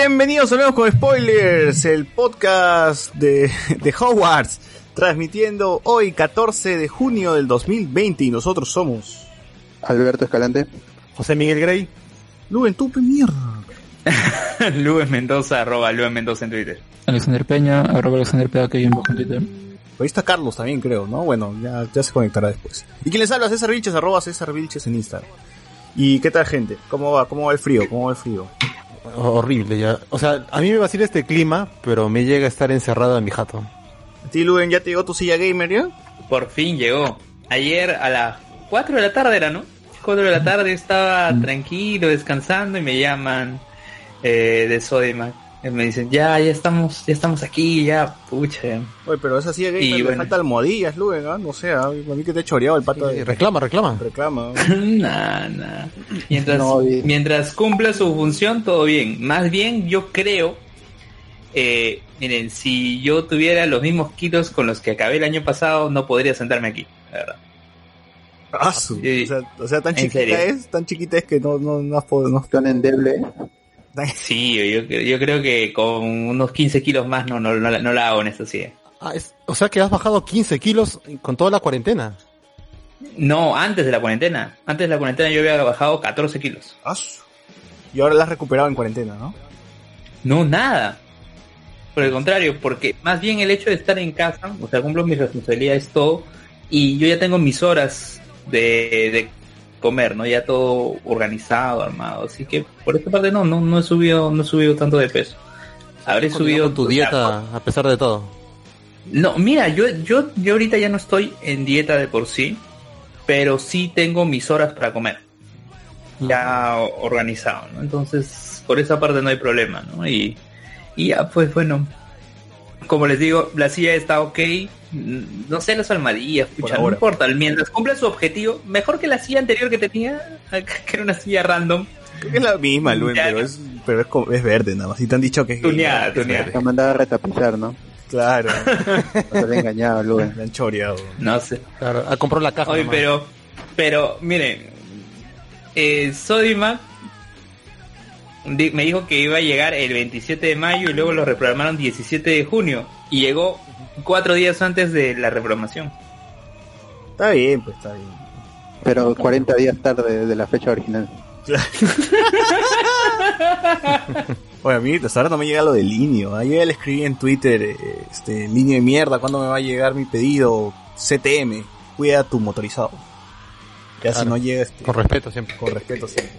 Bienvenidos a con Spoilers, el podcast de, de Hogwarts, transmitiendo hoy 14 de junio del 2020 y nosotros somos Alberto Escalante. José Miguel Grey. Luven Tupe Mierda. Luis Mendoza, arroba Luis Mendoza en Twitter. Alexander Peña, arroba Alexander Peña, que hay en bajo en Twitter. Ahí está Carlos también creo, ¿no? Bueno, ya, ya se conectará después. ¿Y quién les habla? César Vilches, arroba César Vilches en Instagram. ¿Y qué tal gente? ¿Cómo va? ¿Cómo va el frío? ¿Cómo va el frío? Horrible ya. O sea, a mí me vacila este clima, pero me llega a estar encerrado en mi jato. ¿A ti Luven ya te llegó tu silla gamer ya? Por fin llegó. Ayer a las 4 de la tarde era, ¿no? 4 de la tarde estaba tranquilo, descansando y me llaman eh, de Sodimac. Y me dicen, ya, ya estamos, ya estamos aquí, ya, pucha. Oye, pero esa silla gamer Y le bueno. falta almohadillas, Luven, ¿ah? No sé, ¿ah? a mí que te he choreado el pata Y de... reclama, reclama. Reclama. nah, nah. Mientras, No, mientras cumpla su función, todo bien. Más bien, yo creo, eh, miren, si yo tuviera los mismos kilos con los que acabé el año pasado, no podría sentarme aquí, la verdad. Ah, Sí. o, sea, o sea, tan ¿En chiquita serio? es, tan chiquita es que no, no, no, has pod- no- Tan endeble. Sí, yo, yo creo que con unos 15 kilos más no, no, no, la- no la hago en esta silla. Ah, es- o sea que has bajado 15 kilos con toda la cuarentena. No, antes de la cuarentena. Antes de la cuarentena yo había bajado 14 kilos. Ah, Y ahora la has recuperado en cuarentena, ¿no? No, nada. Por el contrario, porque más bien el hecho de estar en casa, o sea, cumplo mis responsabilidades, todo, y yo ya tengo mis horas de, de comer, ¿no? Ya todo organizado, armado. Así que por esta parte no, no, no he subido, no he subido tanto de peso. Habré subido tu dieta a pesar de todo. No, mira, yo, yo, yo ahorita ya no estoy en dieta de por sí, pero sí tengo mis horas para comer. Ya organizado, ¿no? Entonces, por esa parte no hay problema, ¿no? Y, y ya, pues bueno, como les digo, la silla está ok. No sé las almohadillas, pucha, no importa. Mientras cumpla su objetivo, mejor que la silla anterior que tenía, que era una silla random. Creo que es la misma, Luen, pero es, pero es, co- es verde nada más. Y te han dicho que es Tuneada, tuneada. verde. Se ha mandado a retapizar, ¿no? Claro, No te he engañado, Luen. me han choreado. No sé. Claro, ah, compró la caja. Oye, pero, pero, miren, eh, Sodimac di- me dijo que iba a llegar el 27 de mayo y luego lo reprogramaron 17 de junio y llegó cuatro días antes de la reprogramación. Está bien, pues está bien. Pero 40 días tarde de la fecha original. Oye, a mí hasta ahora no me llega lo del Linio. Ayer ya le escribí en Twitter, este, Linio de mierda, ¿cuándo me va a llegar mi pedido? CTM, cuida tu motorizado. Ya si Claro. no llega, este, Con respeto siempre. con respeto siempre.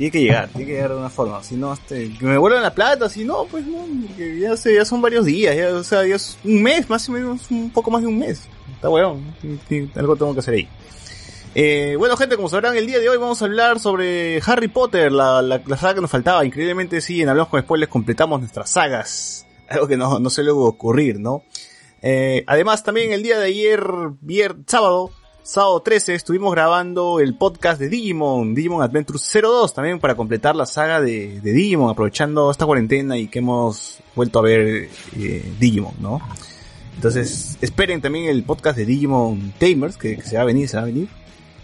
Tiene que llegar, tiene que llegar de una forma. Si no, este, que me vuelvan la plata, si no, pues no, ya, sé, ya son varios días, ya, o sea, ya es un mes, más o menos, un poco más de un mes. Está weón, ¿no? Sí, sí, algo tengo que hacer ahí. Eh, bueno, gente, como sabrán, el día de hoy vamos a hablar sobre Harry Potter, la, la, saga que nos faltaba. Increíblemente, sí, en Hablamos con Spoilers completamos nuestras sagas. Algo que no, no se luego ocurrir, ¿no? Eh, además, también el día de ayer, vier, sábado, sábado 13, estuvimos grabando el podcast de Digimon, Digimon Adventure 02, también para completar la saga de, Digimon, aprovechando esta cuarentena y que hemos vuelto a ver eh, Digimon, ¿no? Entonces, esperen también el podcast de Digimon Tamers, que, que se va a venir, se va a venir.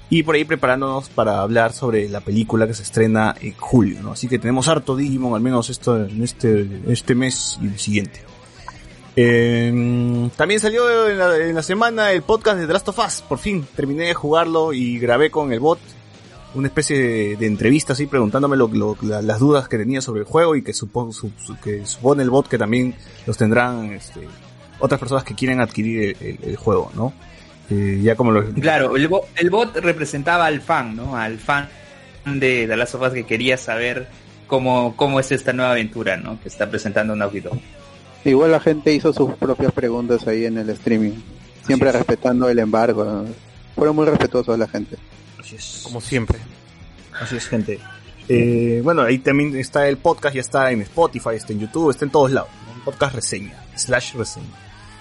Y por ahí preparándonos para hablar sobre la película que se estrena en julio, ¿no? Así que tenemos harto Digimon, al menos esto en este, este mes y el siguiente. Eh, también salió en la, semana el podcast de The Last of Us, por fin. Terminé de jugarlo y grabé con el bot. una especie de, entrevista así preguntándome las dudas que tenía sobre el juego y que, supo- su- su- que supone el bot que también los tendrán este, otras personas que quieren adquirir el, juego, ¿no? Eh, ya como. Claro, el, bo- el bot representaba al fan, ¿no? Al fan de The Last of Us que quería saber cómo, cómo es esta nueva aventura, ¿no? Que está presentando Naughty Dog. Igual la gente hizo sus propias preguntas ahí en el streaming, siempre respetando el embargo. Fueron muy respetuosos la gente. Así es. Como siempre. Así es, gente. Eh, bueno, ahí también está el podcast, ya está en Spotify, está en YouTube, está en todos lados. podcast reseña, slash reseña.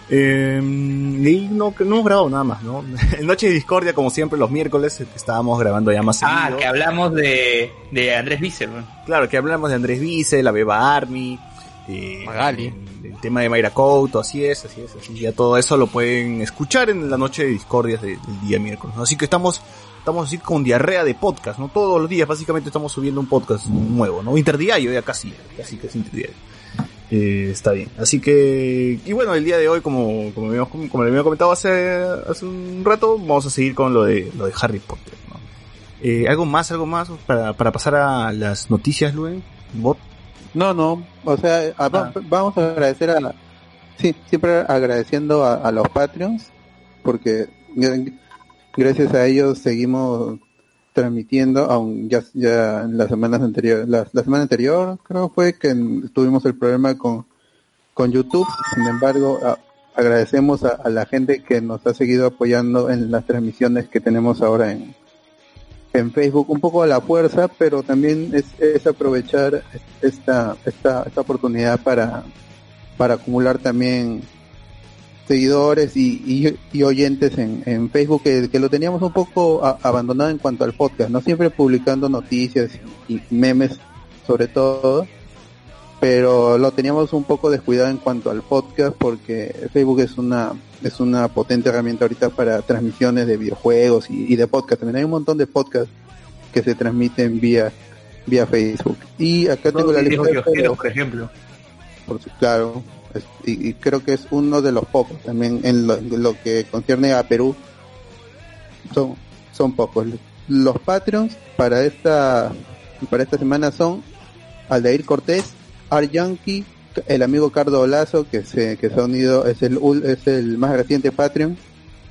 Eh, y ahí no, no hemos grabado nada más, ¿no? En Noche de Discordia, como siempre, los miércoles, eh, estábamos grabando ya más Ah, seguido. que hablamos de, de Andrés Visser, ¿no? Claro, que hablamos de Andrés Vice, la Beba Army, eh, Magali. El, el tema de Mayra Couto, así es, así es, así ya todo eso lo pueden escuchar en la noche de discordias de- del día miércoles. ¿no? Así que estamos, estamos así con diarrea de podcast, ¿no? Todos los días básicamente estamos subiendo un podcast nuevo, ¿no? Interdiario ya casi, casi casi interdiario. Eh, está bien. Así que, y bueno, el día de hoy, como, como, habíamos- como le había comentado hace, hace un rato, vamos a seguir con lo de, lo de Harry Potter, ¿no? Eh, ¿Algo más, algo más para, para pasar a las noticias, Luen? Bot. No, no, o sea, a- va- vamos a agradecer a, sí, siempre agradeciendo a, a los Patreons, porque gra- gracias a ellos seguimos transmitiendo, aún ya, ya en las semanas anteriores, la, la semana anterior creo fue que tuvimos el problema con, con YouTube, sin embargo, a- agradecemos a, a la gente que nos ha seguido apoyando en las transmisiones que tenemos ahora en, en Facebook un poco a la fuerza, pero también es, es aprovechar esta, esta, esta oportunidad para, para acumular también seguidores y, y, oyentes en, en Facebook que, lo teníamos un poco a- abandonado en cuanto al podcast, no siempre publicando noticias y memes sobre todo, pero lo teníamos un poco descuidado en cuanto al podcast porque Facebook es una es una potente herramienta ahorita para transmisiones de videojuegos y, y de podcast. También hay un montón de podcasts que se transmiten vía vía Facebook. Y acá tengo la lista de juegos, por ejemplo. por claro, es- y, y creo que es uno de los pocos también en lo, en lo que concierne a Perú. Son son pocos. Los Patreons para esta para esta semana son Aldair Cortés, Art el amigo Cardo Olazo que se que se ha unido es el es el más reciente Patreon,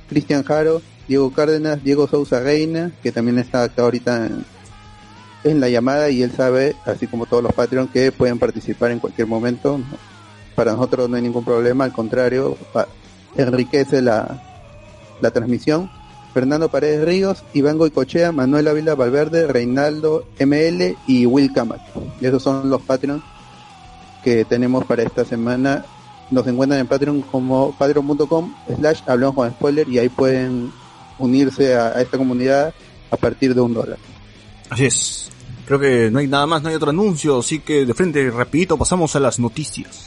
Cristian Jaro, Diego Cárdenas, Diego Sousa Reina, que también está acá ahorita en, la llamada y él sabe, así como todos los Patreon, que pueden participar en cualquier momento. Para nosotros no hay ningún problema, al contrario, enriquece la, la transmisión. Fernando Paredes Ríos, Iván Goicochea, Manuel Ávila Valverde, Reinaldo ML y Will. Y esos son los Patreon que tenemos para esta semana. Nos encuentran en Patreon como patreon.com slash hablamos con spoiler y ahí pueden unirse a, a esta comunidad a partir de un dólar. Así es. Creo que no hay nada más, no hay otro anuncio, así que de frente, rapidito, pasamos a las noticias.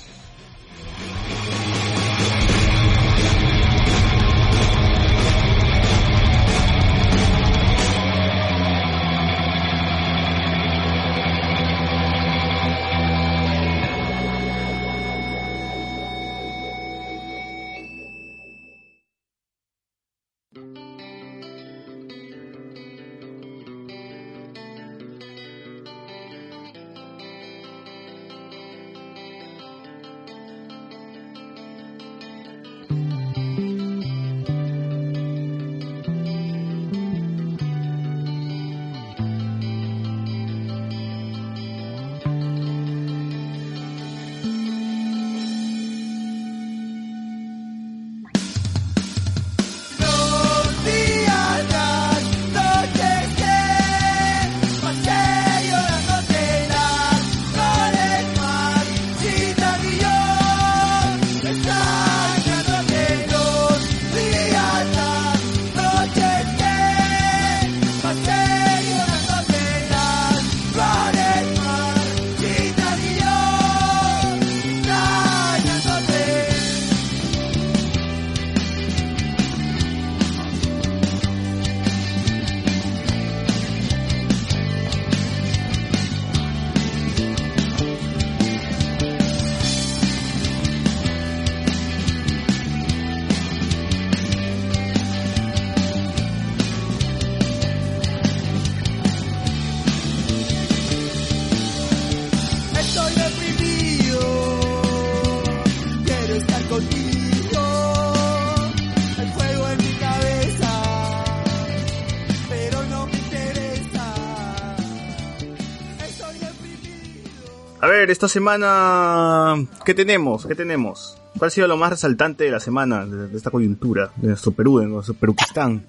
Esta semana, ¿qué tenemos? ¿Qué tenemos? ¿Cuál ha sido lo más resaltante de la semana, de, de esta coyuntura, de nuestro Perú, de nuestro Peruquistán?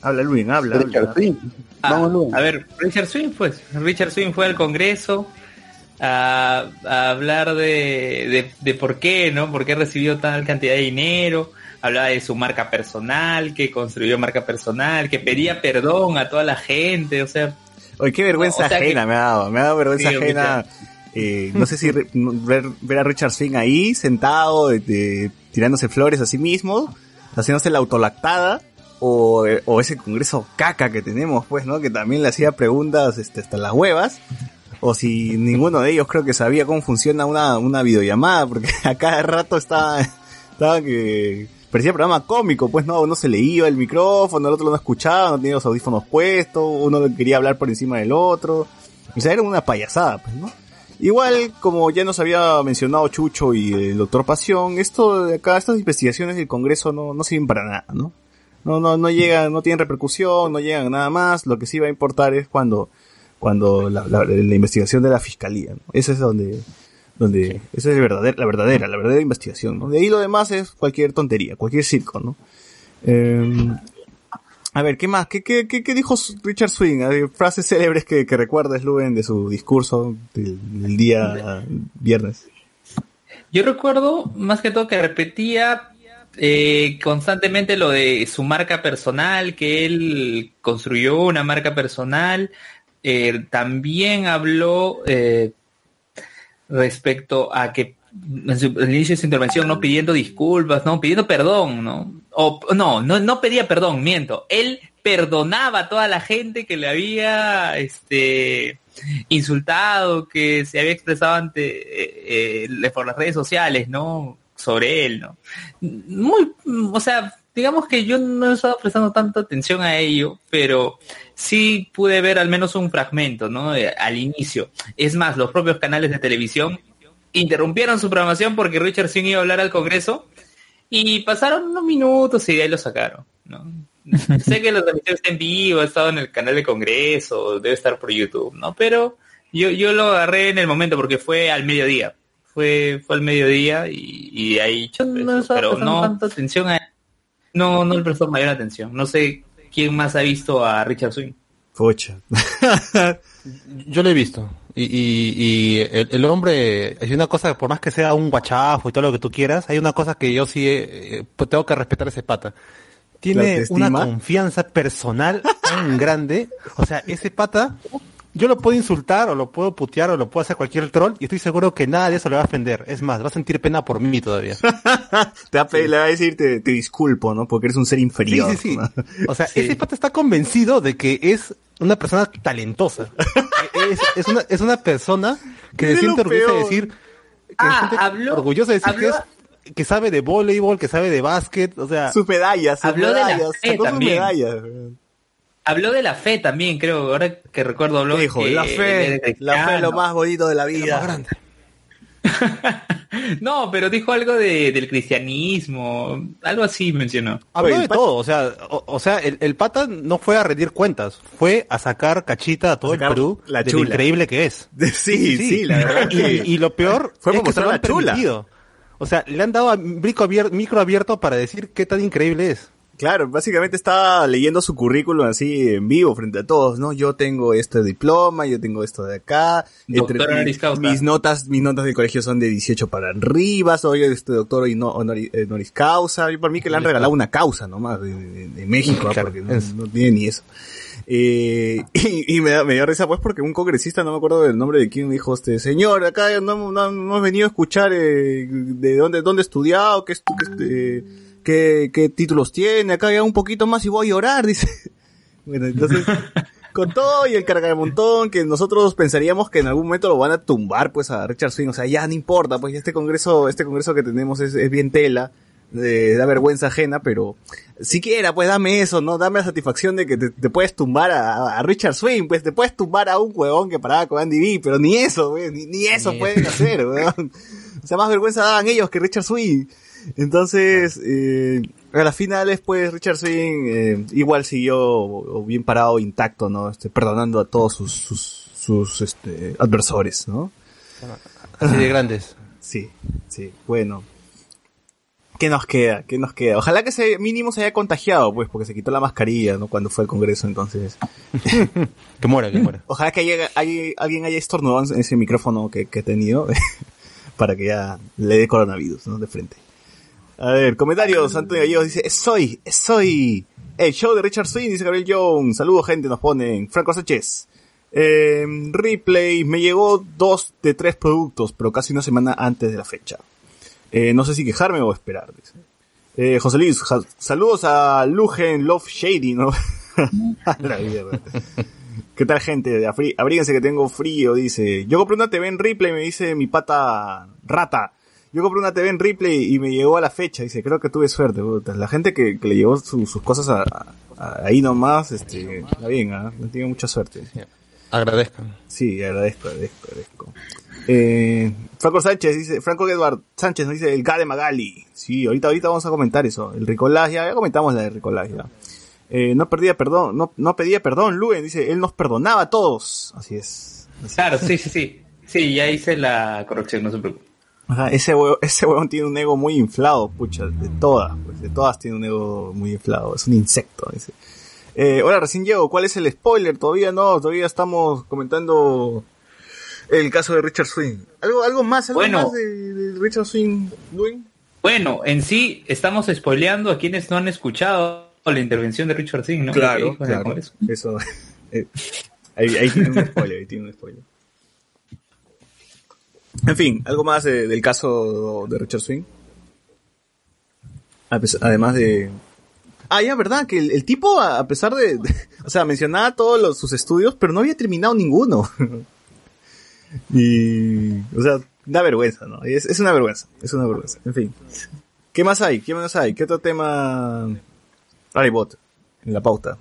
Habla, Luis, habla. Richard habla. Swing. Ah, Vamos, Luis. a ver, Richard Swing, pues. Richard Swing fue al Congreso a, a hablar de, de, de por qué, ¿no? Por qué recibió tal cantidad de dinero. Hablaba de su marca personal, que construyó marca personal, que pedía perdón a toda la gente, o sea, Oye, qué vergüenza O sea que- ajena me ha dado, me ha dado vergüenza Sí, ajena. Eh, no sé si ver, ver a Richard Swing ahí, sentado, de- de- tirándose flores a sí mismo, haciéndose la autolactada, o, eh, o ese congreso caca que tenemos, pues, ¿no? Que también le hacía preguntas este, hasta las huevas. O si ninguno de ellos creo que sabía cómo funciona una, una videollamada, porque a cada rato estaba, estaba que parecía programa cómico, pues no, uno se le iba el micrófono, el otro no escuchaba, no tenía los audífonos puestos, uno quería hablar por encima del otro. O sea, era una payasada, pues, ¿no? Igual, como ya nos había mencionado Chucho y el doctor Pasión, esto de acá, estas investigaciones del Congreso no, no sirven para nada, ¿no? No, no, no llegan, no tienen repercusión, no llegan a nada más. Lo que sí va a importar es cuando, cuando la, la- la investigación de la fiscalía, ¿no? Esa es donde, donde, esa es la verdadera, la verdadera, la verdadera investigación, ¿no? De ahí lo demás es cualquier tontería, cualquier circo, ¿no? Eh, a ver, ¿qué más? ¿Qué, qué, qué, dijo Richard Swing? Frases célebres que, que recuerdes, Luben, de su discurso del, del día viernes. Yo recuerdo más que todo que repetía eh, constantemente lo de su marca personal, que él construyó una marca personal. Eh, también habló eh, respecto a que en su inicio de su intervención no pidiendo disculpas, no pidiendo perdón, ¿no? O no, no, no pedía perdón, miento. Él perdonaba a toda la gente que le había este insultado, que se había expresado ante eh, eh, por las redes sociales, ¿no? Sobre él, ¿no? Muy, o sea, digamos que yo no he estado prestando tanta atención a ello, pero sí pude ver al menos un fragmento, ¿no? Al inicio. Es más, los propios canales de televisión interrumpieron su programación porque Richard Swing iba a hablar al Congreso y pasaron unos minutos y de ahí lo sacaron, ¿no? sé que los transmisiones está en vivo, ha estado en el canal de Congreso, debe estar por YouTube, ¿no? Pero yo, yo lo agarré en el momento porque fue al mediodía. Fue, fue al mediodía y, y de ahí Yo no eso, pero no tanta atención a no, no le prestó mayor atención. No sé quién más ha visto a Richard Swing. Pocha. Yo lo he visto. Y, y, y el, el hombre, hay una cosa, por más que sea un guachafo y todo lo que tú quieras, hay una cosa que yo sí eh, pues tengo que respetar a ese pata. ¿La Tiene una confianza personal tan grande. O sea, ese pata, yo lo puedo insultar o lo puedo putear o lo puedo hacer cualquier troll y estoy seguro que nada de eso le va a ofender. Es más, va a sentir pena por mí todavía. te va a pedir- le va a decir, te, te disculpo, ¿no? Porque eres un ser Sí, inferior. sí, sí. ¿no? O sea, ese pata está convencido de que es una persona talentosa. es, es una, es una persona que se siente lo orgullosa de decir, que Ah, se siente habló- orgullosa de decir habló- que es, que sabe de voleibol, que sabe de básquet, o sea, Sus medallas, sus Habló de la medallas, fe sacó sus también. medallas. Habló de la fe también, creo. Ahora que recuerdo habló Dijo, que la fe, la fe es lo más bonito de la vida. No, pero dijo algo de, del cristianismo, algo así mencionó. habló Oye, de el pata- todo, o sea, o, o sea, el, el pata no fue a rendir cuentas, fue a sacar cachita a todo A el Perú la de lo chula. increíble que es. Sí, sí, la verdad Y, que... y lo peor Fue es que se lo han chula. permitido. O sea, le han dado a micro abierto, micro abierto para decir qué tan increíble es. Claro, básicamente estaba leyendo su currículum así en vivo frente a todos, ¿no? Yo tengo este diploma, yo tengo esto de acá, Doctor entre- mis notas, mis notas del colegio son de 18 para arriba, soy este doctor y no honoris, honoris causa, y por mí que le han regalado una causa nomás de, de- de México, ¿ah? Claro, porque no, es- no tiene ni eso. Eh, y, y me, da- me dio risa pues porque un congresista, no me acuerdo del nombre de quién, dijo este, señor, acá no, no, no hemos venido a escuchar eh, de dónde, dónde ha estudiado, qué, estu- qué, este, qué, qué títulos tiene, acá ya un poquito más y voy a llorar, dice. Bueno, entonces, con todo y el cargamontón que nosotros pensaríamos que en algún momento lo van a tumbar pues a Richard Swing, o sea, ya no importa, pues este congreso, este congreso que tenemos es, es bien tela, eh, da vergüenza ajena, pero siquiera pues dame eso, ¿no? Dame la satisfacción de que te, te puedes tumbar a, a Richard Swing, pues te puedes tumbar a un huevón que paraba con Andy B, pero ni eso, ni, ni eso Ni pueden hacer, weón. O sea, más vergüenza daban ellos que Richard Swing. Entonces, eh, a las finales, pues, Richard Swing eh, igual siguió bien parado, intacto, ¿no? Este, perdonando a todos sus, sus, sus este, adversores, ¿no? Así de grandes. Sí, sí, bueno. ¿Qué nos queda? ¿Qué nos queda? Ojalá que ese mínimo se haya contagiado, pues, porque se quitó la mascarilla, ¿no? Cuando fue al Congreso, entonces. Que muera, que muera. Ojalá que haya, hay- alguien haya estornudado en ese micrófono que, que he tenido para que ya le dé coronavirus, ¿no? De frente. A ver, comentarios. Antonio Gallegos dice, soy, soy. El show de Richard Swing, dice Gabriel Jones. Saludos, gente, nos ponen. Franco Sánchez. Eh, replay, me llegó dos de tres productos, pero casi una semana antes de la fecha. Eh, no sé si quejarme o esperar, dice. Eh, José Luis, saludos a Lugen Love Shady, ¿no? La mierda. ¿Qué tal, gente? Abríguense que tengo frío, dice. Yo compré una TV en Ripley, me dice mi pata rata. Yo compré una TV en Ripley y me llegó a la fecha, dice. Creo que tuve suerte, puta. La gente que, que le llevó su- sus cosas a, a- ahí nomás, este, está bien. No tiene mucha suerte. Agradezcan. Sí, agradezco, agradezco, agradezco. Eh, Franco Sánchez dice, Franco Edward Sánchez nos dice el G de Magali. Sí, ahorita, ahorita vamos a comentar eso. El Ricolás, ya, ya comentamos la de Ricolás, ya. Eh, no perdía perdón, no, no pedía perdón, Luen, dice, él nos perdonaba a todos. Así es. Claro, sí, sí, sí. Sí, ya hice la corrección, no se preocupe. Ajá, ese huevo, ese huevón tiene un ego muy inflado, pucha, de todas, pues, de todas tiene un ego muy inflado, es un insecto, dice. Eh, hola, recién llego, ¿cuál es el spoiler? Todavía no, todavía estamos comentando el caso de Richard Swing. ¿Algo, algo más, algo Bueno. más de, de Richard Swing, Luen? Bueno, en sí estamos spoileando a quienes no han escuchado la intervención de Richard Singh, ¿no? Claro, claro, eso, eh, ahí, ahí tiene un spoiler, ahí tiene un spoiler. En fin, algo más de- del caso de Richard Swing. Además de... Ah, ya, ¿verdad? Que el, el tipo, a a pesar de, de- O sea, mencionaba todos los- sus estudios, pero no había terminado ninguno. y... O sea, da vergüenza, ¿no? Es, es una vergüenza, es una vergüenza. En fin. ¿Qué más hay? ¿Qué más hay? ¿Qué otro tema hay bot en la pauta?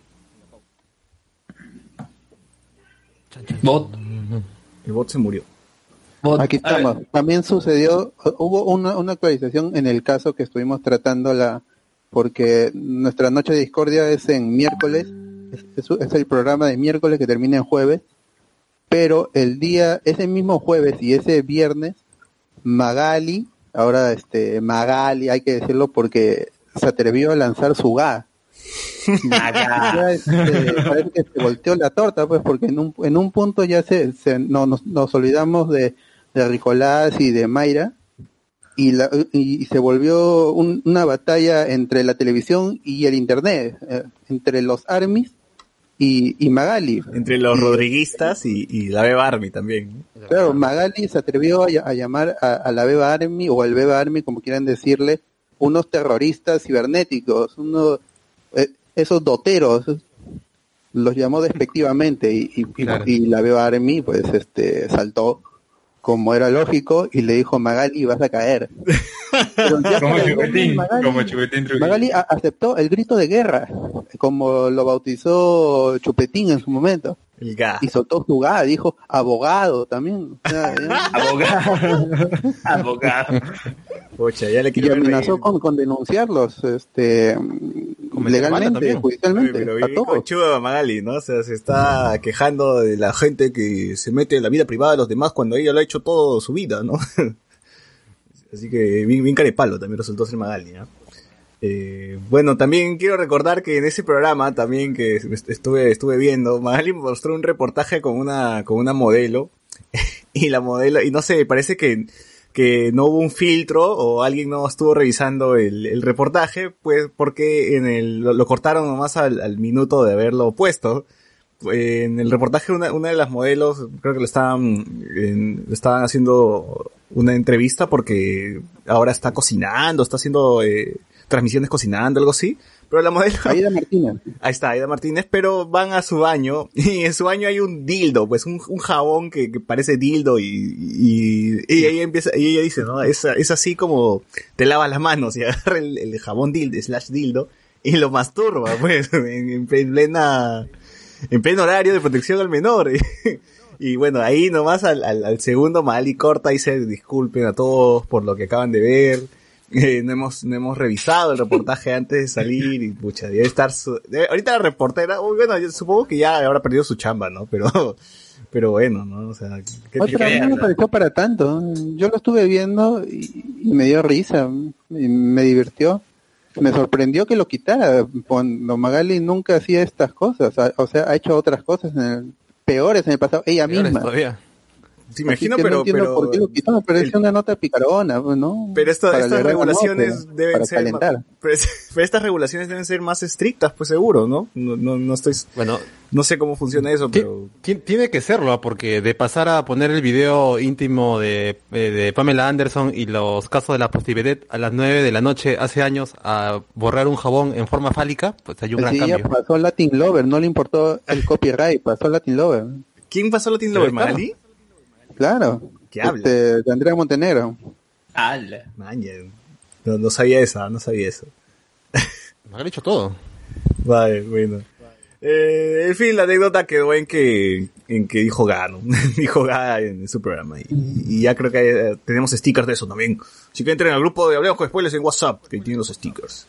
Bot. El bot se murió. Aquí estamos. También sucedió, hubo una, una actualización en el caso que estuvimos tratando la, porque nuestra noche de discordia es en miércoles, es, es- el programa de miércoles que termina en jueves, pero el día, ese mismo jueves y ese viernes, Magali, ahora este Magali, hay que decirlo porque se atrevió a lanzar su GA. Ya, este, parece que se volteó la torta, pues, porque en un, en un punto ya se, se- no, nos, nos olvidamos de, de Ricolás y de Mayra, y, la, y, se volvió un- una batalla entre la televisión y el internet, eh, entre los armies y, y Magali. Entre los rodriguistas y, y la Beba Army también. Claro, Magali se atrevió a, a llamar a, a la Beba Army o al Beba Army, como quieran decirle, unos terroristas cibernéticos, unos, eh, esos doteros, los llamó despectivamente y, y, y- Claro. y la Beba Army pues este saltó como era lógico y le dijo Magali vas a caer. Como chupetín, Magali- como chupetín Trujillo. Magali aceptó el grito de guerra, como lo bautizó Chupetín en su momento El GA. y soltó su ga, dijo abogado también. O sea, ya- Abogado. Abogado. Pocha, ya le y amenazó con, con denunciarlos este legalmente, también. Oye, judicialmente, pero a bien todos. conchudo Magali, ¿no? O sea, se está quejando de la gente que se mete en la vida privada de los demás cuando ella lo ha hecho todo su vida, ¿no? Así que bien, bien carepalo también resultó ser Magali, ¿no? Eh, bueno, también quiero recordar que en ese programa también que est- estuve, estuve viendo, Magali mostró un reportaje con una, con una modelo, y la modelo, y no sé, parece que, que no hubo un filtro o alguien no estuvo revisando el, reportaje, pues porque en el, lo, lo cortaron nomás al, minuto de haberlo puesto. En el reportaje una, una de las modelos, creo que lo estaban, en- le estaban haciendo una entrevista porque ahora está cocinando, está haciendo eh, transmisiones cocinando, algo así. Pero la modelo, Aida Martínez. Ahí está, Aida Martínez, pero van a su baño y en su baño hay un dildo, pues un, un jabón que, que parece dildo y, y, y ella empieza, y ella dice, ¿no? Es, es así como te lavas las manos y agarra el, el jabón dildo, slash dildo, y lo masturba, pues, en, en plena, en pleno horario de protección al menor. Y bueno, ahí nomás al, al, al segundo Mali corta y dice disculpen a todos por lo que acaban de ver. Eh, no hemos, no hemos revisado el reportaje antes de salir y pucha, debe estar su- debe- ahorita la reportera, uy, bueno, yo supongo que ya habrá perdido su chamba, ¿no? Pero, Pero bueno, ¿no? O sea, ¿qué Oye, pero a mí no me pareció para tanto. Yo lo estuve viendo y, y me dio risa, y me divirtió. Me sorprendió que lo quitara. Cuando Magali nunca hacía estas cosas, o sea, ha hecho otras cosas en el- peores en el pasado, ella Peores misma. todavía. Sí, imagino, pero, no entiendo pero, por qué lo quitó, me parece una nota picarona, pues, ¿no? pero esta- Para estas regulaciones nota, deben para ser más, calentar. pero, es- pero estas regulaciones deben ser más estrictas, pues seguro, ¿no? No, no, no estoy, Bueno, no sé cómo funciona eso, pero ti- tiene que serlo, porque de pasar a poner el video íntimo de, eh, de Pamela Anderson y los casos de la postivedad a las 9 de la noche hace años a borrar un jabón en forma fálica, pues hay un Pues gran ella cambio. pasó Latin Lover, no le importó el copyright, pasó Latin Lover. ¿quién pasó Pero Lover, claro. Claro. ¿Qué habla? Este, de Andrea Montenegro. Ala. Maña, no, no sabía esa, no sabía eso. Me ha dicho todo. Vale, bueno. Eh, en fin, la anécdota quedó en que, en que dijo Ga, ¿no? dijo Ga en su programa. Y, y ya creo que eh, tenemos stickers de eso también. Así que entren al grupo de Hablemos con Spoilers en WhatsApp, que tiene los stickers.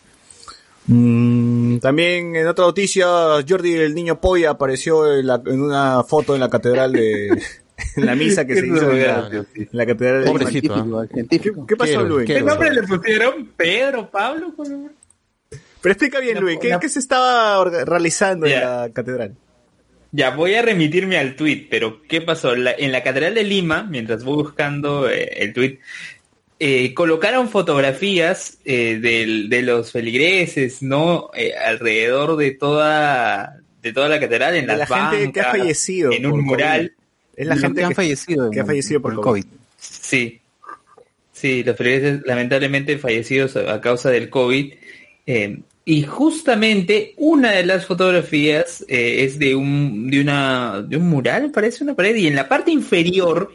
Mm, también en otra noticia, Jordi el niño Polla apareció en, la- en una foto en la catedral de... en la misa que se hizo en la, catedral de Científico, ¿eh? ¿Qué, científico. qué pasó, Luis? ¿Qué nombre le pusieron? ¿Pedro? ¿Pablo? Pero explica bien, Luis, ¿qué, qué se estaba realizando en la catedral? Ya, voy a remitirme al tweet, pero ¿qué pasó? La- en la Catedral de Lima, mientras voy buscando eh, el tweet, eh, colocaron fotografías eh, del- de los feligreses, ¿no? Eh, alrededor de toda, de toda la catedral, en De las la gente que ha bancas, fallecido en un COVID. mural. Es la gente que han fallecido que ha fallecido por, el COVID. Sí. Sí, los feligreses lamentablemente fallecidos a a causa del COVID. Eh, y justamente una de las fotografías eh, es de un, de una, de un mural, parece una pared, y en la parte inferior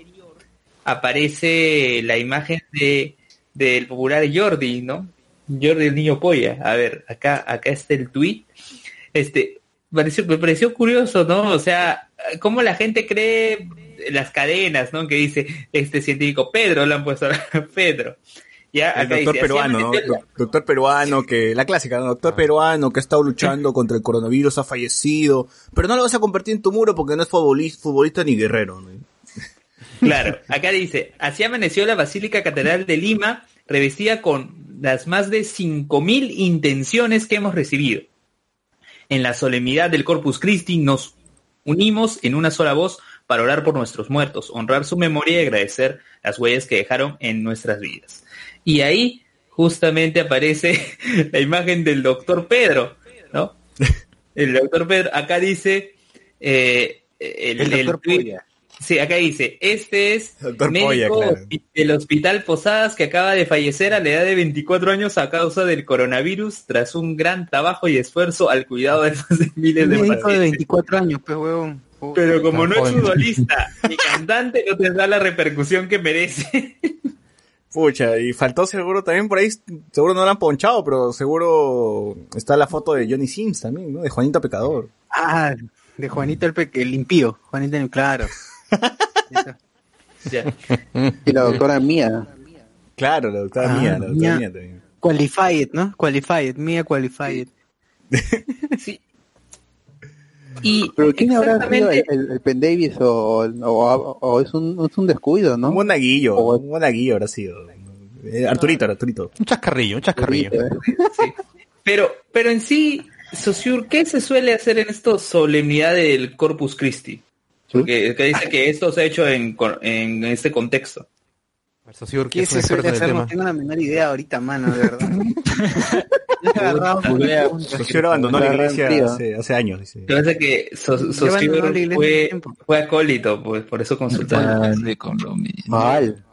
aparece la imagen de del popular Jordi, ¿no? Jordi el niño polla. A ver, acá, acá está el tweet. Este, pareció, me pareció curioso, ¿no? O sea, cómo la gente cree las cadenas, ¿no? Que dice este científico Pedro, le han puesto a Pedro. Ya, El doctor dice, peruano, ¿no? la- Do- Doctor peruano que, la clásica, ¿no? Doctor peruano que ha estado luchando contra el coronavirus, ha fallecido, pero no lo vas a convertir en tu muro porque no es futbolista, futbolista ni guerrero, ¿no? Claro, acá dice, así amaneció la Basílica Catedral de Lima, revestida con las más de 5.000 intenciones que hemos recibido. En la solemnidad del Corpus Christi nos unimos en una sola voz para orar por nuestros muertos, honrar su memoria y agradecer las huellas que dejaron en nuestras vidas. Y ahí justamente aparece la imagen del doctor Pedro, ¿no? El doctor Pedro, acá dice, eh, el, El doctor. Sí, acá dice, este es Doctor médico Polla, claro. hospi- del Hospital Posadas que acaba de fallecer a la edad de 24 años a causa del coronavirus tras un gran trabajo y esfuerzo al cuidado de más de miles Un de médico de pacientes. 24 años, pues, huevón. Pero como no es futbolista ni cantante, no tendrá la repercusión que merece. Pucha, y faltó seguro también por ahí, seguro no lo han ponchado, pero seguro está la foto de Johnny Sims también, ¿no? De Juanito Pecador. Ah, de Juanito el, pe- el impío. Juanito el claro. Y la doctora Mía. Claro, la doctora Ah, Mía, la doctora Mía. Mía también. Qualified, ¿no? Qualified, Mía Qualified. Sí. Y Pero ¿quién habrá sido el, el, el Penn Davis o, o, o es, un, es un descuido, ¿no? Un monaguillo, O- un monaguillo habrá sido. Eh, Arturito, Arturito. Un chascarrillo, un chascarrillo. Sí. Pero, pero en sí, Sosur, ¿qué se suele hacer en esto solemnidad del Corpus Christi? Porque que dice que esto se ha hecho en, en este contexto. ¿Qué es hacer? No tengo la menor idea ahorita, mano, de verdad. Socio abandonó la iglesia hace, hace años, dice. Lo que iglesia fue, fue acólito, pues por eso consultaron. Mismo. Mal.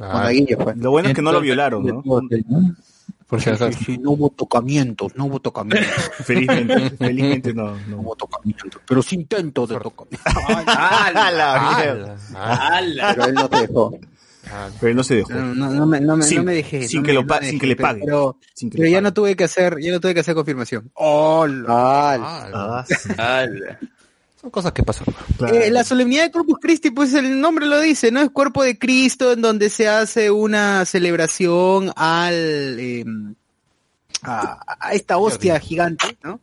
Ah, Monaguillo fue. Lo bueno es que no lo violaron, ¿no? Por si acaso. Sí, no hubo tocamientos, no hubo tocamientos, Felizmente, felizmente no, no no. hubo tocamientos, pero sí intentos de tocamientos. ¡Ah, la mierda! ah, ¡Hala! Pero él no se dejó. ah. Pero él no se dejó. No, no, no me, no me, Sin- no me dejé. sin no que me- lo me sin dejé, que le pague. Pero, Sin que pero le ya pague. no tuve que hacer, ya no tuve que hacer confirmación. ¡Hola! Ah, Ah, ¡Hala! Son cosas que pasan. claro. Eh, la solemnidad de Corpus Christi, pues el nombre lo dice, ¿no? Es cuerpo de Cristo en donde se hace una celebración al eh, a, a esta hostia gigante, ¿no?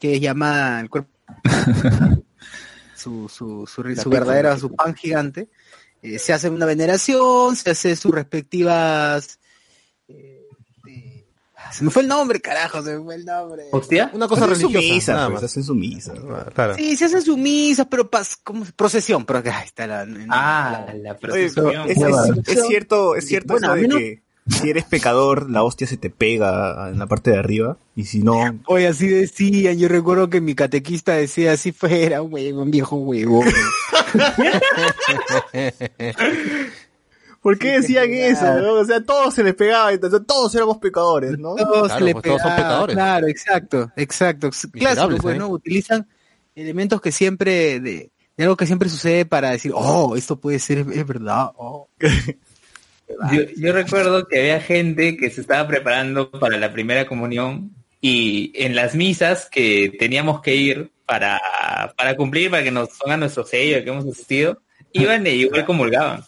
Que es llamada el cuerpo. su, su, su, su verdadera, su pan gigante, eh, se hace una veneración, se hace sus respectivas... se me fue el nombre, carajo, se me fue el nombre. ¿Hostia? Una cosa Hacen religiosa, misa, nada pues, hacen su misa. Ah, Claro. Sí, se hacen sus misas, pero pas, como procesión, pero acá está la... Ah, la procesión. es, es- es cierto, es cierto Bueno, eso a de no- que si eres pecador, la hostia se te pega en la parte de arriba, y si no, Oye, así decían, yo recuerdo que mi catequista decía así fuera, huevo, un viejo huevo. ¿por qué decían eso? no? O sea, todos se les pegaba, entonces todos éramos pecadores, ¿no? Todos Claro, le pues todos son pegaba, pecadores. Claro, exacto, exacto. Clásico, pues, ¿eh? ¿no? Utilizan elementos que siempre, de, de algo que siempre sucede para decir, oh, esto puede ser, es verdad, oh. Yo, yo recuerdo que había gente que se estaba preparando para la primera comunión y en las misas que teníamos que ir para, para cumplir, para que nos pongan nuestro sello que hemos asistido, iban e igual comulgaban.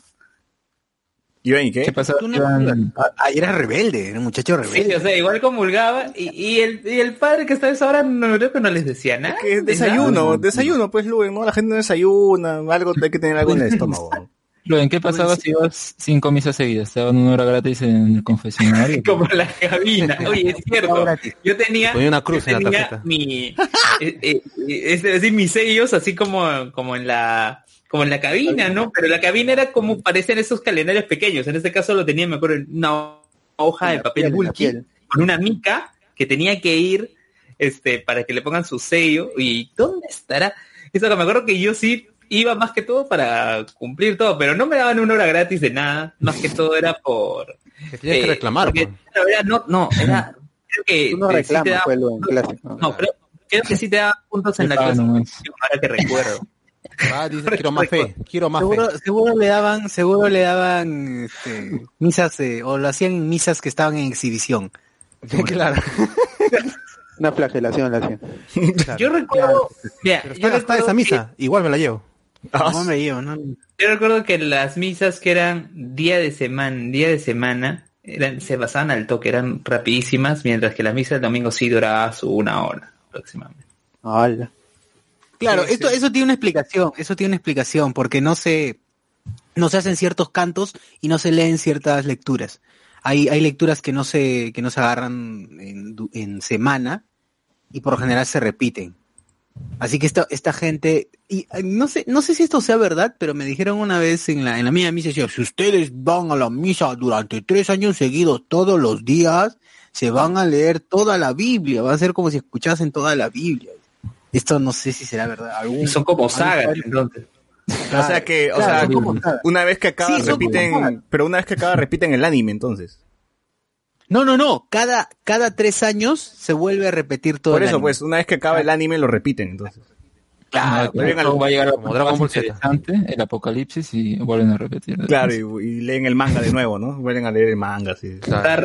¿Iban y qué? ¿Qué no- Iban- Ah, era rebelde, era un muchacho Sí, rebelde. o sea, igual comulgaba y, y, el, y el padre que estaba a esa hora no creo que no les decía nada. Que desayuno, nada. desayuno, pues, Luen, ¿no? La gente no desayuna, algo, hay que tener algo en el estómago. Luego, ¿qué pasaba si ibas cinco misas seguidas? Te daban una hora gratis en el confesionario. Como la cabina. Oye, es cierto. Yo tenía, Ponía una cruz yo en la tenía tarjeta. mi, eh, eh, es decir, mis sellos así como, como en la, como en la cabina, ¿no? Pero la cabina era como parecían esos calendarios pequeños. En este caso lo tenía, me acuerdo, en una hoja de papel en bulky con una mica que tenía que ir, este, para que le pongan su sello. ¿Y dónde estará? Eso que me acuerdo que yo sí iba más que todo para cumplir todo, pero no me daban una hora gratis de nada. Más que todo era por, Que tienes que eh, reclamar. porque, pues. claro, era- no, no, era, creo que Tú no sí te daba- fue lo en clásico. no, creo, creo que sí te da puntos en la clase, ahora que recuerdo. Ah, dice, quiero más fe, quiero más Seguro, fe. seguro le daban, seguro le daban este, misas, eh, o lo hacían misas que estaban en exhibición. claro. Una flagelación la hacían. Yo recuerdo, mira, Pero yo está, recuerdo esa que- misa, igual me la llevo. No, hombre, yo, ¿no? yo recuerdo que las misas que eran día de semana, día de semana, eran, se basaban al toque, eran rapidísimas, mientras que la misa del domingo sí duraba su una hora aproximadamente. Hola. Claro, Sí, esto, sí. eso tiene una explicación, eso tiene una explicación, porque no se, no se hacen ciertos cantos y no se leen ciertas lecturas. Hay, hay lecturas que no se, que no se agarran en, en semana y por lo general se repiten. Así que esta, esta gente, y no sé, no sé si esto sea verdad, pero me dijeron una vez en la, en la mía misa, si ustedes van a la misa durante tres años seguidos todos los días, se van a leer toda la Biblia, va a ser como si escuchasen toda la Biblia. Esto no sé si será verdad. Algún- Y son como sagas, entonces. O sea que, o Claro, sea, como una vez que acaba Sí, repiten, pero una vez que acaba repiten el anime entonces. No, no, no. Cada, cada tres años se vuelve a repetir todo Por el eso, anime. pues, una vez que acaba el anime lo repiten entonces. Claro, Claro, claro. va a llegar Como Dragon Ball Z. interesante, el apocalipsis, y vuelven a repetir. Claro, y, y leen el manga de nuevo, ¿no? Vuelven a leer el manga, sí. O sea,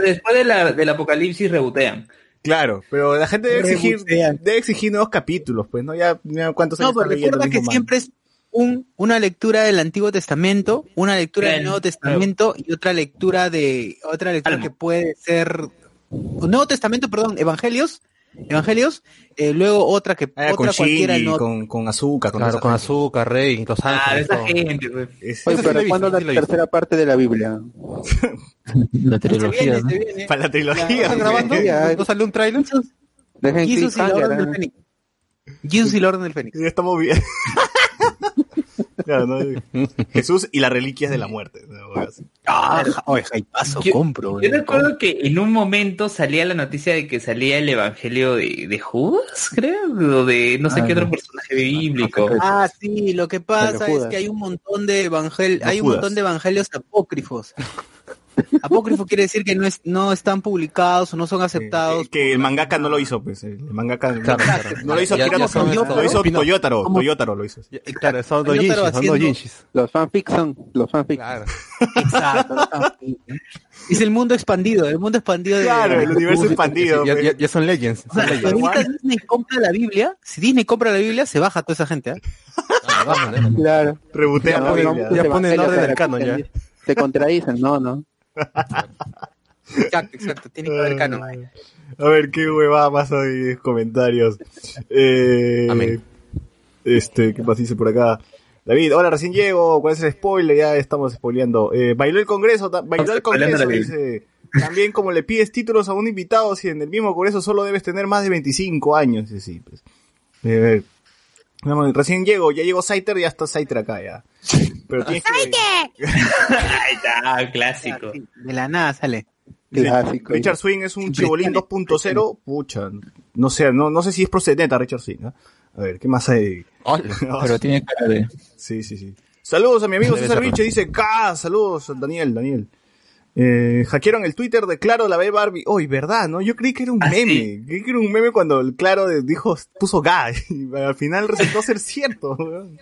después de la, del apocalipsis rebotean. Claro, pero la gente debe exigir, debe exigir nuevos capítulos, pues, ¿no? Ya, ya cuántos años No, pero recuerda que mismo siempre es un, una lectura del Antiguo Testamento, una lectura del Claro, Nuevo Testamento y otra lectura de otra lectura Alma. que puede ser Nuevo Testamento, perdón, Evangelios, Evangelios, eh, luego otra que Ah, con otra cualquiera chili, no. con, con azúcar, con Claro, esa con azúcar, rey, los Ah, ángeles. esa todo. gente. Es- Oye, sí ¿cuándo la tercera parte de la Biblia? La Se trilogía, viene, ¿no? se viene. para la trilogía. ¿no? grabando? Ya, ¿No salió un tráiler? Dejen Jesus y la Orden del ¿eh? Fénix. Jesus y la Orden del Fénix. Ya estamos bien. Claro, ¿no? Jesús y las reliquias de la muerte. Ah, oye, paso, Yo- compro. Yo recuerdo que en un momento salía la noticia de que salía el evangelio de, de Judas, creo, o de no sé Ah, qué otro personaje bíblico. Ah, sí, lo que pasa es que hay un montón de evangel hay un montón de evangelios apócrifos. Apócrifo quiere decir que no es, no están publicados o no son aceptados. Eh, que el mangaka no lo hizo, pues. El mangaka no- Claro, claro. no lo hizo Ya- lo hizo. Toyotaro. Toyotaro lo hizo. Ya- Claro, son dos estaba son dos. Los fanfics son, los fanfics. Claro. Exacto. es el mundo expandido, el mundo expandido de Claro, el universo expandido. Ya, pues. ya- ya son legends. O Son sea, legends. ahorita Disney compra la Biblia, si Disney compra la Biblia, se baja toda esa gente. ¿eh? Ah. Claro. Rebotea la Biblia. Ya ponen orden del canon, ya. Se contradicen, no, no. Exacto, exacto, tiene que haber canon. A ver, qué huevada más hay en comentarios. Eh, Amén. Este, ¿qué más dice por acá? David, hola, recién llego, ¿cuál es el spoiler? Ya estamos spoileando. Eh, bailó el congreso, bailó el congreso, dice. También como le pides títulos a un invitado, si en el mismo congreso solo debes tener más de 25 años, sí, pues. Eh, recién llego, ya llegó Saiter, ya está Saiter acá, ya. Pero tienes que... Ahí está, clásico. De la nada sale. Clásico. Richard Swing es un chibolín 2.0, pucha, no sé, no, no sé si es procedente a Richard Swing, ¿ah? A ver, ¿qué más hay? Pero tiene cara de... Sí, sí, sí. Saludos a mi amigo César ser. Vinche, dice, ¡Ca! Saludos, Daniel, Daniel. Eh, hackearon el Twitter de Claro, la B Barbie. Hoy, ¿verdad? ¿No? Yo creí que era un Ah, meme. sí. Creí que era un meme cuando el Claro dijo, puso ga. Y al final resultó ser cierto. weón.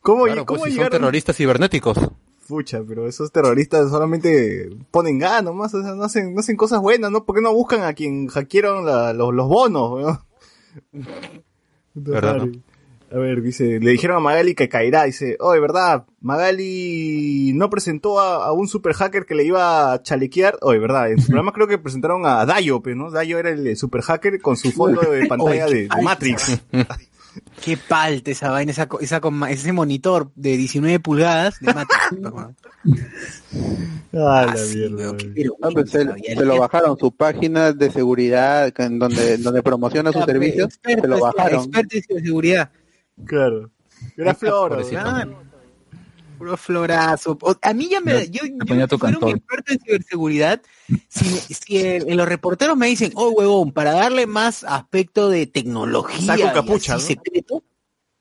¿Cómo, Claro, cómo pues, si son terroristas cibernéticos. Pucha, pero esos terroristas solamente ponen ga nomás, o sea, no hacen, no hacen cosas buenas, ¿no? ¿Por qué no buscan a quien hackearon la- los, los bonos, weón? ¿Verdad, no? A ver, dice, le dijeron a Magali que caerá, dice, oye, ¿verdad? Magali no presentó a, a un super hacker que le iba a chalequear, oye, ¿verdad? En su programa creo que presentaron a Dayo, pues, ¿no? Dayo era el super hacker con su fondo de pantalla de, de Matrix. Qué palta esa vaina, esa, esa, con- ese monitor de 19 pulgadas de Matrix. Ah, la mierda. No, pues, se, lo bajaron su página de seguridad en donde, donde promociona sus servicios, se lo bajaron. Experto en ciberseguridad. Claro. Era weón. Claro. Puro florazo. A mí ya me, yo, yo ponía tu si fuera un cantor. experto en ciberseguridad, si, si en los reporteros me dicen, oh huevón, para darle más aspecto de tecnología Sal con y capucha, así ¿no? secreto,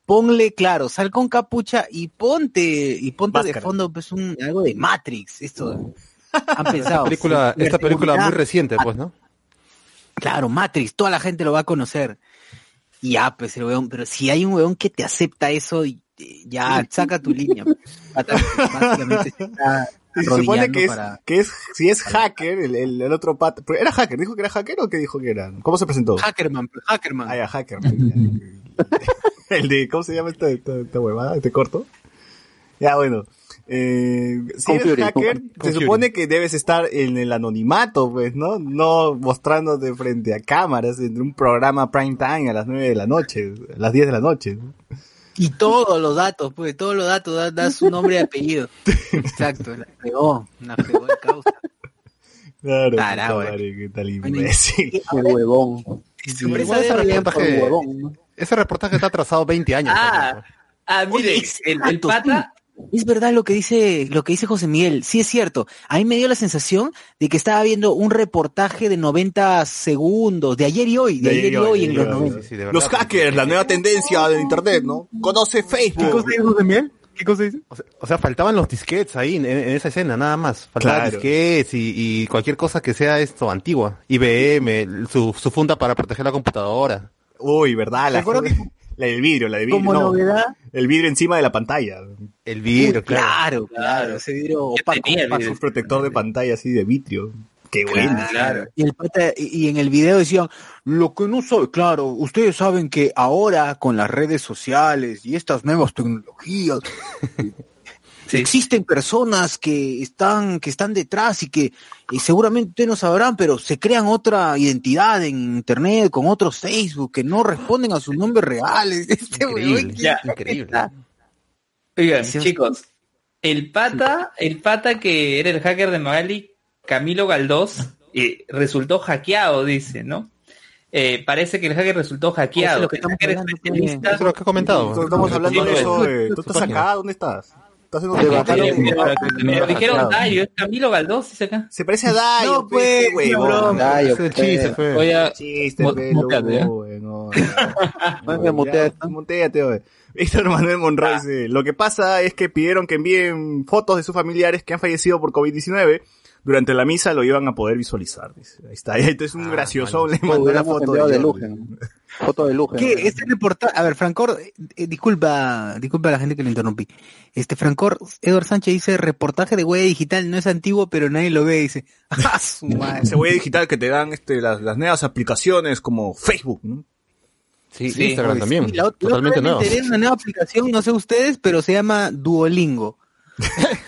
ponle, claro, sal con capucha y ponte, y ponte de Máscara. fondo pues un, algo de Matrix, esto. Han pensado. Esta película, esta película muy reciente, pues, ¿no? Claro, Matrix, toda la gente lo va a conocer. Ya, pues el weón, pero si hay un weón que te acepta eso, eh, ya, saca tu línea. pues. Básicamente se está Y se supone que es, para- que es, si es hacker, el, el, el otro pata, pero ¿era hacker? ¿Dijo que era hacker o qué dijo que era? ¿Cómo se presentó? Hackerman, pues, Hackerman. Ah, ya, hacker. el de, ¿cómo se llama esta, esta, esta huevada, este corto? Ya, bueno. Eh, si Con eres Fury, hacker, con- se supone que debes estar en el anonimato, pues, ¿no? No mostrándote frente a cámaras en un programa prime time a las 9 de la noche, a las 10 de la noche. ¿no? Y todos los datos, pues, todos los datos, da, da su nombre y apellido. Exacto, la fregó, la fregó de causa. Claro, puta eh. madre, qué tal imbécil. Qué huevón. Ese reportaje- Qué huevón, ¿no? Ese reportaje está atrasado 20 años. Ah, ah, mire, Oye, el, el pata, Es verdad lo que dice, lo que dice José Miguel, sí es cierto. A mí me dio la sensación de que estaba viendo un reportaje de 90 segundos, de ayer y hoy, de, ayer y hoy en los. 90. Sí, sí, de verdad, Los porque- hackers, la nueva tendencia del internet, ¿no? Conoce Facebook. dice José Miguel? ¿Qué cosa dice? O sea, o sea, faltaban los disquetes ahí en, en esa escena, nada más. Faltaban Claro. disquetes y, y cualquier cosa que sea esto antigua. IBM, su, su funda para proteger la computadora. Uy, ¿verdad? La, la del vidrio, la del vidrio. Como no, novedad. el vidrio encima de la pantalla. El vidrio, Uy, claro. claro, claro, ese vidrio opaco, tenía opaco. vidrio. Un protector de pantalla así de vitrio. Qué bueno. Claro. Y el pata- y en el video decían, lo que no sabe, claro, ustedes saben que ahora con las redes sociales y estas nuevas tecnologías Sí. existen personas que están que están detrás y que y seguramente ustedes no sabrán, pero se crean otra identidad en internet con otros Facebook que no responden a sus nombres reales. Este Increíble, ya. increíble. Oigan, Sí, chicos, el pata, el pata que era el hacker de Magali, Camilo Galdós, eh, resultó hackeado, dice, ¿no? Eh, parece que el hacker resultó Eso es hackeado. lo que estamos hacker hablando, especialista- Eso es lo que he comentado. Estamos hablando de eso. pues. eh, ¿Tú estás acá? ¿Dónde estás? ¿Estás en un Se hotel? bajaron- Pero dijeron. Dayo, es Camilo Galdós, dice acá. Se parece a Dayo, No, pues, es el chiste, Chiste, Mu- pelo, muteate, ¿eh? oye. Víctor Manuel Monroy dice, lo que pasa es que pidieron que envíen fotos de sus familiares que han fallecido por COVID-19. Durante la misa lo iban a poder visualizar. dice. Ahí está. Esto es un Ah, gracioso. Le Lo mandó la foto de. Lugen. Foto de Lugen. ¿Qué? Este reportaje, a ver, Francor, eh, eh, disculpa, disculpa a la gente que lo interrumpí. Este Francor, Edward Sánchez dice, reportaje de huella digital no es antiguo, pero nadie lo ve, dice. ¡Ah, su madre! Ese huella digital que te dan este, las, las nuevas aplicaciones como Facebook, ¿no? Sí, Sí, Instagram Oye, también. sí, la ot- la Totalmente de una nueva aplicación, no sé ustedes, pero se llama Duolingo.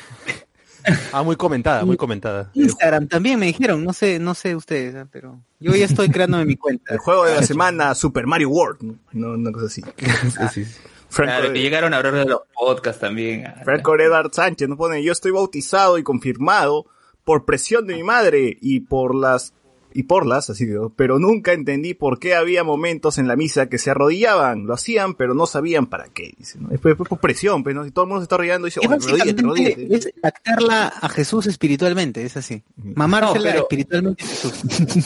Ah, muy comentada, muy comentada. Instagram también me dijeron, no sé, no sé ustedes, ¿eh? pero yo ya estoy creándome mi cuenta. El juego de la semana, Super Mario World. ¿no? Una cosa así. Franco, Claro, que llegaron a hablar de los podcasts también. ah, Franco Edward Sánchez nos pone, yo estoy bautizado y confirmado por presión de mi madre y por las y por las, así digo, pero nunca entendí por qué había momentos en la misa que se arrodillaban, lo hacían, pero no sabían para qué, dice, ¿no? Después, después por presión, pues, ¿no? Si todo el mundo se está arrodillando, dice, oye, básicamente arrodíllate. es lactarla a Jesús espiritualmente, es así. Mamársela No, pero- espiritualmente a Jesús.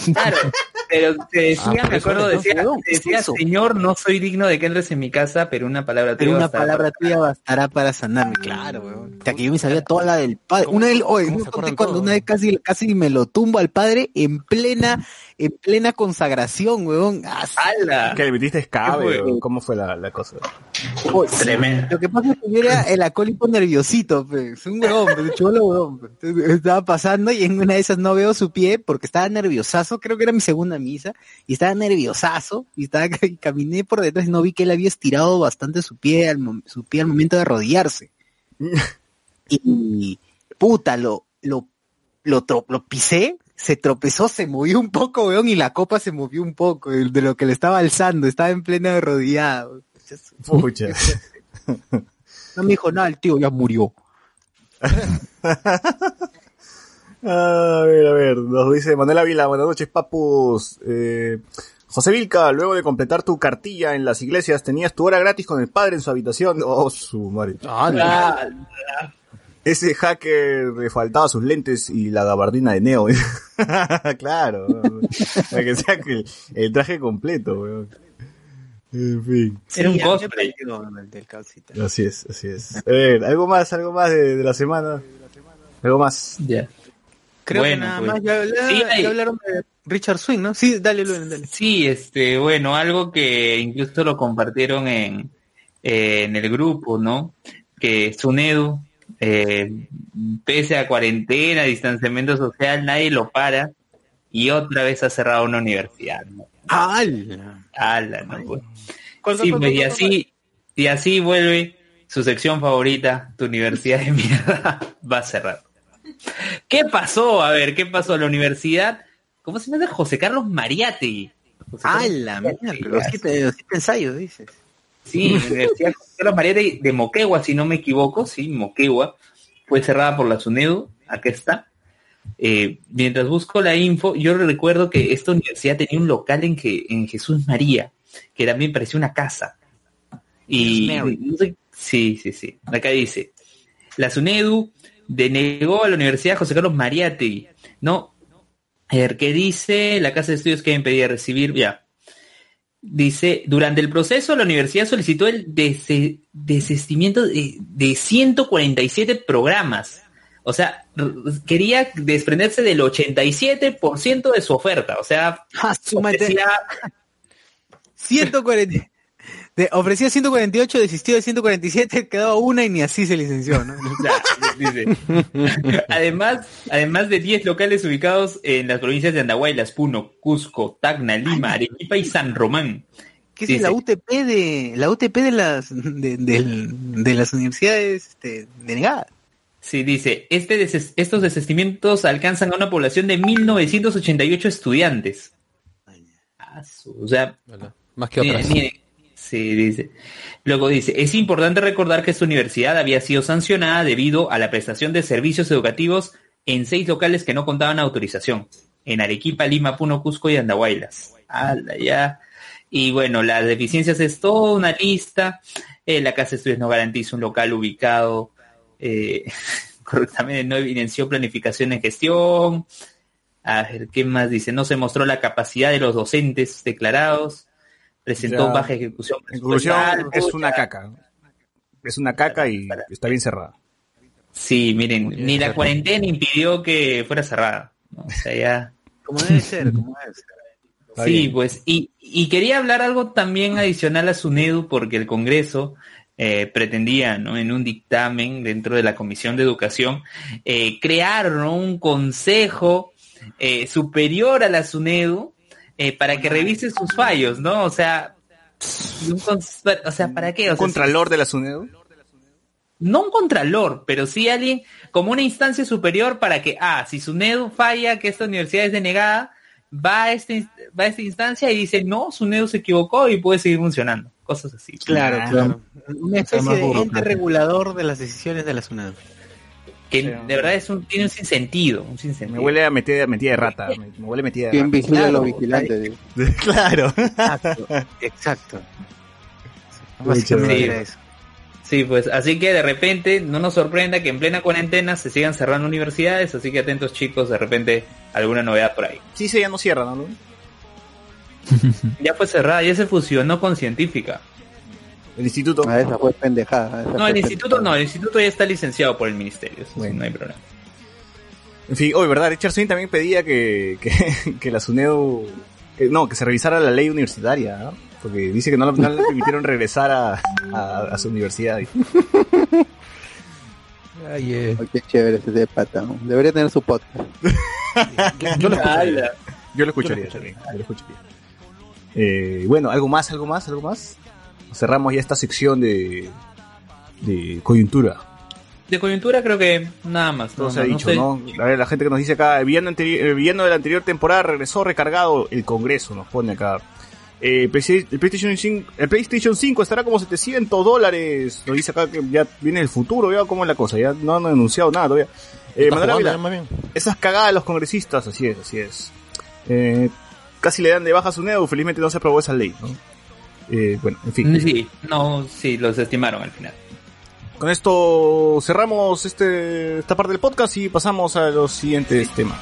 Claro, pero te decía, Ah, me acuerdo, decía, weón, te ¿qué es decía? Señor, no soy digno de que entres en mi casa, pero una palabra Pero tuya una bastará palabra para- tuya bastará para sanarme, claro, weón. O sea, que yo me sabía toda la del padre. ¿Cómo- Una vez, oye, cuando una vez casi, casi me lo tumbo al padre en plena, en plena consagración, weón. ¡Hala! Que le metiste escabe, ¿cómo fue la, la cosa? Tremendo. Lo que pasa es que yo era el acólito nerviosito, pues. Un huevón, pues, cholo huevón. pues. Entonces, Estaba pasando y en una de esas no veo su pie porque estaba nerviosazo, creo que era mi segunda misa, y estaba nerviosazo, y estaba y caminé por detrás y no vi que él había estirado bastante su pie al, mom- su pie al momento de arrodillarse. Y puta, lo, lo, lo, tro- lo pisé, se tropezó, se movió un poco, weón, y la copa se movió un poco de, de lo que le estaba alzando, estaba en plena arrodillada. weón. Pucha. No me dijo nada, el tío ya murió. A ver, a ver, nos dice Manuel Ávila, buenas noches, papus. Eh, José Vilca, luego de completar tu cartilla en las iglesias, tenías tu hora gratis con el padre en su habitación. Oh, su madre. Ah, Ese hacker le faltaba sus lentes y la gabardina de Neo. claro. Para que sea que el, el traje completo, weón. En fin. Era un cosplay. pareció el del calcita. Así es, así es. A ver, algo más, algo más de, de la semana. Algo más. Ya. Creo Bueno, que nada pues. más ya, habla- Sí, ya hablaron de Richard Swing, ¿no? Sí, dale, Luen, dale. Sí, este, bueno, algo que incluso lo compartieron en, eh, en el grupo, ¿no? Que Sunedu, eh, pese a cuarentena, distanciamiento social, nadie lo para y otra vez ha cerrado una universidad, ¿no? ¡Hala! Ala, no, pues. ¿Cuál, Sí, cuál, pues, y así, y así vuelve su sección favorita, tu universidad de mierda, va a cerrar. ¿Qué pasó? A ver, ¿qué pasó? La universidad, ¿cómo se llama? José Carlos. José Carlos siete, los siete ensayos, dices. Sí, la Universidad José Carlos Mariátegui de Moquegua, si no me equivoco, sí, Moquegua, fue cerrada por la SUNEDU, acá está. Eh, mientras busco la info, yo recuerdo que esta universidad tenía un local en que en Jesús María, que también parecía una casa. Y no sé- sí, sí, sí. Acá dice, la SUNEDU denegó a la Universidad José Carlos Mariátegui, ¿no? Ver, ¿qué dice? La Casa de Estudios que impedía recibir, ya. Dice, durante el proceso la universidad solicitó el dese- desistimiento de, de 147 programas. O sea, quería desprenderse del 87% de su oferta. O sea, ¡Ah, 140. De, ofrecía 148, desistió de 147, quedaba una y ni así se licenció, ¿no? Ya, dice. además, además de 10 locales ubicados en las provincias de Andahuaylas, Puno, Cusco, Tacna, Lima, Arequipa y San Román. ¿Qué es Dice- la UTP de la UTP de las de, las universidades este, denegadas? Sí, dice, este deses- estos desistimientos alcanzan a una población de 1988 estudiantes. O sea. Más que otras. Sí, dice. Luego dice, es importante recordar que esta universidad había sido sancionada debido a la prestación de servicios educativos en seis locales que no contaban autorización. En Arequipa, Lima, Puno, Cusco y Andahuaylas. Ya. Y bueno, las deficiencias es toda una lista. Eh, la Casa de Estudios no garantiza un local ubicado eh, correctamente, no evidenció planificación en gestión. A ver, ¿qué más dice? No se mostró la capacidad de los docentes declarados. Presentó Ya. baja ejecución. En conclusión, es pucha. una caca. Es una caca y está bien cerrada. Sí, miren, Bien, ni la cuarentena impidió que fuera cerrada. O sea, ya... Como debe ser, como debe ser. Está sí, bien. pues, y, y quería hablar algo también adicional a SUNEDU porque el Congreso eh, pretendía, ¿no? En un dictamen dentro de la Comisión de Educación, eh, crear ¿no? un consejo eh, superior a la SUNEDU eh, para que revise sus fallos, ¿no? O sea, un o sea, ¿para qué? O ¿Un sea, contralor de la SUNEDU? no un contralor, pero sí alguien como una instancia superior para que, ah, si SUNEDU falla, que esta universidad es denegada, va a, este, va a esta instancia y dice, no, SUNEDU se equivocó y puede seguir funcionando. Cosas así. Claro, Ah, claro. Una especie de ente regulador de las decisiones de la SUNAD. Que de verdad es un, tiene un sinsentido, un sinsentido. Me huele a metida, metida de rata. Me, me huele a metida de ¿Quién rata. vigila a Claro, los vigilantes? digo. claro. Exacto, exacto. Básicamente Sí. era eso. Sí, pues así que de repente no nos sorprenda que en plena cuarentena se sigan cerrando universidades, así que atentos chicos, de repente alguna novedad por ahí. Sí, se ya no cierra, ¿no? Ya fue cerrada, ya se fusionó con científica. El instituto. Ah, esa fue pendejada. esa No, fue el instituto pendejada. no, el instituto ya está licenciado por el ministerio, eso sí, Bueno. no hay problema. En fin, hoy, ¿verdad? Richard Swing también pedía que, que, que la SUNEDU... que- no, que se revisara la ley universitaria, ¿no? Porque dice que no, no le permitieron regresar a, a, a su universidad. Ay, eh. Ay, qué chévere ese de pata. ¿no? Debería tener su podcast. Yo lo escucharía. Yo lo escucharía. Yo lo escucharía. Eh, bueno, ¿algo más? ¿Algo más? ¿Algo más? Cerramos ya esta sección de, de coyuntura. De coyuntura creo que nada más. Todo no, se ha no, no dicho, sé. ¿no? A ver, la gente que nos dice acá, el villano, el villano de la anterior temporada regresó recargado el Congreso, nos pone acá. Eh, el, PlayStation 5, el PlayStation 5 estará como 700 dólares. Nos dice acá que ya viene el futuro, vea cómo es la cosa. Ya no han anunciado nada todavía. Eh, jugando ya esas cagadas a los congresistas, así es, así es. Eh, casi le dan de baja a su NEDU, felizmente no se aprobó esa ley, ¿no? Eh, bueno, en fin. Sí, no, sí, los estimaron al final. Con esto cerramos este, esta parte del podcast y pasamos a los siguientes temas.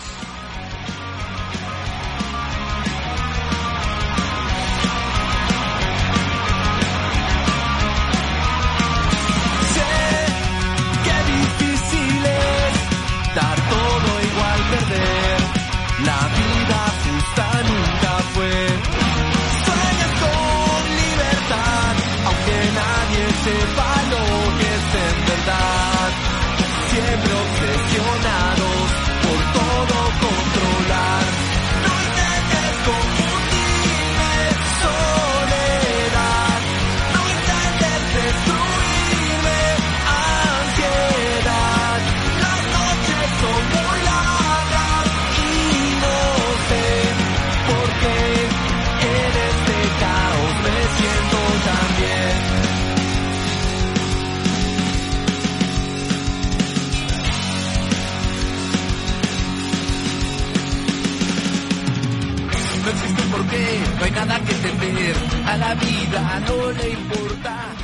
No hay nada que temer. A la vida no le importa.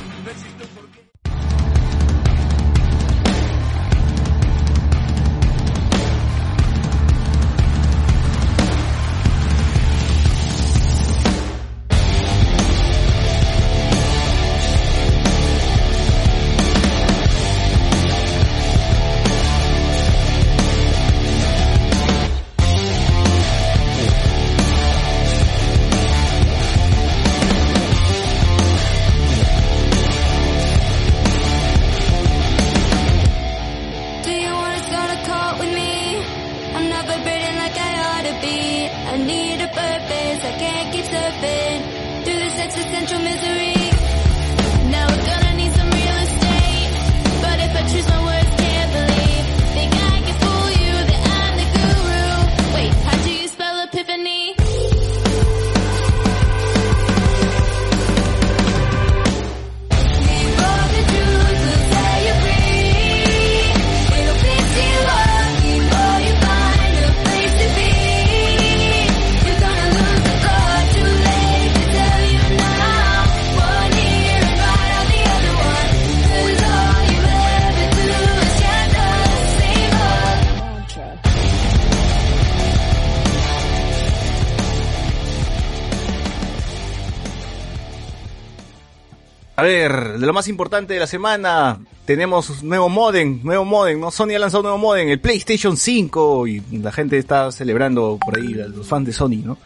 De lo más importante de la semana, tenemos nuevo modem, nuevo modem, ¿no? Sony ha lanzado un nuevo modem, el PlayStation 5, y la gente está celebrando por ahí, los fans de Sony, ¿no?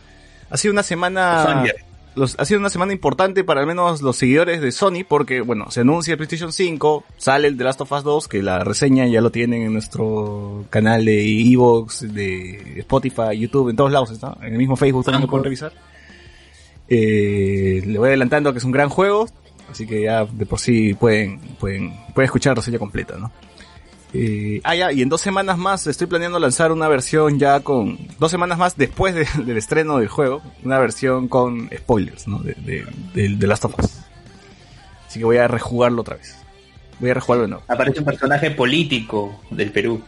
Ha sido una semana... Los- ha sido una semana importante para al menos los seguidores de Sony, porque, bueno, se anuncia el PlayStation 5, sale el The Last of Us 2, que la reseña ya lo tienen en nuestro canal de Evox, de Spotify, YouTube, en todos lados está, en el mismo Facebook también lo pueden revisar. Eh, le voy adelantando que es un gran juego. Así que ya de por sí pueden, pueden, pueden escuchar la reseña completa, ¿no? Eh, ah, ya, y en dos semanas más estoy planeando lanzar una versión ya con, dos semanas más después de- del estreno del juego, una versión con spoilers, ¿no? De, de, de, de Last of Us. Así que voy a rejugarlo otra vez. Voy a rejugarlo de nuevo. Aparece un personaje político del Perú.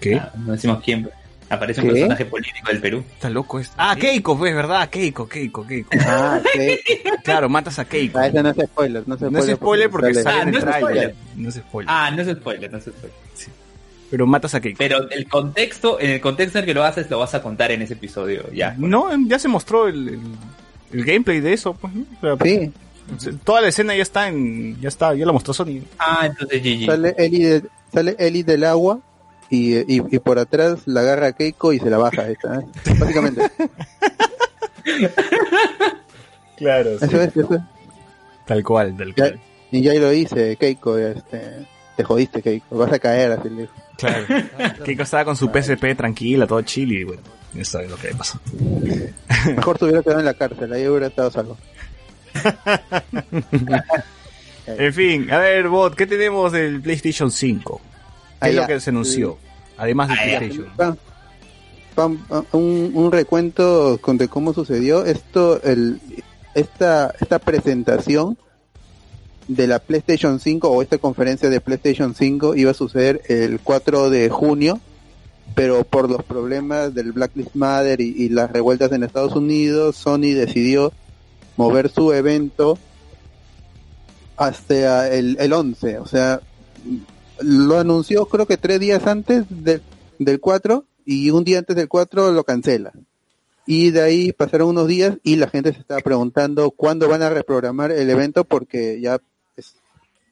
¿Qué? Ah, no decimos quién. Aparece un ¿Qué? personaje político del Perú. Está loco esto. Ah, Keiko, pues, ¿verdad? Keiko, Keiko, Keiko. Ah, sí. Claro, matas a Keiko. Ah, no es spoiler, no es No es spoiler porque sale Ah, en no es trailer. spoiler. No es spoiler. Ah, no es spoiler, no es spoiler. Pero matas a Keiko. Pero el contexto, en el contexto en el que lo haces, lo vas a contar en ese episodio, ya. No, ya se mostró el, el, el gameplay de eso, pues, ¿no? O sea, Sí. Toda la escena ya está en, ya está, ya lo mostró Sony. Ah, entonces GG. Sale Eli, de- sale Eli del agua y, y, y por atrás la agarra a Keiko y se la baja. Esta, ¿eh? Básicamente. Claro, Eso es, eso es. Tal cual, tal Ya- cual. y ya lo dice Keiko, este, te jodiste Keiko, vas a caer así le dijo. Claro. Keiko estaba con su PSP tranquila, todo chill y bueno, eso es lo que pasó. Mejor se hubiera quedado en la cárcel, ahí hubiera estado salvo. En fin, a ver, Bot, ¿qué tenemos del PlayStation 5? ¿Qué es lo que se anunció? Además de. PlayStation. Un, un recuento con de cómo sucedió esto, el, esta, esta presentación de la PlayStation 5 o esta conferencia de PlayStation 5 iba a suceder el 4 de junio, pero por los problemas del Black Lives Matter y, y las revueltas en Estados Unidos, Sony decidió mover su evento hasta el, el 11, o sea, lo anunció creo que tres días antes de- del 4 y un día antes del 4 lo cancela. Y de ahí pasaron unos días y la gente se estaba preguntando cuándo van a reprogramar el evento porque ya es-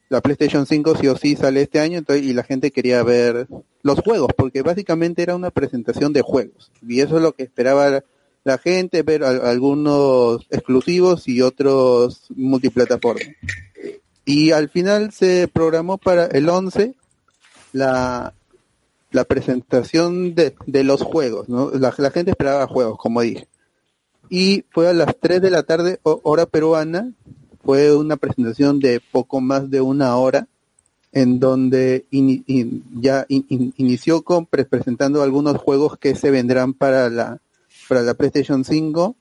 la PlayStation 5 sí o sí sale este año entonces, y la gente quería ver los juegos porque básicamente era una presentación de juegos y eso es lo que esperaba la, gente, ver al- algunos exclusivos y otros multiplataformas. Y al final se programó para el 11 la, la presentación de, de los juegos, ¿no? La, gente esperaba juegos, como dije. Y fue a las 3 de la tarde, ho- hora peruana, fue una presentación de poco más de una hora, en donde ya in- in- inició con pre- presentando algunos juegos que se vendrán para la, para la PlayStation 5.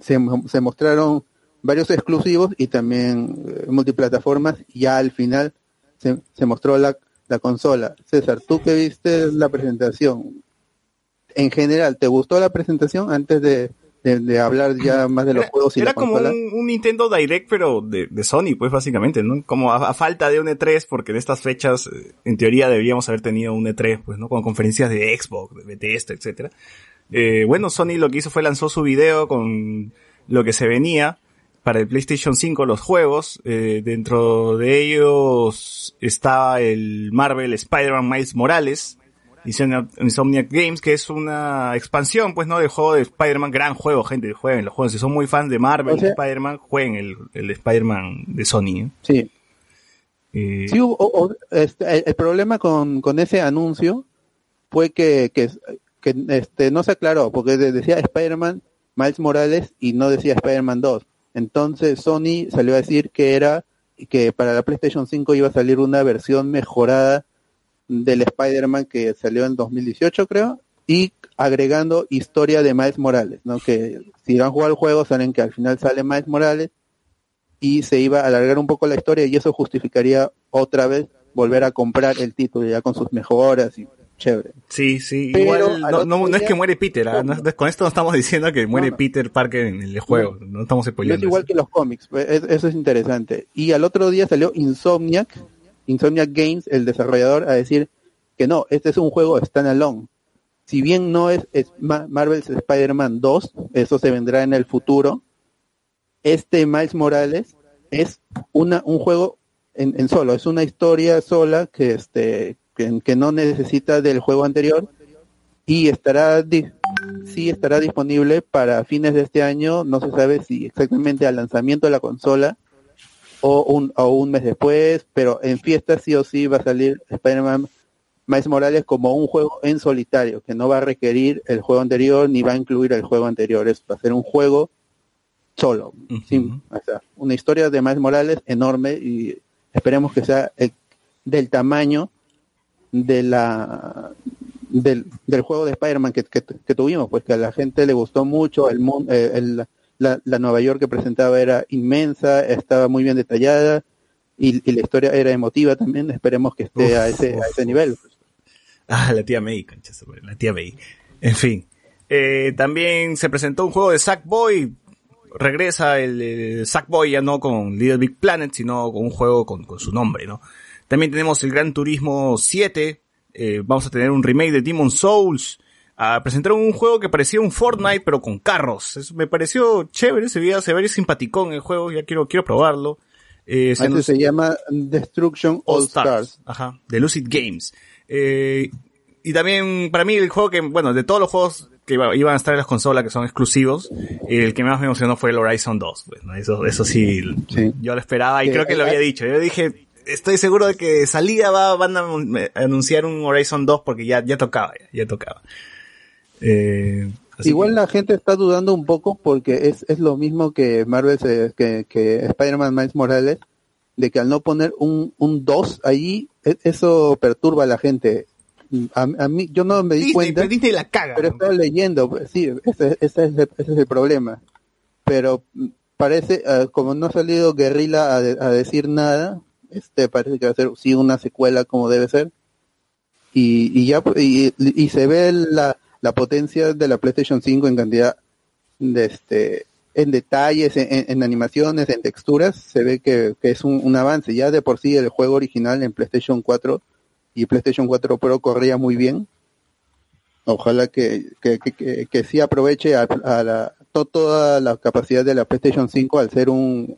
Se, mo- se mostraron varios exclusivos y también eh, multiplataformas. Ya al final se mostró la, la consola. César, tú que viste la presentación, en general, ¿te gustó la presentación antes de, de, de hablar ya más de los juegos y Era la como un, un Nintendo Direct, pero de, de Sony, pues básicamente, ¿no? Como a, a falta de un E3, porque en estas fechas, eh, en teoría deberíamos haber tenido un E3, pues, ¿no? Con conferencias de Xbox, de Bethesda, etcétera. Eh, bueno, Sony lo que hizo fue lanzó su video con lo que se venía para el PlayStation 5, los juegos. Eh, dentro de ellos estaba el Marvel Spider-Man Miles Morales, Insomniac, Insomniac Games, que es una expansión, pues, ¿no? Del juego de Spider-Man, gran juego, gente, jueguen los juegos. Si son muy fans de Marvel, O sea- Spider-Man, jueguen el, el Spider-Man de Sony, ¿eh? Sí. Eh, Sí, hubo- o- o- este, el, problema con, con ese anuncio fue que, que, que, este, no se aclaró, porque de- decía Spider-Man Miles Morales y no decía Spider-Man 2. Entonces Sony salió a decir que era que para la PlayStation 5 iba a salir una versión mejorada del Spider-Man que salió en 2018 creo y agregando historia de Miles Morales, ¿no? Que si van a jugar el juego saben que al final sale Miles Morales y se iba a alargar un poco la historia y eso justificaría otra vez volver a comprar el título ya con sus mejoras y chévere. Sí, sí, Pero igual al no, no, es que muere Peter, ¿ah? No con esto no estamos diciendo que muere. Peter Parker en el juego, no, estamos No es spoilando. igual eso. que los cómics, pues, es- eso es interesante. Y al otro día salió Insomniac, Insomniac Games, el desarrollador, a decir que no, este es un juego standalone. Si bien no es, es Ma- Marvel's Spider-Man 2, eso se vendrá en el futuro, este Miles Morales es una, un juego en, en solo, es una historia sola que, este, que, que no necesita del juego anterior y estará sí estará disponible para fines de este año, no se sabe si exactamente al lanzamiento de la consola o un, o un mes después, pero en fiesta sí o sí va a salir Spider-Man Miles Morales como un juego en solitario, que no va a requerir el juego anterior ni va a incluir el juego anterior, es va a ser un juego solo. sin- o sea, una historia de Miles Morales enorme y esperemos que sea el- del tamaño de la del, del juego de Spider-Man que, que- que tuvimos, pues que a la gente le gustó mucho, el, eh, el- la, la Nueva York que presentaba era inmensa, estaba muy bien detallada y, y la historia era emotiva también, esperemos que esté Uf, a, ese, a ese nivel. Ah, la tía May, concha su madre, la tía May. En fin. Eh, también se presentó un juego de Sackboy. Regresa el, el Sackboy ya no con Little Big Planet, sino con un juego con, con su nombre, ¿no? También tenemos el Gran Turismo 7. eh, vamos a tener un remake de Demon Souls. Ah, presentaron un juego que parecía un Fortnite, pero con carros. Eso me pareció chévere, se veía, se veía simpaticón el juego, ya quiero, quiero probarlo. Eh, se Este se llama Destruction All, Stars. Ajá, de Lucid Games. Eh, y también, para mí, el juego que, bueno, de todos los juegos que iba- iban a estar en las consolas que son exclusivos, el que más me emocionó fue el Horizon 2. pues, ¿no? Eso, eso sí, yo lo esperaba y Sí, creo que lo eh, había dicho. Yo dije, estoy seguro de que salida va, van a eh, anunciar un Horizon 2 porque ya, ya tocaba, ya, ya tocaba. Eh, Igual la gente está dudando un poco porque es, es lo mismo que Marvel, se- que, que Spider-Man Miles Morales, de que al no poner un, un 2 allí, e- eso perturba a la gente. A, a mí, yo no me di Disney, cuenta, pero Disney la caga. pero estaba leyendo, sí, ese, ese es, el, ese es el problema. Pero mm, parece, ah, como no ha salido Guerrilla a, de- a decir nada, este parece que va a ser sí una secuela como debe ser. Y, y ya, y, y se ve la, la potencia de la PlayStation 5 en cantidad de este, en detalles, en, animaciones, en texturas, se ve que, que es un, un avance. Ya de por sí el juego original en PlayStation 4 y PlayStation 4 Pro corría muy bien. Ojalá que, que, que, que, sí aproveche a, a la, to- toda la capacidad de la PlayStation 5 al ser un,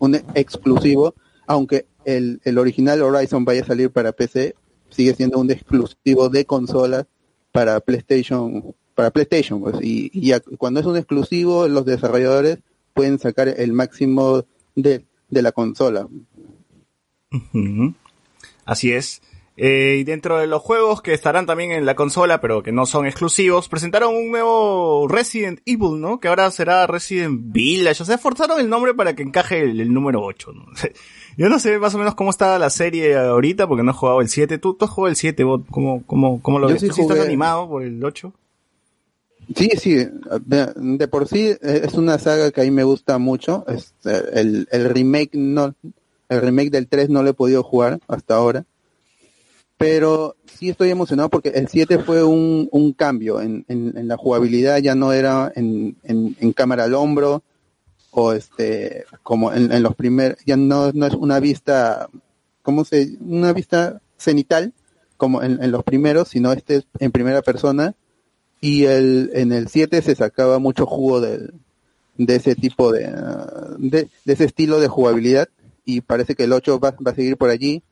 un exclusivo, aunque el, el original Horizon vaya a salir para PC, sigue siendo un exclusivo de consolas para PlayStation, para PlayStation, pues, y, cuando es un exclusivo, los desarrolladores pueden sacar el máximo de, de la consola. Así es. Eh, y dentro de los juegos que estarán también en la consola, pero que no son exclusivos, presentaron un nuevo Resident Evil, ¿no? Que ahora será Resident Village. O sea, forzaron el nombre para que encaje el, el número 8, ¿no? Yo no sé más o menos cómo está la serie ahorita, porque no he jugado el 7. ¿Tú, tú has jugado el 7, Bot? ¿Cómo, cómo, cómo lo Yo ves? sí ¿Tú sí estás animado por el 8? Sí, sí, de, por sí eh, es una saga que a mí me gusta mucho. Este, el, el remake no, el remake del 3 no lo he podido jugar hasta ahora. Pero sí estoy emocionado porque el 7 fue un, un cambio en, en, en la jugabilidad, ya no era en, en cámara al hombro o este como en, los primeros, ya no, no es una vista, ¿cómo se? Una vista cenital como en, los primeros, sino este es en primera persona y el, en el 7 se sacaba mucho jugo del, de ese tipo de, de, de ese estilo de jugabilidad y parece que el 8 va, va a seguir por allí.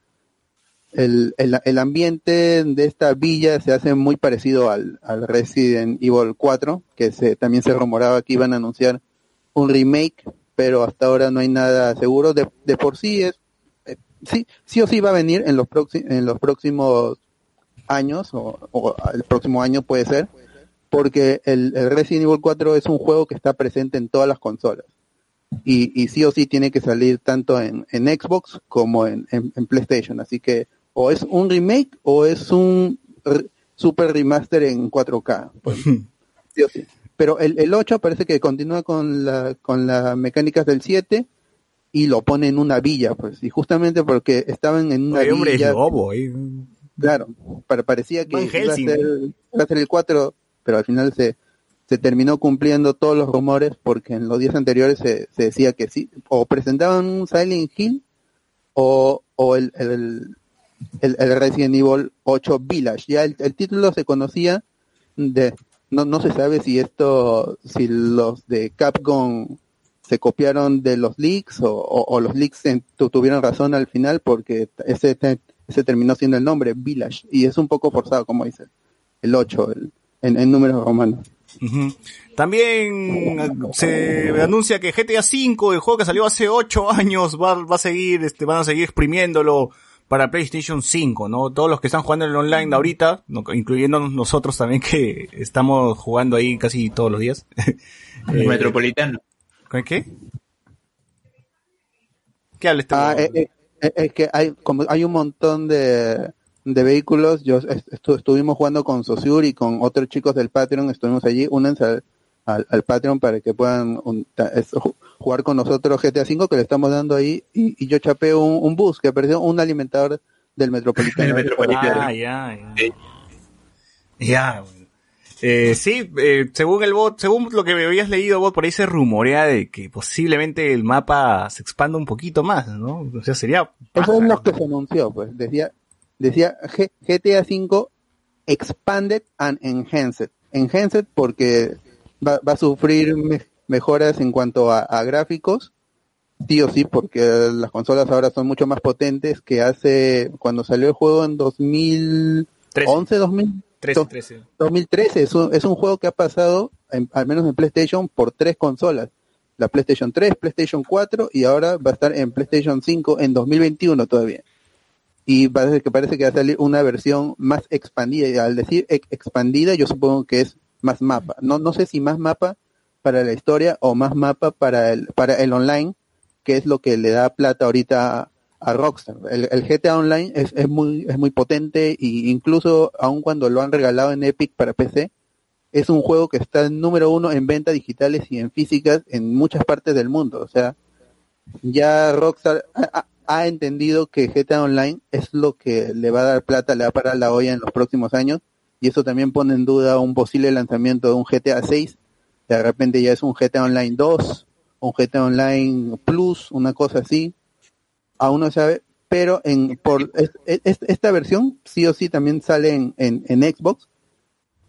El, el, el ambiente de esta villa se hace muy parecido al, al Resident Evil 4, que se, también se rumoraba que iban a anunciar un remake, pero hasta ahora no hay nada seguro. De, de por sí es, eh, sí, sí o sí va a venir en los, en los próximos años, o, o el próximo año puede ser, porque el, el Resident Evil 4 es un juego que está presente en todas las consolas. Y, y sí o sí tiene que salir tanto en, en Xbox como en, en- en PlayStation. Así que o es un remake o es un super remaster en 4K. pues, sí o sí. Pero el, el 8 parece que continúa con la con las mecánicas del 7 y lo pone en una villa, pues. Y justamente porque estaban en una Oye, hombre, villa... lobo, eh. Claro, para- parecía que iba a, ser, iba a ser el 4, pero al final se, se terminó cumpliendo todos los rumores porque en los días anteriores se, se decía que sí, o presentaban un Silent Hill o, o el, el, el, el Resident Evil 8 Village. Ya el, el título se conocía de, no, no se sabe si esto, si los de Capcom se copiaron de los leaks o, o- los leaks tuvieron razón al final porque ese, ese terminó siendo el nombre, Village, y es un poco forzado, como dice, el 8, el- en, números romanos. También se anuncia que GTA V, el juego que salió hace 8 años, va, va a seguir, este, van a seguir exprimiéndolo para PlayStation 5, ¿no? Todos los que están jugando en el online ahorita, incluyendo nosotros también que estamos jugando ahí casi todos los días. El Eh, Metropolitano. ¿Con qué? ¿Qué habla este Ah, eh, eh, es que hay como hay un montón de, de vehículos. Yo est- estu- estuvimos jugando con Sosur y con otros chicos del Patreon. Estuvimos allí. Únanse al, al, al Patreon para que puedan un- jugar con nosotros GTA V que le estamos dando ahí. Y, y yo chapé un, un bus que apareció un alimentador del Metropolitano. Ah, ya, ya. Ya, bueno. Eh, sí, eh, según el bot, según lo que me habías leído, bot, por ahí se rumorea de que posiblemente el mapa se expanda un poquito más, ¿no? O sea, sería... Eso es lo que se anunció, pues. Decía, decía G- GTA V Expanded and Enhanced. Enhanced porque va, va a sufrir me- mejoras en cuanto a, a gráficos. Sí o sí, porque las consolas ahora son mucho más potentes que hace cuando salió el juego en 2011, 2000, 13, 13. 2013. Es un, es un juego que ha pasado, en- al menos en PlayStation, por tres consolas. La PlayStation 3, PlayStation 4 y ahora va a estar en PlayStation 5 en 2021 todavía. Y parece que parece que va a salir una versión más expandida. Y al decir ex- expandida, yo supongo que es más mapa. No, no sé si más mapa para la historia o más mapa para el, para el online, que es lo que le da plata ahorita a, Rockstar. El, GTA Online es, es muy, es muy potente y incluso aun cuando lo han regalado en Epic para PC, es un juego que está número uno en ventas digitales y en físicas en muchas partes del mundo. O sea, ya Rockstar ha- ha entendido que GTA Online es lo que le va a dar plata, le va a parar la olla en los próximos años y eso también pone en duda un posible lanzamiento de un GTA 6. De repente ya es un GTA Online 2, un GTA Online Plus, una cosa así. Aún no sabe, pero en por es- es- esta versión sí o sí también sale en, en, en Xbox,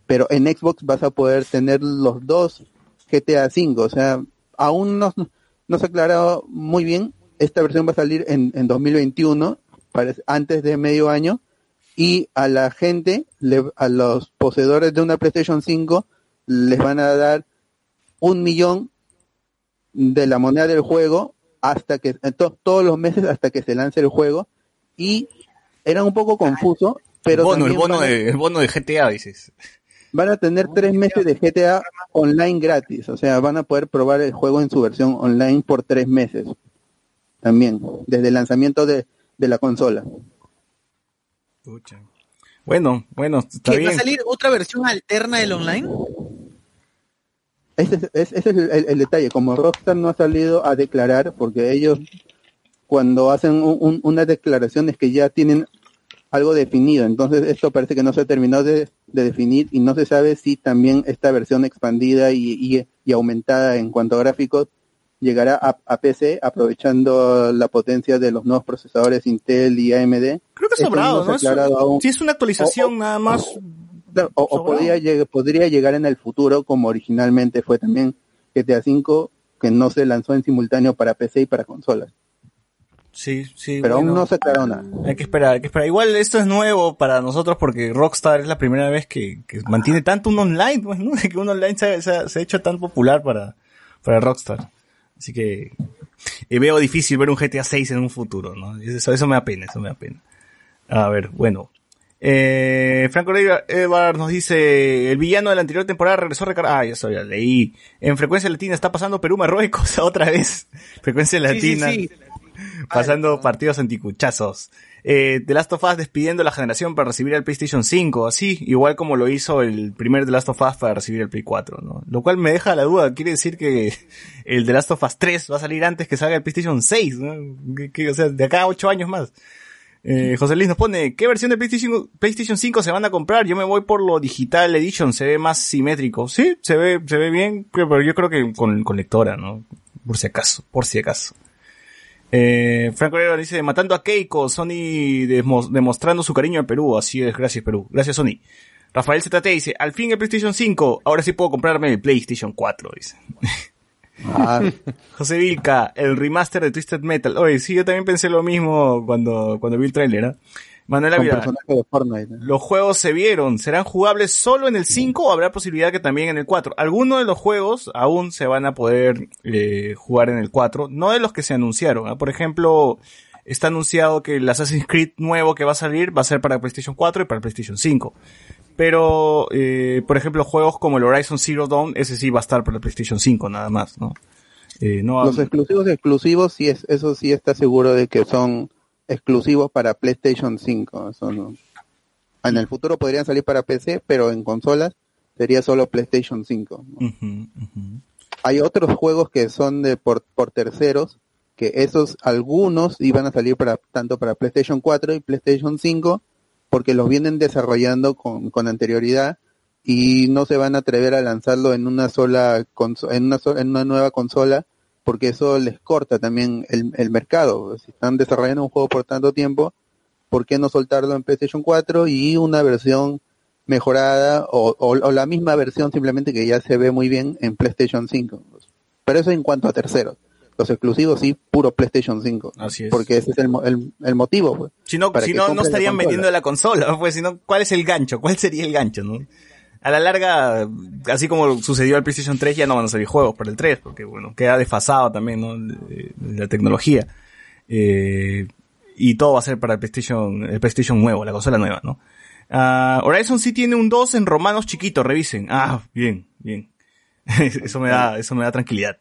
pero en Xbox vas a poder tener los dos GTA 5, o sea, aún no, no se ha aclarado muy bien, esta versión va a salir en, en 2021, parece- antes de medio año, y a la gente, le- a los poseedores de una PlayStation 5, les van a dar un millón de la moneda del juego hasta que eh, to- todos los meses hasta que se lance el juego y era un poco confuso pero el bono, el bono, a- de, el bono de GTA, dices. van a tener tres meses de GTA online gratis, o sea, van a poder probar el juego en su versión online por tres meses, también, desde el lanzamiento de, de la consola. Bueno, bueno, está ¿Qué, bien. ¿Va a salir otra versión alterna del online? Ese es, es- ese es el, el- el detalle, como Rockstar no ha salido a declarar, porque ellos cuando hacen un- un- unas declaraciones que ya tienen algo definido, entonces esto parece que no se ha terminado de, de definir y no se sabe si también esta versión expandida y, y- y aumentada en cuanto a gráficos llegará a, a PC aprovechando la potencia de los nuevos procesadores Intel y AMD. Creo que sobrado, ¿no? aún. Si es una actualización nada más. Claro, o, o podría, lleg- podría llegar en el futuro como originalmente fue también GTA V que no se lanzó en simultáneo para PC y para consolas. Sí, sí. Pero aún no se aclaró nada. Hay que esperar, hay que esperar. Igual esto es nuevo para nosotros porque Rockstar es la primera vez que, que mantiene tanto un online, pues, ¿no? Que un online se, ha- se ha- se ha hecho tan popular para, para Rockstar. Así que eh, veo difícil ver un GTA 6 en un futuro, ¿no? Eso, eso me da pena, eso me da pena. A ver, bueno. Eh, Franco Edward nos dice, el villano de la anterior temporada regresó a recargar, ah, ya eso ya leí. En frecuencia latina está pasando Perú Marruecos otra vez. Frecuencia latina. sí, sí. Pasando partidos anticuchazos. Eh, The Last of Us despidiendo la generación para recibir el PlayStation 5, así, igual como lo hizo el primer The Last of Us para recibir el Play 4, ¿no? Lo cual me deja la duda, quiere decir que el The Last of Us 3 va a salir antes que salga el PlayStation 6, ¿no? O sea, de acá a 8 años más. Eh, José Luis nos pone, ¿qué versión de PlayStation, PlayStation 5 se van a comprar? Yo me voy por lo Digital Edition, se ve más simétrico. Sí, se ve, se ve bien, pero yo creo que con, con lectora, ¿no? Por si acaso, por si acaso. Eh, Franco Herrera dice, matando a Keiko, Sony demo- demostrando su cariño al Perú. Así es, gracias Perú. Gracias Sony. Rafael ZT dice, al fin el PlayStation 5, ahora sí puedo comprarme el PlayStation 4, dice. Ah, José Vilca, el remaster de Twisted Metal. Oye, sí, yo también pensé lo mismo cuando, cuando vi el trailer, ¿ah? Manuel Ávila, los juegos se vieron, ¿serán jugables solo en el 5 o habrá posibilidad que también en el 4? Algunos de los juegos aún se van a poder eh, jugar en el 4, no de los que se anunciaron. ¿ah? Por ejemplo, está anunciado que el Assassin's Creed nuevo que va a salir va a ser para PlayStation 4 y para PlayStation 5. Pero, eh, por ejemplo, juegos como el Horizon Zero Dawn, ese sí va a estar para el PlayStation 5 nada más, ¿no? Eh, no, Los exclusivos exclusivos, sí es, eso sí está seguro de que son exclusivos para PlayStation 5. Eso no. En el futuro podrían salir para PC, pero en consolas sería solo PlayStation 5. ¿no? Ujú, ujú. Hay otros juegos que son de por, por terceros, que esos algunos iban a salir para tanto para PlayStation 4 y PlayStation 5, porque los vienen desarrollando con, con anterioridad y no se van a atrever a lanzarlo en una sola en una so- en una nueva consola porque eso les corta también el, el mercado. Si están desarrollando un juego por tanto tiempo, ¿por qué no soltarlo en PlayStation 4 y una versión mejorada o, o- o la misma versión simplemente que ya se ve muy bien en PlayStation 5? Pero eso en cuanto a terceros. Los exclusivos sí, puro PlayStation 5. Así es. Porque ese es el, el, el motivo. Pues. Si no, si no, estarían vendiendo la consola, pues, sino, ¿cuál es el gancho? ¿Cuál sería el gancho, no? A la larga, así como sucedió al PlayStation 3, ya no van a salir juegos para el 3, porque bueno, queda desfasado también, ¿no? La tecnología. Eh, y todo va a ser para el PlayStation, el PlayStation nuevo, la consola nueva, ¿no? Ah, Horizon sí tiene un 2 en romanos chiquito, revisen. Ah, bien, bien. eso me da, eso me da tranquilidad.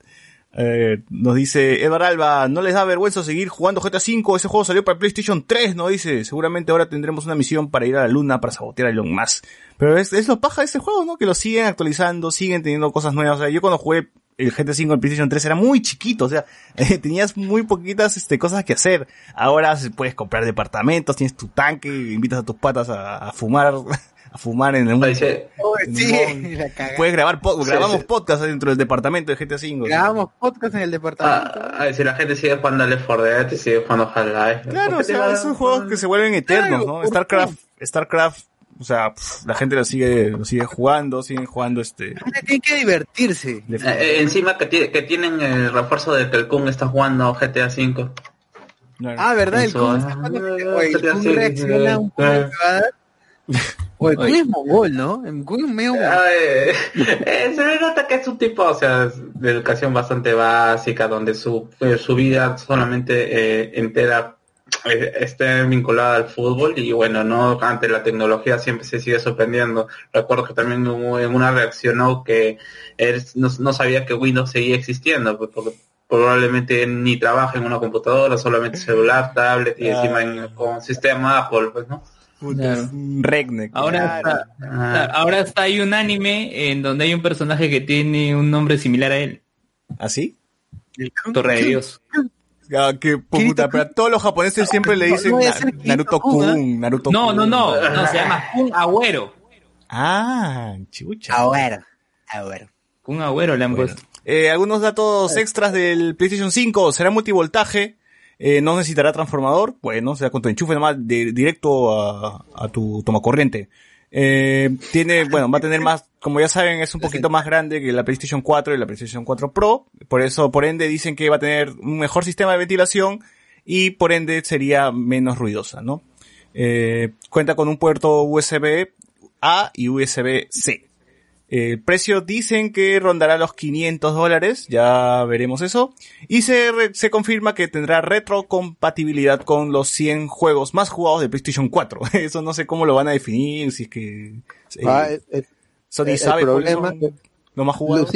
Eh, nos dice Edward Alba, ¿no les da vergüenza seguir jugando GTA V? Ese juego salió para PlayStation 3, ¿no? Dice, seguramente ahora tendremos una misión para ir a la luna para sabotear a Elon Musk. Pero es, es lo paja de ese juego, ¿no? Que lo siguen actualizando, siguen teniendo cosas nuevas. O sea, yo cuando jugué el GTA V en PlayStation 3 era muy chiquito, o sea, tenías muy poquitas este, cosas que hacer. Ahora puedes comprar departamentos, tienes tu tanque, invitas a tus patas a fumar, a fumar en un... Dice, en Sí. Puedes grabar, po- grabamos sí. podcast dentro del departamento de GTA V. Grabamos podcast en el departamento. ah, ah, si la gente sigue jugando Left 4 Dead y sigue jugando Half-Life. Claro, ¿por o sea, esos juegos que se vuelven eternos, ¿no? ¿por StarCraft, StarCraft, o sea, pf, la gente lo sigue, lo sigue jugando, siguen jugando este. Tienen que divertirse. Eh, eh, encima que, que tienen el refuerzo de que el Kun está jugando GTA V. Claro. Ah, ¿verdad? El Eso, Kun, ah, Oye, el ah, Kun reacciona un poco ah. Oye, Kun es mongol, ¿no? Kun es medio eh, eh, se nota que es un tipo, o sea, de educación bastante básica, donde su, eh, su vida solamente eh, entera esté vinculada al fútbol y bueno, no ante la tecnología siempre se sigue sorprendiendo. Recuerdo que también hubo en una reaccionó que él no, no sabía que Windows seguía existiendo, pues, porque probablemente ni trabaja en una computadora, solamente celular, tablet y encima en- con sistema Apple, pues, ¿no? Puta, Claro. es un redneck. Ahora está, Ah. ahora está hay un anime en donde hay un personaje que tiene un nombre similar a él. ¿Así? El Kun- Torre de Dios. Ah, que puta, pero a todos los japoneses siempre le dicen no Naruto Kun, Kun, Naruto No, no, no, no, se llama Kun Agüero. Ah, chucha. Ahora, ahora. Kun Agüero le han puesto. Eh, algunos datos extras del PlayStation 5. Será multivoltaje. Eh, no necesitará transformador. Bueno, será con tu enchufe nomás directo a, tu toma corriente. Eh, tiene, bueno, va a tener más, como ya saben, es un poquito más grande que la PlayStation 4 y la PlayStation 4 Pro. Por eso, por ende, dicen que va a tener un mejor sistema de ventilación y por ende sería menos ruidosa, ¿no? Eh, cuenta con un puerto USB A y USB C. El precio dicen que rondará los 500 dólares, ya veremos eso. Y se, re- se confirma que tendrá retrocompatibilidad con los 100 juegos más jugados de PlayStation 4. Eso no sé cómo lo van a definir, si es que eh, Ah, es- es- Sony el sabe cuáles problema son los más jugados.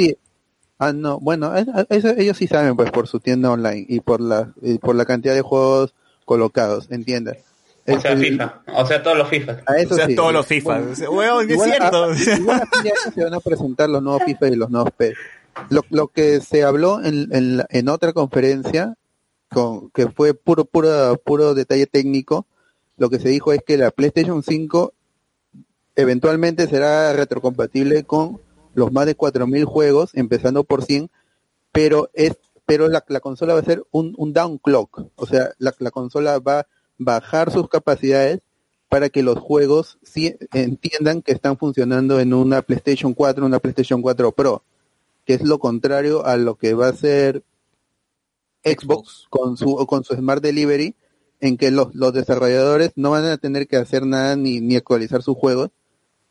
Ah, no, bueno, eso ellos sí saben, pues, por su tienda online y por la, y por la cantidad de juegos colocados, entiendas. O sea, El- FIFA. O sea, todos los FIFA. A eso o sea, sí. todos los FIFA. Bueno, weón, es igual a- cierto. igual a fin de año se van a presentar los nuevos FIFA y los nuevos PES. Lo, lo que se habló en, en, la- en otra conferencia, con, que fue puro, puro, puro detalle técnico, lo que se dijo es que la PlayStation 5 eventualmente será retrocompatible con los más de 4.000 juegos, empezando por 100, pero es pero la, la consola va a ser un, un down clock, o sea, la, la consola va a bajar sus capacidades para que los juegos sí entiendan que están funcionando en una PlayStation 4, una PlayStation 4 Pro, que es lo contrario a lo que va a ser Xbox con su con su Smart Delivery, en que los, los desarrolladores no van a tener que hacer nada ni, ni actualizar sus juegos,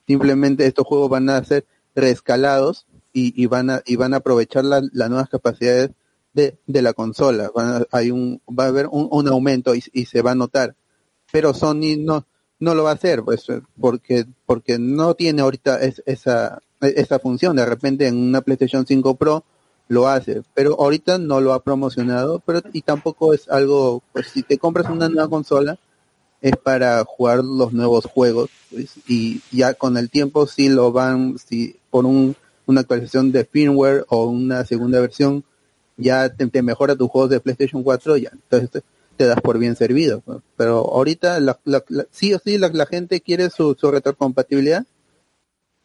simplemente estos juegos van a ser reescalados y, y van a y van a aprovechar la- las nuevas capacidades de, de la consola. Hay un va a haber un, un aumento y, y se va a notar, pero Sony no no lo va a hacer, pues porque porque no tiene ahorita es- esa esa función. De repente en una PlayStation 5 Pro lo hace, pero ahorita no lo ha promocionado, pero y tampoco es algo, pues si te compras una nueva consola es para jugar los nuevos juegos pues, y ya con el tiempo si lo van, si por un, una actualización de firmware o una segunda versión ya te, te mejora tus juegos de PlayStation 4, ya entonces te, das por bien servido. Pero ahorita la, la- sí o sí la, gente quiere su, retrocompatibilidad,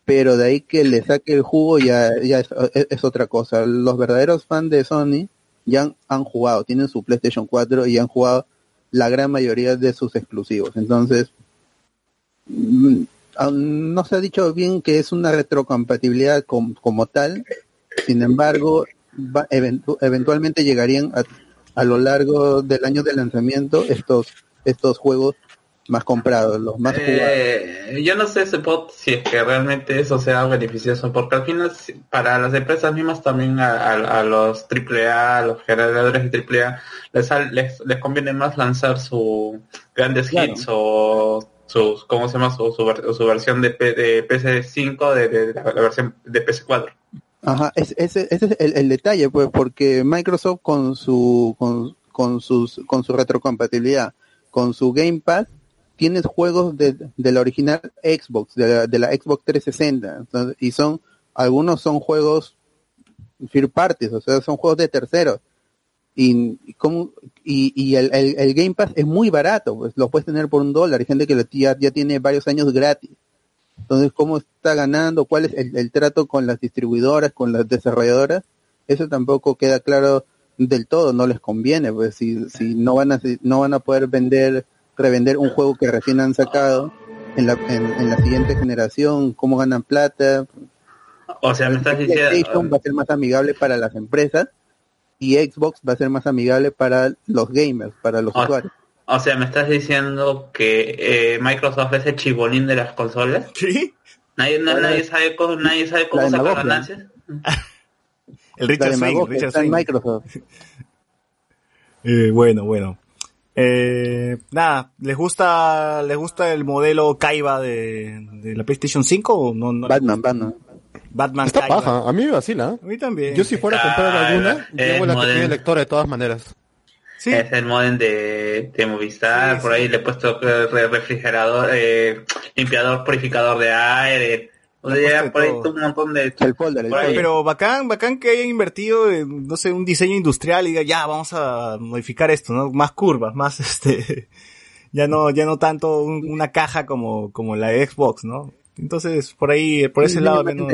pero de ahí que le saque el jugo ya, ya es, otra cosa. Los verdaderos fans de Sony ya han, jugado, tienen su PlayStation 4 y han jugado la gran mayoría de sus exclusivos. Entonces, mm, no se ha dicho bien que es una retrocompatibilidad com- como tal, sin embargo, va- eventu- eventualmente llegarían a, a lo largo del año de lanzamiento estos estos juegos más comprados, los más jugados. Eh, yo no sé ese bot si es que realmente eso sea beneficioso, porque al final si- para las empresas mismas también a, a- a los AAA, a los generadores de AAA, les, sal- les, les conviene más lanzar su grandes Claro. hits o sus, ¿cómo se llama? Su, su, ver- su versión de, P- de PS5 de, de la, la versión de PS4. Ajá, es- ese, ese es el, el detalle, pues, porque Microsoft con su con, con sus con su retrocompatibilidad, con su Game Pass, tienes juegos de, de la original Xbox, de la, de la Xbox 360, entonces, y son algunos son juegos third parties, o sea, son juegos de terceros. Y, y, como- y, y el, el, el Game Pass es muy barato, pues lo puedes tener por un dólar. Hay gente que lo, ya, ya tiene varios años gratis. Entonces, ¿cómo está ganando? ¿Cuál es el, el trato con las distribuidoras, con las desarrolladoras? Eso tampoco queda claro del todo, no les conviene, pues si, si no van a no van a poder vender, revender un juego que recién han sacado en la, en, en la siguiente generación, cómo ganan plata. O sea, me estás diciendo... PlayStation va a ser más amigable para las empresas y Xbox va a ser más amigable para los gamers, para los Ah. usuarios. O sea, me estás diciendo que eh, Microsoft es el chibolín de las consolas. ¿Sí? Nadie, na- nadie sabe cómo, nadie sabe cómo sacar ganancias. El Richard Swing, Richard está en Swing. Microsoft. Eh, bueno, bueno. Eh, nada, ¿les gusta, les gusta el modelo Kaiba de, de la PlayStation 5 o no? no Batman, Batman. Batman Está Kaiba. paja, a mí me vacila. A mí también. Yo si fuera a comprar alguna, llevo la que tiene lectora de todas maneras. Sí. Es el modem de, de Movistar, Sí, por sí. ahí le he puesto eh, re- refrigerador, eh, limpiador, purificador de aire. O sea, por ahí todo. un montón de... El folder, el folder. Pero bacán, bacán que hayan invertido en, no sé, un diseño industrial y diga, ya, vamos a modificar esto, ¿no? Más curvas, más este, ya no, ya no tanto un- una caja como, como la de Xbox, ¿no? Entonces, por ahí, por ese Sí, lado, menos,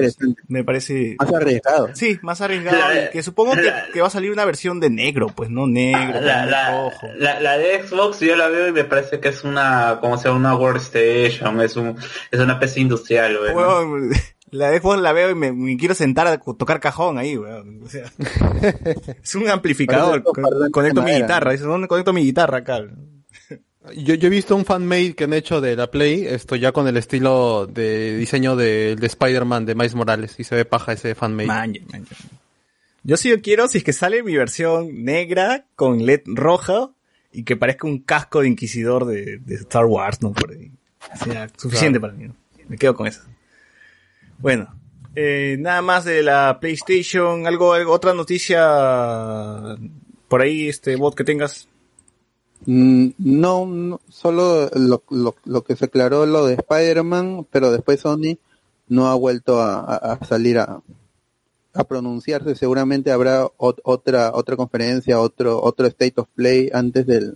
me parece, Más arriesgado. sí, más arriesgado, que supongo que, que va a salir una versión de negro, pues, ¿no? Negro, La, la, rojo. la, la de Xbox yo la veo y me parece que es una, como sea, una workstation, es un, es una PC industrial, güey, la Xbox la veo y me, me quiero sentar a tocar cajón ahí, weón. O sea, es un amplificador. Con- conecto de mi guitarra. Dice, ¿dónde conecto mi guitarra acá? Yo, yo he visto un fanmade que han hecho de la Play, esto ya con el estilo de diseño de, de Spider-Man de Miles Morales, y se ve paja ese fanmade. Man, man. Yo sí quiero, si es que sale mi versión negra con LED roja y que parezca un casco de inquisidor de, de Star Wars, ¿no? Por ahí. Sea, suficiente para mí, ¿no? Me quedo con eso. Bueno, eh, nada más de la PlayStation, algo, algo, otra noticia por ahí, este bot que tengas. Mm, No, no, solo lo, que se aclaró lo de Spider-Man, pero después Sony no ha vuelto a, salir a, a pronunciarse. Seguramente habrá ot- otra otra conferencia, otro otro State of Play antes del,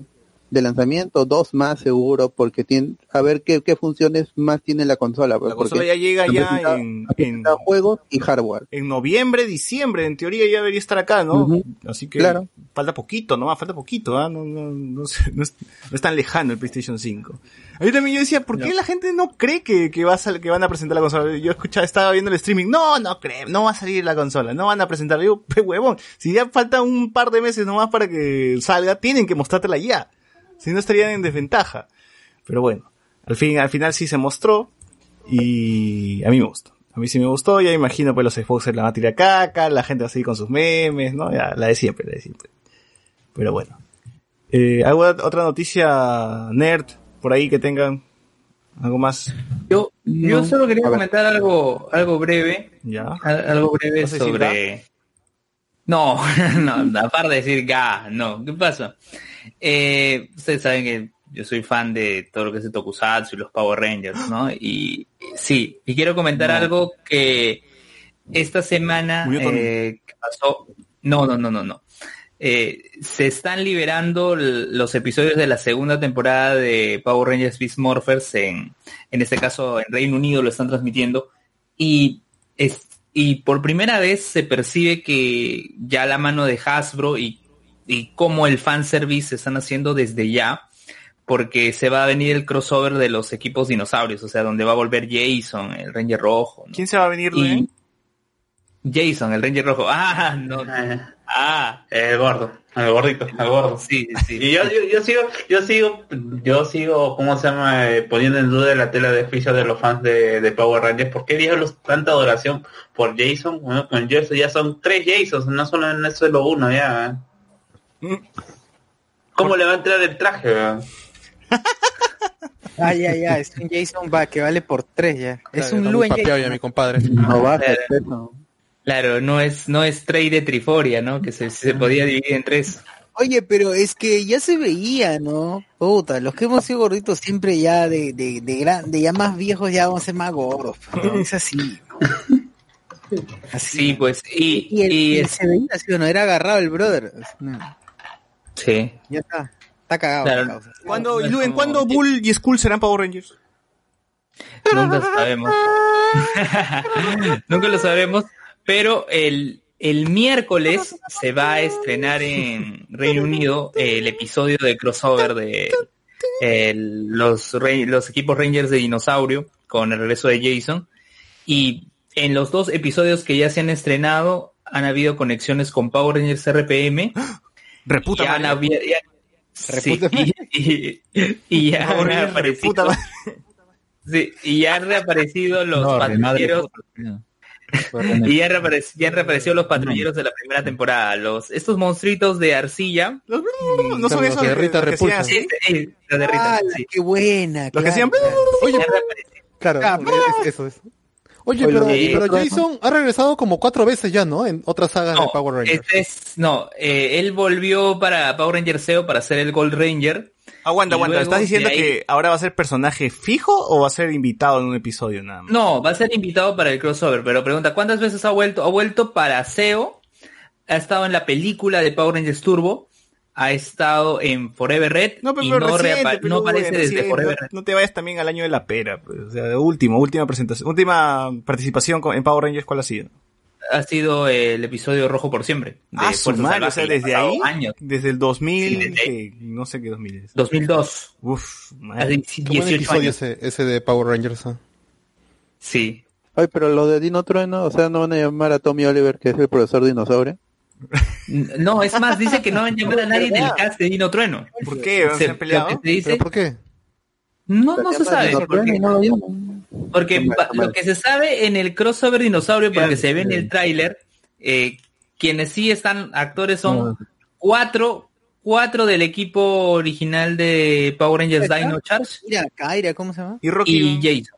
del lanzamiento, dos más seguro, porque tiene a ver qué, qué funciones más tiene la consola. pues, La consola ya llega ya en, juegos y hardware. en noviembre, diciembre, en teoría ya debería estar acá, ¿no? Así que claro. falta poquito, nomás, falta poquito, ¿ah? No, no, no, sé, no es, no es tan lejano el PlayStation 5. Ahí también yo decía, ¿por qué la gente no cree que, que, va a sal- que van a presentar la consola? Yo escuchaba, estaba viendo el streaming, no, no creo, no va a salir la consola, no van a presentarla. Digo, pe huevón, si ya falta un par de meses nomás para que salga, tienen que mostrártela ya. Si no estarían en desventaja. Pero bueno, al fin, al final sí se mostró y a mí me gustó. A mí sí me gustó, ya imagino pues los Xboxers la van a tirar caca, la gente va a seguir con sus memes, ¿no? Ya, la de siempre, la de siempre. Pero bueno. Eh, ¿Alguna otra noticia nerd por ahí que tengan? ¿Algo más? Yo, yo No. solo quería comentar algo, algo breve, Ya. al- algo breve No sobre, No, no, aparte de decir ga, no, ¿qué pasa? Eh, ustedes saben que yo soy fan de todo lo que es el Tokusatsu y los Power Rangers, ¿no? Y sí, y quiero comentar algo que esta semana eh, que pasó, no, no, no, no, no. Eh, se están liberando los episodios de la segunda temporada de Power Rangers Beast Morphers en, en este caso en Reino Unido lo están transmitiendo y es, y por primera vez se percibe que ya la mano de Hasbro y, y cómo el fanservice se están haciendo desde ya porque se va a venir el crossover de los equipos dinosaurios, o sea, donde va a volver Jason, el Ranger Rojo. ¿no? ¿Quién se va a venir, Y-? Jason, el Ranger Rojo. Ah, no. Ah, Ah, El gordo, el gordito, el gordo. sí, sí. Y yo, yo, yo sigo, yo sigo, yo sigo, ¿cómo se llama? Eh, poniendo en duda la tela de juicio de los fans de, de Power Rangers. ¿Por qué diablos tanta adoración por Jason? Bueno, con Jason ya son tres Jasons, no solo, no es solo uno ya. ¿eh? ¿Cómo le va a entrar el traje? Ah, ya, ya, es un Jason va que vale por tres ya. Es un Luen ya mi compadre. No baja Claro. Claro, no es, no es Trey de Triforia, ¿no? Que se, se podía dividir en tres. Oye, pero es que ya se veía, ¿no? Puta, los que hemos sido gorditos siempre ya de, de, de grande, ya más viejos ya vamos a ser más gordos. ¿no? Es así. Así. Sí, pues, y, Y el, y se veía así, ¿o ¿no? Era agarrado el brother. No, sí. ya está. Está cagado. Claro. ¿Cuándo, No, no, ¿cuándo. Bull y Skull serán Power Rangers? Nunca sabemos. Nunca lo sabremos, pero el, el miércoles se va a estrenar en Reino Unido el episodio de crossover de el- los, los equipos Rangers de Dinosaurio con el regreso de Jason. Y en los dos episodios que ya se han estrenado han habido conexiones con Power Rangers RPM. Reputa y habi- ya- sí, Reputa y, y- y ya han Rangers, aparecido, reputa madre. sí, y ya han reaparecido los No, patrulleros y ya, reaparec- ya han reaparecido los patrulleros de la primera temporada. Los, estos monstruitos de arcilla. Los- No son Los esos de que- Rita Repulsa. así. Sí, sí, los de Rita, ¡Hala, sí. qué buena! Los que hacían. claro. Oye, Ya han reaparecido. claro, Ah, es- eso es. Oye, pero, eh, pero Jason ha regresado como cuatro veces ya, ¿no? En otras sagas de Power Rangers. este es, no, eh, él volvió para Power Ranger SEO para ser el Gold Ranger. Aguanta, aguanta. luego ¿Estás diciendo ahí- que ahora va a ser personaje fijo o va a ser invitado en un episodio nada más? No, va a ser invitado para el crossover, pero pregunta, ¿cuántas veces ha vuelto? Ha vuelto para SEO, ha estado en la película de Power Rangers Turbo, ha estado en Forever Red No, pero, y pero no, reciente, pero, no aparece bueno, desde Forever no, Red. no te vayas también al año de la pera. pues, o sea, de último, última presentación, última participación con- en Power Rangers, ¿cuál ha sido? Ha sido el episodio Rojo por siempre. de Ah, su madre, o sea, desde ahí, Años, desde el 2000, Sí, desde que no sé qué 2000 es. 2002. Uf, Hace madre. 18 Qué buen episodio años. ese, ese de Power Rangers. ¿ah? Sí. Oye, pero lo de Dino Trueno, o sea, no van a llamar a Tommy Oliver, que es el profesor dinosaurio. No, es más, dice que no van a llamar a nadie del cast de Dino Trueno. ¿Por qué? Se- ¿Se han lo peleado? que se ¿Pero dice, por qué? no, no se sabe. Porque, no lo porque que se sabe en el crossover dinosaurio, porque se ve en el tráiler, eh, quienes sí están actores son cuatro, cuatro del equipo original de Power Rangers Dino Charge Mira, Kaira, ¿cómo se llama? Y Rocky, y Jason.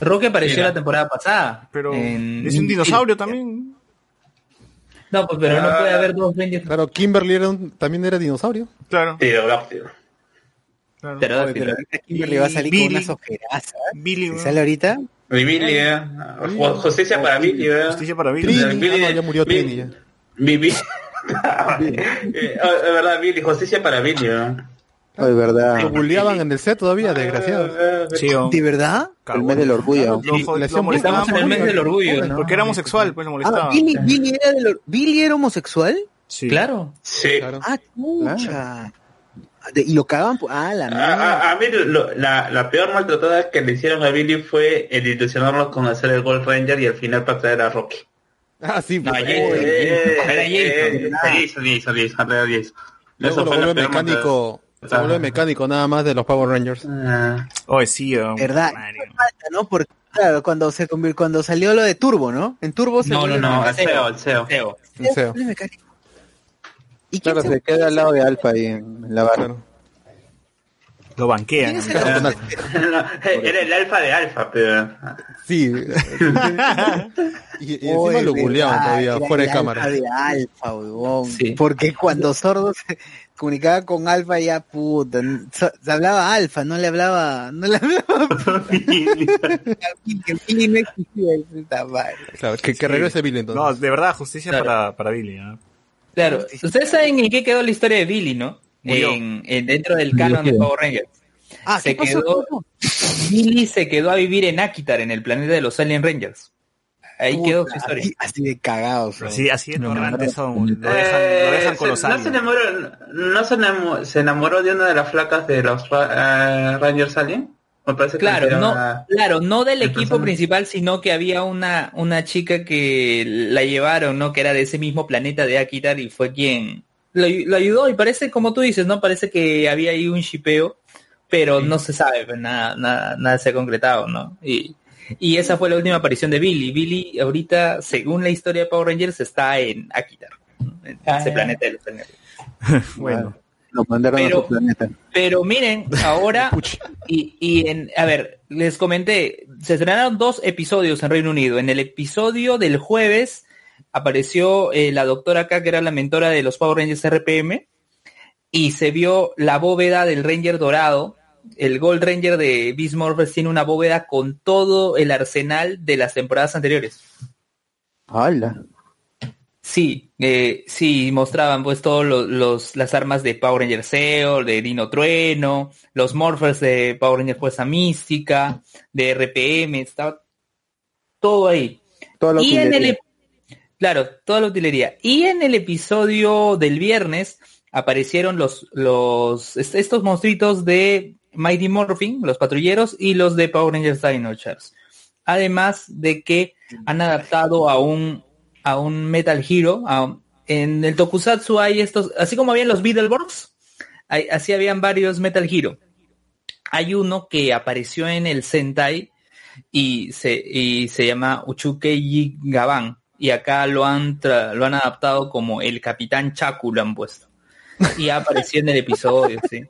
Roque apareció Mira. la temporada pasada. pero en- es un dinosaurio también. No, pues pero no puede haber dos Rangers. Claro, Kimberly era un- también era dinosaurio. Claro. Pterodáctilo. claro. Pero- ahorita Kimberly va a salir Billy. con unas ojerazas. Billy, ¿eh? ¿no? ¿Sale ahorita? Y Billy, eh. Ju- Justicia para Billy, eh. Justicia para Billy. Trini, Billy- ah, no, ya murió Billy- Trini ya. Billy. Eh, oh, Es verdad, Billy, justicia para Billy, eh. Oye, verdad. Lo bulleaban en el set todavía, desgraciados. Sí, oh. ¿De verdad? El mes del orgullo. Lo, lo molestaban el mes del orgullo, ¿no? porque era homosexual, pues lo molestaban. Ah, Billy, Billy, era del or- ¿Billy era homosexual? Sí. Claro. Sí. Claro. Ah, chucha. De- y lo cagaban por... Ah, la A, mierda. a- a mí lo- la, la peor maltratada que le hicieron a Billy fue el ilusionarlo con hacer el Gold Ranger y al final para traer a Rocky. Ah, sí, No, pues. Jason, Eh, eh, era eh, Jason. eh, Jason, Jason, Jason, era Jason. Vuelve peor mecánico, se Ah. nada más de los Power Rangers. maltratada. Oye, sí, oh, ¿Verdad? Falta, ¿no? Porque, claro, cuando se cuando salió lo de Turbo, ¿no? En Turbo se No, no, no, Ah, el CEO, el CEO. SEO. vuelve mecánico. ¿Y Claro, se queda al lado de Alpha ahí en, en la barra. Lo banquean. ¿Quién es Era no, era el alfa de alfa, pero... Sí. y, y encima lo verdad, todavía, era fuera de el cámara. alfa de alfa. Sí. Porque cuando Sordo se comunicaba con alfa ya puta, so- se hablaba alfa, no le hablaba, no le hablaba que. Claro, que, que regrese Billy entonces. No, de verdad, justicia Claro. para, para Billy. Claro, ustedes saben en qué quedó la historia de Billy, ¿no? Murió. En, en- dentro del canon de Power Rangers. Ah, se ¿qué pasó? quedó, Billy se quedó a vivir en Akitar, en el planeta de los Alien Rangers. Ahí Puta, quedó su historia. Así, así de cagados. Así, así de No, torrantes no, son. Lo dejan, lo dejan Eh, con los se- no se enamoró, no se enamoró, se enamoró de una de las flacas de los eh, Rangers Alien. Me parece que Claro, no, claro, no del el equipo principal, sino que había una, una chica que la llevaron, ¿no? Que era de ese mismo planeta de Akitar y fue quien lo, lo ayudó y parece, como tú dices, ¿no? Parece que había ahí un shipeo, pero no se sabe, pues, nada, nada, nada se ha concretado, ¿no? Y, y esa fue la última aparición de Billy. Billy ahorita, según la historia de Power Rangers, está en Akitar, en ese Ah. planeta de los Alien. Bueno, Lo mandaron Pero- a su planeta. Pero miren, ahora, y, y en, a ver, les comenté, se estrenaron dos episodios en Reino Unido. En el episodio del jueves apareció eh, la doctora acá, que era la mentora de los Power Rangers RPM, y se vio la bóveda del Ranger dorado. El Gold Ranger de Beast Morphers tiene una bóveda con todo el arsenal de las temporadas anteriores. ¡Hala! Sí, eh, sí, mostraban pues todos los, los- las armas de Power Ranger Zeo, de Dino Trueno, los Morphers de Power Ranger Fuerza Mística, de RPM, estaba todo ahí. Toda la Y en el, claro, toda la utilería. Y en el episodio del viernes aparecieron los, los, est- estos monstruitos de Mighty Morphin, los patrulleros, y los de Power Rangers Dino Charge. Además de que han adaptado a un, a un Metal Hero. en el Tokusatsu hay estos, así como habían los Beetleborgs, así habían varios Metal Hero. Hay uno que apareció en el Sentai y se, y se llama Uchukei Gaban. Y acá lo han, tra- lo han adaptado como el Capitán Chaku, lo han puesto. Y apareció en el episodio, sí.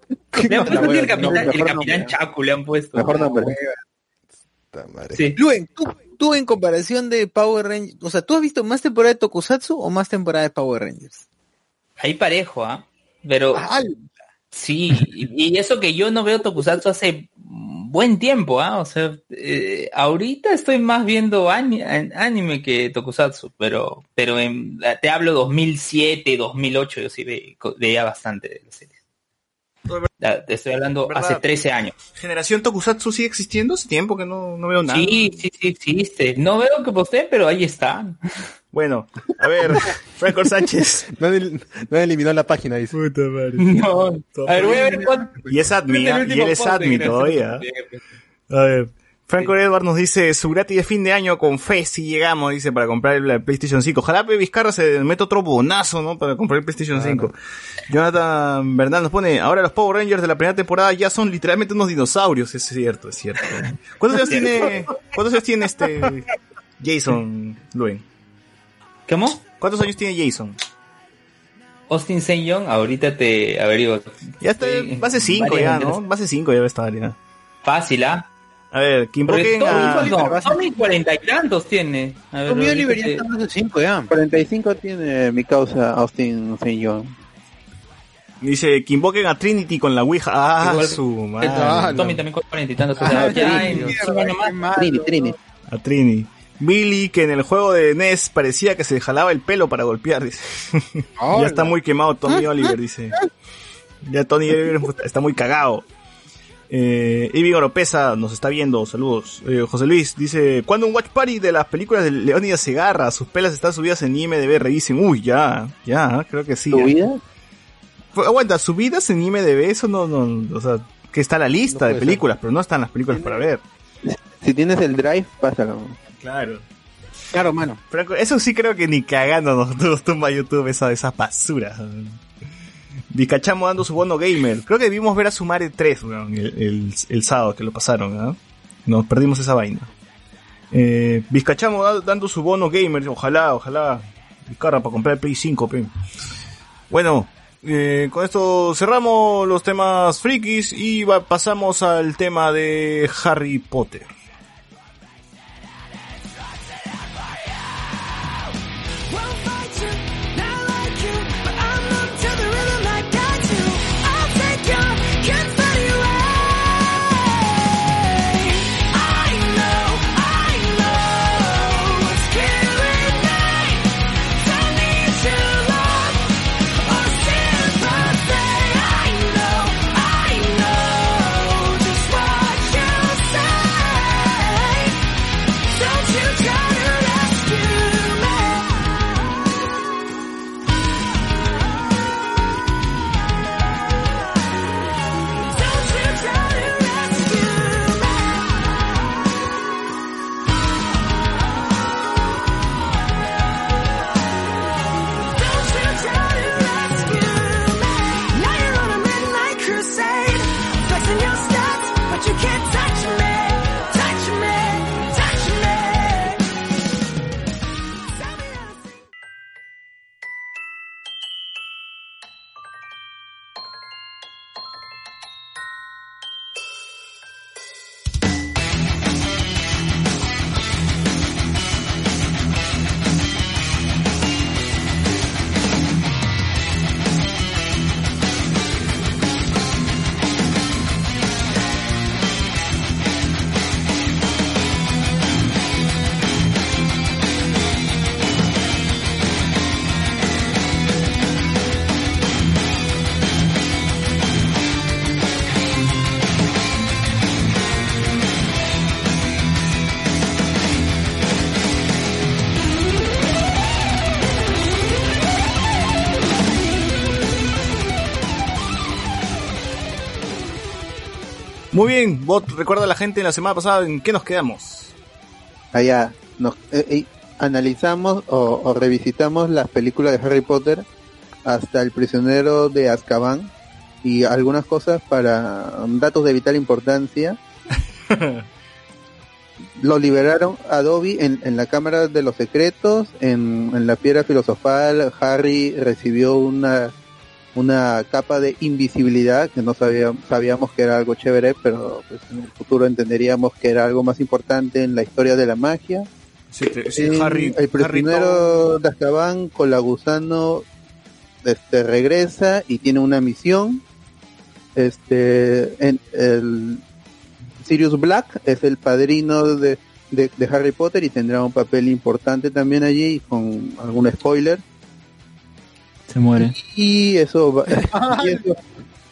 Le han puesto el Capitán, el Capitán. Chaku, le han puesto. Mejor nombre. Sí. Luen, ¿tú, tú en comparación de Power Rangers, o sea, ¿tú has visto más temporada de Tokusatsu o más temporada de Power Rangers? Ahí parejo, ¿ah? Pero sí, y, y eso que yo no veo Tokusatsu hace buen tiempo, ¿ah? O sea, eh, ahorita estoy más viendo ani- an- anime que Tokusatsu, pero pero en- te hablo 2007, 2008, yo sí ve- veía bastante de las series. Ya, Te estoy hablando ¿Verdad? hace 13 años. ¿Generación Tokusatsu sigue existiendo? Hace tiempo que no, no veo nada. Sí, sí, sí existe. No veo que posteen, pero ahí están. Bueno, a ver, Franco Sánchez. No, el- no han eliminado la página, dice. Puta madre. No. A ver, voy a ver cuánto. Y es admin, y él es admin todavía. A ver. Franco Edward nos dice, su gratis de fin de año con fe si llegamos, dice, para comprar el, PlayStation 5. Ojalá Vizcarra se meta otro bonazo, ¿no? Para comprar el PlayStation 5. Jonathan Bernal nos pone, ahora los Power Rangers de la primera temporada ya son literalmente unos dinosaurios. Es cierto, es cierto. ¿Cuántos años tiene, cuántos años tiene este Jason Luen? ¿Cómo? ¿Cuántos años tiene Jason? Austin St. John, ahorita te averiguo. Ya está, Sí, base 5 varias ya. ¿no? Base 5 ya debe estar ya. Fácil, ¿ah? A ver, que invoquen a... Tommy, no, Tommy cuarenta y tantos tiene. A ver, Tommy Oliver ya está más de 5 ya. 45 tiene mi causa Austin St. John. Dice que invoquen a Trinity con la Ouija. Ah, Igual- su madre. Ah, Tommy también con cuarenta y tantos. Ah, Trini. Trini, Trini. A Trini. Billy, que en el juego de NES parecía que se jalaba el pelo para golpear, dice. ya está muy quemado Tommy Oliver, dice. Ya Tony Oliver está muy cagado. Eh, Ivy Oropesa nos está viendo, saludos. Eh, José Luis dice, ¿cuándo un watch party de las películas de Leónidas Segarra? Sus pelas están subidas en IMDB, revisen. Uy, ya, ya, creo que sí. ¿Tu ya. vida? Fue- Aguanta, subidas en IMDB, eso no, no, o sea, que está la lista No de películas, pero no están las películas para ver. Si tienes el drive, pásalo. Claro. Claro, mano. Franco, eso sí creo que ni cagando nos, nos tumba YouTube esa, esa basura. Vizcachamo dando su bono gamer. Creo que debimos ver a Sumare 3, weón, el, el, el sábado que lo pasaron, ¿ah? Nos perdimos esa vaina. Eh, Vizcachamo da- dando su bono gamer. Ojalá, ojalá. Vizcarra para comprar el Play 5, pe. Bueno, eh, con esto cerramos los temas frikis y pasamos al tema de Harry Potter. Muy bien, Bot, recuerda a la gente en la semana pasada en qué nos quedamos. allá nos eh, eh, analizamos o, o revisitamos las películas de Harry Potter hasta el prisionero de Azkaban y algunas cosas para datos de vital importancia. Lo liberaron Adobe en, en la Cámara de los Secretos, en, en la Piedra Filosofal, Harry recibió una una capa de invisibilidad que no sabíamos, sabíamos que era algo chévere, pero pues, en el futuro entenderíamos que era algo más importante en la historia de la magia. Sí, sí, Eh, Harry, el Harry prisionero de Azkaban con la gusano este regresa y tiene una misión. Este en el Sirius Black es el padrino de, de, de Harry Potter y tendrá un papel importante también allí con algún spoiler Se muere. y eso va- y eso,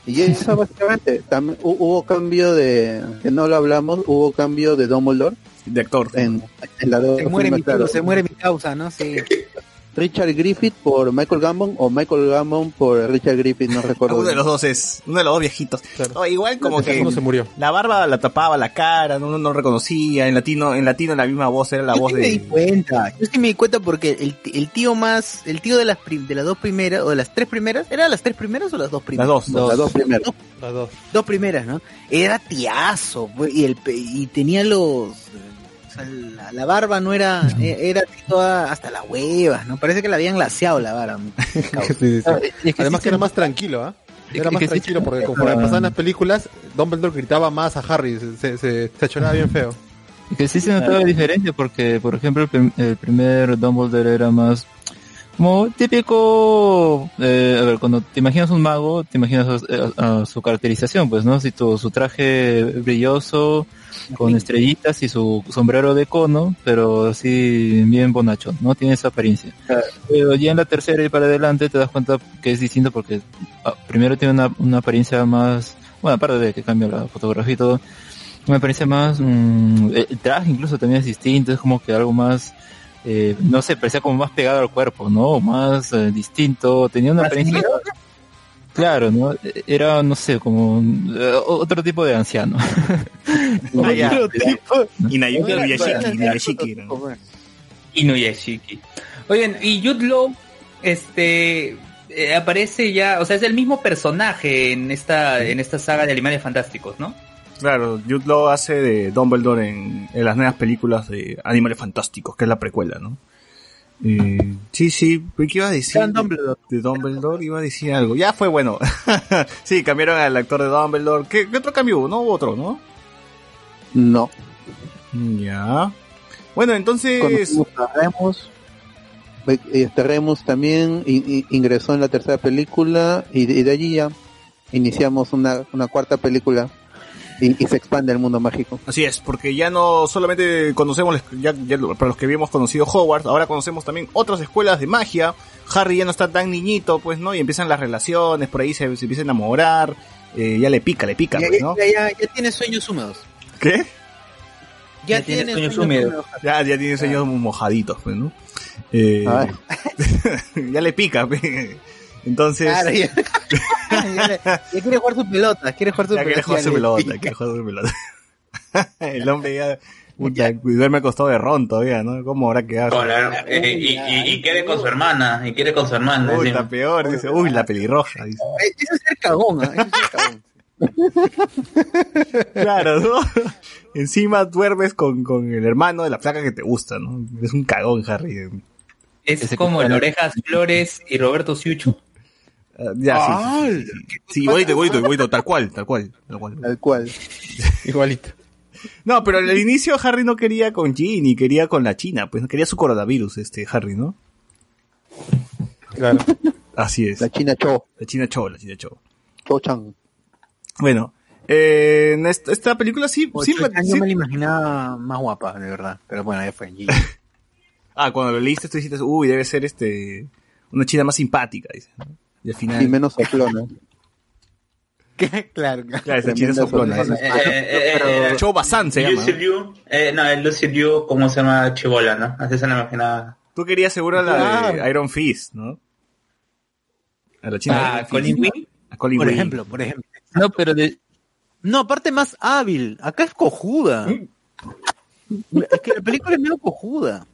y eso básicamente también hu- hubo cambio de que no lo hablamos hubo cambio de Dumbledore de actor en, en la Se muere, mi, claro. se muere mi causa, ¿no? Sí. Richard Griffith por Michael Gambon o Michael Gambon por Richard Griffith, no recuerdo. Uno de los dos es, uno de los dos viejitos. Oh, igual como que Uno se murió. la barba la tapaba la cara, no, no reconocía, en latino, en latino la misma voz era la Yo voz sí me di de... cuenta, yo sí me di cuenta porque el, el tío más, el tío de las prim- de las dos primeras, o de las tres primeras, ¿eran las tres primeras o las dos Las primeras? dos, dos. Las dos primeras. Las dos. Dos primeras, ¿no? Era tiazo, y el y tenía los, sea, la, la barba no era, e- era toda hasta las huevas, ¿no? Parece que la habían laseado la barba. Sí, sí, sí. Es que Además sí que era más tranquilo, ¿ah? Era más tranquilo porque conforme Ah. pasaban las películas, Dumbledore gritaba más a Harry, se, se, se, achoraba bien feo. Y que sí se notaba la diferencia porque, por ejemplo, el primer Dumbledore era más como típico, eh, a ver, cuando te imaginas un mago, te imaginas a, a su caracterización, pues, ¿no? Si tu, su traje brilloso, con estrellitas y su sombrero de cono, pero así bien bonacho, ¿no? Tiene esa apariencia. Pero ya en la tercera y para adelante te das cuenta que es distinto porque ah, primero tiene una, una apariencia más, bueno, aparte de que cambia la fotografía y todo, me parece más, mm, el traje incluso también es distinto, es como que algo más, eh, no sé, parecía como más pegado al cuerpo, ¿no? Más eh, distinto, tenía una apariencia... Claro, ¿no? Era, no sé, como eh, otro tipo de anciano. Ya. Otro tipo. Inayuki ¿no? Inuyashiki. Oigan, y Jude Law, este, eh, aparece ya, o sea, es el mismo personaje en esta, en esta saga de Animales Fantásticos, ¿no? Claro, Jude Law hace de Dumbledore en, en las nuevas películas de Animales Fantásticos, que es la precuela, ¿no? Eh, sí, sí, ¿qué iba a decir? Dumbledore. De Dumbledore iba a decir algo. Ya fue bueno. sí, cambiaron al actor de Dumbledore. ¿Qué, qué otro cambio hubo? No hubo otro, ¿no? No. Ya. Bueno, entonces... Remus. Este Remus también ingresó en la tercera película y de, y de allí ya iniciamos una, una cuarta película y, y se expande el mundo mágico. Así es, porque ya no solamente conocemos, ya, ya para los que habíamos conocido Hogwarts, ahora conocemos también otras escuelas de magia. Harry ya no está tan niñito, pues, ¿no? Y empiezan las relaciones, por ahí se, se empieza a enamorar, eh, ya le pica, le pica, Ya, pues, ¿no? ya, ya, ya tiene sueños húmedos. ¿Qué? Ya, Ya tiene tiene sueños sueños húmedos. húmedos. Ya, ya tiene sueños mojaditos, pues, ¿no? Eh, ya le pica, pe. Entonces, Claro, ya, ya le- ya quiere jugar su pelota, quiere jugar su ya quiere pelota. jugar su pelota, quiere jugar su pelota. El hombre ya, puta, duerme acostado de ron todavía, ¿no? ¿Cómo habrá quedado? Eh, y, y- y quiere con su hermana, y quiere con su hermana. Uy, encima. la peor, dice, uy, la pelirroja, dice. Eso es ser cagón, ¿ah? Eso es ser cagón. Claro, ¿no? Encima duermes con, con el hermano de la flaca que te gusta, ¿no? Es un cagón, Harry. Es Ese como el Orejas Flores y Roberto Siucho. Ah, ya, sí, sí, sí, igualito, igualito, igualito, tal cual, tal cual, tal cual. Tal cual. Igualito. No, pero al inicio Harry no quería con Ginny, quería con la China, pues no quería su coronavirus, este Harry, ¿no? Claro. Así es. La China Cho, La China Cho, la China Cho. Cho Chang. Bueno, eh, en esta, esta película sí, Ocho sí, me- años sí- me la imaginaba más guapa, de verdad. Pero bueno, ya fue. ya. Ah, cuando lo leíste tú dijiste, uy, debe ser este una China más simpática, dice. ¿no? Y al final, Y menos soplona. claro, claro. claro, soplona. soplona. ese. Eh, eh, eh, eh, Cho Bazán se llama. ¿no? Liu, eh, no, el Lucy Liu, ¿cómo se llama? Chibola, ¿no? Así se la imaginaba. Tú querías seguro a la de. Iron Fist, ¿no? A la China. Ah, Iron Fist. Colin Wing. Colin Por Wing. ejemplo, por ejemplo. No, pero de, No, aparte más hábil. Acá es cojuda. Es que la película es medio cojuda.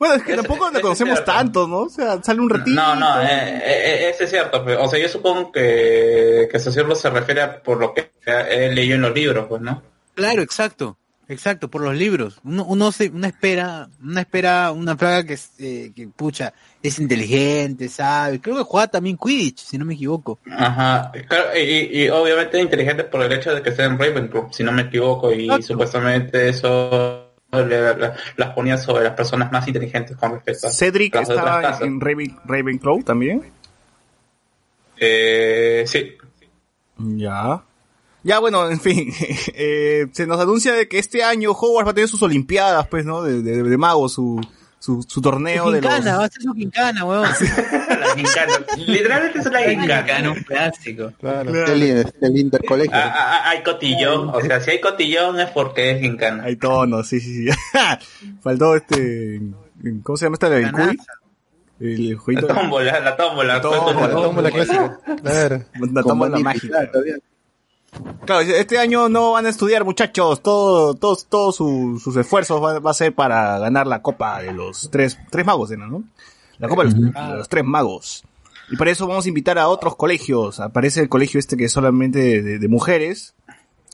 Bueno, es que tampoco la conocemos es cierto. tanto, ¿no? O sea, sale un ratito. No, no, eh, eh, eh, ese es cierto. pues. O sea, yo supongo que, que Sociurlo se refiere a por lo que he leído en los libros, pues, ¿no? Claro, exacto. Exacto, por los libros. Uno, uno se, una espera, una espera, una plaga que, es, eh, que pucha, es inteligente, sabe. Creo que juega también Quidditch, si no me equivoco. Ajá. Claro, y, y- obviamente inteligente por el hecho de que sea en Ravenclaw, si no me equivoco, y Exacto. supuestamente eso las ponía sobre las personas más inteligentes con respecto a Cedric las estaba en Raven, Ravenclaw también. Eh, sí. Ya. Ya, bueno, en fin, eh, se nos anuncia de que este año Hogwarts va a tener sus olimpiadas, pues, ¿no? De, de, de magos, su, su, su torneo Su de los... va a ser su quincana, weón. la gincana. Literalmente es la gincana. Un clásico. Claro. El, el intercolegio. Ah, ah, ah, hay cotillón, o sea, si hay cotillón es porque es gincana. Hay tonos, sí, sí, sí. Faltó este... ¿Cómo se llama esta? ¿El Ganaza. quiz? El La jueguito... tómbola, la tómbola. La tómbola, La tómbola clásica. Claro. La tómbola mágica. Todavía. Claro, este año no van a estudiar, muchachos. Todo, todos, todos sus, sus esfuerzos va, va a ser para ganar la copa de los tres, tres magos, ¿no? ¿no? La copa de los, de los tres magos. Y para eso vamos a invitar a otros colegios. Aparece el colegio este que es solamente de, de mujeres.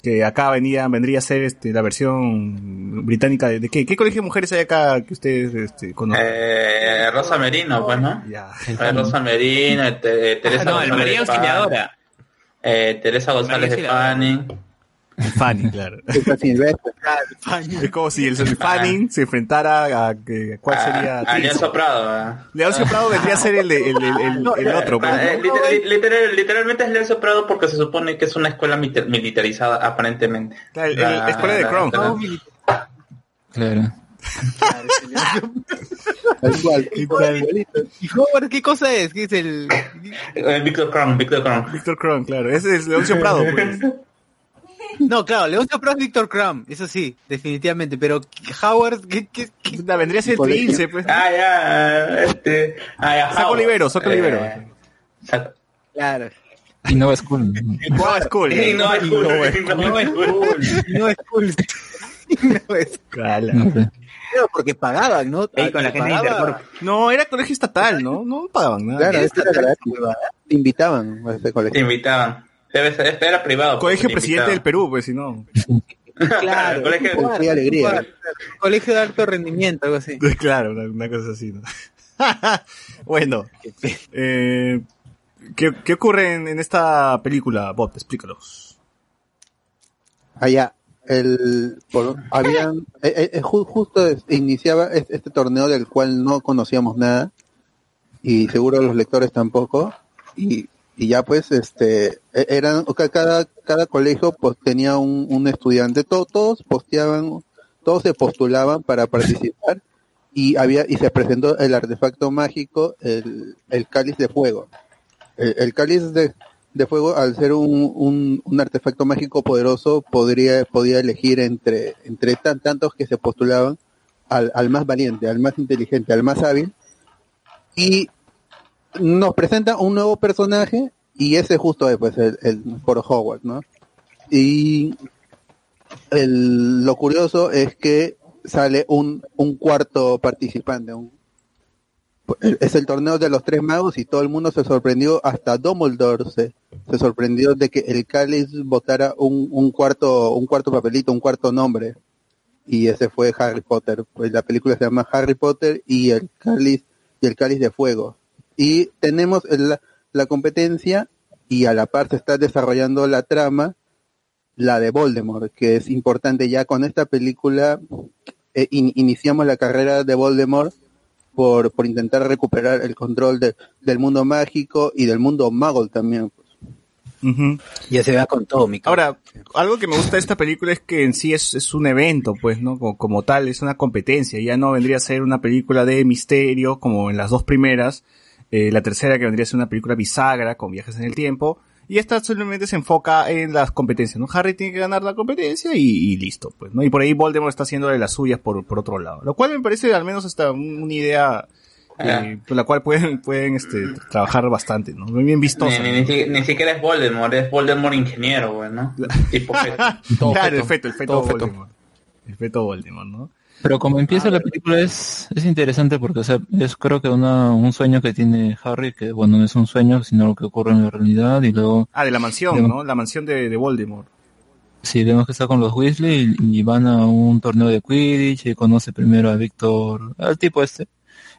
Que acá venía, vendría a ser este, la versión británica de, de qué? ¿Qué colegio de mujeres hay acá que ustedes este, conocen? Eh, Rosa Merino, pues, ¿no? Ya. Rosa Merino, eh, te- Teresa Ah, no, el María Auxiliadora. Eh, Teresa González de. Fanning. Fanny, claro. Es como si el Fanning se enfrentara a, que- ¿cuál sería? A, Leoncio Prado. ah. Leoncio Prado vendría a ser el, el, el, el- el otro, Ah, literalmente es Leoncio Prado porque se supone que es una escuela militarizada, aparentemente. Claro, La- el escuela de Kron. la- Claro. Tal cual. Igualito. ¿Y Howard qué cosa es? ¿Qué es el...? eh, Víctor Kron, Víctor Kron. Víctor Kron, claro. Ese es Leoncio Prado, pues. No, claro, Leoncio Pro es Víctor Crumb, eso sí, definitivamente, pero Howard, ¿qué, qué, qué? Vendría a ser Colegio. Trilce, pues. Ah, ya, este. Ah, ya, Saco. Libero, Saco Libero. Eh, Saco- Claro. School. No, es cool. No es cool, no es cool. No es cool. No es Cala. No sé. Claro, porque pagaban, ¿no? Ahí con la gente de Pagaba- Intercorp. No, era colegio estatal, ¿no? No pagaban nada. Claro, este era gratis. Te invitaban a este Te colegio. invitaban. Debe ser, este era privado. Colegio te presidente del invitaban. Perú, pues, si no. Claro, Colegio- Qué alegría. Colegio de alto rendimiento, algo así. Claro, una, una cosa así, ¿no? bueno, eh, ¿qué, qué ocurre en, en esta película, Bob? Explícalos. allá el por- habían eh, eh, eh, ju- justo iniciaba es- este torneo del cual no conocíamos nada y seguro los lectores tampoco y, y ya pues este e- eran cada cada colegio pues tenía un, un estudiante. To- todos posteaban todos se postulaban para participar y había y se presentó el artefacto mágico el, el cáliz de fuego. El cáliz de, de fuego al ser un, un, artefacto mágico poderoso podría podía elegir entre entre tan, tantos que se postulaban al, al más valiente al más inteligente al más hábil. Y nos presenta un nuevo personaje y ese justo es pues el, el por Howard no y el, lo curioso es que sale un, un cuarto participante un, es el torneo de los tres magos y todo el mundo se sorprendió, hasta Dumbledore se, sorprendió de que el cáliz votara un, un cuarto un cuarto papelito, un cuarto nombre. Y ese fue Harry Potter. Pues la película se llama Harry Potter y el cáliz y el cáliz de fuego. Y tenemos la competencia y a la par se está desarrollando la trama, la de Voldemort, que es importante ya con esta película eh, in- iniciamos la carrera de Voldemort por, por intentar recuperar el control de- del mundo mágico y del mundo mago también. Ya se va con todo, mi. Ahora, algo que me gusta de esta película es que en sí es, es un evento, pues, ¿no? Como, como tal, es una competencia. Ya no vendría a ser una película de misterio como en las dos primeras. Eh, la tercera que vendría a ser una película bisagra con viajes en el tiempo. Y esta solamente se enfoca en las competencias, ¿no? Harry tiene que ganar la competencia y, y listo, pues, ¿no? Y por ahí Voldemort está haciendo de las suyas por, por otro lado. Lo cual me parece al menos hasta un- una idea eh, con la cual pueden, pueden este, trabajar bastante, ¿no? Muy bien Ni, vistosa. ni, ni si- ni siquiera es Voldemort, es Voldemort ingeniero, güey, ¿no? Tipo feto. Todo claro, el feto, feto, el feto todo feto. Voldemort. El feto Voldemort, ¿no? Pero como empieza la película es, es interesante porque o sea, es creo que una, un sueño que tiene Harry, que bueno, no es un sueño, sino lo que ocurre en la realidad, y luego Ah, de la mansión, ¿no? La mansión de, de Voldemort. sí, vemos que está con los Weasley y, y van a un torneo de Quidditch y conoce primero a Víctor, al tipo este,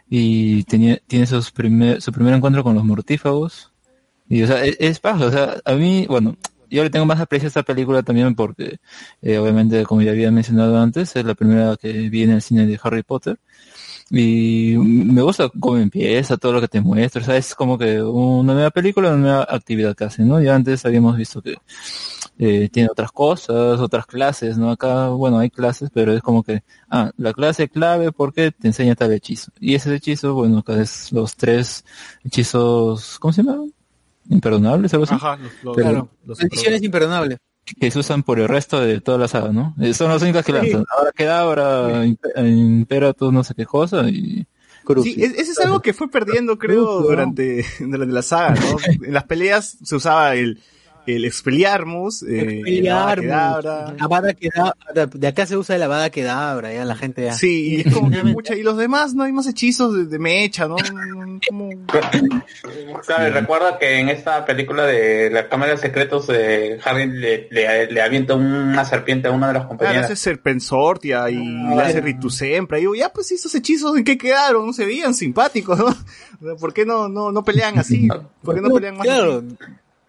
y tenía, tiene sus primer, su primer encuentro con los mortífagos, y o sea, es, es paja, o sea, a mí, bueno, yo le tengo más aprecio a esta película también porque, eh, obviamente, como ya había mencionado antes, es la primera que vi en el cine de Harry Potter. Y me gusta cómo empieza, todo lo que te muestra, o sea, es como que una nueva película, una nueva actividad que hace, ¿no? Ya antes habíamos visto que eh, tiene otras cosas, otras clases, ¿no? Acá, bueno, hay clases, pero es como que, ah, la clase clave porque te enseña tal hechizo. Y ese hechizo, bueno, acá es los tres hechizos, ¿cómo se llaman? Imperdonables, algo así Ajá, los, claro, los- Maldiciones imperdonables. que se usan por el resto de toda la saga, ¿no? Eh, son las únicas que lanzan. Ahora queda ahora Imperatus no sé qué cosa y Crucis. Sí, es- ese es algo que fue perdiendo, creo, durante, durante la saga, ¿no? En las peleas se usaba el, el Expelliarmus, eh, la Expelliarmus, Avada Kedavra, de acá se usa la Avada Kedavra, ya la gente ya. Sí, y es como que mucha, y los demás no hay más hechizos de, de mecha, ¿no? Como, Claro, y recuerdo que en esta película de la Cámara de Secretos, eh, Harry le, le, le avienta una serpiente a una de las claro, compañeras. hace Serpensortia y le hace Ritusempra. Y digo, ya pues esos hechizos en qué quedaron, no se veían simpáticos, ¿no? ¿Por qué no, no, no pelean así? ¿Por qué no pelean más Claro, así?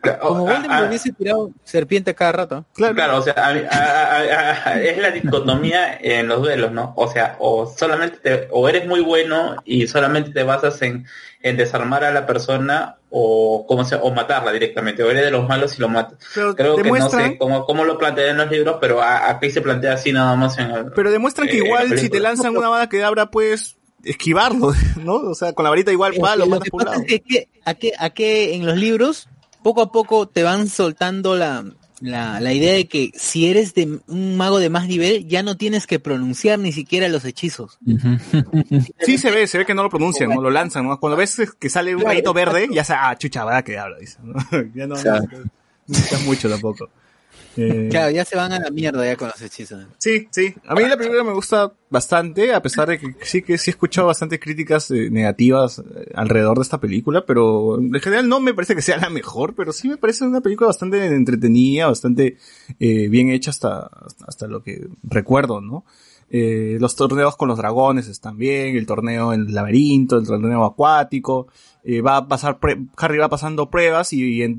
Claro, como ah, Voldemort ah, hubiese tirado serpiente a cada rato. Claro. Claro, o sea, a a- a- es la dicotomía en los duelos, ¿no? O sea, o solamente te, o eres muy bueno y solamente te basas en, en desarmar a la persona o cómo se, o matarla directamente, o eres de los malos y lo matas. Pero Creo que no demuestran, sé cómo, cómo lo plantean en los libros, pero a- aquí se plantea así nada más en el, pero demuestran que eh, igual si te lanzan una bada que abra, puedes esquivarlo, ¿no? O sea, con la varita igual va, lo lo matas que por un pasa lado. es que, que- a que, a que en los libros, poco a poco te van soltando la, la, la idea de que si eres de un mago de más nivel, ya no tienes que pronunciar ni siquiera los hechizos. Sí se ve, se ve que no lo pronuncian, no lo lanzan, ¿no? Cuando ves que sale un rayito verde, ya se, ah, chucha, va que habla, dice, ¿no? ya no, Claro. no necesitas mucho tampoco. Eh, Claro, ya se van a la mierda ya con los hechizos. Sí, sí. A mí la película me gusta bastante, a pesar de que sí que sí he escuchado bastantes críticas eh, negativas eh, alrededor de esta película, pero en general no me parece que sea la mejor, pero sí me parece una película bastante entretenida, bastante eh, bien hecha hasta, hasta lo que recuerdo, ¿no? Eh, los torneos con los dragones están bien, el torneo en el laberinto, el torneo acuático, eh, va a pasar, Harry va pasando pruebas y, en,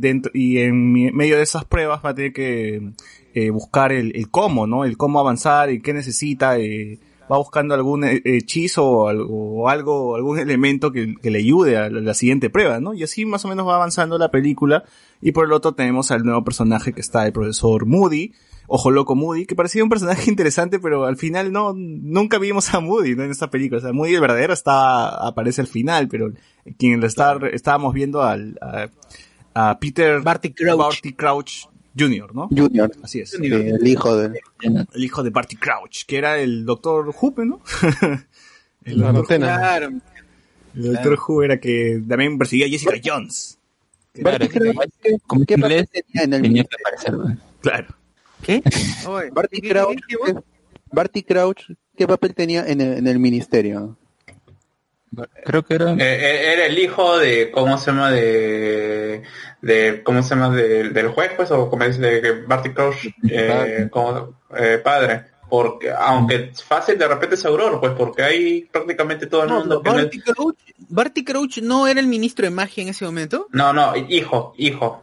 medio de esas pruebas va a tener que eh, buscar el, cómo, ¿no? El cómo avanzar y qué necesita, eh, va buscando algún hechizo o algo, algún elemento que, que le ayude a la siguiente prueba, ¿no? Y así más o menos va avanzando la película. Y por el otro tenemos al nuevo personaje que está el profesor Moody, Ojo Loco Moody, que parecía un personaje interesante, pero al final no, nunca vimos a Moody, ¿no? En esta película. O sea, Moody el verdadero está, aparece al final, pero quien lo está, estábamos viendo al, a, a Peter Barty Crouch. Barty Crouch Jr., ¿no? Junior, Así es. el hijo de... El hijo de Barty Crouch, que era el doctor Hooper, ¿no? el doctor. Claro. el doctor Who era que también perseguía a Jessica Jones. Barty Crouch, ¿qué, Como qué papel tenía en el tenía que aparecer, weón. Claro. ¿Qué? Barty Crouch, ¿qué, Barty Crouch, ¿qué papel tenía en el, en el ministerio? Creo que era... Eh, eh, era el hijo de, ¿cómo se llama? De, de ¿cómo se llama? De- del juez, pues, o como dice, de que Barty Crouch, eh, como eh, padre. Porque, aunque es fácil, de repente es Aurora, pues, porque hay prácticamente todo el No, mundo que no es- Barty Crouch, Barty Crouch no era el ministro de magia en ese momento. No, no, hijo, hijo.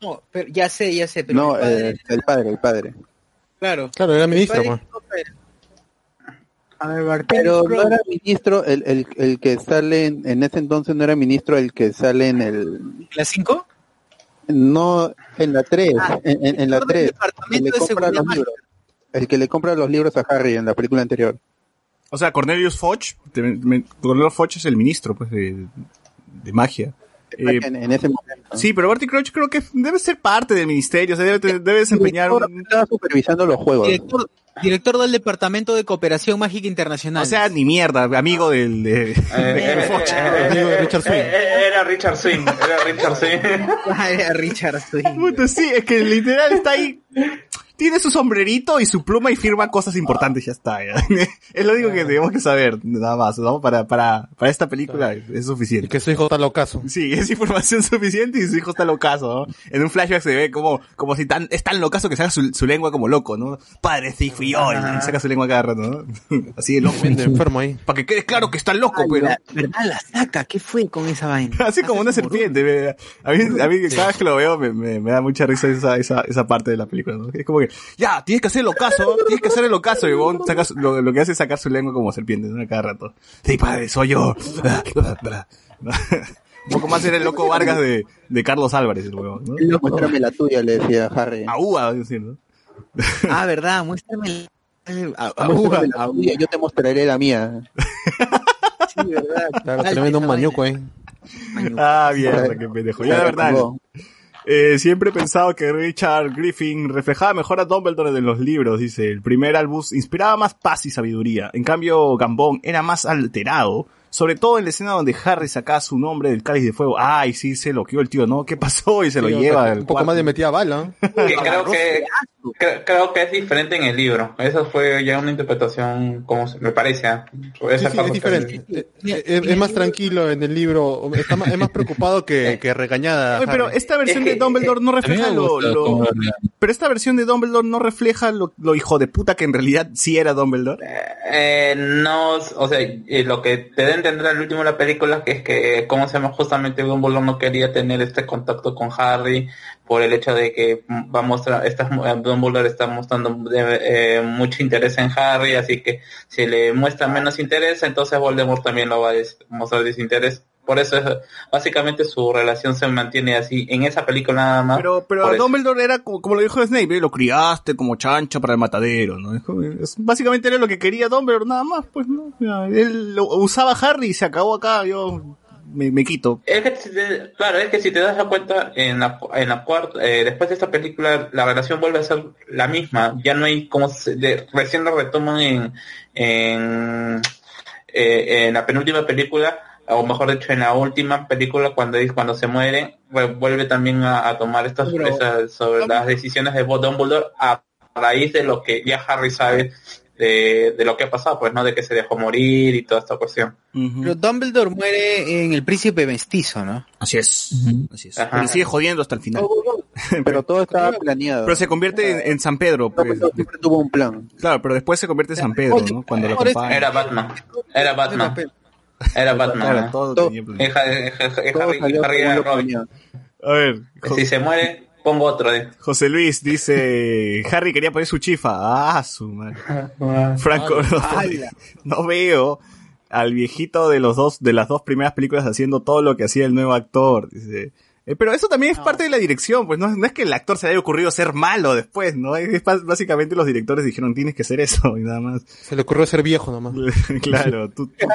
No, pero ya sé, ya sé, pero No, el padre- eh, el padre, el padre. claro. Claro, era ministro, El pues. A ver, Pero no era ministro, el, el, el que sale en, en ese entonces no era ministro el que sale en el... ¿La 5? No, en la 3, Ah, en, en- en la todo el 3, el libros. El que le compra los libros a Harry en la película anterior. O sea, Cornelius Foch, Cornelius Foch es el ministro, pues, de, de magia. Eh, en, en ese momento. sí, pero Barty Crouch creo que debe ser parte del ministerio, o sea, debe, debe desempeñar un... Estaba supervisando los juegos. Director, director del Departamento de Cooperación Mágica Internacional. O sea, ni mierda, amigo del... De, Eh, eh, eh, Amigo de Richard Swing. eh, Era Richard Swing, era Richard Swing. Era Richard Swing. Sí, es que literal está ahí. Tiene su sombrerito y su pluma y firma cosas importantes, ya está. ya. Es lo único que tenemos que saber, nada más, ¿no? Para, para, para esta película es Y suficiente. que su hijo está locazo. Sí, es información suficiente y su hijo está locazo, ¿no? En un flashback se ve como, como si tan, es tan locazo que saca su, su lengua como loco, ¿no? Padre, sí fui yo, y saca su lengua cada rato, ¿no? Así de loco. Enfermo ahí. Para que quede claro que está loco, Ah, pero... la- ¿Verdad? La saca. ¿Qué fue con esa vaina? Así como una serpiente. me- A mí, a mí cada vez que lo veo me, me, me da mucha risa esa, esa, esa parte de la película. ¿no? Es como que, ya, tienes que hacer el ocaso, tienes que hacer el ocaso. Y el huevón saca su- lo, lo que hace es sacar su lengua como serpiente, ¿no? Cada rato. Sí, padre, soy yo. Un poco más era el loco Vargas de, de Carlos Álvarez, el huevón, ¿no? Muéstrame la tuya, le decía Harry. Aúa, decir, ¿no? Ah, verdad, muéstrame ah, ah, Muéstrame la tuya, yo te mostraré la mía. sí, verdad. Claro, tremendo mañuco ahí. Mañuco. Ah, mierda, qué pendejo. Ya, la verdad, Eh, siempre he pensado que Richard Griffin reflejaba mejor a Dumbledore en los libros, dice. El primer Albus inspiraba más paz y sabiduría. En cambio, Gambón era más alterado. Sobre todo en la escena donde Harry sacaba su nombre del cáliz de fuego. Ay, sí, se lo quedó el tío, ¿no? ¿Qué pasó? Y se lo Sí, o lleva sea, al Un poco cuarto. más de metida bala. Que creo que cre- creo que es diferente en el libro. Esa fue ya una interpretación, como se- me parece. ¿ah? Esa sí, parte es diferente. Eh, eh, Es, es más tranquilo en el libro. Está más, es más preocupado que, que regañada. Oye, pero esta versión de Dumbledore no refleja lo, Pero esta versión de Dumbledore no refleja lo, lo hijo de puta que en realidad sí era Dumbledore. Eh, no, o sea, eh, lo que te da a entender al último de la película que es que, ¿cómo se llama? Justamente Dumbledore no quería tener este contacto con Harry por el hecho de que va a mostrar, está, eh, Dumbledore está mostrando eh, mucho interés en Harry, así que si le muestra menos interés, entonces Voldemort también lo va a mostrar desinterés. Por eso es, básicamente su relación se mantiene así en esa película nada más. Pero, pero eso. Dumbledore era como, como lo dijo Snape, ¿eh? lo criaste como chancho para el matadero, ¿no? Es como- es- básicamente era lo que quería Dumbledore, nada más, pues, ¿no? Él lo, usaba a Harry y se acabó acá, yo me, me quito. Es que, si te- claro, es que si te das cuenta, en la, en la cuarta, eh, después de esta película, la relación vuelve a ser la misma. Ya no hay como, se- de- recién lo retoman en, en, eh, en la penúltima película, o mejor dicho, en la última película, cuando cuando se muere, vu- vuelve también a, a tomar estas Pero- esas- sobre las decisiones de Dumbledore a raíz de lo que ya Harry sabe de, de lo que ha pasado, pues no de que se dejó morir y toda esta cuestión. Pero Dumbledore muere en el príncipe mestizo, ¿no? Así es. Así es. Ajá. Pero sigue jodiendo hasta el final. Pero todo estaba planeado. Pero se convierte en, en San Pedro, pues. Dumbledore siempre tuvo un plan. Claro, pero después se convierte en San Pedro, ¿no? Cuando lo acompaña. Era Batman, era Batman, era Batman. Ajá. todo Todo- tenía plan. Es Ja- es Ja- es Todo Harry, salió Harry según era lo Robin. Pongo otro. eh. José Luis dice, Harry quería poner su chifa. Ah, su madre. Franco, no, ¡Hala! no veo al viejito de los dos, de las dos primeras películas haciendo todo lo que hacía el nuevo actor. Dice. Eh, pero eso también es parte de la dirección, pues no, no es que el actor se le haya ocurrido ser malo después, ¿no? Es, básicamente los directores dijeron tienes que ser eso y nada más. Se le ocurrió ser viejo nomás. claro, tú. tú-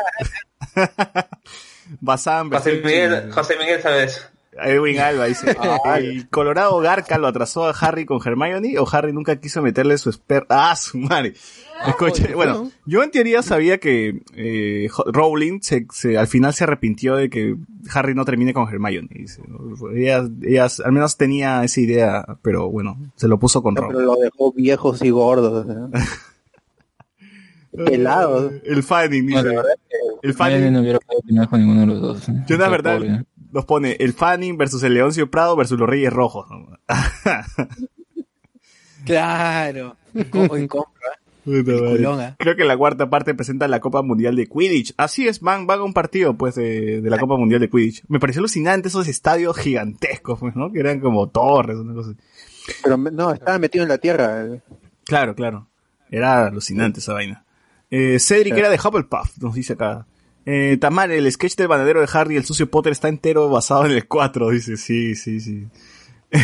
José Miguel, José Miguel, ¿sabes? Edwin Alba dice, ¿el Colorado Garca lo atrasó a Harry con Hermione o Harry nunca quiso meterle su esper... Ah, su madre. Escuche, bueno, yo en teoría sabía que eh, Rowling se, se- al final se arrepintió de que Harry no termine con Hermione. Dice, ¿no? ella, ella al menos tenía esa idea, pero bueno, se lo puso con Pero Ron. lo dejó viejos y gordos. ¿no? Pelados. El Fanning dice, Bueno, la verdad el Fanning, no hubiera podido opinar con ninguno de los dos. ¿eh? yo la verdad pobre. Nos pone el Fanning versus el Leoncio Prado versus los Reyes Rojos. ¿no? Claro. En compra. ¿eh? Creo que la cuarta parte presenta la Copa Mundial de Quidditch. Así es, van, van a un partido, pues, de, de la Copa Mundial de Quidditch. Me pareció alucinante esos estadios gigantescos, pues, ¿no? Que eran como torres, una cosa así. Pero no, estaba metido en la tierra. eh. Claro, claro. Era alucinante esa vaina. Eh, Cedric era de Hufflepuff, nos dice acá. Eh, Tamar, el sketch del banadero de Harry y el sucio Potter está entero basado en el 4, dice. Sí, sí, sí.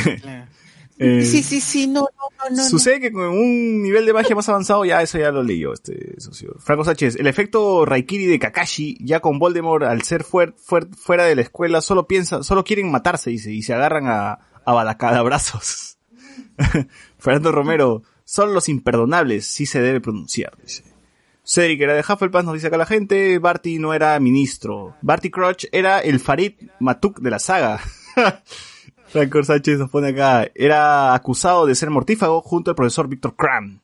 Eh, Sí, sí, sí, no, no, no, no. Sucede que con un nivel de magia más avanzado, ya eso ya lo leyó este socio. Franco Sánchez, el efecto Raikiri de Kakashi, ya con Voldemort al ser fuer- fuer- fuera de la escuela, solo piensa, solo quieren matarse, dice, y se agarran a, a balacadabrazos. Fernando Romero, son los imperdonables, sí se debe pronunciar, dice. Cedric era de Hufflepuff, nos dice acá la gente, Barty no era ministro. Barty Crouch era el Farid Matuk de la saga. Franco Sánchez nos pone acá, era acusado de ser mortífago junto al profesor Víctor Cram.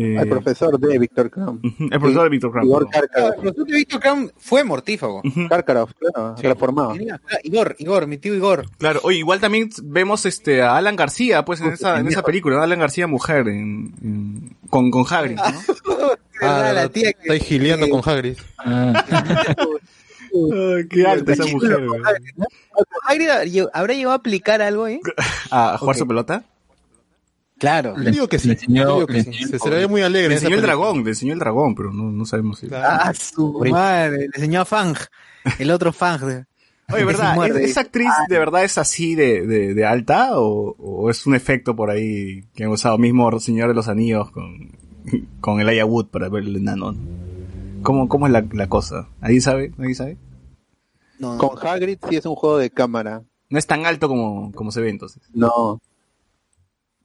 Eh, El profesor de Víctor Kram. ujú, el profesor de Víctor Cram. Igor el profesor de Víctor Kram fue mortífago. Karkaroff, claro, se la formaba. Ah, Igor, Igor, mi tío Igor. Claro, oye, igual también vemos este a Alan García, pues en esa, en esa película, ¿no? Alan García mujer en, en- con, con Hagrid, ¿no? Ah, la tía que- Está gileando con Hagrid. Ah, Ay, qué alta esa mujer, habrá- llegado a aplicar algo, ¿eh? ¿A jugar su pelota? Claro. Yo digo que sí. Le enseñó- que le sí. enseñó Se, le ve muy alegre. Le enseñó el dragón, le enseñó el dragón, pero no, no sabemos si... Ah, su madre. Le enseñó a Fang. El otro Fang. de- Oye, ¿verdad? ¿Es- ¿Esa actriz de verdad es así de, de, de alta o, o es un efecto por ahí que han usado mismo Señor de los Anillos con, con el Wood para ver el enano? ¿Cómo, cómo es la, la cosa? ¿Nadie sabe? ¿Nadie sabe? No, no. Con Hagrid sí es un juego de cámara. No es tan alto como, como se ve entonces. No.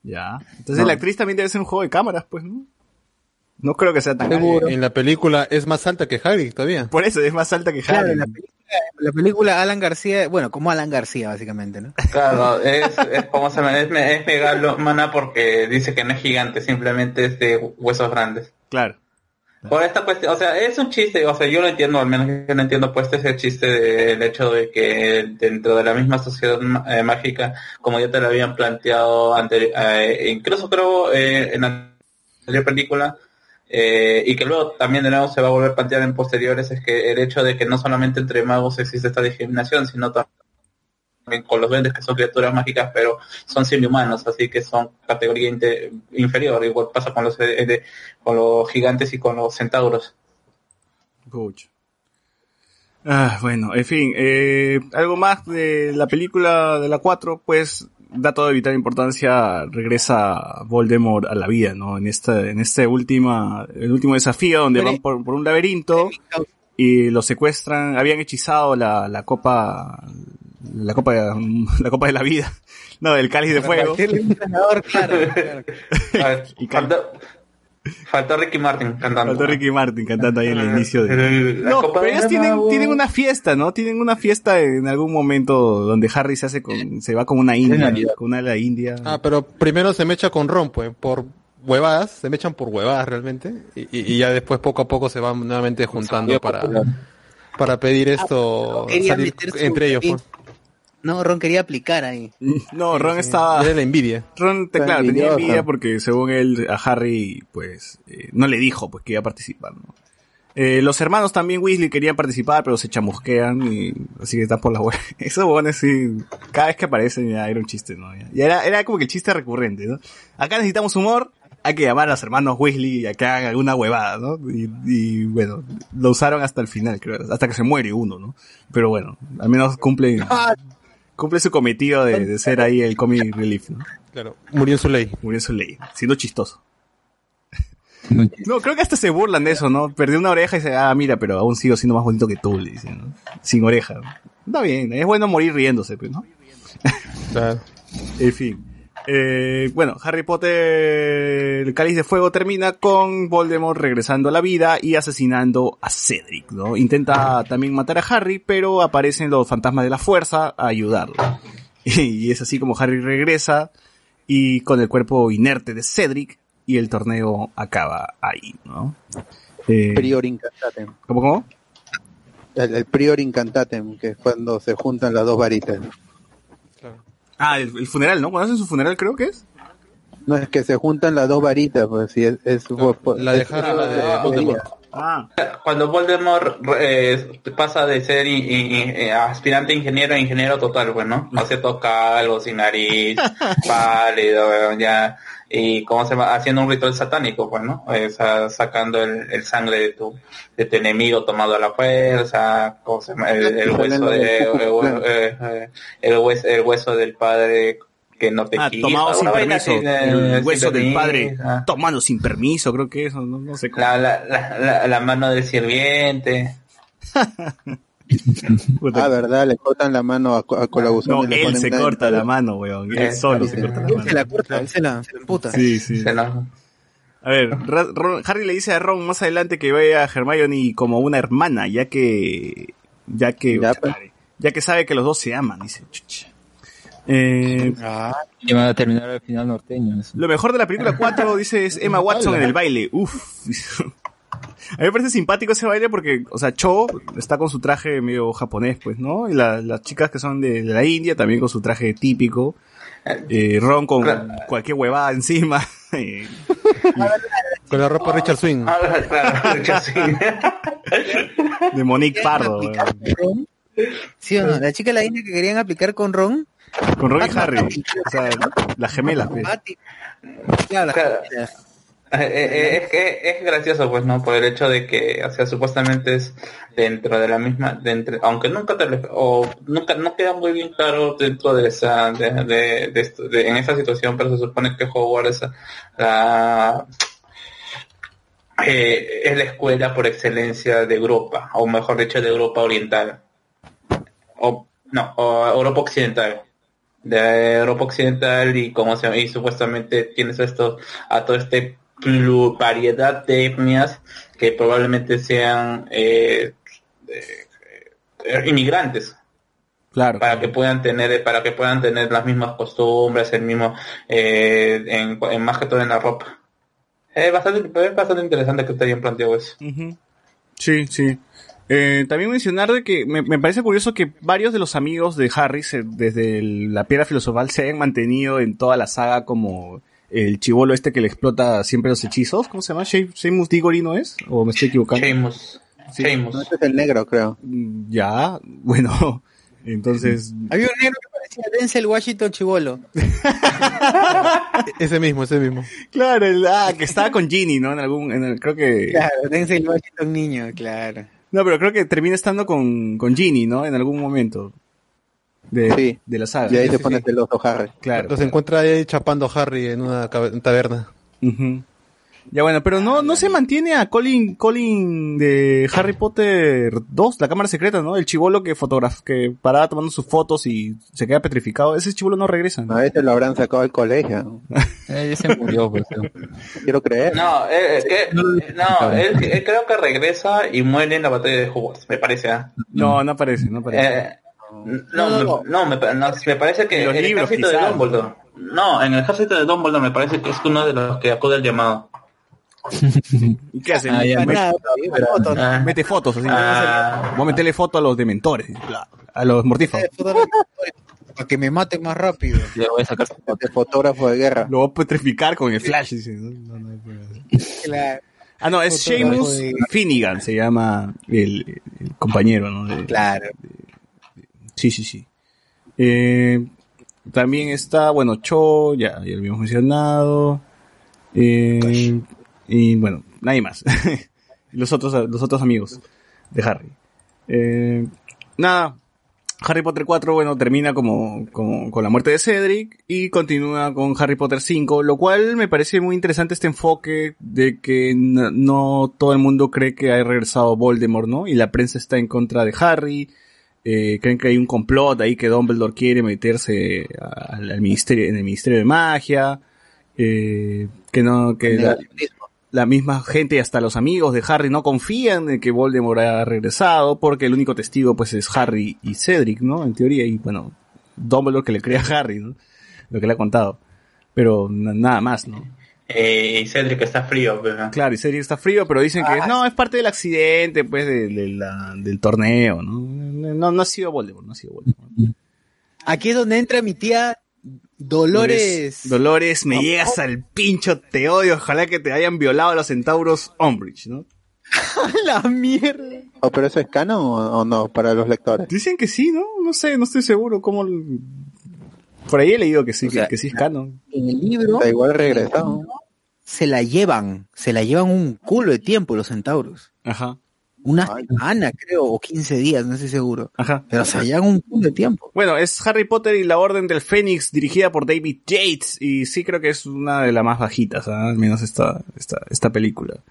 Ya. Entonces No. la actriz también debe ser un juego de cámaras, pues, ¿no? No creo que sea tan Seguro. En la película es más alta que Hagrid todavía. Por eso es más alta que Claro, Harry. en la película, la película Alan García, bueno, como Alan García, básicamente, ¿no? Claro, es, es como se llama, es, me- es megalomana porque dice que no es gigante, simplemente es de huesos grandes. Claro. Por esta cuestión, o sea, es un chiste, o sea, yo lo entiendo, al menos yo no entiendo pues ese chiste del hecho de que dentro de la misma sociedad eh, mágica, como ya te lo habían planteado antes, incluso creo eh, en la anterior película, eh, y que luego también de nuevo se va a volver a plantear en posteriores, es que el hecho de que no solamente entre magos existe esta discriminación, sino también con los duendes que son criaturas mágicas, pero son semi-humanos, así que son categoría inferior, igual pasa con los, eh, de- con los gigantes y con los centauros. Ah, bueno, en fin, eh, algo más de la película de la 4, pues, dato de vital importancia, regresa Voldemort a la vida, ¿no? En esta, en este última, el último desafío donde van por, por un laberinto y lo secuestran, habían hechizado la, la copa, la copa, de, la copa de la vida, no, del cáliz de fuego. Faltó Ricky Martin cantando. Faltó Ricky Martin cantando ahí en el inicio de... No, pero ellos tienen, tienen una fiesta, ¿no? Tienen una fiesta en algún momento donde Harry se hace con, se va con una india, con una de la India. Ah, pero primero se mecha con Ron, pues, por huevadas, se mechan por huevadas realmente, y, y- ya después poco a poco se van nuevamente juntando para, para pedir esto, salir su- entre ellos. pues. No, Ron quería aplicar ahí. No, Ron estaba... Era la envidia. Ron, te- claro, tenía envidia porque según él, a Harry, pues, eh, no le dijo, pues, que iba a participar, ¿no? Eh, los hermanos también Weasley querían participar, pero se chamusquean y así que están por la web. Esos huevones sí, cada vez que aparecen ya era un chiste, ¿no? Ya, ya era, era como que el chiste recurrente, ¿no? Acá necesitamos humor, hay que llamar a los hermanos Weasley y a que hagan alguna huevada, ¿no? Y, y, bueno, lo usaron hasta el final, creo, hasta que se muere uno, ¿no? Pero bueno, al menos cumple, cumple su cometido de, de ser ahí el comic relief, ¿no? Claro, murió en su ley. Murió en su ley, siendo chistoso. No, creo que hasta se burlan de eso, ¿no? Perdió una oreja y se, ah, mira, pero aún sigo siendo más bonito que tú, le dicen, ¿no? Sin oreja. Está bien, es bueno morir riéndose, pues, ¿no? Claro. En fin. Eh, bueno, Harry Potter, el cáliz de fuego termina con Voldemort regresando a la vida y asesinando a Cedric, ¿no? Intenta también matar a Harry, pero aparecen los fantasmas de la fuerza a ayudarlo. Y es así como Harry regresa y con el cuerpo inerte de Cedric y el torneo acaba ahí, ¿no? Eh, Prior Incantatem. ¿Cómo, cómo? El, el Prior Incantatem, que es cuando se juntan las dos varitas. Ah, el, el funeral, ¿no? Cuando hacen su funeral creo que es. No es que se juntan las dos varitas, pues sí, es, es, La de es- Harry, la de Voldemort. Ah, Cuando Voldemort eh, pasa de ser eh, aspirante ingeniero a ingeniero total, pues, ¿no? Hace toca algo sin nariz, pálido, ya. Y cómo se va haciendo un ritual satánico, pues, ¿no? O sea, sacando el, el sangre de tu, de tu enemigo tomado a la fuerza, ¿cómo se llama? El, el hueso de, el, eh, eh, el hueso, el hueso del padre que no te ah quita. tomado sin permiso. El sin hueso del permiso, padre. ah. Tomado sin permiso, creo que eso, no, no sé cómo. La, la, la, la, la mano del sirviente. Ah, verdad, le cortan la mano a, a Colaguzón no, él ponen se corta la mano, weón. Él Eh, solo se corta la Él mano. se la corta, él se la, se la emputa. Sí, sí. Se la- A ver, Ra- Ron- Harry le dice a Ron más adelante que vea a Hermione como una hermana, ya que, ya que, Ya, pues. ya que sabe que los dos se aman, dice. Chucha. Eh, Y van a terminar al final norteño. eso. lo mejor de la película 4, dice, es Emma Watson en el baile. Uf. A mí me parece simpático ese baile porque, o sea, Cho está con su traje medio japonés, pues, ¿no? Y la- las chicas que son de, de la India también con su traje típico. Eh, Ron con Claro. cualquier huevada encima. Con la ropa Richard Swing. Claro, sí. de Monique Pardo. Ron? ¿Sí o no? La chica de la India que querían aplicar con Ron. Con Ron y Harry. O sea, las gemelas, pues. Claro, la- Claro. Eh, eh, es que es gracioso, pues, ¿no? Por el hecho de que, o sea, supuestamente es dentro de la misma, de entre- aunque nunca te, o nunca, no queda muy bien claro dentro de esa, de, de, de en esa situación, pero se supone que Hogwarts es la, eh, es la escuela por excelencia de Europa, o mejor dicho, de Europa Oriental. O, no, o Europa Occidental de Europa Occidental y como se y supuestamente tienes esto a todo este variedad de etnias que probablemente sean eh, eh, eh, inmigrantes Claro. para que puedan tener para que puedan tener las mismas costumbres el mismo eh, en, en más que todo en la ropa es bastante es bastante interesante que esté bien planteado eso Ujú. Sí, sí. Eh, también mencionar de que me, me parece curioso que varios de los amigos de Harry se- desde el- la piedra filosofal se hayan mantenido en toda la saga como el chivolo este que le explota siempre los hechizos. ¿Cómo se llama? She- ¿Seamus Diggory no es? ¿O me estoy equivocando? Sheamus Sí. Sheamus. No, es el negro, creo. Mm, Ya, bueno, entonces... Había un negro que parecía Denzel Washington Chivolo. Ese mismo, ese mismo. Claro, el, ah, que estaba con Ginny, ¿no? En algún, en el- creo que... Claro, Denzel Washington niño, claro. No, pero creo que termina estando con, con Ginny, ¿no? En algún momento de, Sí. de la saga. Y ahí Sí, se sí, pone sí. celoso Harry. Claro. Los encuentra ahí chapando a Harry en una taberna. Ujú. Ya bueno, pero no, no se mantiene a Colin, Colin de Harry Potter 2, la cámara secreta, ¿no? El chivolo que fotograf que paraba tomando sus fotos y se queda petrificado. Ese chivolo no regresa. ¿no? A veces lo habrán sacado del colegio. Eh, se murió, pues. Quiero creer. No, eh, es que, no, él, él creo que regresa y muere en la batalla de Hogwarts, me parece. ¿ah? No, no aparece, no aparece. Eh, no, no, no, me, pa- no, me parece que En los en el libros, ejército de quizás. Dumbledore. No, en el ejército de Dumbledore me parece que es uno de los que acude al llamado. ¿Y qué hace? Ah, Mete- Nada, foto, Ah, Mete fotos así. Ah. Voy a meterle foto a los dementores. A los mortífagos. Para que me maten más rápido. Ya voy a sacar. Este fotógrafo de guerra. Lo voy a petrificar con el flash. dice, ¿no? No, no hay problema. Claro. Ah, no, es Seamus de- Finnegan, se llama el, el compañero, ¿no? De- Claro. Sí, sí, sí. Eh, también está, bueno, Cho, ya, ya lo habíamos mencionado. Eh, y bueno, nadie más. los otros, los otros amigos de Harry. Eh, nada, Harry Potter 4, bueno, termina como, como con la muerte de Cedric y continúa con Harry Potter 5, lo cual me parece muy interesante este enfoque de que n- no todo el mundo cree que ha regresado Voldemort, ¿no? Y la prensa está en contra de Harry, eh, creen que hay un complot ahí que Dumbledore quiere meterse al, al ministerio, en el Ministerio de Magia, eh, que no, que la, la misma gente y hasta los amigos de Harry no confían en que Voldemort haya regresado porque el único testigo pues es Harry y Cedric, ¿no? En teoría y bueno, Dumbledore que le crea a Harry, ¿no? Lo que le ha contado. Pero na- nada más, ¿no? eh, y Cedric está frío, pues, ¿no? Claro, y Cedric está frío, pero dicen que no, es parte del accidente, pues, de, de la- del torneo, ¿no? No, no ha sido Voldemort, no ha sido Voldemort. Aquí es donde entra mi tía Dolores. Dolores, me llegas al pincho, te odio, ojalá que te hayan violado a los centauros Umbridge, ¿no? la mierda. Oh, ¿Pero eso es canon o, o no para los lectores? Dicen que sí, ¿no? No sé, no estoy seguro cómo... Por ahí he leído que sí, O sea, que, que sí es canon. En el libro Está igual regresado. se la llevan, se la llevan un culo de tiempo los centauros. Ajá, Una semana, creo, o 15 días, no estoy seguro. ajá. Pero se la llevan un culo de tiempo. Bueno, es Harry Potter y la Orden del Fénix, dirigida por David Yates, y sí creo que es una de las más bajitas, ¿ah? al menos esta, esta, esta película.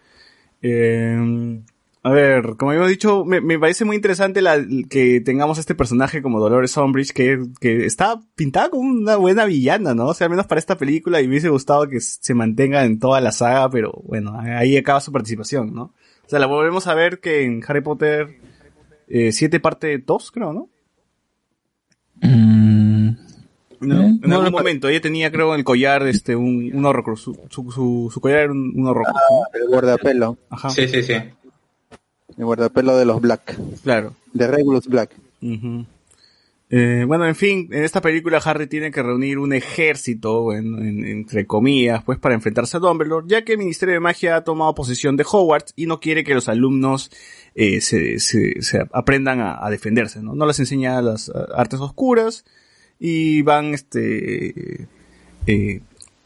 Eh, a ver, como habíamos dicho, me, me parece muy interesante la, que tengamos este personaje como Dolores Umbridge, que, que está pintada como una buena villana, ¿no? O sea, al menos para esta película, y me hubiese gustado que se mantenga en toda la saga, pero bueno, ahí acaba su participación, ¿no? O sea, la volvemos a ver que en Harry Potter 7 parte 2, creo, ¿no? Mm, No, ¿Eh? en No, algún no, momento, ella tenía, creo, en el collar, este, un, un horrocrux. Su, su, su, su collar era un, un horrocrux, ¿no? El guardapelo. Ajá, Sí, sí, sí. El guardapelo de los Black. claro. De Regulus Black. Ujú. Eh, bueno, en fin, en esta película Harry tiene que reunir un ejército, en- en- entre comillas, pues para enfrentarse a Dumbledore, ya que el Ministerio de Magia ha tomado posesión de Hogwarts y no quiere que los alumnos eh, se, aprendan a, a defenderse, ¿no? No les enseña las artes oscuras y van, este, eh,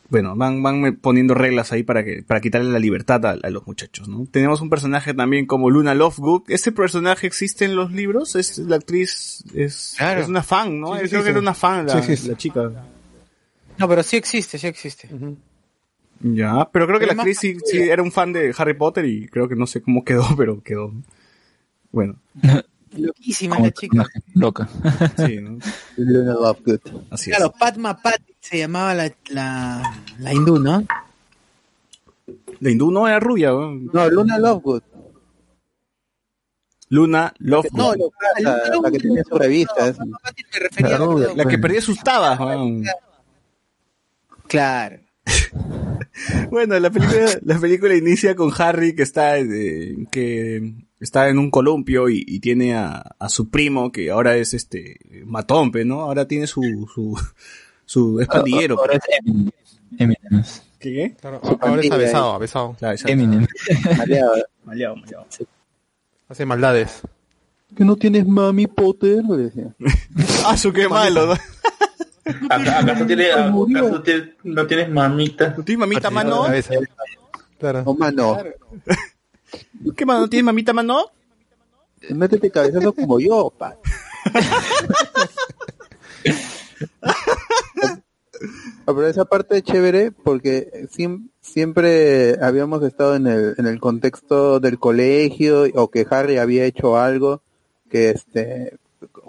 bueno, van, van poniendo reglas ahí para que, para quitarle la libertad a, a los muchachos, ¿no? Tenemos un personaje también como Luna Lovegood. ¿Este personaje existe en los libros? Es, la actriz es, Claro. es una fan, ¿no? Sí, Yo sí, creo sí, que era una fan la, Sí, sí, sí. la chica. No, pero sí existe, sí existe. Ya, pero creo que Pero la actriz sí, sí era un fan de Harry Potter y creo que no sé cómo quedó, pero quedó. Bueno, Loquísima la chica. loca. sí, ¿no? Luna Lovegood. Así es. Claro, Padma Pat se llamaba la, la, la hindú, ¿no? La hindú no era rubia, weón. No, Luna Lovegood. Luna Lovegood. No, La, la- la que tiene su revista. es- me refería La que perdía sus tabas, weón. Claro. Bueno, la película, la película inicia con Harry que está, eh, que está en un columpio y, y tiene a, a su primo que ahora es este matón, pe, ¿no? Ahora tiene su, su, su es pandillero. Ahora es Eminem. ¿Qué, qué? Claro, Su ahora está pandilla besado, besado. Claro. Eminem. Maleado. Maleado, maleado. Hace maldades. ¿Que no tienes mami Potter? Le decía. Ah, su qué malo, ¿no? ¿Aca- ¿Acaso, tiene- acaso tiene- no tienes mamita? ¿No tienes mamita mano? Claro. No, mano. ¿Qué mano? ¿Tienes mamita mano? Métete cabezazo como yo, pa. Pero esa parte es chévere porque siempre habíamos estado en el, en el contexto del colegio o que Harry había hecho algo que este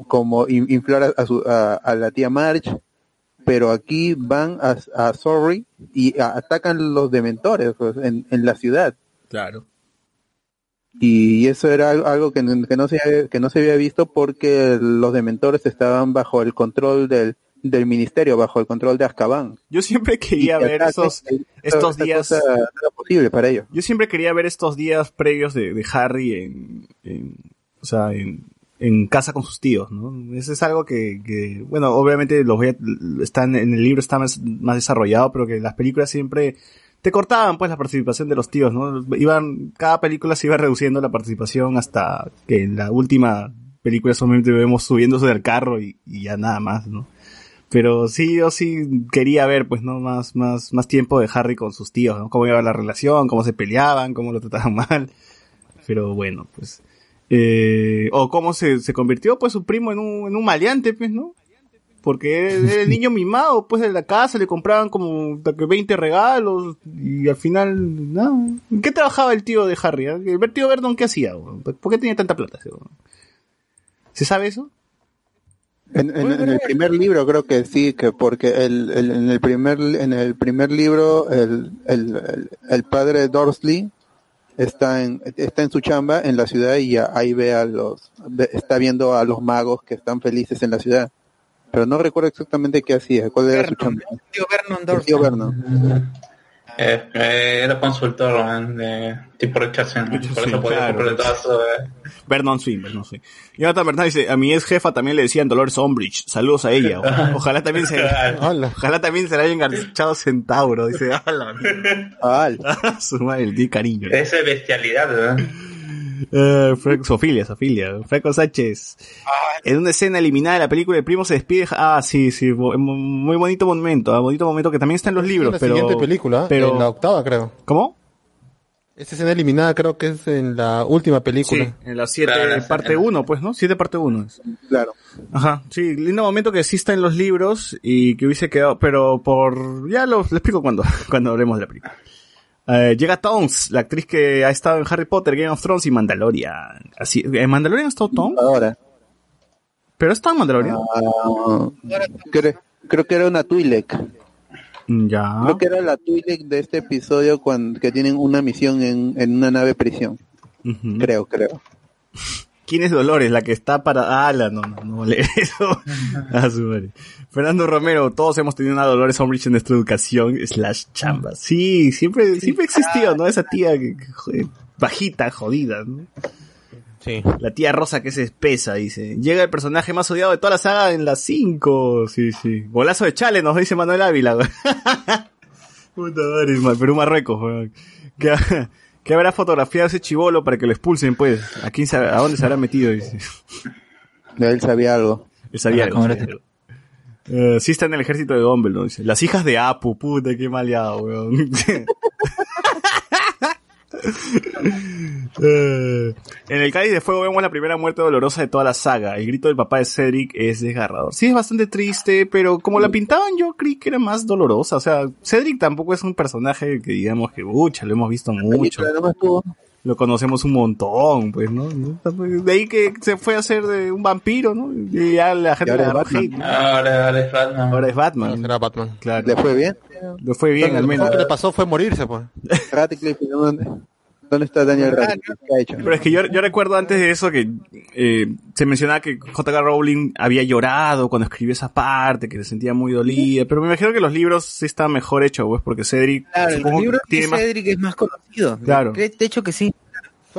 como in- inflar a, su, a, a la tía March, pero aquí van a, a Sorry y atacan los dementores pues, en, en la ciudad. Claro. Y eso era al- algo que, no- que no se que no se había visto porque los dementores estaban bajo el control del, del ministerio, bajo el control de Azkaban. Yo siempre quería Y ver esos, estos días. cosa no era posible para ellos. Yo siempre quería ver estos días previos de, de Harry en, en- o sea, en, en casa con sus tíos, ¿no? Eso es algo que, que bueno, obviamente los voy a- están en el libro está más, más desarrollado, pero que en las películas siempre te cortaban pues la participación de los tíos, ¿no? Iban, cada película se iba reduciendo la participación hasta que en la última película solamente vemos subiéndose del carro y, ya nada más, ¿no? Pero sí, yo sí quería ver, pues, ¿no? Más, más, más tiempo de Harry con sus tíos, ¿no? Cómo iba la relación, cómo se peleaban, cómo lo trataban mal. Pero bueno, pues. Eh, o cómo se, se convirtió, pues, su primo en un, en un maleante, pues, ¿no? Porque era el niño mimado, pues, de la casa, le compraban como que 20 regalos, y al final, nada. ¿En qué trabajaba el tío de Harry? eh? ¿El tío Verdon qué hacía? ¿Por qué tenía tanta plata? ese? ¿Se sabe eso? En, en- en el primer libro creo que sí, que porque el, en el primer en el primer libro el, el, el, padre Dorsley está en está en su chamba en la ciudad y ahí ve a los está viendo a los magos que están felices en la ciudad. Pero no recuerdo exactamente qué hacía, cuál era su chamba. Tío Vernon El Dorsley. tío Vernon. Eh, eh, era consultor de tipo Richardson, por Sí, eso podía claro. todo eso. eh. Vernon Swim, Vernon Swim. Jonathan Bernal dice, a mi ex jefa también le decían Dolores Umbridge. Saludos a ella. Ojalá, ojalá también se, ojalá también se la haya engarchado Centauro. Dice, "Ala, mierda". Al. su madre, di cariño. Esa es bestialidad, ¿verdad? Eh, Frank- Sofilia, Sofilia. Franco Sánchez. En una escena eliminada de la película, el primo se despide. Ah, sí, sí. Muy bonito momento. ah, bonito momento que también está en los libros. en la pero, siguiente película, pero- en la octava creo. ¿Cómo? Esta escena eliminada creo que es en la última película. Sí, en la 7 Claro, la- parte 1, pues, ¿no? 7 parte 1 es. Claro. Ajá, sí, lindo momento que sí está en los libros y que hubiese quedado, pero por, ya lo, lo explico cuando, cuando hablemos de la película. Eh, llega Tones, la actriz que ha estado en Harry Potter, Game of Thrones y Mandalorian. Así, ¿En Mandalorian ha estado? Ahora. ¿Pero está en Mandalorian? Ah, creo, creo que era una Twi'lek. Mm, Ya. Creo que era la Twi'lek de este episodio cuando que tienen una misión en, en una nave prisión. Creo, creo. ¿Quién es Dolores? La que está para... Ah, la, no, no, no vale eso. Ah, su madre. Fernando Romero, todos hemos tenido una Dolores Umbridge en nuestra educación, slash chamba. Sí, siempre, siempre existió, ¿no? Esa tía que, joder, bajita, jodida, ¿no? Sí. La tía rosa que es espesa, dice. Llega el personaje más odiado de toda la saga en las 5. Sí, sí. Golazo de Chale, nos dice Manuel Ávila. güey. Puta madre, ma- Perú Marruecos, weón. ¿Qué, habrá fotografiado ese chivolo para que lo expulsen, pues? ¿A quién sabe, a dónde se habrá metido? Dice. De él sabía algo. Él sabía algo. Eh, sí está en el ejército de Dumbledore, dice. Las hijas de Apu, puta, qué maleado, weón. Eh, en el Cáliz de Fuego vemos la primera muerte dolorosa de toda la saga. El grito del papá de Cedric es desgarrador. Sí, es bastante triste, pero como la pintaban yo creí que era más dolorosa. O sea, Cedric tampoco es un personaje que digamos que, ucha, lo hemos visto mucho. Lo conocemos un montón, pues, ¿no? De ahí que se fue a hacer de un vampiro, ¿no? Y ya la gente ahora es agarró Batman. Ahora, ahora es Batman. Ahora es Batman. Será Batman. Claro. ¿Le fue bien? Le fue bien, al lo menos. mejor que le pasó fue morirse, pues. Radcliffe, ¿dónde, está Daniel Radcliffe? ¿Qué ha hecho? Pero es que yo, yo recuerdo antes de eso que eh, se mencionaba que J.K. Rowling había llorado cuando escribió esa parte, que se sentía muy dolida, pero me imagino que los libros sí están mejor hechos, pues, porque Cedric Claro, tiene sí más... Cedric es más conocido. Claro. De de hecho que sí.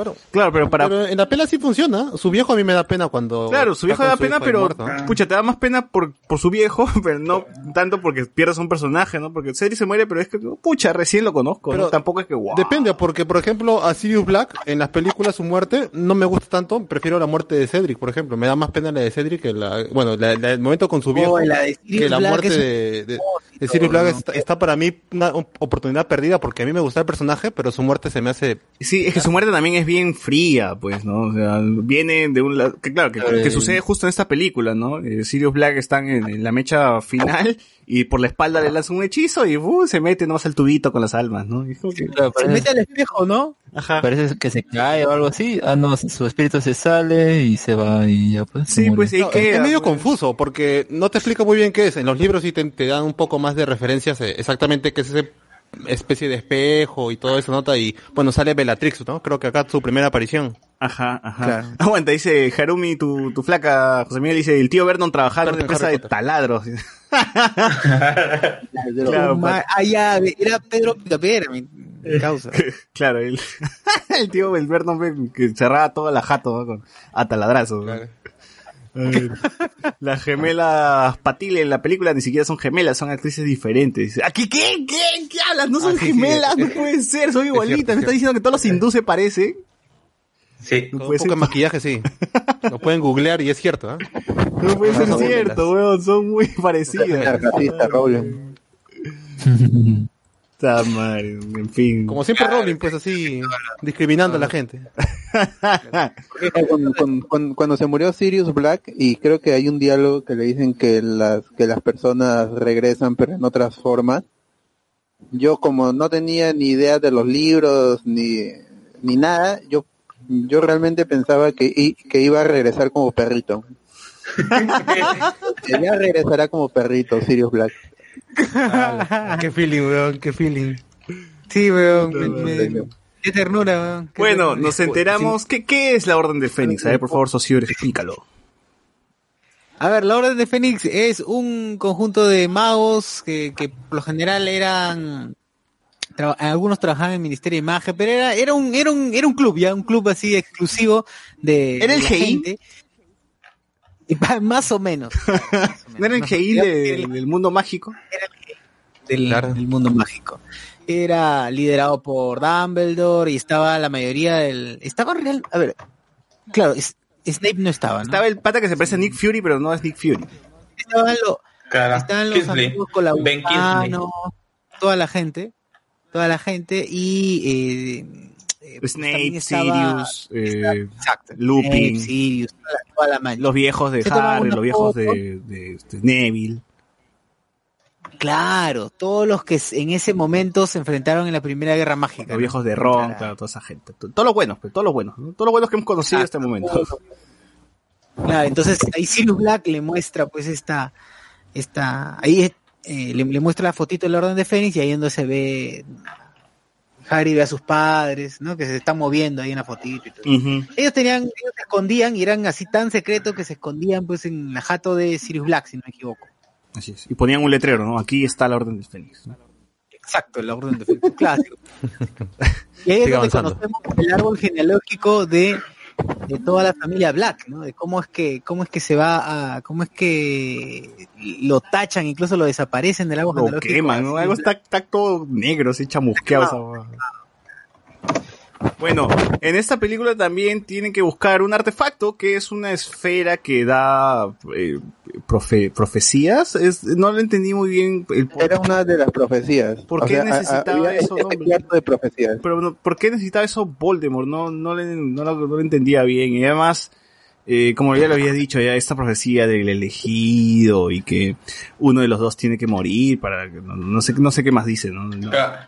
Claro. Claro, pero para... Pero en la pela sí funciona. Su viejo a mí me da pena cuando. Claro, su viejo da su pena, pero pucha, te da más pena por, por su viejo, pero no tanto porque pierdas un personaje, ¿no? Porque Cedric se muere, pero es que, pucha, recién lo conozco, Pero ¿no? Tampoco es que wow. Depende, porque por ejemplo a Sirius Black en las películas su muerte no me gusta tanto, prefiero la muerte de Cedric, por ejemplo, me da más pena la de Cedric que la, bueno, la, la- el momento con su viejo Oh, la de Sirius que la Black muerte es un- de, de, de Sirius Black está, está para mí una op- oportunidad perdida porque a mí me gusta el personaje, pero su muerte se me hace Sí, es que su muerte también es bien fría, pues, ¿no? O sea, viene de un lado, que claro, que, eh. sucede justo en esta película, ¿no? Eh, Sirius Black están en, en la mecha final y por la espalda le lanzan un hechizo y uh, se mete nomás al tubito con las almas, ¿no? Y es como que- Claro, Se parece, mete al espejo, ¿no? Ajá. parece que se cae o algo así. Ah, no, su espíritu se sale y se va y ya pues. Sí, pues No, es, queda, es medio pues. confuso porque no te explica muy bien qué es. En los libros sí te, te dan un poco más de referencias eh, exactamente qué es ese especie de espejo y todo eso nota y bueno sale Bellatrix, ¿no? Creo que acá su primera aparición. Ajá, ajá. Claro. Aguanta, dice Harumi, tu, tu flaca, José Miguel dice, el tío Vernon trabajaba en una empresa Harry de Potter. taladros. Claro, Claro, ma- ah, ya, era Pedro mi causa. claro, el, el tío el Vernon ve que cerraba toda la jato ¿no? con, a taladrazos. ¿no? Las gemelas Patile en la película ni siquiera son gemelas, son actrices diferentes. Dice, ¿A qué, qué, qué, qué hablas? No son Ah, sí, sí, gemelas, no puede ser, son igualitas. cierto, Me es está diciendo que todos los hindúes se parecen. Sí. No Con un puede poco de ser, maquillaje sí. Lo pueden googlear y es cierto, ¿ah? no puede ser cierto, weón, son muy parecidas. Puta madre, en fin. Como siempre Rowling, pues así, discriminando a la gente. Cuando, cuando- cuando- cuando se murió Sirius Black y creo que hay un diálogo que le dicen que las que las personas regresan pero en otras formas yo como no tenía ni idea de los libros ni ni nada yo yo realmente pensaba que que iba a regresar como perrito que ya regresará como perrito Sirius Black qué feeling, weón, qué feeling. Sí, weón. me- me- Qué ternura, weón. Qué Bueno, ternura. nos enteramos. ¿Qué, ¿Qué es la Orden del Fénix? A ver, por favor, Sociur, explícalo. A ver, la Orden de Fénix es un conjunto de magos que, que por lo general eran algunos trabajaban en el Ministerio de Imagen, pero era era un era un era un club ya, un club así exclusivo de ¿Era el de la GI? Más o menos. ¿No era el GI del mundo mágico? del, Claro. del mundo mágico. Era liderado por Dumbledore y estaba la mayoría del estaba real, a ver, claro, es- Snape no estaba, ¿no? Estaba el pata que se parece a Nick Fury, pero no es Nick Fury. estaban los Claro. Estaban los Kingsley. amigos colaboranos, toda la gente, toda la gente y eh, eh, pues Snape, estaba- Sirius, eh, exacto, Lupin. Snape, Sirius, toda la, toda la maña. los viejos de Harry, los viejos de, de- de Neville. Claro, todos los que en ese momento se enfrentaron en la Primera Guerra Mágica. Los ¿no? viejos de Ron, claro, toda esa gente. Todos los buenos, pues, todos los buenos. ¿no? Todos los buenos que hemos conocido hasta este momento. Claro, entonces ahí Sirius Black le muestra pues esta, esta, ahí eh, le, le muestra la fotito de la Orden de Fénix y ahí donde se ve Harry ve a sus padres, ¿no? Que se están moviendo ahí en la fotito y todo. Ellos tenían, ellos se escondían y eran así tan secretos que se escondían pues en la jato de Sirius Black, si no me equivoco. Así es. Y ponían un letrero, ¿no? Aquí está la Orden del Fénix. Exacto, la orden de Fénix, clásico. Y ahí es Sigue donde avanzando. conocemos el árbol genealógico de, de toda la familia Black, ¿no? De cómo es que, cómo es que se va a, cómo es que lo tachan, incluso lo desaparecen del árbol Lo queman, ¿no? Algo está, está todo negro, así chamusqueado. Bueno, en esta película también tienen que buscar un artefacto que es una esfera que da eh, profe- profecías. Es, no lo entendí muy bien. El, era una de las profecías ¿Por O qué sea, a- a- necesitaba había eso, este de profecías pero ¿por qué necesitaba eso Voldemort? No, no, le, no, lo, no lo entendía bien. Y además, eh, como ya lo había dicho, ya esta profecía del elegido y que uno de los dos tiene que morir para que- no, no sé, no sé qué más dice, ¿no? No. Claro.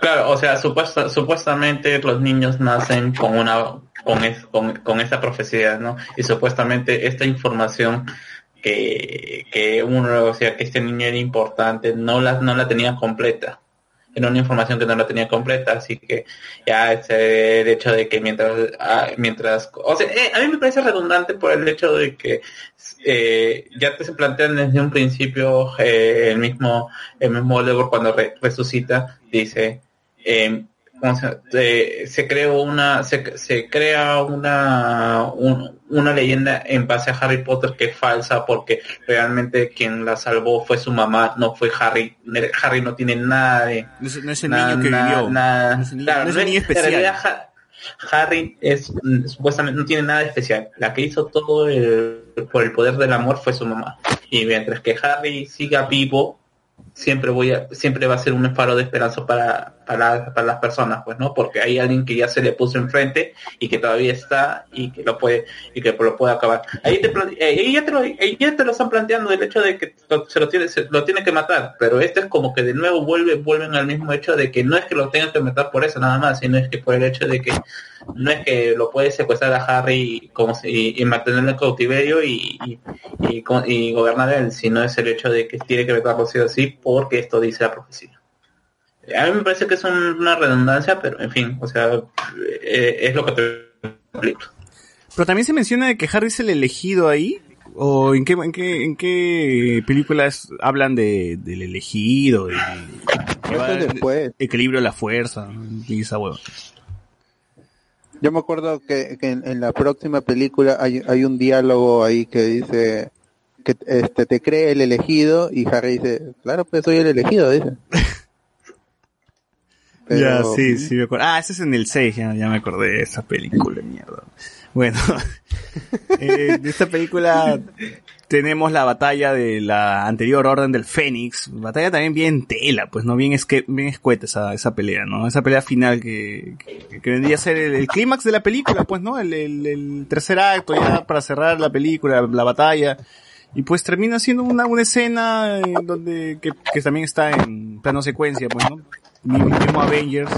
Claro, o sea, supuesta, supuestamente los niños nacen con una con, es- con, con esa profecía, ¿no? Y supuestamente esta información que, que uno, o sea, que este niño era importante, no la, no la tenía completa. Era una información que no la tenía completa, así que ya ese el hecho de que mientras, ah, mientras, o sea, eh, a mí me parece redundante por el hecho de que eh, ya te se plantean desde un principio eh, el mismo, el mismo Voldemort cuando re- resucita, dice, eh, ¿cómo se, eh, se creó una se, se crea una un- una leyenda en base a Harry Potter que es falsa porque realmente quien la salvó fue su mamá no fue Harry Harry no tiene nada de No es, no es el nada, niño que nada, vivió. nada. No es el niño- Claro, no es no el niño es- en especial. realidad, Ha- Harry es mm, supuestamente no tiene nada de especial. La que hizo todo el, por el poder del amor fue su mamá. Y mientras que Harry siga vivo, siempre voy a, siempre va a ser un faro de esperanza para, para, para las personas, pues, ¿no? Porque hay alguien que ya se le puso enfrente y que todavía está y que lo puede y que lo puede acabar. Ahí te eh, ahí ya te lo ahí ya te lo están planteando el hecho de que se lo tiene se lo tiene que matar, pero este es como que de nuevo vuelve vuelven al mismo hecho de que no es que lo tengan que matar por eso nada más, sino es que por el hecho de que no es que lo puede secuestrar a Harry como si, y mantenerlo en cautiverio y, y, y y gobernar él, sino es el hecho de que tiene que matarlo sí o sí porque esto dice la profecía. A mí me parece que es un- una redundancia, pero en fin, o sea, eh, es lo que te explico. Pero también se menciona de que Harry es el elegido ahí. ¿O en qué, en qué, en qué películas hablan de, del elegido? el- después. equilibrio de la fuerza. Y esa hueva. Yo me acuerdo que, que en, en la próxima película hay, hay un diálogo ahí que dice que este te cree el elegido y Harry dice, claro, pues soy el elegido, dice. Ya, sí, sí me acuerdo. Ah, ese es en el 6, ya, ya me acordé de esa película, mierda. Bueno, eh, de esta película tenemos la batalla de la anterior Orden del Fénix. Batalla también bien tela, pues no bien, esque- bien escueta esa, esa pelea, ¿no? Esa pelea final que, que, que vendría a ser el, el clímax de la película, pues, ¿no? El, el, el tercer acto ya para cerrar la película, la batalla. Y pues termina siendo una, una escena eh, donde, que, también está en plano secuencia, pues, ¿no? Mismo Avengers,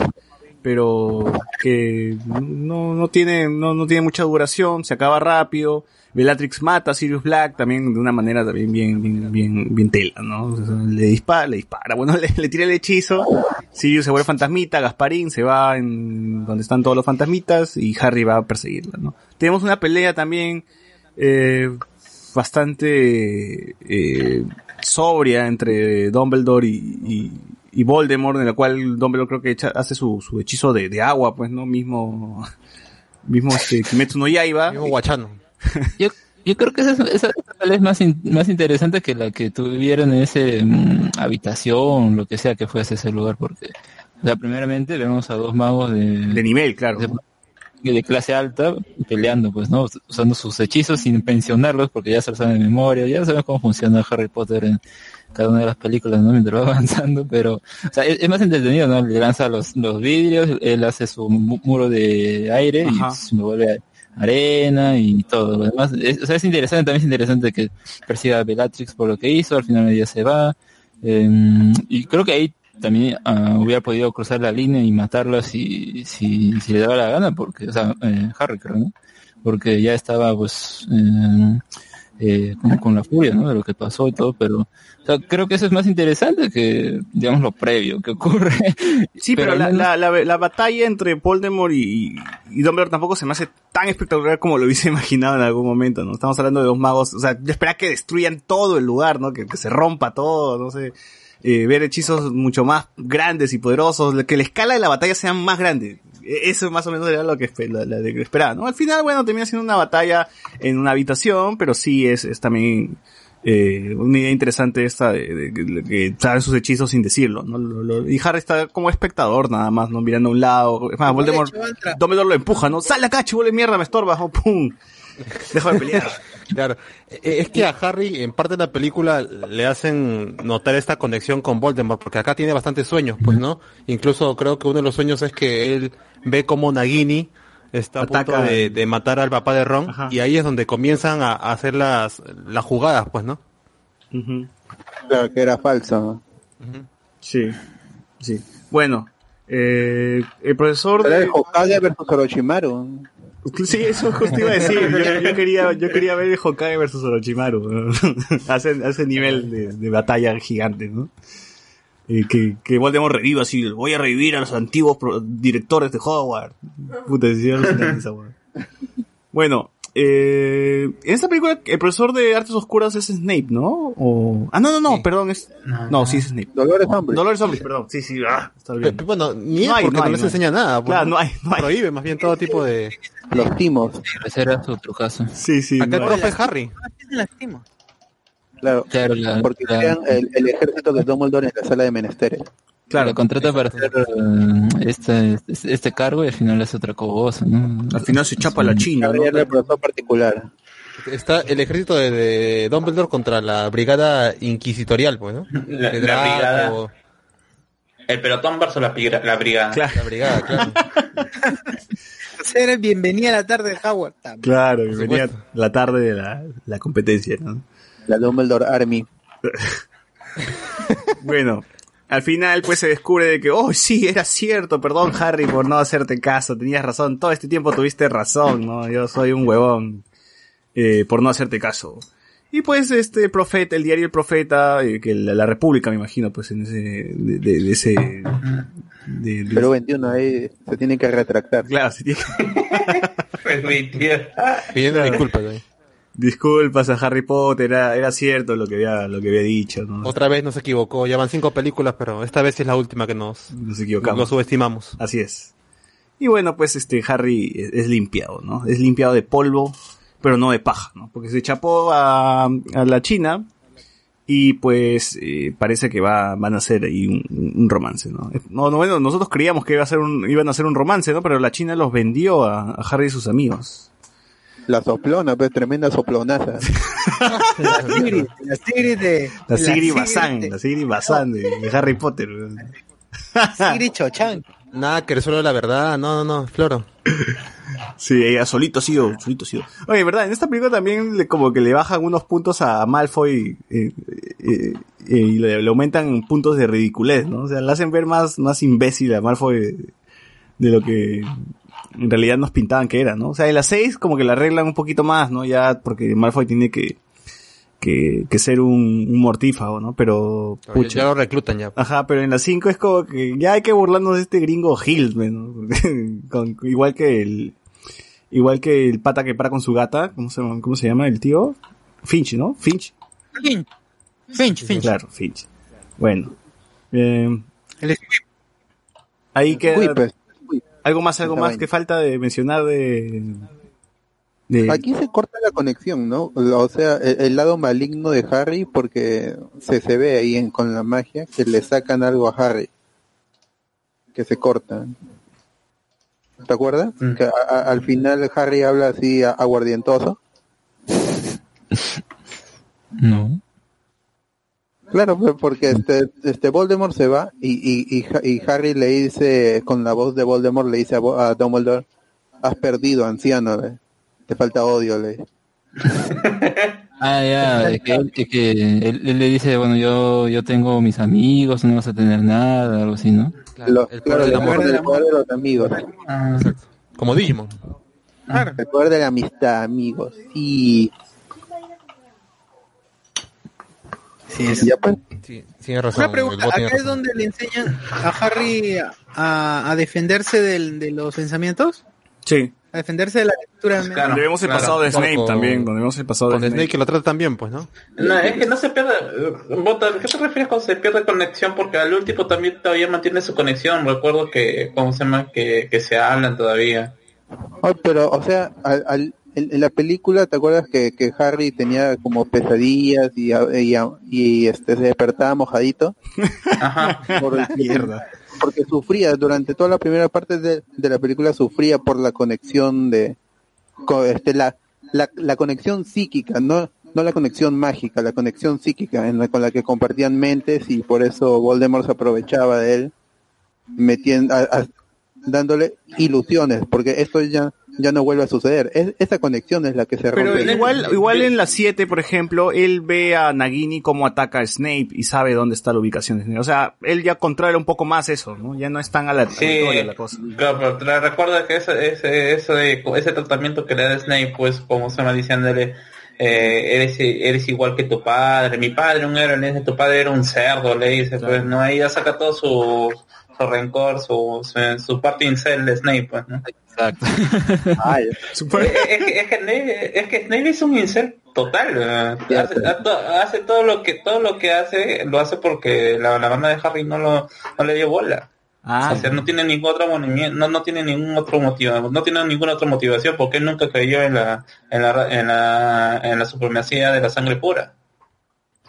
pero que no, no tiene, no, no tiene mucha duración, se acaba rápido. Bellatrix mata a Sirius Black también de una manera también bien, bien, bien, bien tela, ¿no? Le dispara, le dispara, bueno, le, le tira el hechizo, Sirius se vuelve fantasmita, Gasparín se va en donde están todos los fantasmitas y Harry va a perseguirla, ¿no? Tenemos una pelea también, eh, bastante, eh, sobria entre Dumbledore y, y, y Voldemort, en la cual Dumbledore creo que echa- hace su, su hechizo de, de agua, pues, ¿no? Mismo, mismo este, Kimetsu no Yaiba. Mismo guachano. Yo, yo creo que esa, esa, es más, in- más interesante que la que tuvieron en ese mm, habitación, lo que sea que fuese ese lugar, porque, o sea, primeramente vemos a dos magos de, de nivel, claro. De, de clase alta peleando, pues, ¿no? Usando sus hechizos sin pensionarlos, porque ya se los saben de memoria, ya sabemos cómo funciona Harry Potter en cada una de las películas, ¿no? Mientras va avanzando, pero, o sea, es, es más entretenido, ¿no? Le lanza los, los vidrios, él hace su mu- muro de aire Ajá. y se vuelve arena y todo lo demás. Es, o sea, es interesante, también es interesante que persiga a Bellatrix por lo que hizo, al final ella se va. eh, y creo que ahí también ah, hubiera podido cruzar la línea y matarla si, si, si le daba la gana, porque, o sea, eh, Harry creo, ¿no? Porque ya estaba pues eh, eh, con, con la furia, ¿no? De lo que pasó y todo, pero o sea, creo que eso es más interesante que, digamos, lo previo que ocurre. Sí, pero, al la, menos- la, la, la batalla entre Voldemort y, y Dumbledore tampoco se me hace tan espectacular como lo hubiese imaginado en algún momento, ¿no? Estamos hablando de dos magos, o sea, yo esperaba que destruyan todo el lugar, ¿no? Que, que se rompa todo, no sé. Eh, ver hechizos mucho más grandes y poderosos, que la escala de la batalla sea más grande. E- Eso más o menos era lo que, espe- la- la de que esperaba, ¿no? Al final, bueno, termina siendo una batalla en una habitación, pero sí es, es también eh, una idea interesante esta de, que sabe sus hechizos sin decirlo, ¿no? Lo- lo- y Harry está como espectador nada más, ¿no? Mirando a un lado. Es más, Voldemort, Dumbledore lo empuja, ¿no? Sal acá, chivole mierda, me estorbas. ¡Pum! Deja de pelear. Claro, Eh, es que a Harry en parte de la película le hacen notar esta conexión con Voldemort, porque acá tiene bastantes sueños, pues, ¿no? Incluso creo que uno de los sueños es que él ve como Nagini está a Ataca punto de, matar al papá de Ron, Ajá. y ahí es donde comienzan a, a hacer las, las jugadas, pues, ¿no? Claro, que era falso. ¿no? Sí, sí. Bueno, eh, el profesor Era de... el Hokage versus Orochimaru. Sí, eso justo iba a decir. Yo, yo quería, yo quería ver Hokage versus Orochimaru. a, ese, a ese nivel de, de batalla gigante, ¿no? Eh, que, que Voldemort reviva así, voy a revivir a los antiguos directores de Hogwarts. Puta, alucinante esa. Bueno, eh, en esta película el profesor de artes oscuras es Snape, ¿no? O... Ah, no, no, no, perdón, es... No, sí es Snape. Dolores Umbridge. Dolores Umbridge, perdón. Sí, sí, ah, está bien. Pero, bueno, ni No es porque no no, hay, les no hay. enseña nada, pues, Claro, no hay, no hay. Prohíbe más bien todo tipo de... Los timos. Ese era su trucazo. Sí, sí. Acá el no profe es Harry. Claro, Claro, la, porque crean el, el ejército de Dumbledore en la sala de menesteres. La contrata para hacer eh, este, este, este cargo y al final es otra cosa, ¿no? Al final se chapa la china, ¿no? El particular. Está el ejército de, de Dumbledore contra la brigada inquisitorial, pues, ¿no? La- la Draco. brigada- el pelotón versus la, la brigada. Claro. La brigada, claro. Ser bienvenida a la tarde de Howard. también. Claro, venía la tarde de la, la competencia, ¿no? La Dumbledore Army. Bueno, al final pues se descubre de que, oh sí, era cierto, perdón Harry por no hacerte caso, tenías razón, todo este tiempo tuviste razón, ¿no? Yo soy un huevón eh, por no hacerte caso. Y pues este profeta, el diario El Profeta, eh, que la, la República me imagino, pues en ese, de, de- de ese... de- de- Pero 21 ahí se tiene que retractar. claro, se tiene que- Pues. Pidiendo disculpas. ¿eh? Disculpas a Harry Potter, era, era cierto lo que había, lo que había dicho, ¿no? Otra vez nos equivocó. Ya van cinco películas, pero esta vez es la última que nos, Nos equivocamos. nos subestimamos. Así es. Y bueno, pues este Harry es, es limpiado, ¿no? Es limpiado de polvo, pero no de paja, ¿no? Porque se chapó a, a la China y pues eh, parece que va, van a hacer ahí un, un romance, ¿no? No, no, bueno, nosotros creíamos que iba a ser un, iban a hacer un romance, ¿no? Pero la China los vendió a, a Harry y sus amigos. La soplona, pues tremenda soplonaza. La Sigrid, la Sigrid de... La Sigrid Bazán, de- la Sigrid Bazán de, de Harry Potter. Sigrid Chochan. Nada, que solo la verdad. No, no, no, Floro. Sí, ella solito ha sido, solito ha sido. Oye, verdad, en esta película también le, como que le bajan unos puntos a Malfoy eh, eh, eh, y le, le aumentan puntos de ridiculez, ¿no? O sea, le hacen ver más, más imbécil a Malfoy de lo que en realidad nos pintaban que era, ¿no? O sea, en las seis como que la arreglan un poquito más, ¿no? Ya porque Malfoy tiene que, que, que ser un, un mortífago, ¿no? Pero, Ya, pucha. ya lo reclutan ya. Ajá, pero en las 5 es como que ya hay que burlarnos de este gringo Hillsman, ¿no? Con- igual que el igual que el pata que para con su gata, ¿cómo se, llama- cómo se llama el tío? Finch, ¿no? Finch. Finch. Finch, Finch. Claro, Finch. Bueno. Eh, El ahí queda algo más, algo más que falta de mencionar de, de Aquí se corta la conexión, ¿no? O sea, el, el lado maligno de Harry porque se, se ve ahí en- con la magia que le sacan algo a Harry. Que se corta. ¿Te acuerdas? Mm. Que a- a- al final Harry habla así a- aguardientoso. No. Claro, pues, porque este, este Voldemort se va y, y, y, Ha- y Harry le dice, con la voz de Voldemort, le dice a, a Dumbledore, has perdido, anciano, le- te falta odio, le. Ah, ya, es que, él, es que él, él le dice, bueno, yo, yo tengo mis amigos, no vas a tener nada, algo así, ¿no? Claro, Lo- el claro, poder del el amor. poder del poder de los amigos. Como Digimon. El poder de la amistad, amigos. Y Sí, es- ya pues, Sí, tiene razón. Una pregunta, ¿acá es razón. donde le enseñan a Harry a, a defenderse del- de los pensamientos? Sí. A defenderse de la lectura. Claro. Donde vemos el claro. pasado de Snape Con- también, donde vemos el pasado de Snake Snape. que lo trata también, pues, ¿no? No, es que no se pierde. eh, Bota, ¿Qué te refieres con se pierde conexión? Porque al último también todavía mantiene su conexión. Recuerdo que, ¿cómo se llama? Que, que se hablan todavía. oh, pero, o sea, al, al- en, en la película, ¿te acuerdas que, que Harry tenía como pesadillas y, y, y, este se despertaba mojadito? Ajá. Por Mierda. porque sufría durante toda la primera parte de, de la película sufría por la conexión de este la, la, la conexión psíquica no no la conexión mágica la conexión psíquica en la, con la que compartían mentes y por eso Voldemort se aprovechaba de él metiendo a- a- dándole ilusiones porque esto ya ya no vuelve a suceder es, esa conexión es la que se Pero rompe igual, igual en la 7, por ejemplo, él ve a Nagini cómo ataca a Snape y sabe dónde está la ubicación de Snape. O sea, él ya controla un poco más eso, ¿no? Ya no es tan aleatoria Sí, la cosa. claro, pero te recuerda que ese, ese, ese, ese tratamiento que le da Snape, pues, como se llama diciéndole, eh, eres, eres igual que tu padre, mi padre un héroe, tu padre era un cerdo, le dice, pues, no, ahí ya saca todo su, su rencor, su, su, su parte incel de Snape, pues, ¿no? Exacto. Ay, Eh, es, que, es, que Snape, es que Snape es un incel total, hace, todo lo que todo lo que hace, lo hace porque la, la banda de Harry no lo no le dio bola. Ah, O sea, no tiene ningún otro no, no tiene ningún otro motivo, no tiene ninguna otra motivación porque él nunca creyó en la, en la, en la, en la supremacía de la sangre pura.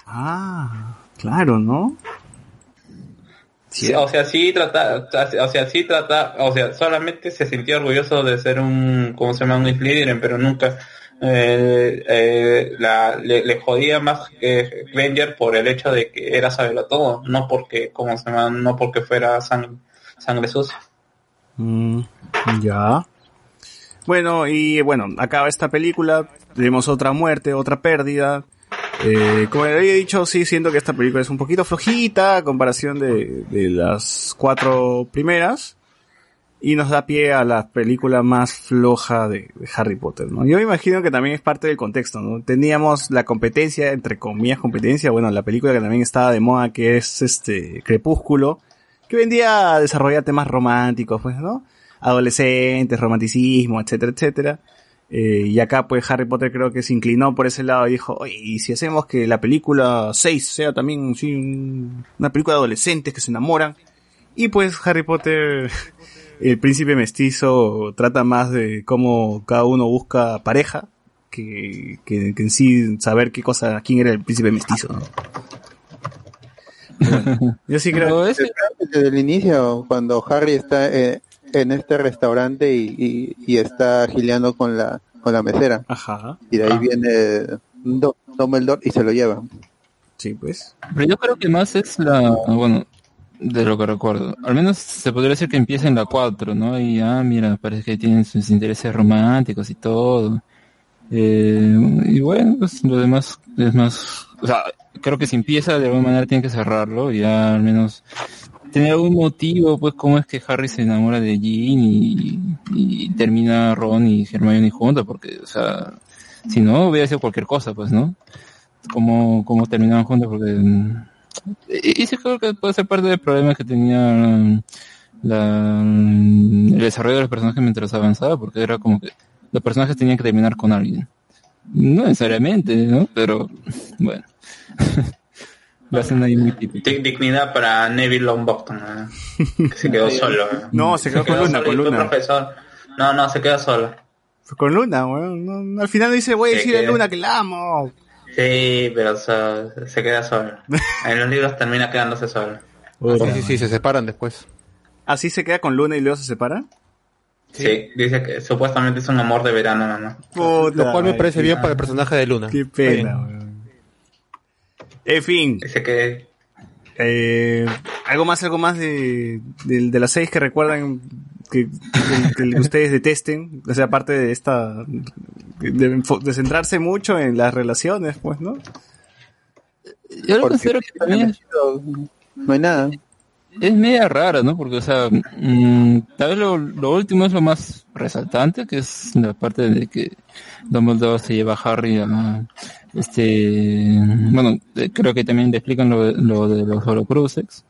ah, claro, ¿no? Sí, o sea, sí trata, o sea, sí trata, o sea, solamente se sintió orgulloso de ser un, ¿cómo se llama? Un Slytherin, pero nunca, eh, eh, la, le, le jodía más que Granger por el hecho de que era saberlo todo, no porque, como se llama, no porque fuera sang- sangre sucia. Mm, ya. Bueno, y bueno, acaba esta película, tenemos otra muerte, otra pérdida. Eh, como le había dicho, sí, siento que esta película es un poquito flojita a comparación de, las cuatro primeras. Y nos da pie a la película más floja de, de Harry Potter, ¿no? Yo me imagino que también es parte del contexto, ¿no? Teníamos la competencia, entre comillas competencia, bueno, la película que también estaba de moda, que es este Crepúsculo, que vendía a desarrollar temas románticos, pues, ¿no? Adolescentes, romanticismo, etcétera, etcétera. Eh, y acá, pues, Harry Potter creo que se inclinó por ese lado y dijo, oye, ¿y si hacemos que la película 6 sea también, sí, un- una película de adolescentes que se enamoran? Y pues, Harry Potter, el príncipe mestizo, trata más de cómo cada uno busca pareja, que, que, que en sí saber qué cosa, quién era el príncipe mestizo, ¿no? Bueno, yo sí creo ese- Desde el inicio, cuando Harry está eh, en este restaurante y, y, y está gileando con la, con la mesera. Ajá. Y de ahí viene Do- Dumbledore y se lo lleva. Sí, pues. Pero yo creo que más es la, bueno, de lo que recuerdo. Al menos se podría decir que empieza en la 4, ¿no? Y ah, mira, parece que tienen sus intereses románticos y todo. Eh, y bueno, pues lo demás es más, o sea, creo que si empieza de alguna manera tiene que cerrarlo, y ya al menos tener algún motivo, pues cómo es que Harry se enamora de Jean y, y termina Ron y Hermione juntos, porque, o sea, si no hubiera sido cualquier cosa, pues, ¿no? Cómo, cómo terminaban juntos, porque mm, y, sí creo que puede ser parte del problema que tenía mm, la, mm, el desarrollo de los personajes mientras avanzaba, porque era como que los personajes tenían que terminar con alguien. No necesariamente, ¿no? Pero, bueno. Lo hacen ahí muy típico. Dig- Dignidad para Neville Longbottom, ¿eh? que se quedó solo. ¿eh? No, se quedó con Luna, con profesor. No, no, se quedó solo. Fue con Luna, weón. No, no, al final dice, voy a decir a Luna que la amo. Sí, pero o sea, se queda solo. En los libros termina quedándose solo. Sí, sí, sí, se separan después. ¿Así se queda con Luna y luego se separa? Sí, dice que supuestamente es un amor de verano, mamá. Puta, Lo cual me parece bien para el personaje de Luna. Qué pena, weón. En fin. Dice que Eh, algo más, algo más de, de, de las seis que recuerdan que, que- que ustedes detesten. O sea, aparte de esta, de, centrarse mucho en las relaciones, pues, ¿no? Yo lo considero que también es, No hay nada. es media rara, ¿no? Porque, o sea, mm, tal vez lo, lo último es lo más resaltante, que es la parte de que Dumbledore se lleva a Harry a, este, bueno, eh, creo que también le explican lo, de- lo de los Horcruxes.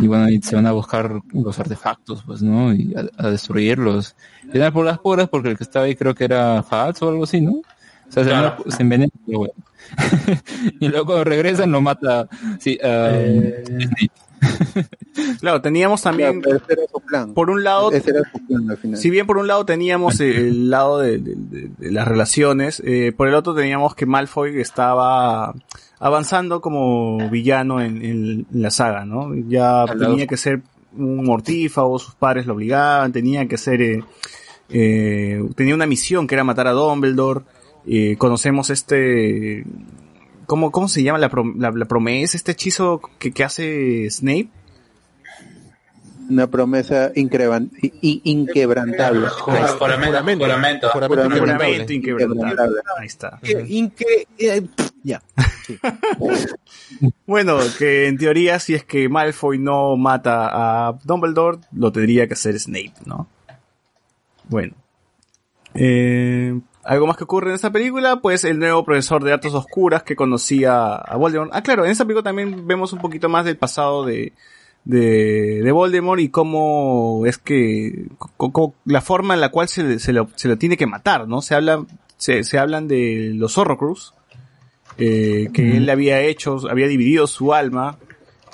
Y bueno, y se van a buscar los artefactos, pues, ¿no? Y a, a destruirlos. Y nada por las puras, porque el que estaba ahí creo que era falso o algo así, ¿no? O sea, se, Claro. se envenena, pero bueno. y luego cuando regresan lo mata, sí, ah, Eh. Snape. Claro, teníamos también, Claro, pero ese era su plan. por un lado, Ese era su plan al final. Si bien por un lado teníamos el, el lado de, de- de- de las relaciones, eh, por el otro teníamos que Malfoy estaba avanzando como villano en, en la saga, ¿no? Ya tenía que ser un mortífago, sus padres lo obligaban, tenía que ser, eh, eh, tenía una misión que era matar a Dumbledore, eh, conocemos este, ¿cómo, cómo se llama la, prom- la, la promesa, este hechizo que, que hace Snape? Una promesa inquebrantable. Juramento, juramento, juramento. Inquebrantable. Ahí está. Que- inque- eh, ya. Bueno, que en teoría si es que Malfoy no mata a Dumbledore, lo tendría que hacer Snape, ¿no? Bueno. Eh, ¿Algo más que ocurre en esta película? Pues el nuevo profesor de artes oscuras que conocía a Voldemort. Ah, claro, en esta película también vemos un poquito más del pasado de, de, de Voldemort y cómo es que, co- la forma en la cual se, le- se lo, se lo tiene que matar, ¿no? Se habla, se, se hablan de los Horrocrux, eh, que él había hecho, había dividido su alma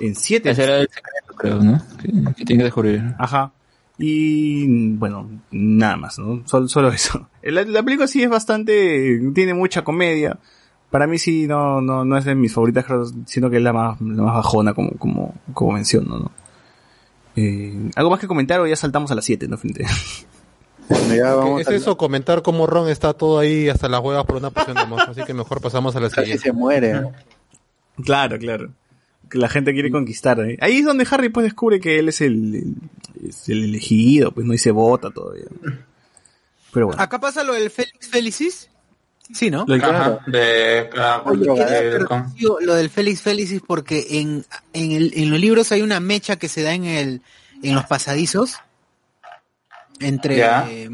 en siete. Ese era el secreto, creo, ¿no? Que, que tiene que descubrir. Ajá. Y bueno, nada más, ¿no? Solo, solo eso. La, la película sí es bastante, tiene mucha comedia. Para mí sí no, no, no es de mis favoritas, creo, sino que es la más, la más bajona como, como, como menciono, ¿no? Eh, ¿Algo más que comentar o ya saltamos a las 7, no? Frente. Bueno, ya vamos Es eso, comentar cómo Ron está todo ahí hasta las huevas por una poción de amor. Así que mejor pasamos a la Casi siguiente. se muere. Claro, claro. Que la gente quiere conquistar. ¿eh? Ahí es donde Harry pues descubre que él es el, el- es el elegido, pues no y se vota todavía. Pero bueno. Acá pasa lo del Félix Felicis. Sí, ¿no? Lo del- Ajá, de, claro, Oye, de- queda de- con- perdido lo del Félix Felicis porque en, en, el, en los libros hay una mecha que se da en el en los pasadizos entre eh,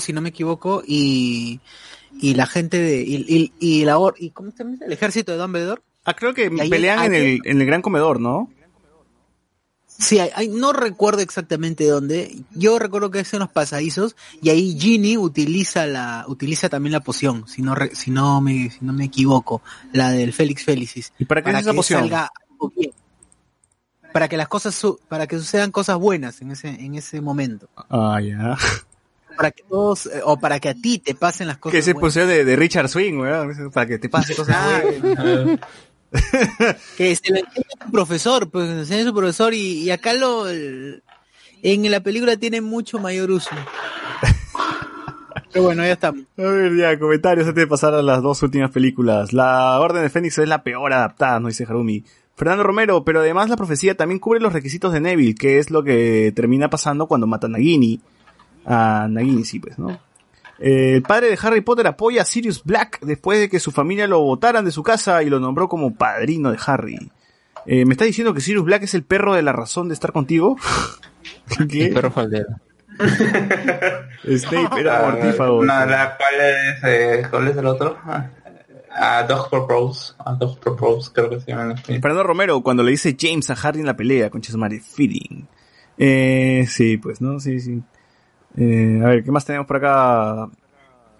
si no me equivoco, y, y la gente de y, y, y la or- y ¿cómo se llama? el ejército de Dumbledore. Ah, creo que pelean en el, en el gran comedor, ¿no? Sí, hay, hay- no recuerdo exactamente dónde. Yo recuerdo que es en los pasadizos y ahí Ginny utiliza la utiliza también la poción, si no re- si no me si no me equivoco, la del Félix Felicis. ¿Y para qué es esa que poción? salga bien. Para que las cosas su- para que sucedan cosas buenas en ese en ese momento. Ah, ya. Para que todos eh, o para que a ti te pasen las cosas Que ese buenas. poción de, de Richard Swing, weón. Para que te pase cosas buenas. Que se lo enseña su profesor, pues se enseña su profesor y, acá lo en la película tiene mucho mayor uso. Pero bueno, ya estamos. A ver, ya, comentarios antes de pasar a las dos últimas películas. La Orden de Fénix es la peor adaptada, nos dice Harumi. Fernando Romero, pero además la profecía también cubre los requisitos de Neville, que es lo que termina pasando cuando mata a Nagini. A Nagini, sí, pues, ¿no? Eh, el padre de Harry Potter apoya a Sirius Black después de que su familia lo botaran de su casa y lo nombró como padrino de Harry. Eh, ¿Me está diciendo que Sirius Black es el perro de la razón de estar contigo? ¿Qué? El perro faldero. Snape era Ah, mortífago. No, la, ¿cuál, es, eh, ¿Cuál es el otro? Ah, A Dog Propose. A Dog Propose, creo que se llama. Fernando Romero, cuando le dice James a Harry en la pelea, con madre, feeding. Eh, sí, pues, ¿no? Sí, sí. Eh, a ver, ¿qué más tenemos por acá?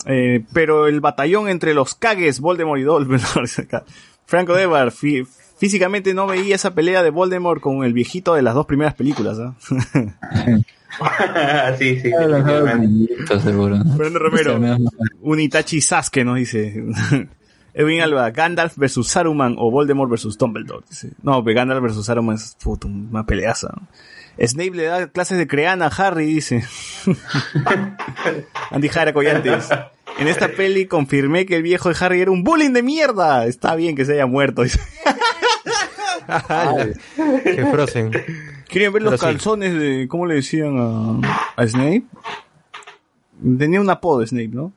Eh, pero el batallón entre los cagues, Voldemort y Dumbledore. Franco Devar, fí- físicamente no veía esa pelea de Voldemort con el viejito de las dos primeras películas, ¿ah? sí, sí, Ah. Fernando Romero. Un Itachi Sasuke nos dice. Edwin Alba, Gandalf versus Saruman o Voldemort versus Dumbledore. Dice. No, pero Gandalf versus Saruman es puto, una peleaza. ¿no? Snape le da clases de creana a Harry, dice. Andy Jara Collantes. En esta peli confirmé que el viejo de Harry era un bullying de mierda. Está bien que se haya muerto. dice. Que Frozen. ¿Quieren ver los sí. calzones de, cómo le decían a, a Snape? Tenía un apodo Snape, ¿no?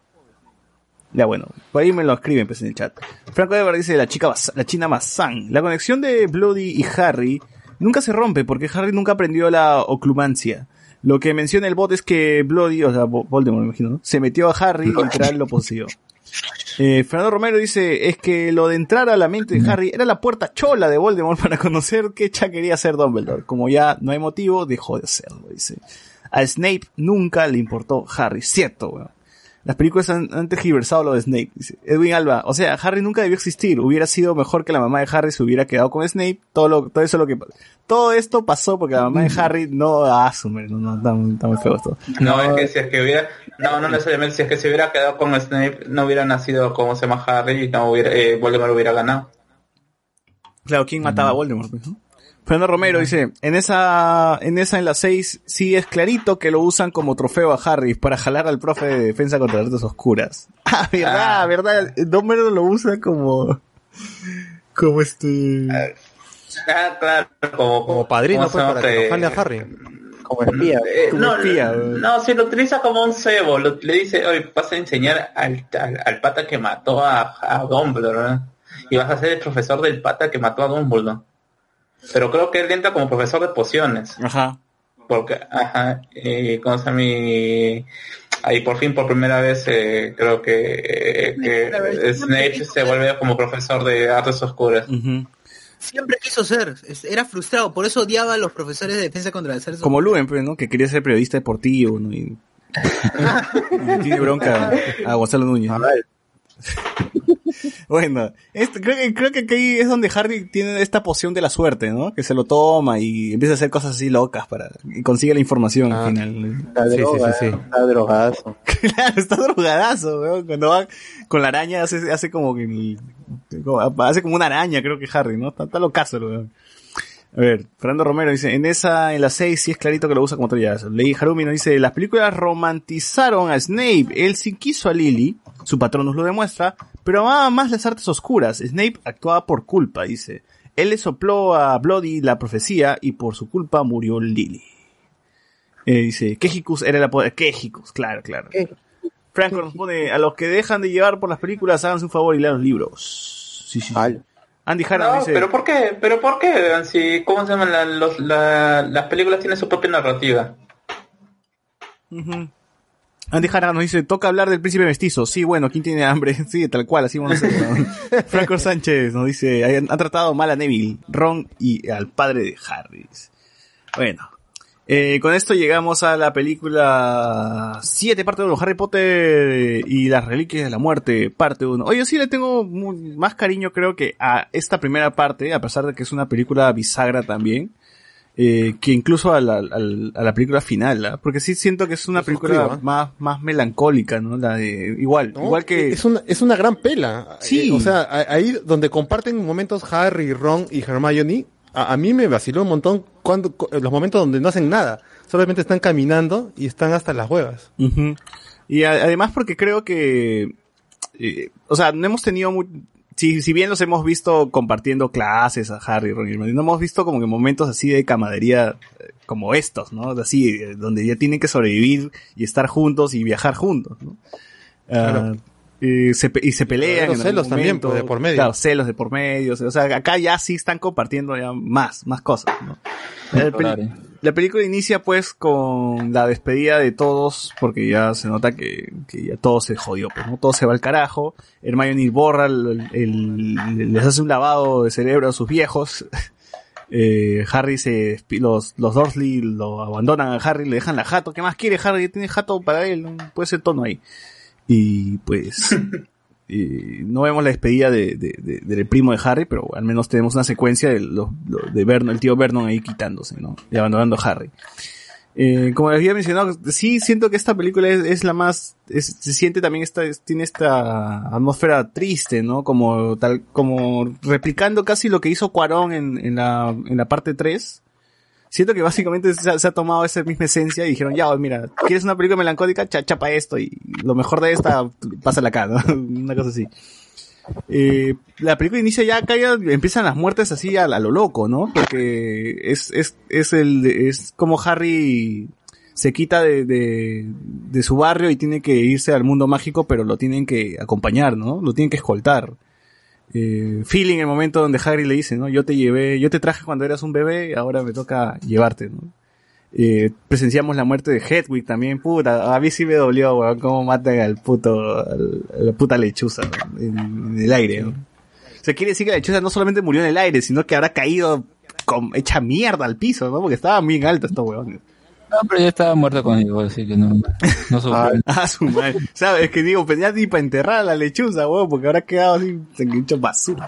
Ya bueno, por ahí me lo escriben pues en el chat. Franco Ever dice la chica la china Mazán. La conexión de Bloody y Harry nunca se rompe porque Harry nunca aprendió la oclumancia. Lo que menciona el bot es que Bloody, o sea, Vo- Voldemort me imagino, ¿no? se metió a Harry y literal lo poseyó. Eh, Fernando Romero dice, es que lo de entrar a la mente de Harry era la puerta chola de Voldemort para conocer qué cha quería hacer Dumbledore. Como ya no hay motivo, dejó de hacerlo, dice. A Snape nunca le importó Harry, cierto, weón. Las películas han, han tergiversado lo de Snape, dice. Edwin Alba, o sea, Harry nunca debió existir. Hubiera sido mejor que la mamá de Harry se hubiera quedado con Snape. Todo lo, todo eso lo que, todo esto pasó porque la mamá de Harry no, su madre, no, no, está muy, está muy feo esto. No, es que si es que hubiera, no, no necesariamente, si es que se hubiera quedado con Snape, no hubiera nacido como se llama Harry y no hubiera, eh, Voldemort hubiera ganado. Claro, ¿quién mataba a Voldemort? pues, no? Fernando Romero dice, en esa, en esa en la 6, sí es clarito que lo usan como trofeo a Harry para jalar al profe de defensa contra las artes oscuras. Ah, verdad, Ah. verdad, Dumbledore lo usa como, como este... Ah, claro, como, Como padrino, ¿cómo se pues, para que Eh, lo jale a Harry. Como espía. Eh, Como no, espía, weón. no, si lo utiliza como un cebo, lo- le dice, oye, vas a enseñar al, al, al pata que mató a, a Dumbledore, ¿no? Y vas a ser el profesor del pata que mató a Dumbledore. Pero creo que él entra como profesor de pociones. Ajá. Porque, ajá, y ¿cómo se llama? Y ahí por fin, por primera vez, eh, creo que, eh, que Snape se vuelve como profesor de artes oscuras. Siempre quiso ser, era frustrado, por eso odiaba a los profesores de defensa contra las artes Como Luen, pues, ¿no? Que quería ser periodista deportivo, ¿no? Y, y tiene bronca a Gonzalo Núñez. Bueno, esto, creo que, creo que aquí es donde Harry tiene esta poción de la suerte, ¿no? Que se lo toma y empieza a hacer cosas así locas para, y consigue la información Ah. al final. Está Sí, sí, droga, sí, sí. está drogadazo. Claro, está drogadazo, weón. Cuando va con la araña hace, hace como que, hace como una araña, creo que Harry, ¿no? Está, está locazo, weón. A ver, Fernando Romero dice, en esa, en la 6 sí es clarito que lo usa como troyazo. Ley Harumi nos dice, las películas romantizaron a Snape. Él sí quiso a Lily, su patrón nos lo demuestra, pero amaba más las artes oscuras. Snape actuaba por culpa, dice. Él le sopló a Bloody la profecía y por su culpa murió Lily. Eh, dice, Kejicus era la poder. Kejicus, claro, claro. Franco nos pone, a los que dejan de llevar por las películas, háganse un favor y lean los libros. Sí, sí. sí. Andy Jara No, dice, pero ¿por qué? ¿Pero por qué? Si, ¿Cómo se llaman la- los- la- las películas? Tienen su propia narrativa. Ujú. Andy Jara nos dice, toca hablar del príncipe mestizo. Sí, bueno, ¿quién tiene hambre? Sí, tal cual, así vamos a hacerlo. Franco Sánchez nos dice, han, han tratado mal a Neville, Ron y al padre de Harris. Bueno, eh, con esto llegamos a la película 7, parte 1, Harry Potter y las reliquias de la muerte, parte 1. Oye, yo sí le tengo más cariño creo que a esta primera parte, a pesar de que es una película bisagra también, eh, que incluso a la, a la película final, ¿ah? porque sí siento que es una película más, más melancólica, ¿no? La de, igual, ¿no? igual que... Es una, es una gran pela. Sí. Eh, o sea, ahí donde comparten momentos Harry, Ron y Hermione, a, a mí me vaciló un montón cuando, cu- los momentos donde no hacen nada. Solamente están caminando y están hasta las huevas. Y a- además porque creo que, eh, o sea, no hemos tenido mu- si, si bien los hemos visto compartiendo clases a Harry, Ron y Hermione, no hemos visto como que momentos así de camaradería eh, como estos, ¿no? Así, eh, donde ya tienen que sobrevivir y estar juntos y viajar juntos, ¿no? Ah, y, se, y se pelean. Los celos también, pues, de por medio. Claro, celos de por medio. O sea, acá ya sí están compartiendo ya más, más cosas, ¿no? La, peli- la película inicia pues con la despedida de todos, porque ya se nota que, que ya todo se jodió, pues, ¿no? Todo se va al carajo. Hermione borra el, el- les hace un lavado de cerebro a sus viejos. Eh, Harry se, los, los Dursley lo abandonan a Harry, le dejan la jato. ¿Qué más quiere Harry? Ya tiene jato para él, puede ser tono ahí. Y pues, eh, no vemos la despedida de, de- de- del primo de Harry, pero al menos tenemos una secuencia de, los, de Vernon, el tío Vernon ahí quitándose, ¿no? Y abandonando a Harry. Eh, como les había mencionado, sí siento que esta película es, es la más, es- se siente también esta, es- tiene esta atmósfera triste, ¿no? Como tal, como replicando casi lo que hizo Cuarón en, en la, en la parte 3. Siento que básicamente se ha, tomado esa misma esencia y dijeron, ya, mira, ¿quieres una película melancólica? Cha- chapa esto y lo mejor de esta, pásala acá, ¿no? Una cosa así. Eh, la película inicia ya acá ya empiezan las muertes así a, a lo loco, ¿no? Porque es, es, es el, es como Harry se quita de, de, de su barrio y tiene que irse al mundo mágico, pero lo tienen que acompañar, ¿no? Lo tienen que escoltar. Eh, feeling el momento donde Harry le dice, ¿no? Yo te llevé, yo te traje cuando eras un bebé, ahora me toca llevarte, ¿no? Eh, presenciamos la muerte de Hedwig también, puta, a mí sí me dolió, weón, cómo matan al puto, al- a la puta lechuza en, en el aire, ¿no? O sea, quiere decir que la lechuza no solamente murió en el aire, sino que habrá caído con, hecha mierda al piso, ¿no? Porque estaba muy alto estos weones. No, pero ya estaba muerto conmigo, así que no, no sufrió. Ah, su madre. ¿Sabes? Es que digo, pues ya ni para enterrar a la lechuza, weón, porque habrá quedado así, se hecho basura.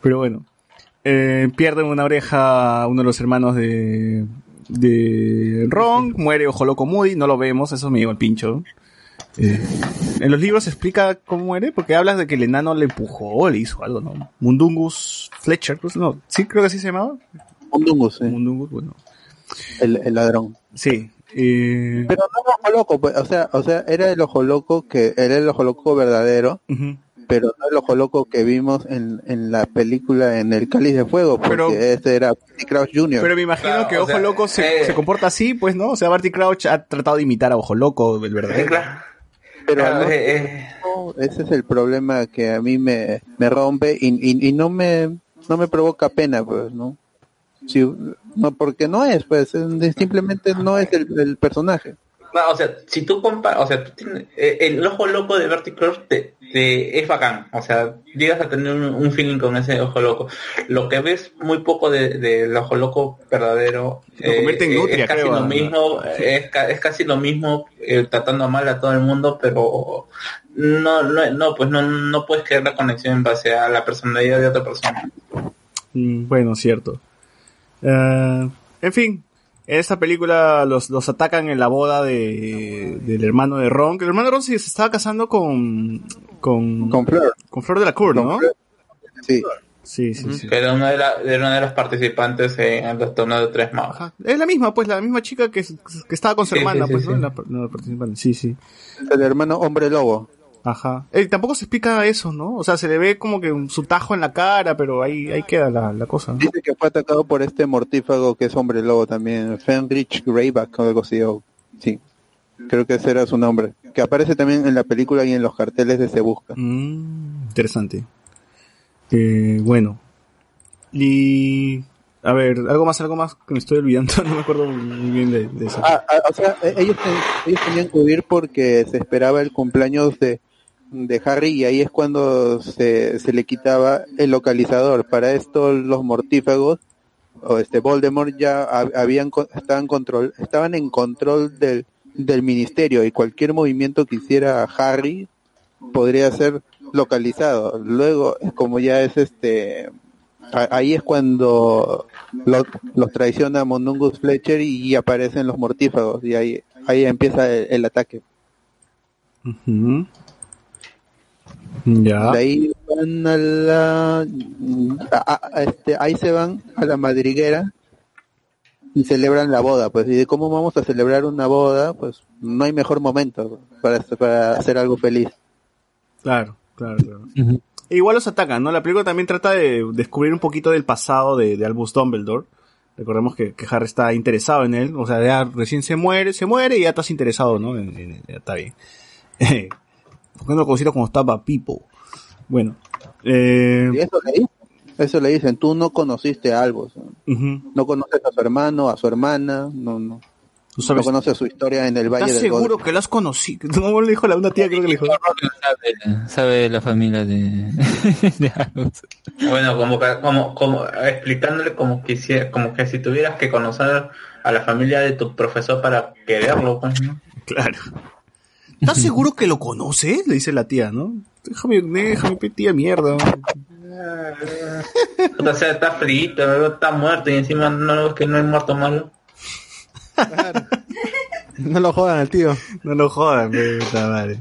Pero bueno. Eh, pierden una oreja uno de los hermanos de, de Ron, muere Ojo Loco Moody, no lo vemos, eso me lleva el pincho. Eh, en los libros se explica cómo muere, porque hablas de que el enano le empujó, le hizo algo, ¿no? Mundungus Fletcher, pues, no, sí creo que así se llamaba. Mundungus, sí. Mundungus, bueno. El, el ladrón. Sí. Pero no el ojo loco, pues, o sea, o sea, era el ojo loco que era el ojo loco verdadero, pero no el ojo loco que vimos en, en la película en el Cáliz de Fuego, porque Pero- ese era Barty Crouch Jr. Pero me imagino Claro, que Ojo sea, Loco se, eh, se comporta así, pues, ¿no? O sea, Barty Crouch ha tratado de imitar a Ojo Loco, el verdadero. Claro. Pero Claro, al no- eh, eh, ese es el problema que a mí me, me rompe y, y, y no me no me provoca pena, pues, ¿no? Si, no, porque no es, pues, es- simplemente no es el, el personaje. no, o sea, si tú comparas, o sea, tú tienes- eh, el ojo loco de Bertie te, te- es bacán, o sea, llegas a tener un, un feeling con ese ojo loco. Lo que ves muy poco de- del ojo loco verdadero eh, Lo convierte en nutria, es casi creo, lo ¿no? mismo, es, ca- es casi lo mismo eh, tratando mal a todo el mundo, pero no, no, no pues no, no puedes crear la conexión en base a la personalidad de otra persona. Mm, bueno, cierto. Eh, en fin, en esta película los, los atacan en la boda de, del hermano de Ron, que el hermano de Ron se se estaba casando con, con, Con Flor. con Flor de la Cour, ¿no? Flor. Sí. Sí, sí, sí. Que era una de, la- era una de las participantes en los torneos de tres magos. Ajá. Es la misma, pues, la misma chica que, que estaba con su Sí, hermana, sí, pues, sí, ¿no? sí. La, no, la participante. Sí, sí. El hermano hombre lobo. Ajá. Eh, tampoco se explica eso, ¿no? O sea, se le ve como que un- su tajo en la cara, pero ahí, ahí queda la, la cosa, ¿no? Dice que fue atacado por este mortífago que es hombre lobo también, Fenrich Greyback o algo así. o- sí, creo que ese era su nombre. Que aparece también en la película y en los carteles de Se Busca. Mm, interesante. Eh, bueno. Y... A ver, algo más, algo más que me estoy olvidando, no me acuerdo muy bien de, de eso. Ah, ah, o sea, eh, ellos, ellos tenían que huir porque se esperaba el cumpleaños de, de Harry y ahí es cuando se, se le quitaba el localizador. Para esto los mortífagos o este Voldemort ya hab- habían estaban control estaban en control del del ministerio y cualquier movimiento que hiciera Harry podría ser localizado. Luego, como ya es este ahí es cuando lo- los traiciona Mondungus Fletcher y aparecen los mortífagos y ahí ahí empieza el, ataque. Ya. De ahí van a la a- a- a este, ahí se van a la madriguera y celebran la boda, pues y de cómo vamos a celebrar una boda, pues no hay mejor momento para para hacer algo feliz. Claro, claro, claro. E igual los atacan, ¿no? La película también trata de descubrir un poquito del pasado de, de Albus Dumbledore. Recordemos que, que Harry está interesado en él, o sea, ya recién se muere, se muere y ya estás interesado, ¿no? En- en- ya está bien. ¿Por qué no lo como estaba Pipo? Bueno. Eh, Y eso le dicen, eso le dicen, tú no conociste a Albus, ¿no? conoces a su hermano, a su hermana, no no ¿Tú sabes? no conoces su historia en el Valle ¿Estás del seguro que lo has conocido? No le dijo la una tía, creo que le dijo. Sabe, sabe la familia de, de Albus. Bueno, como, como, como explicándole como que, si- como que si tuvieras que conocer a la familia de tu profesor para quererlo, pues, ¿no? Claro. ¿Estás seguro que lo conoces? Le dice la tía, ¿no? Déjame, déjame, tía mierda. O sea, está frito, está muerto y encima no es que no es muerto malo. No lo jodan al tío. No lo jodan, puta madre.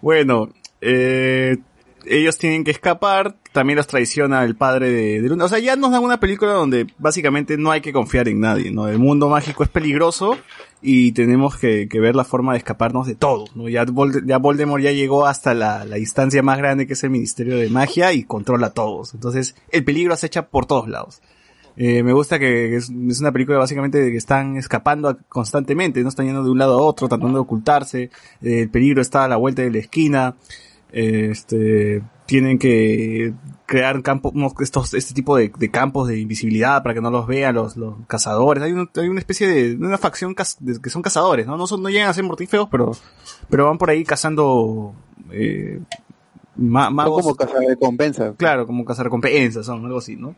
Bueno, eh, ellos tienen que escapar. También los traiciona el padre de, Luna. O sea, ya nos dan una película donde básicamente no hay que confiar en nadie, ¿no? El mundo mágico es peligroso y tenemos que, ver la forma de escaparnos de todo, ¿no? Ya, ya Voldemort ya llegó hasta la, la instancia más grande que es el Ministerio de Magia y controla a todos. Entonces, el peligro acecha por todos lados. Eh, me gusta que es, una película básicamente de que están escapando constantemente, no están yendo de un lado a otro, tratando de ocultarse, el peligro está a la vuelta de la esquina, este, tienen que crear campos, estos, este tipo de, de campos de invisibilidad para que no los vean los, los cazadores, hay, un- hay una especie de, una facción caz- de- que son cazadores, ¿no? No son, no llegan a ser mortíferos, pero, pero van por ahí cazando, eh, ma- Son magos. como cazarrecompensas. Claro, como cazarrecompensas, son algo así, ¿no?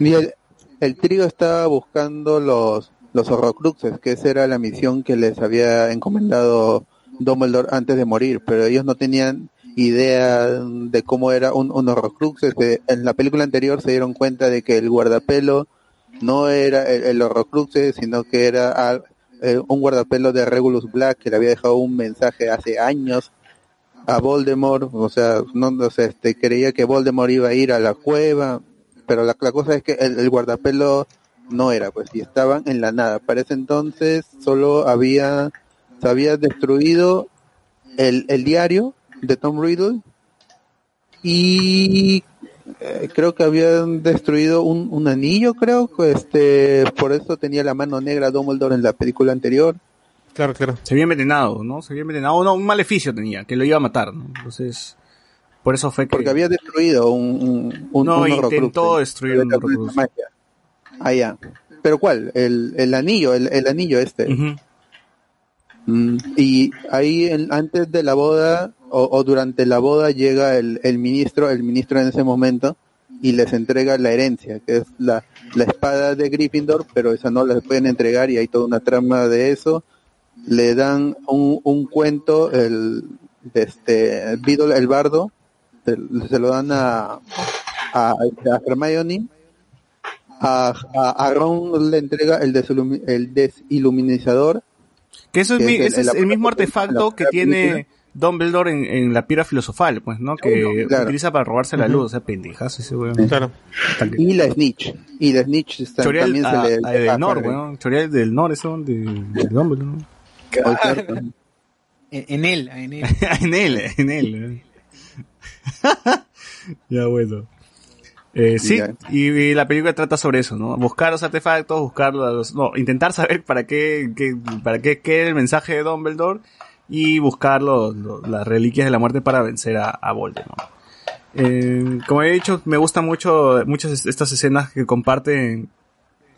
Y el, el trío estaba buscando los, los horrocruxes, que esa era la misión que les había encomendado Dumbledore antes de morir, pero ellos no tenían idea de cómo era un, un horrocrux. Este, en la película anterior se dieron cuenta de que el guardapelo no era el, el horrocrux, sino que era al- eh, un guardapelo de Regulus Black que le había dejado un mensaje hace años a Voldemort, o sea, no, o este, creía que Voldemort iba a ir a la cueva, pero la, la cosa es que el, el guardapelo no era, pues, y estaban en la nada. Para ese entonces solo había, se había destruido el, el diario de Tom Riddle y eh, creo que habían destruido un, un anillo, creo, que este, por eso tenía la mano negra Dumbledore en la película anterior. Claro, claro. Se había envenenado, ¿no? Se había envenenado. No, un maleficio tenía, que lo iba a matar, ¿no? Entonces, por eso fue que... Porque había destruido un, un, un No, un intentó Horrocrux, destruir un Horrocrux. magia. Ah, ya. ¿Pero cuál? El, el anillo, el, el anillo este. Mm, Y ahí, en- antes de la boda, o, o durante la boda, llega el, el ministro, el ministro en ese momento, y les entrega la herencia, que es la, la espada de Gryffindor, pero esa no la pueden entregar y hay toda una trama de eso. Le dan un, un cuento, el, de este, Beedle el bardo, se, se lo dan a, a, a Hermione, a, a, Ron le entrega el, el desiluminizador, Que eso es, que mi- es ese es el- mismo artefacto que tiene. Dumbledore en, en la piedra filosofal, pues, ¿no? Que Claro. utiliza para robarse la luz, o sea, pendejas ese weón. Claro. Y la Snitch. Y la Snitch está, Chorial también a- se le... a- le del va Nor, weón. Chorial del Nor, eso de, de Dumbledore, ¿no? Cierto. En, en él, en él. en él, en él. ya bueno. Eh, sí, y, y la película trata sobre eso, ¿no? Buscar los artefactos, buscar los, no, intentar saber para qué, qué- para qué, qué era el mensaje de Dumbledore y buscar los- las reliquias de la muerte para vencer a, a Voldemort. Eh, como he dicho, me gustan mucho muchas es- estas escenas que comparten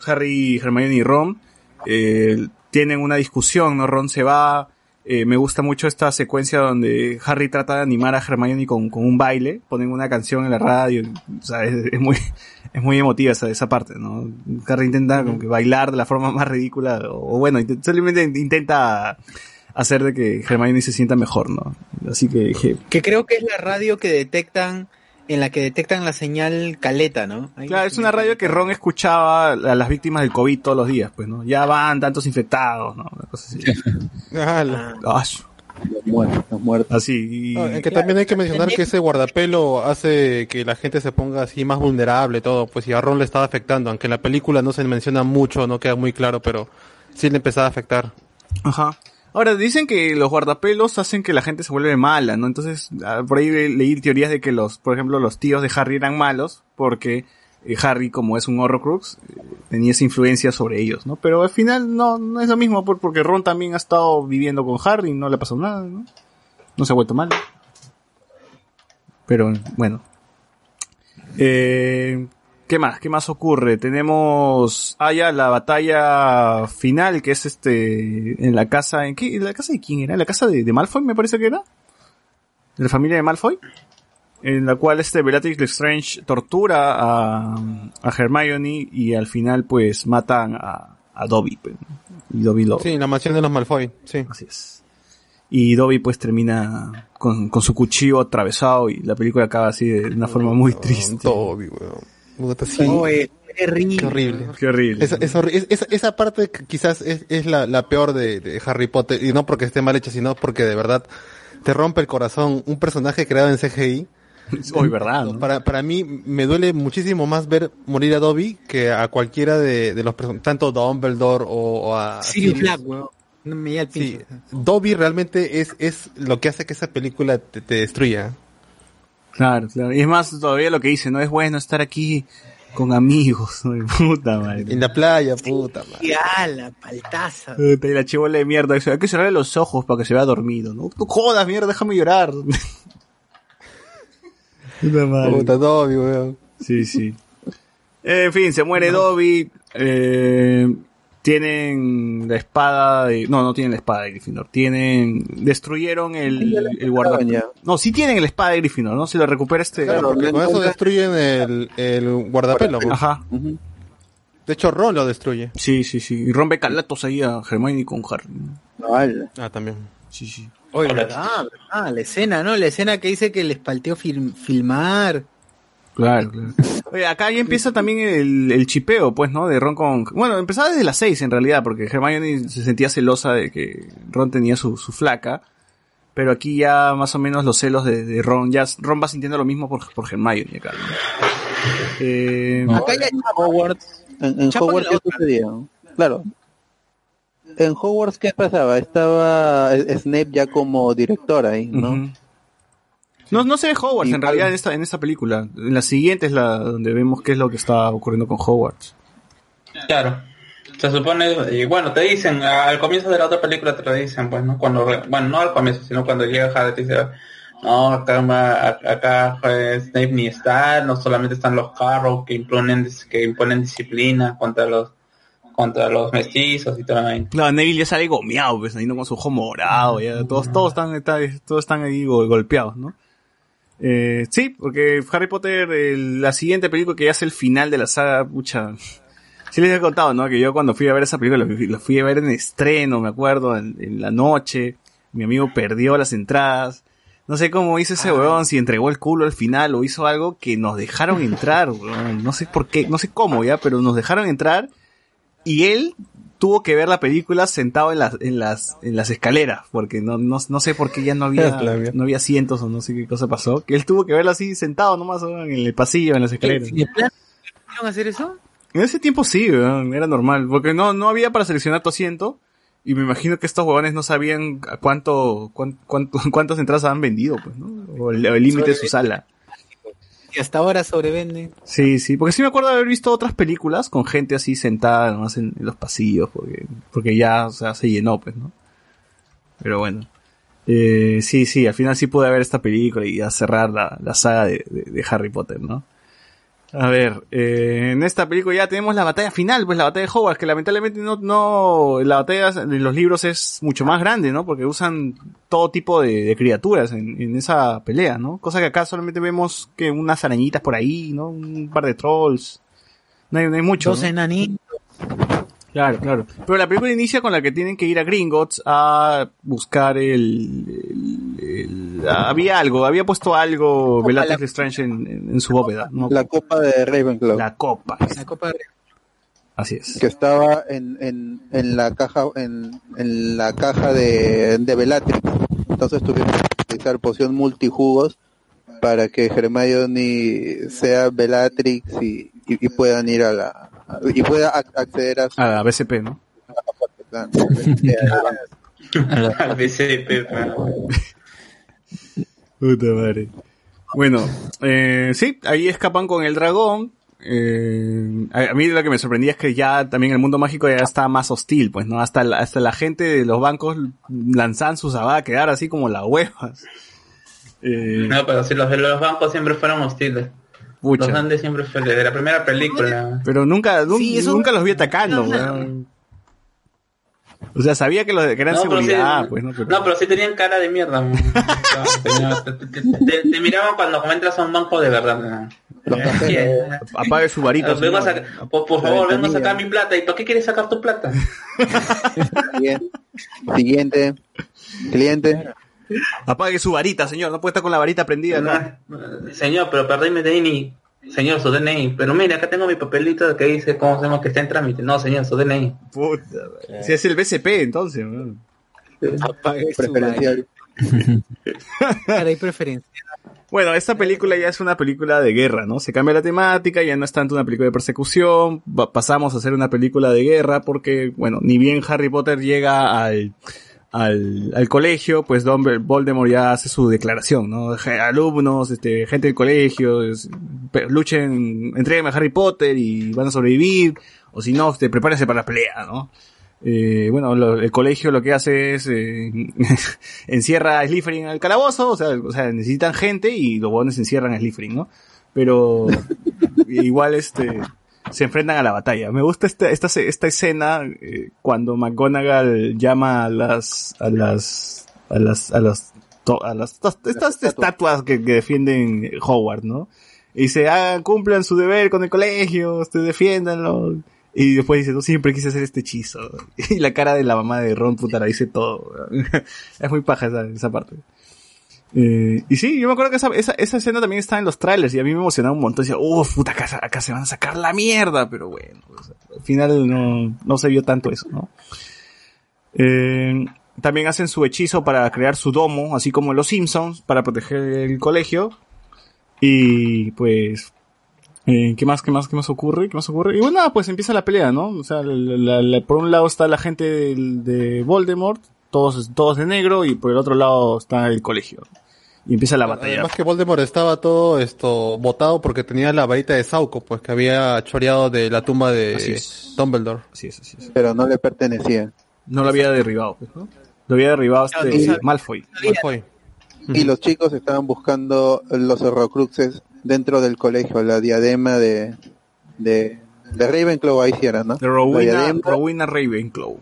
Harry, Hermione y Ron. Eh, tienen una discusión, ¿no? Ron se va. Eh, me gusta mucho esta secuencia donde Harry trata de animar a Hermione con, con un baile. Ponen una canción en la radio. O sea, es, muy, es muy emotiva esa, esa parte, ¿no? Harry intenta como que bailar de la forma más ridícula. O, bueno, simplemente intenta hacer de que Hermione se sienta mejor, ¿no? Así que dije, Que creo que es la radio que detectan, en la que detectan la señal caleta, ¿no? Ahí Claro, la es una radio que Ron escuchaba a las víctimas del COVID todos los días, pues, ¿no? Ya van tantos infectados, ¿no? Una cosa así. Ah, la- Los muertos, los muertos. así. y- Ah, que también hay que mencionar que ese guardapelo hace que la gente se ponga así más vulnerable todo, pues y a Ron le estaba afectando, aunque en la película no se menciona mucho, no queda muy claro, pero sí le empezaba a afectar. Ajá. Ahora, dicen que los guardapelos hacen que la gente se vuelve mala, ¿no? Entonces, ah, por ahí le- leí teorías de que los, por ejemplo, los tíos de Harry eran malos, porque eh, Harry, como es un Horrocrux, eh, tenía esa influencia sobre ellos, ¿no? Pero al final no, no es lo mismo, por- porque Ron también ha estado viviendo con Harry y no le ha pasado nada, ¿no? No se ha vuelto mal. Pero, bueno. Eh, ¿Qué más? ¿Qué más ocurre? Tenemos ah ya la batalla final que es este en la casa en qué en la casa de quién era? ¿En la casa de, de Malfoy me parece que era? ¿De la familia de Malfoy? En la cual este Bellatrix Lestrange tortura a, a Hermione y al final pues matan a, a Dobby. pues. Y Dobby lo, Sí, la mansión de los Malfoy, sí. Así es. Y Dobby pues termina con, con su cuchillo atravesado y la película acaba así de una forma muy triste. Dobby, weón. Puta, sí. Oh, es terrible. Qué horrible. Qué horrible. Esa, es horri- es- esa, esa parte quizás es, es la, la peor de, de Harry Potter, y no porque esté mal hecha, sino porque de verdad te rompe el corazón un personaje creado en CGI. Hoy, ¿verdad? no? Para, para mí me duele muchísimo más ver morir a Dobby que a cualquiera de, de los personajes, tanto Dumbledore o, o a Sirius Sirius. Black, weón. No me Sí. Dobby realmente es, es lo que hace que esa película te, te destruya. Claro, claro. Y es más, todavía lo que dice, no es bueno estar aquí con amigos. ¿no? Puta madre. En la playa, puta madre. Ya, la paltaza. Puta, Y la chivola de mierda dice, hay que cerrarle los ojos para que se vea dormido, ¿no? No jodas, mierda, déjame llorar. Puta madre. Puta Dobby, weón. Sí, sí. En fin, se muere Dobby. Eh, tienen la espada de... No, no tienen la espada de Gryffindor. Tienen... Destruyeron el, el guardapelo. No, sí tienen la espada de Gryffindor, ¿no? Si lo recupera este... Claro, porque con eso destruyen el, el guardapelo. pues. Ajá. De hecho, Ron lo destruye. Sí, sí, sí. Y rompe calatos ahí a Hermione con Harry. Ah, también. Sí, sí. Oye, verdad, verdad, la escena, ¿no? La escena que dice que les palteó film- filmar. Claro, claro. Oye, acá ya empieza también el, el chipeo, pues, ¿no? De Ron con... Bueno, empezaba desde las seis en realidad, porque Hermione se sentía celosa de que Ron tenía su, su flaca. Pero aquí ya más o menos los celos de, de Ron, ya Ron va sintiendo lo mismo por, por Hermione acá. ¿no? Eh, Acá ya Hogwarts, en, Hogwarts en la qué sucedía, claro. En Hogwarts qué pasaba, estaba eh, Snape ya como director ahí, ¿no? No, no se ve Hogwarts en realidad en esta, en esta película. En la siguiente es la donde vemos qué es lo que está ocurriendo con Hogwarts. Claro. Se supone, y bueno, te dicen, al comienzo de la otra película te lo dicen, pues, ¿no? Cuando, bueno, no al comienzo, sino cuando llega Harry te dice, no, acá, acá eh, Snape ni está, no solamente están los carros que imponen, que imponen disciplina contra los, contra los mestizos y la vaina. Claro, Neville ya sale gomeado, pues, ahí no con su ojo morado, ya, todos, todos están, está- todos están ahí go- golpeados, ¿no? Eh, sí, porque Harry Potter, la siguiente película que ya es el final de la saga, pucha. Sí les he contado, ¿no? Que yo cuando fui a ver esa película, la fui- la fui a ver en estreno, me acuerdo, en, en la noche. Mi amigo perdió las entradas. No sé cómo hizo ese weón, si entregó el culo al final o hizo algo que nos dejaron entrar, weón. No sé por qué, no sé cómo ya, pero nos dejaron entrar y él tuvo que ver la película sentado en las, en las, en las escaleras, porque no, no, no sé por qué ya no había, no había asientos o no sé qué cosa pasó, que él tuvo que verla así sentado nomás ¿no? en el pasillo, en las escaleras. ¿De plano pudieron hacer eso? En ese tiempo sí, era normal, porque no, no había para seleccionar tu asiento, y me imagino que estos huevones no sabían a cuánto, cuán- cuánto, cuántas entradas han vendido, pues, ¿no? O el o el límite de su sala. Y hasta ahora sobrevenden. Sí, sí, porque sí me acuerdo de haber visto otras películas con gente así sentada nomás en, los pasillos, porque, porque ya, se llenó, pues, ¿no? Pero bueno. Eh, sí, sí, al final sí pude ver esta película y ya cerrar la, la saga de- de Harry Potter, ¿no? A ver, eh, en esta película ya tenemos la batalla final, pues la batalla de Hogwarts, que lamentablemente no, no, la batalla de los libros es mucho más grande, ¿no? Porque usan todo tipo de, de criaturas en, en esa pelea, ¿no? Cosa que acá solamente vemos que unas arañitas por ahí, ¿no? Un par de trolls. No hay, no hay mucho. Dos ¿no? enanitos. Claro, claro. Pero la película inicia con la que tienen que ir a Gringotts a buscar el, el- el- había algo, había puesto algo en, en- en su bóveda, ¿no? La copa de Ravenclaw. La copa. La copa de... Así es. que estaba en, en, en la caja en, en la caja de, de Bellatrix. Entonces tuvieron que utilizar poción multijugos para que Hermione sea Bellatrix y, y, y puedan ir a la y pueda ac- acceder a su A la BCP, ¿no? Al BCP, man. Puta madre. Bueno, eh, sí, ahí escapan con el dragón. Eh, a, a mí lo que me sorprendía es que ya también el mundo mágico ya está más hostil, pues, ¿no? Hasta la, hasta la gente de los bancos lanzan sus va a quedar así como las huevas. Eh, No, pero si los de los bancos siempre fueron hostiles. Pucha. Los Andes siempre fue desde la primera película. Pero nunca, nun- Sí, eso- nunca los vi atacando, weón. O sea, sabía que, los, que eran No, pero seguridad, sí- pues, ¿no? Pero- No, pero sí tenían cara de mierda. te, te- te- te miraban cuando entras a un banco de verdad. man. Eh, Apague su varita. a por favor, vengo a sacar mi plata. ¿Y para qué quieres sacar tu plata? Siguiente, siguiente cliente. Apague su varita, señor. No puede estar con la varita prendida, ¿no? No, Señor, pero perdí mi DNI. Señor, su DNI. Pero mire, acá tengo mi papelito que dice cómo se llama que está en trámite. No, señor, su DNI. Puta. Si es el BCP, entonces, weón. Apague su Preferencial. Claro, hay preferencia. Bueno, esta película ya es una película de guerra, ¿no? Se cambia la temática, ya no es tanto una película de persecución, pasamos a hacer una película de guerra porque, bueno, ni bien Harry Potter llega al, al, al colegio, pues Dumbledore- Voldemort ya hace su declaración, ¿no? Alumnos, este, gente del colegio, luchen, entreguen a Harry Potter y van a sobrevivir, o si no, este, prepárense para la pelea, ¿no? Eh, bueno, el colegio lo que hace es eh, encierra a Slytherin al calabozo, o sea, o sea, necesitan gente y los buenos encierran a Slytherin, ¿no? Pero igual este se enfrentan a la batalla. Me gusta esta esta, esta escena eh, cuando McGonagall llama a las a las a las a las to- a las estas, estatuas que, que defienden Howard, ¿no? Y dice, ah, cumplan su deber con el colegio, ustedes defiéndanlo. Y después dice, no, siempre quise hacer este hechizo. Y la cara de la mamá de Ron, puta, la dice todo. es muy paja esa, esa parte. Eh, y sí, yo me acuerdo que esa, esa, escena también estaba en los trailers y a mí me emocionaba un montón. Decía, uff, puta, acá, acá se van a sacar la mierda. Pero bueno, al final no, no se vio tanto eso, ¿no? Eh, también hacen su hechizo para crear su domo, así como los Simpsons, para proteger el colegio. Y pues, eh, ¿qué más, qué más, qué más ocurre? ¿Qué más ocurre? Y bueno, pues empieza la pelea, ¿no? O sea, por un lado está la gente de Voldemort, todos, todos de negro, y por el otro lado está el colegio. Y empieza la batalla. Además que Voldemort estaba todo esto botado porque tenía la varita de Sauco, pues que había choreado de la tumba de Así es. Dumbledore. Así es, así es. Pero no le pertenecía. No lo había derribado, pues, ¿no? Lo había derribado este. Malfoy. Malfoy. Y los chicos estaban buscando los horrocruxes dentro del colegio, la diadema de, de, de Ravenclaw ahí sí era, ¿no? De Rowena Ravenclaw.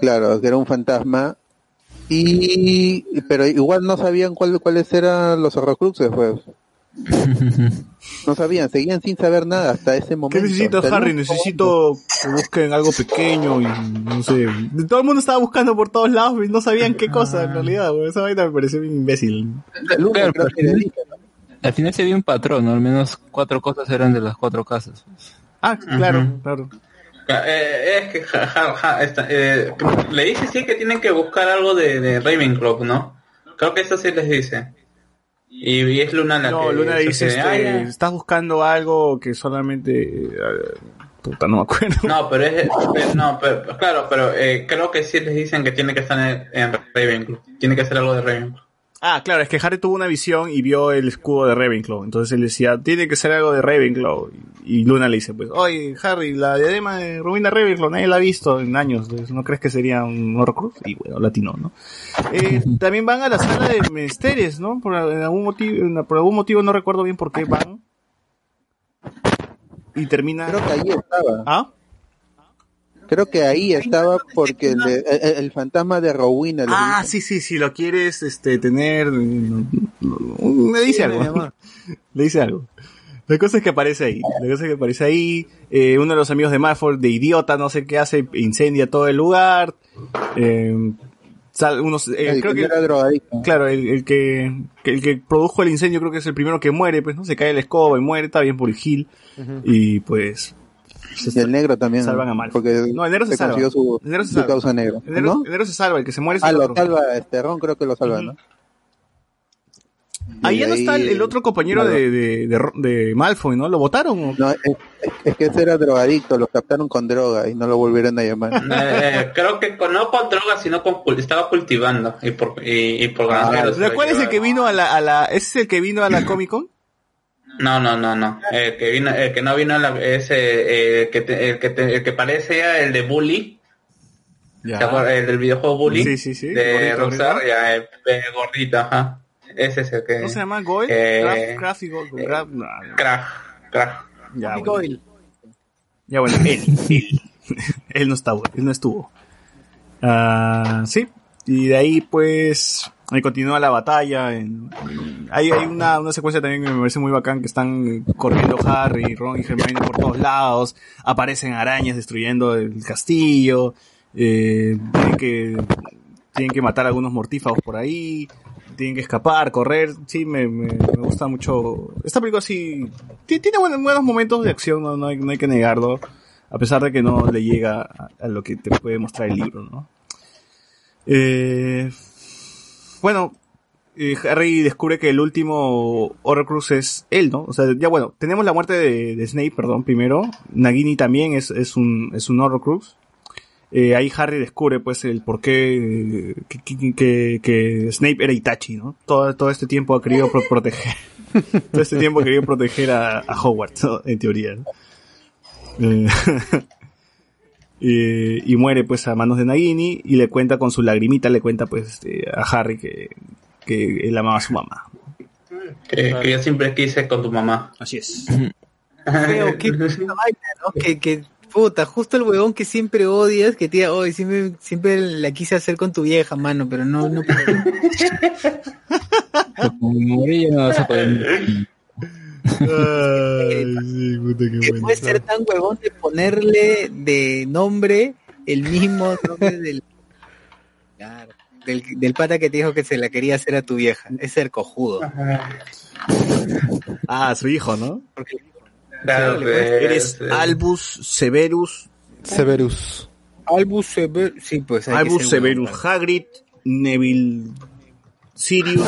Claro, que era un fantasma. Y, pero igual no sabían cuál, cuáles eran los horrocruxes, pues. No sabían, seguían sin saber nada hasta ese momento. ¿Qué el Harry? Necesito que busquen algo pequeño y no sé. Todo el mundo estaba buscando por todos lados y no sabían qué cosa en realidad. Esa vaina me pareció bien imbécil. Al final se vio un patrón, ¿no? Al menos cuatro cosas eran de las cuatro casas. Ah, claro, claro. Eh, es que ja- ja- ja- esta- eh, le dice sí que tienen que buscar algo de, de Ravenclaw, ¿no? Creo que eso sí les dice. Y, y es Luna la No, que Luna dice, dice, "Ah, este, ya". estás buscando algo que solamente... eh, puta, no me acuerdo. No, pero es, pero- no, pero, claro, pero eh, creo que sí les dicen que tiene que estar en, en Ravenclaw. Tiene que ser algo de Ravenclaw. Ah, claro, es que Harry tuvo una visión y vio el escudo de Ravenclaw. Entonces él decía, tiene que ser algo de Ravenclaw. Y Luna le dice, pues, oye, Harry, la diadema de Rubina Ravenclaw, nadie la ha visto en años. Entonces, ¿No crees que sería un Horcrux? Y bueno, latino, ¿no? Eh, también van a la sala de menesteres, ¿no? Por algún motivo, por algún motivo no recuerdo bien por qué van. Y termina... Creo que ahí estaba. ¿Ah? Creo que ahí estaba porque le- el, el- el fantasma de Rowena Ah, dice, sí, sí, si lo quieres este, tener, me dice algo. Le dice algo. La cosa es que aparece ahí. La cosa es que aparece ahí. eh, uno de los amigos de Malfoy, de idiota, no sé qué hace, incendia todo el lugar. Eh, sal- unos, eh, el creo que que, era drogadicto. claro, el, el que, que- el que produjo el incendio creo que es el primero que muere, pues, ¿no? Se cae la escoba y muere, está bien por el Gil. Y pues, Y el negro también. Salvan a Malfoy. Porque No, el negro se salva. consiguió su, El negro se su salva. causa negra. el negro, ¿No? el negro se salva, el que se muere es Ah, el lo salva este Ron, creo que lo salva, ¿no? Ahí ya no está el, el otro compañero Claro. de, de, de, de Malfoy, ¿no? ¿Lo votaron? o? No, es, es que ese era drogadicto, lo captaron con droga y no lo volvieron a llamar. Eh, creo que con, no con drogas, sino con estaba cultivando y por y, y por Ah, granjeros. ¿pero ¿Cuál es el que vino a la, a la, ese es el que vino a la Comic Con? No, no, no, no. El que vino, el que no vino a la, ese, eh, que te- el que te- el que parece el de Bully. Ya. ¿te acuerdas? El del videojuego Bully. Sí, sí, sí. De Rockstar, gordito. ya, el, el gordito, ajá. Ese es el que. ¿No se llama Goyle? Eh, Craft, Craft y Goyle, Craft- no, no. Crack, crack. Ya, bueno. Ya bueno, él, él. él no estaba, él no estuvo. Ah, sí. Y de ahí pues ahí continúa la batalla. En, hay una, una secuencia también que me parece muy bacán que están corriendo Harry, Ron y Hermione por todos lados. Aparecen arañas destruyendo el castillo. Eh, tienen que tienen que matar a algunos mortífagos por ahí. Tienen que escapar, correr. Sí, me, me, gusta mucho. Esta película sí ti- tiene buenos, buenos momentos de acción, no, no, hay, no hay que negarlo. A pesar de que no le llega a, a lo que te puede mostrar el libro, ¿no? Eh, bueno, eh, Harry descubre que el último Horcrux es él, ¿no? O sea, ya bueno, tenemos la muerte de, Snape, perdón, primero. Nagini también es, es un, es un Horcrux. Eh, ahí Harry descubre pues el por qué que, Snape era Itachi, ¿no? Todo, todo este tiempo ha querido pro- proteger. todo este tiempo ha querido proteger a, a Hogwarts, ¿no? En teoría. Eh, eh, y muere pues a manos de Nagini y le cuenta con su lagrimita, le cuenta pues este, a Harry que, que él amaba a su mamá. Que, que yo siempre quise con tu mamá. Así es. Puta vaina, ¿no? Que, que, puta, justo el huevón que siempre odias, que tía, hoy siempre, siempre la quise hacer con tu vieja, mano, pero no, no Como Murillo que puede ser tan huevón de ponerle de nombre el mismo nombre del, del, del pata que te dijo que se la quería hacer a tu vieja. Es ser cojudo. Ah, su hijo, ¿no? Claro, Claro, que- Eres Albus Severus. Severus. Albus Severus. Sí, pues hay que Albus Severus Hagrid. Neville Sirius.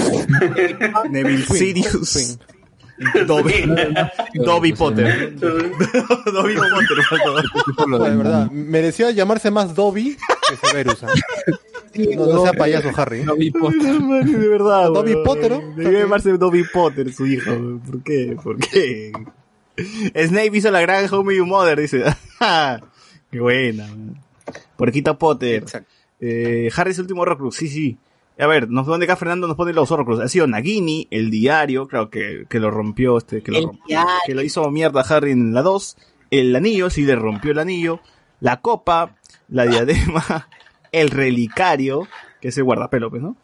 Neville Sirius. Dobby, Dobby Potter. Dobby Potter. No, de verdad, merecía llamarse más Dobby que Severus. ¿ah? No, no sea payaso, Harry. Dobby Potter. De verdad, Dobby. Potter, ¿no? Debió llamarse Dobby Potter, su hijo. ¿Por qué? ¿Por qué? Snape hizo la gran How Me Your Mother, dice. Qué buena. weón. Porquito Potter. Exacto. Eh, Harry es el último Horcrux, sí, sí. A ver, nos pone acá Fernando, nos pone los Horcrux. Ha sido Nagini, el diario, creo que, que lo rompió, este, que lo, rompió, que lo hizo mierda Harry en la 2. El anillo, sí le rompió el anillo. La copa, la diadema, el relicario, que es el guardapelo, pues, ¿no?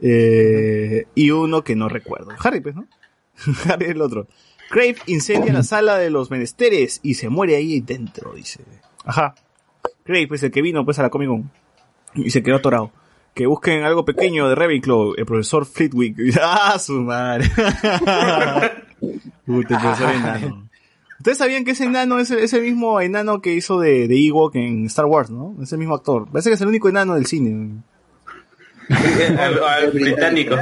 Eh, y uno que no recuerdo. Harry, pues, ¿no? Harry es el otro. Crave incendia la sala de los menesteres y se muere ahí dentro, dice. Ajá. Crave, pues el que vino pues a la Comic Con y se quedó atorado. Que busquen algo pequeño de Ravenclaw, el profesor Flitwick. ¡Ah, su madre! Puta, el profesor enano. Ustedes sabían que ese enano es el, es el mismo enano que hizo de, de Ewok en Star Wars, ¿no? Es el mismo actor. Parece que es el único enano del cine. Al- al británico.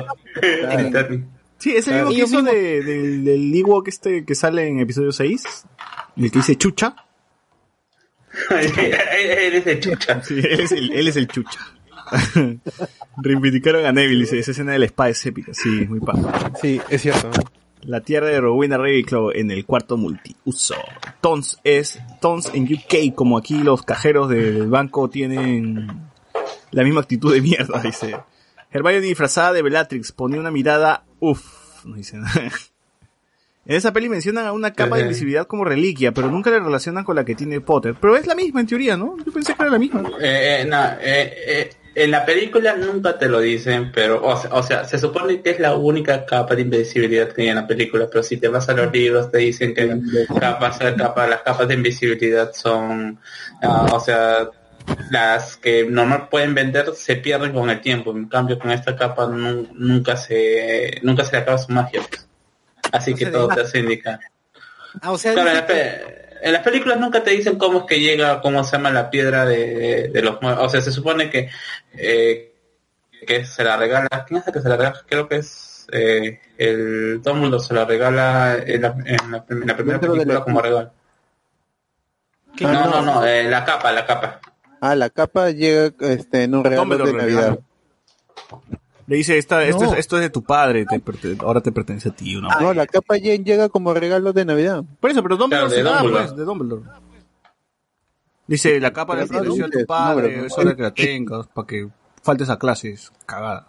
Sí, es el mismo que hizo de, del, del Ewok este que sale en episodio 6. El que dice chucha. Él es de chucha. Sí, él es el, él es el chucha. Reivindicaron a Neville, dice, esa escena de la espada es épica. Sí, muy paja. Sí, es cierto. La tierra de Rowena Ravenclaw en el cuarto multiuso. Tons es Tons en UK, como aquí los cajeros del banco tienen la misma actitud de mierda, dice. Hermione disfrazada de Bellatrix ponía una mirada, uff, no dice nada. En esa peli mencionan a una capa de Ajá. invisibilidad como reliquia, pero nunca la relacionan con la que tiene Potter. Pero es la misma en teoría, ¿no? Yo pensé que era la misma. Eh, eh, no, eh, eh, en la película nunca te lo dicen, pero, o sea, o sea, se supone que es la única capa de invisibilidad que hay en la película, pero si te vas a los libros te dicen que capas, capa, las capas de invisibilidad son, ah, o sea, las que normal pueden vender se pierden con el tiempo, en cambio con esta capa nu- nunca se, nunca se le acaba su magia. pues. Así que todo te hace indicar. Ah, o sea, Claro, en, las películas nunca te dicen cómo es que llega, cómo se llama la piedra de, de los muertos. O sea, se supone que, eh, que se la regala. ¿Quién es el que se la regala? Creo que es eh, el Dumbledore se la regala en la, en la, en la primera película la- como regalo. Ah, no, no. no, eh, la capa, la capa. Ah, la capa llega este, en un regalo de Navidad. regala. Le dice, esta, esto, es, esto es de tu padre, te ahora te pertenece a ti. Una No, la capa lle- llega como regalo de Navidad. Por eso, pero Dumbledore Claro, de se da, Dumbledore. pues, de Dumbledore. Dice, la capa le perteneció a tu no, padre, es hora que la tengas, para que faltes a clases, cagada.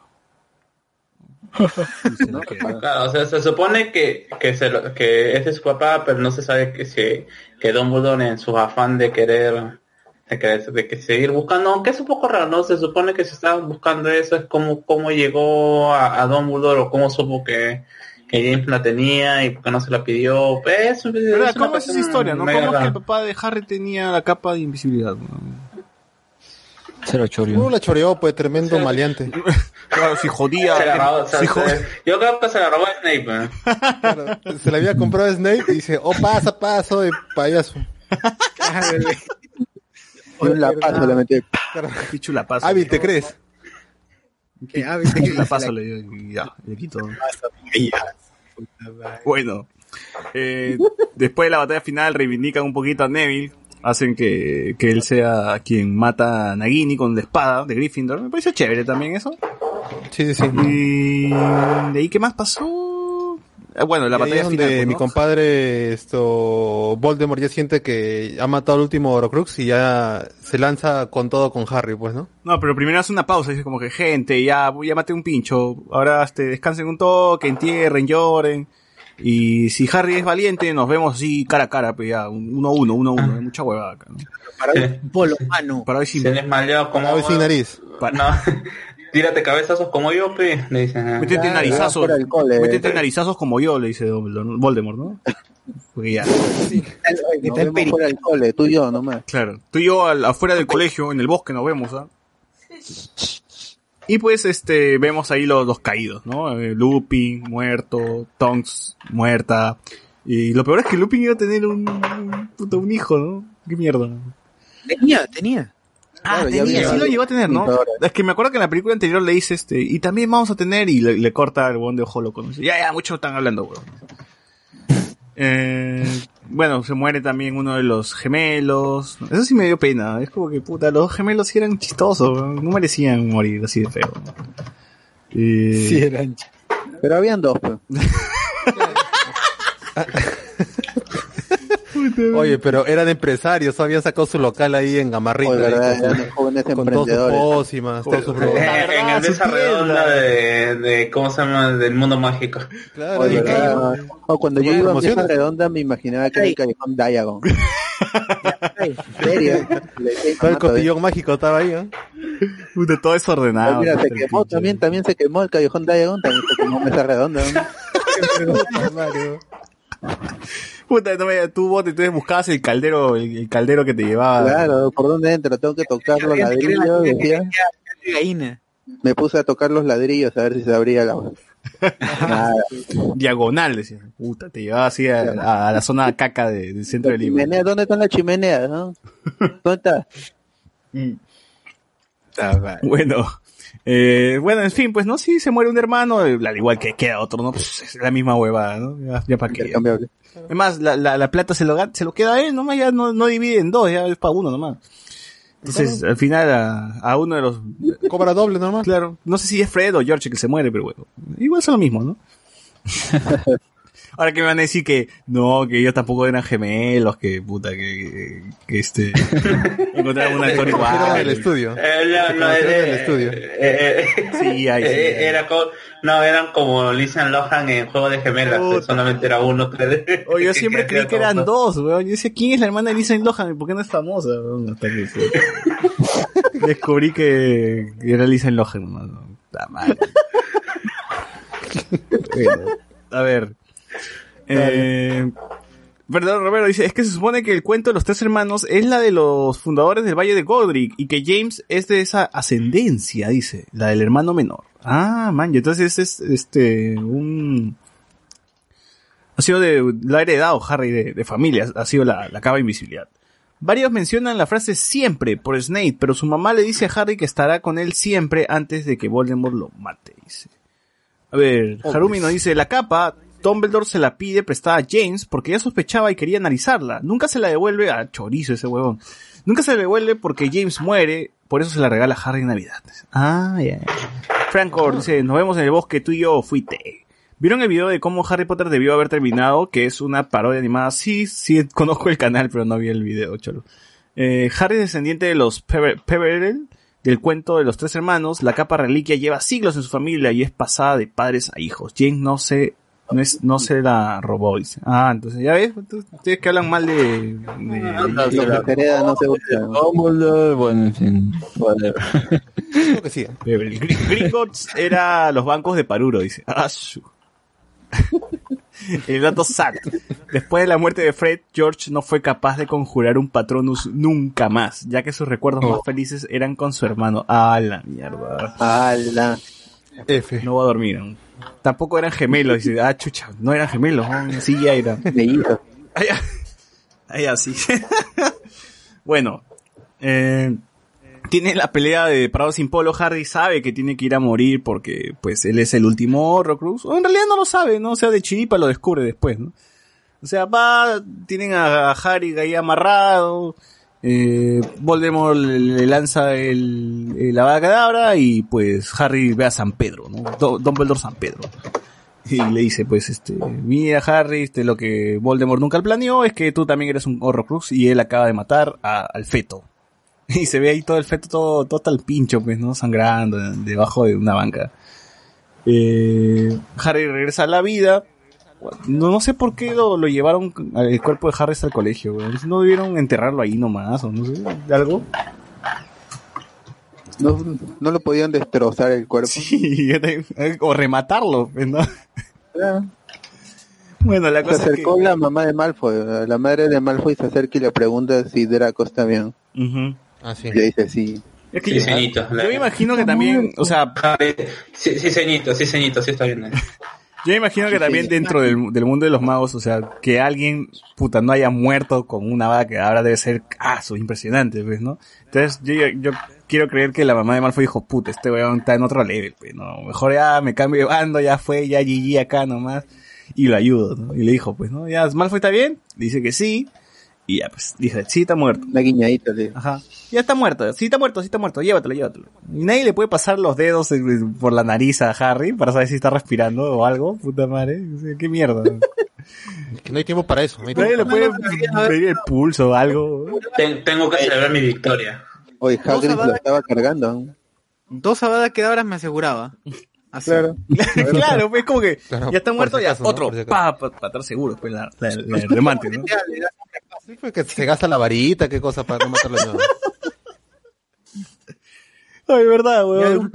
Dice, no, que- Claro, o sea, se supone que, que, se lo- que es de su papá, pero no se sabe que, si, que Dumbledore en su afán de querer, de, querer- de que seguir buscando, aunque es un poco raro, ¿no? Se supone que si estaban buscando eso es como cómo llegó a, a Dumbledore o cómo supo que, que James la tenía y por qué no se la pidió. Pues, es, ¿Verdad? es una ¿Cómo es esa historia, no? ¿Cómo es que el papá de Harry tenía la capa de invisibilidad? no? Cero chorio. Uh, la choreó, pues, tremendo maleante. Claro, si jodía. Se la robó, se- si se- yo creo que se la robó Snape. ¿eh? Claro, se la había comprado Snape y dice, oh, pasa, paso de payaso. Y un lapazo le metió. Paso. Hábil, ¿te crees? Pichu la paso, le digo, y ya, le quito. Bueno, eh, después de la batalla final reivindican un poquito a Neville, hacen que, que él sea quien mata a Nagini con la espada de Gryffindor. Me pareció chévere también eso. Sí, sí, sí. Y de ahí, ¿qué más pasó? Eh, bueno, la Y batalla es final. donde pues, mi ¿no? compadre esto Voldemort ya siente que ha matado al último Horcrux y ya se lanza con todo con Harry, pues, ¿no? No, pero primero hace una pausa, dice como que gente, ya, ya maté un pincho, ahora este, descansen un toque, entierren, lloren. Y si Harry es valiente, nos vemos así cara a cara, pues ya, un- uno a uno, uno a uno, hay mucha huevada acá, ¿no? Sí. Polo, mano. Para ver si Si eres maleado como... Para ver sin nariz. No, tírate cabezazos como yo, pe. Le dicen. ah. Métete Claro, narizazos, fuera del cole. métete narizazos como yo, le dice Dumbledore. Voldemort, ¿no? Porque ya, Que Nos vemos fuera del cole, tú y yo nomás. claro. Tú y yo al- afuera del colegio, en el bosque nos vemos, ¿ah? Y pues, este, vemos ahí los, los caídos, ¿no? Eh, Lupin, muerto, Tonks, muerta. Y lo peor es que Lupin iba a tener un, un, puta, un hijo, ¿no? Qué mierda. Tenía, tenía. Ah, Claro, ya tenía, había- sí lo llegó a tener, ¿no? Es que me acuerdo que en la película anterior le dice este, y también vamos a tener, y le, le corta el buen de ojo loco. ¿no? Dice, Ya, ya, mucho están hablando, weón. Eh, bueno, se muere también uno de los gemelos. Eso sí me dio pena. Es como que, puta, los gemelos sí eran chistosos, weón. no merecían morir así de feo. Eh, Sí, eran Pero habían dos, pues. Oye, pero eran empresarios, habían sacado su local ahí en Gamarrita. Oye, verdad, ahí con, eran jóvenes con todos sus emprendedores. pócimas, todos sus. En, La verdad, en el redonda de, de, ¿cómo se llama? Del mundo mágico. Claro, Oye, verdad, o cuando yo iba a. Mesa Redonda me imaginaba que era el callejón Diagon. En serio. Todo el "Mata, cotillón mágico estaba ahí, ¿eh? puta, todo desordenado. Mira, se quemó también, también se quemó el callejón Diagon, también se quemó Mesa Redonda. ¿no? Puta, no me, tú vos entonces buscabas el caldero, el, el caldero que te llevaba. Claro, ¿por dónde entro? Tengo que tocar los ladrillos, decía. Me puse a tocar los ladrillos a ver si se abría la, Diagonal, decía. Puta, te llevaba así a, a- a la zona caca de- del centro de Lima. Chimenea, ¿Dónde está la chimenea? no? ¿Dónde está? Bueno, eh, bueno, en fin, pues no, si se muere un hermano, al igual que queda otro, ¿no? Pues es la misma huevada, ¿no? Ya, ya para qué. Intercambiable. Además, la, la, la plata se lo, se lo queda a él, nomás ya no, no divide en dos, ya es para uno nomás. Entonces, al final, a, a uno de los... Cobra doble nomás. Claro, no sé si es Fred o George que se muere, pero bueno, igual son lo mismo, ¿no? Ahora que me van a decir que no, que ellos tampoco eran gemelos, que puta, que, que, que este encontraron un actor igual. del estudio. Eh, no, no, eh, del estudio. eh, eh, Sí, ahí sí. eh, era co- no, eran como Lisa Lohan en Juego de Gemelas, eh, solamente era uno. tres. O yo siempre creí que eran dos, weón. Yo decía, ¿quién es la hermana de Lisa Lohan? ¿Por qué no es famosa? weón? Hasta que sí. descubrí que era Lisa Lohan, nomás, ¿no? Puta madre. Bueno, a ver. Eh, Perdón, Romero dice, es que se supone que el cuento de los tres hermanos es la de los fundadores del Valle de Godric y que James es de esa ascendencia, dice, la del hermano menor. Ah, man, entonces es este un ha sido de lo ha heredado Harry de, de familia, ha sido la, la cava invisibilidad. Varios mencionan la frase siempre por Snape, pero su mamá le dice a Harry que estará con él siempre antes de que Voldemort lo mate, dice. A ver, Harumi nos dice, la capa, Dumbledore se la pide prestada a James porque ya sospechaba y quería analizarla. Nunca se la devuelve a chorizo ese huevón. Nunca se la devuelve porque James muere, por eso se la regala a Harry en Navidad. Ah, ya. Franco dice, nos vemos en el bosque, tú y yo fuiste. ¿Vieron el video de cómo Harry Potter debió haber terminado? Que es una parodia animada. Sí, sí, conozco el canal, pero no vi el video, cholo. Eh, Harry es descendiente de los Pever- Peverell, del cuento de los tres hermanos. La capa reliquia lleva siglos en su familia y es pasada de padres a hijos. James no se, no, es, no se la robó, dice. Ah, entonces, ya ves, ustedes que hablan mal de... de- Lo que se hereda no se. Dumbledore, bueno, en fin, que sí. Gringotts era los bancos de Paruro, dice. Ah, su. El dato sad. Después de la muerte de Fred, George no fue capaz de conjurar un Patronus nunca más, ya que sus recuerdos más felices eran con su hermano. Ah, la mierda. ¡Hala! F. No va a dormir. aún. Tampoco eran gemelos. Dice, ah, chucha, no eran gemelos. ¿no? Sí, ya eran. Mellizos. Ahí, ahí así. bueno, eh, tiene la pelea de Prado sin Polo. Harry sabe que tiene que ir a morir porque, pues, él es el último Horrocrux. O en realidad no lo sabe, ¿no? O sea, de chiripa lo descubre después, ¿no? O sea, va, tienen a, a Harry ahí amarrado. Eh, Voldemort le, lanza el, el abacadabra y pues Harry ve a San Pedro, ¿no? Do- San Pedro. Y le dice, pues, este, mira Harry, este, lo que Voldemort nunca planeó es que tú también eres un Horrocrux y él acaba de matar a- al feto. Y se ve ahí todo el feto, todo, todo tal pincho, pues, ¿no? Sangrando debajo de una banca. Eh, Harry regresa a la vida. No, no sé por qué lo, lo llevaron al cuerpo de Harry hasta el colegio, güey. No debieron enterrarlo ahí nomás, o no sé, algo. No, no lo podían destrozar el cuerpo. Sí, también- o rematarlo, pues, ¿no? Claro. Bueno, la Se cosa es que... acercó la mamá de Malfoy, la madre de Malfoy se acerca y le pregunta si Draco está bien. Ah. Y le dice sí. Es que Sí, yo, ceñito. yo me imagino que también, o sea, Sí, sí, ceñito, sí, ceñito, sí está bien. Yo me imagino que también dentro del, del mundo de los magos, o sea, que alguien, puta, no haya muerto con una vaca que ahora debe ser caso, impresionante, pues, ¿no? Entonces, yo, yo quiero creer que la mamá de Malfoy dijo, puta, este weón está en otro level, pues, ¿no? Mejor ya me cambio de bando, ya fue, ya GG acá nomás, y lo ayudo, ¿no? Y le dijo, pues, ¿no? Ya, Malfoy está bien, dice que sí, y ya, pues, dice, sí, está muerto. Una guiñadita le Ajá. Ya está muerto, sí está muerto, sí está muerto, llévatelo, llévatelo. Y nadie le puede pasar los dedos por la nariz a Harry para saber si está respirando o algo, puta madre. Qué mierda. Que no hay tiempo para eso. No hay Nadie le puede medir el pulso o algo. Ten- tengo que celebrar mi victoria. Oye, Hagrid lo estaba cargando. Dos sabadas que ahora me aseguraba. Así. Claro. claro, pues como que Claro, ya está muerto, si ya otro, Por si acaso. pa, pa, para estar seguro, pues la, la, la- el remate, ¿no? Sí, pues, que se gasta la varita, qué cosa para no matarlo de nuevo. Ay, verdad, weón.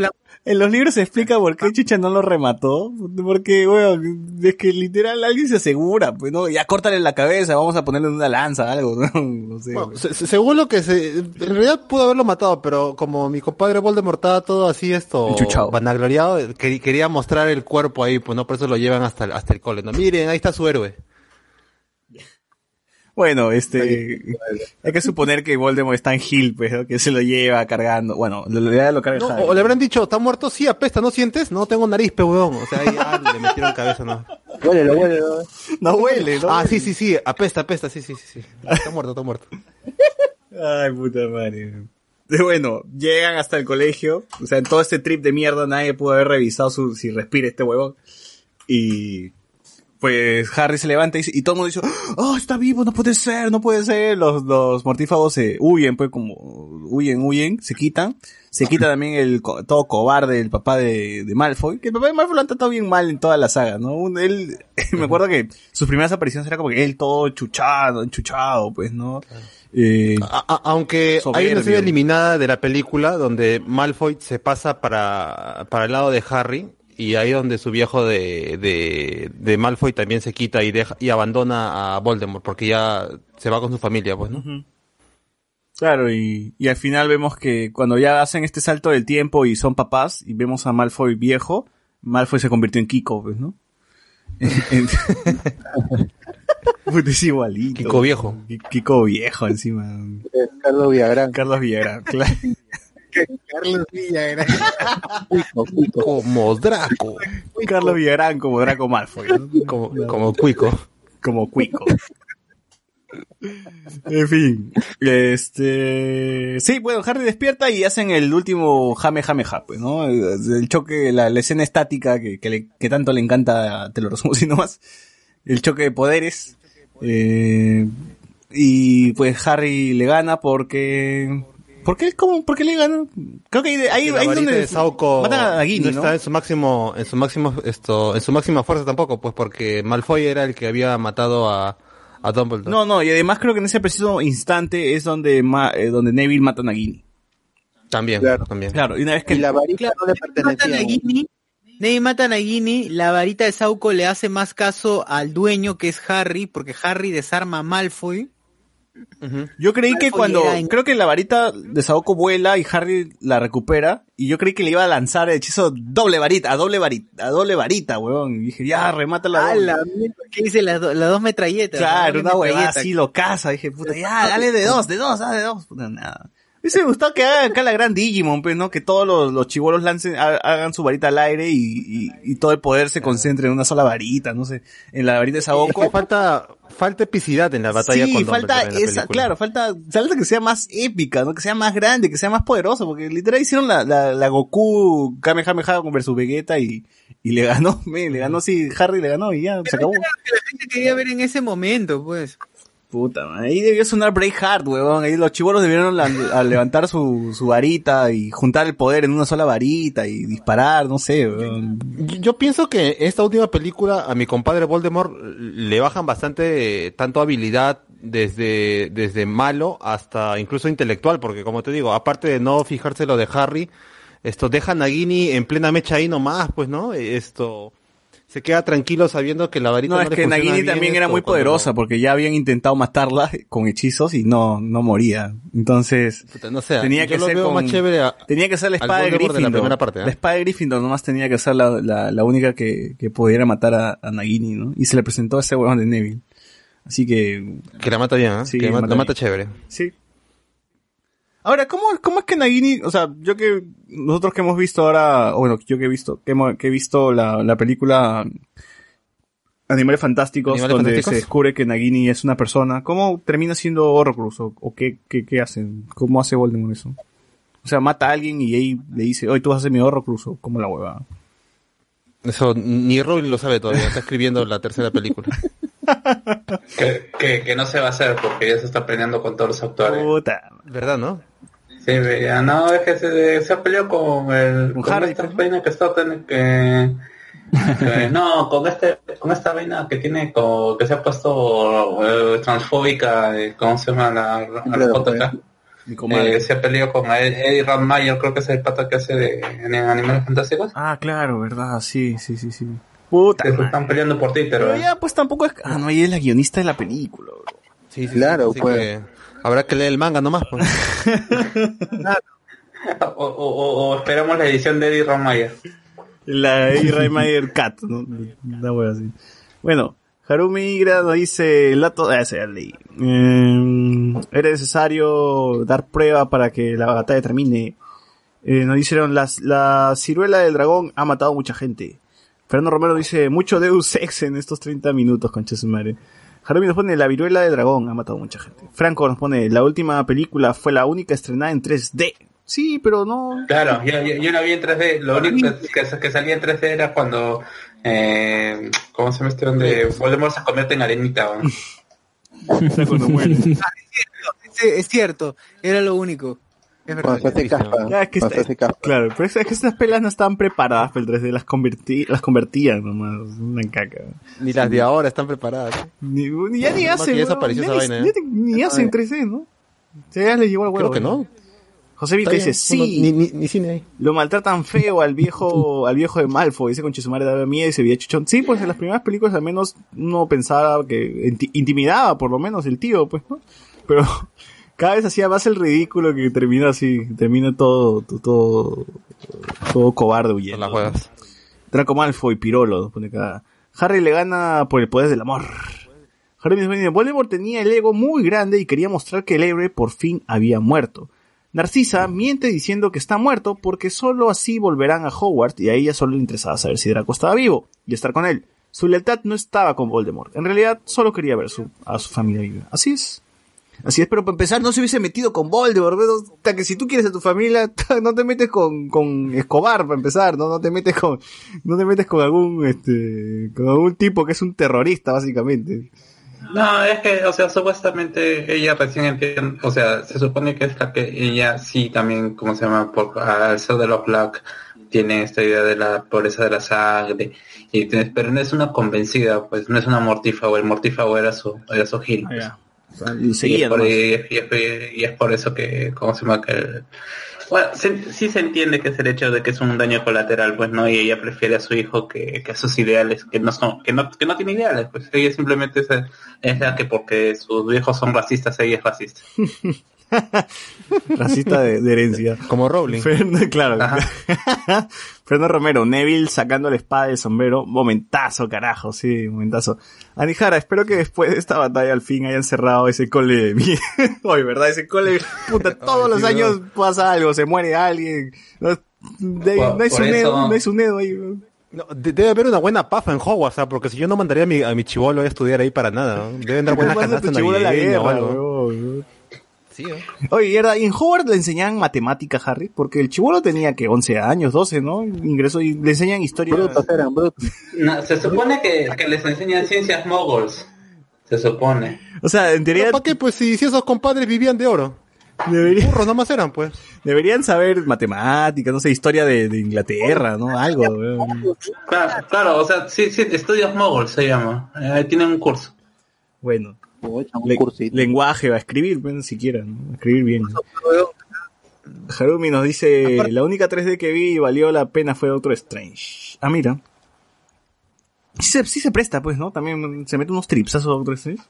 En los libros se explica por qué Chucha no lo remató. Porque, weón, es que literal alguien se asegura, pues, ¿no? Ya córtale la cabeza, vamos a ponerle una lanza, algo, ¿no? No sé. Bueno, se- se- según lo que se... En realidad pudo haberlo matado, pero como mi compadre Voldemort estaba todo así esto... Enchuchado. Vanagloriado, quer- quería mostrar el cuerpo ahí, pues no, por eso lo llevan hasta, el- hasta el cole. No, miren, ahí está su héroe. Bueno, este, hay que suponer que Voldemort está en Hill, pues, ¿no? que se lo lleva cargando. Bueno, lo, lo, lo carga No, Harry. o le habrán dicho, ¿está muerto? Sí, apesta, ¿no sientes? No tengo nariz, pe huevón. O sea, ahí ah, le metieron cabeza, no. Huélelo, huélelo. No huele, ¿no? Ah, sí, sí, sí, apesta, apesta, sí, sí, sí. sí. Está muerto, está muerto. Ay, puta madre. Bueno, llegan hasta el colegio. O sea, en todo este trip de mierda nadie pudo haber revisado su, si respira este huevón. Y pues Harry se levanta y, dice- y todo el mundo dice, oh, está vivo, no puede ser, no puede ser. Los, los mortífagos se huyen, pues como huyen, huyen, se quitan. Se quita también el co- todo cobarde, el papá de, de Malfoy, que el papá de Malfoy lo han tratado bien mal en toda la saga, ¿no? Un- Él, me acuerdo que sus primeras apariciones era como que él todo chuchado, enchuchado, pues, ¿no? Eh, A- a- aunque hay una escena eliminada de la película donde Malfoy se pasa para, para el lado de Harry y ahí donde su viejo de, de, de Malfoy también se quita y deja y abandona a Voldemort porque ya se va con su familia, pues, ¿no? Claro, y, y al final vemos que cuando ya hacen este salto del tiempo y son papás, y vemos a Malfoy viejo, Malfoy se convirtió en Kiko, pues, ¿no? Puta, es igualito. Kiko viejo. Ki- Kiko viejo encima. Carlos Villagrán. Carlos Villagrán, claro. Carlos Villagrán. Cuico, cuico. Como Draco, Carlos Villagrán como Draco Malfoy, ¿no? como, como Cuico. como Cuico. En fin, este, sí, bueno, Harry despierta y hacen el último jame jame ja, pues, ¿no? El choque, la, la escena estática que, que, le- que tanto le encanta, te lo resumo así nomás. El choque de poderes. eh, y pues Harry le gana porque, ¿por qué, cómo, por qué le gana? Creo que ahí, ahí, ahí donde de Sauco matan a Nagini, no ¿no? está en su máximo, en su máximo, esto, en su máxima fuerza tampoco, pues porque Malfoy era el que había matado a, a Dumbledore. No, no, y además creo que en ese preciso instante es donde, ma- eh, donde Neville mata a Nagini. También, Claro. también. Claro, y una vez que Y la varita Claro, no le mata a pertenecía. Nagini, Ney mata a Nagini, la varita de Sauco le hace más caso al dueño que es Harry, porque Harry desarma a Malfoy. Yo creí que cuando, creo que la varita de Saoko vuela y Harry la recupera, y yo creí que le iba a lanzar el hechizo doble varita, a doble varita, a doble varita, weón. Y dije, ya, remata la Ah, doble. la mierda, ¿Qué dice las, do- las dos metralletas? Claro, la una huevada así lo caza. Dije, puta, ya, dale de dos, de dos, dale de dos. Puta, nada. Me hubiese gustado que hagan acá la gran Digimon, pues, ¿no? Que todos los, los chibolos lancen, ha- hagan su varita al aire y, y, y todo el poder se concentre en una sola varita, no sé. En la varita de Es Saoko. que falta, falta epicidad en la batalla sí, con falta Dumbledore en la esa, claro, falta, falta que sea más épica, ¿no? Que sea más grande, que sea más poderosa, porque literal hicieron la, la, la Goku Kamehameha versus Vegeta y, y le ganó, me, le ganó, sí, Harry le ganó y ya, se acabó. Que la gente quería ver en ese momento, pues. Puta, man, ahí debió sonar Braveheart, weón, ahí los chivolos debieron a levantar su, su varita y juntar el poder en una sola varita y disparar, no sé, weón. Yo, pienso que esta última película a mi compadre Voldemort le bajan bastante eh, tanto habilidad desde, desde malo hasta incluso intelectual, porque como te digo, aparte de no fijarse lo de Harry, esto deja Nagini en plena mecha ahí nomás, pues, ¿no? Esto se queda tranquilo sabiendo que la varita No, no, es le que Nagini bien, también era muy cuando- poderosa porque ya habían intentado matarla con hechizos y no, no moría. Entonces, Puta, no sé, tenía que ser veo con- más chévere a- Tenía que ser la espada de Voldemort de la Gryffindor. primera parte, ¿eh? La espada de Gryffindor nomás tenía que ser la, la, la única que, que pudiera matar a, a Nagini, ¿no? Y se le presentó a ese huevón de Neville. Así que, que la mata bien, ¿eh? Sí, que la mata mata, la mata bien. chévere. sí. Ahora, ¿cómo, ¿cómo es que Nagini, o sea, yo que, nosotros que hemos visto ahora, o bueno, yo que he visto, que, hemos- que he visto la, la película Animales Fantásticos, ¿Animales donde Fantásticos? se descubre que Nagini es una persona, ¿cómo termina siendo Horrocrux? ¿O, o qué, qué, qué hacen? ¿Cómo hace Voldemort eso? O sea, mata a alguien y ahí le dice, hoy tú vas a ser mi Horrocrux, o como la hueva. Eso ni Rowling lo sabe todavía, está escribiendo la tercera película. Que, que, que no se va a hacer porque ya se está peleando con todos los actores. Puta. ¿Verdad, no? Sí, ya no, es que se, se ha peleado con el Con con Harry, esta vaina que está ten- que, que- no, con este con esta vaina que tiene co- que se ha puesto eh, transfóbica, eh, ¿cómo se llama la, la, foto acá? eh, se ha peleado con Ed- Eddie Radmayer, creo que es el pata que hace de en Animales Fantásticos. Ah, claro, verdad, sí, sí, sí, sí. Puta. Que se están peleando por ti, pero... Pero ya, pues tampoco es. Ah, no, ella es la guionista de la película, bro. Sí, sí, Claro, así pues. que habrá que leer el manga nomás. Pues. O, o- o- o esperamos la edición de Eddie Radmayer. La Eddie Radmayer Cat, ¿no? Una wea así. Bueno, Harumi Igra nos dice, el dato, ese ya leí. Eh, era necesario dar prueba para que la batalla termine. Eh, nos dijeron, las, la ciruela del dragón ha matado mucha gente. Fernando Romero dice, mucho Deus Ex en estos 30 minutos, concha su madre. Harumi nos pone, la viruela del dragón ha matado mucha gente. Franco nos pone, la última película fue la única estrenada en 3D. Sí, pero no... Claro, yo, yo, yo la vi en 3D. Lo único que, que, que salía en 3D era cuando... Eh, ¿Cómo se llama este donde Voldemort se convierte en arenita? ¿no? Sí, es cierto, era lo único. Es verdad. Cuando se hace caspa. Ya, es que está- hace caspa. Claro, pero es que estas pelas no estaban preparadas para el 3D, las, convertí, las convertían nomás, una caca. Ni las de ahora están preparadas. Ni, ni- ya ni Nomás hacen, ya desapareció esa ni, vaina, ¿eh? ni- ni hacen 3D, ¿no? Ya les llegó al huevo. Creo que no. José Vita dice, sí, Ni, ni, ni cine ahí. lo maltratan feo al viejo, al viejo de Malfoy, dice con Chisumare daba miedo y se veía chichón. Sí, pues en las primeras películas al menos uno pensaba que inti- intimidaba por lo menos el tío, pues, ¿no? Pero cada vez hacía más el ridículo que termina así, termina todo, todo, todo, cobarde huyendo. Las juegas. Draco Malfoy, Pirolo, pone acá. Harry le gana por el poder del amor. Harry me dice, Voldemort tenía el ego muy grande y quería mostrar que el héroe por fin había muerto. Narcisa miente diciendo que está muerto porque solo así volverán a Hogwarts y a ella solo le interesaba saber si Draco estaba vivo y estar con él. Su lealtad no estaba con Voldemort. En realidad solo quería ver su, a su familia viva. Así es. Así es, pero para empezar no se hubiese metido con Voldemort. Hasta que si tú quieres a tu familia, no te metes con, con Escobar para empezar, ¿no? No te metes con, no te metes con algún, este, con algún tipo que es un terrorista, básicamente. No, es que, o sea, supuestamente ella recién entiende, o sea, se supone que es la que ella sí también, ¿cómo se llama? Por, al ser de los Black, tiene esta idea de la pobreza de la sangre, y pero no es una convencida, pues no es una mortífago, el mortífago era su, era su Gil. pues. Y y, es- y es- y es por eso que, ¿cómo se llama? Que el- bueno, se- sí se entiende que es el hecho de que es un daño colateral, pues no, y ella prefiere a su hijo que, que a sus ideales, que no son, que no, que no tiene ideales, pues ella simplemente es, es la que porque sus viejos son racistas, ella es racista. Racista de, de herencia. Como Rowling. Fernando, claro. Fernando Romero, Neville sacando la espada del sombrero. Momentazo, carajo, sí, momentazo. Anijara, espero que después de esta batalla al fin hayan cerrado ese cole de mierda. Oye, ¿verdad? Ese cole, puta, todos los sí, años pasa algo, se muere alguien. No, de- Por- no su eso- dedo, no hay su dedo ahí. weón. No, de- debe haber una buena pafa en Hogwarts, porque si yo no mandaría a mi, a mi chivolo a estudiar ahí para nada. ¿no? Deben dar buenas ¿Cómo pasa canastas a la navideñas o guerra, algo. Sí, ¿eh? Oye, y era- ¿y en Howard le enseñaban matemática, Harry? Porque el chivolo tenía que 11 años, 12, ¿no? Ingresó y le enseñan historia. Brutos eran, brutos. No, se supone que, que les enseñan ciencias moguls, se supone. O sea, en teoría ¿Para qué? Pues si, si esos compadres vivían de oro. debería- Burros nomás eran, pues. deberían saber matemáticas, no sé, historia de, de Inglaterra, ¿no? Algo. Claro, claro, o sea, sí, sí, estudios moguls se llama, eh, tienen un curso. Bueno, le- cursito. lenguaje, va a escribir, pues, siquiera, ¿no? A escribir bien. Harumi nos dice, la única 3D que vi y valió la pena fue Doctor Strange. Ah, mira. Sí se, sí se presta, pues, ¿no? También se mete unos tripsazos Doctor Strange.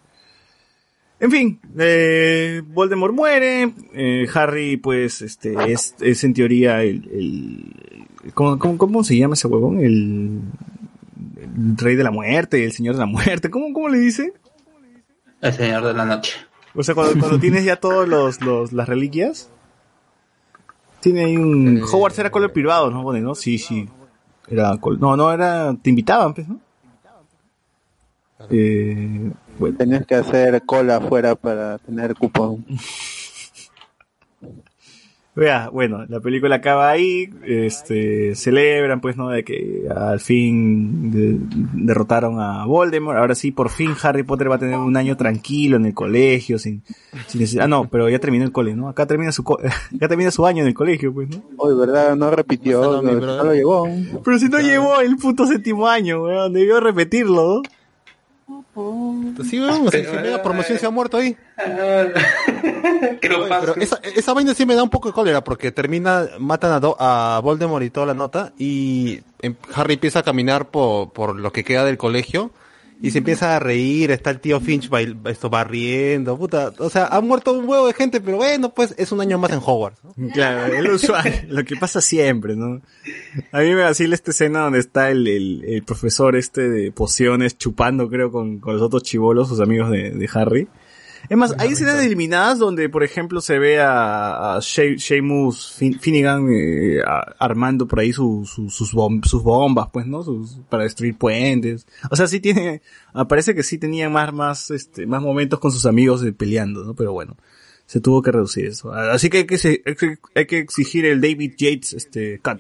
En fin, eh, Voldemort muere, eh, Harry, pues, este, es, es en teoría el, el ¿cómo, cómo, cómo se llama ese huevón? El, el rey de la muerte, el señor de la muerte, ¿cómo, cómo le dice? El Señor de la Noche. O sea, cuando, cuando tienes ya todos los, los, las reliquias, tiene ahí un... Hogwarts era color privado, ¿no? Pone, ¿no? Sí, sí. Era col- No, no, era... Te invitaban, pues, ¿no? Eh, bueno, Tenías que hacer cola afuera para tener cupón. vea, bueno, la película acaba ahí, este, celebran, pues, ¿no? De que al fin de- derrotaron a Voldemort. Ahora sí, por fin Harry Potter va a tener un año tranquilo en el colegio, sin, sin necesidad- Ah, no, pero ya terminó el cole, ¿no? Acá termina su, co- acá termina su año en el colegio, pues, ¿no? Hoy, ¿verdad? No repitió, mi no, lo llevó. Pero si no llevó el puto séptimo año, weón, debió repetirlo. ¿no? Sí, weón, si se mega promoción se ha muerto ahí. Creo Oye, pero esa, esa vaina sí me da un poco de cólera porque termina, matan a, Do- a Voldemort y toda la nota y em- Harry empieza a caminar por, por lo que queda del colegio y se empieza a reír, está el tío Finch bail- esto barriendo, puta, o sea, ha muerto un huevo de gente, pero bueno, pues es un año más en Hogwarts. Claro, es lo usual, lo que pasa siempre, ¿no? A mí me vacila esta escena donde está el, el, el profesor este de pociones chupando, creo, con, con los otros chivolos, sus amigos de, de Harry. Es más, hay escenas eliminadas donde, por ejemplo, se ve a, a She- Seamus Fin- Finnegan eh, a- armando por ahí su- su- sus, bom- sus bombas, pues, ¿no? Sus, para destruir puentes. O sea, sí tiene, ah, parece que sí tenía más, más, este, más momentos con sus amigos eh, peleando, ¿no? Pero bueno, se tuvo que reducir eso. Así que hay que, hay exigir el David Yates, este, cut,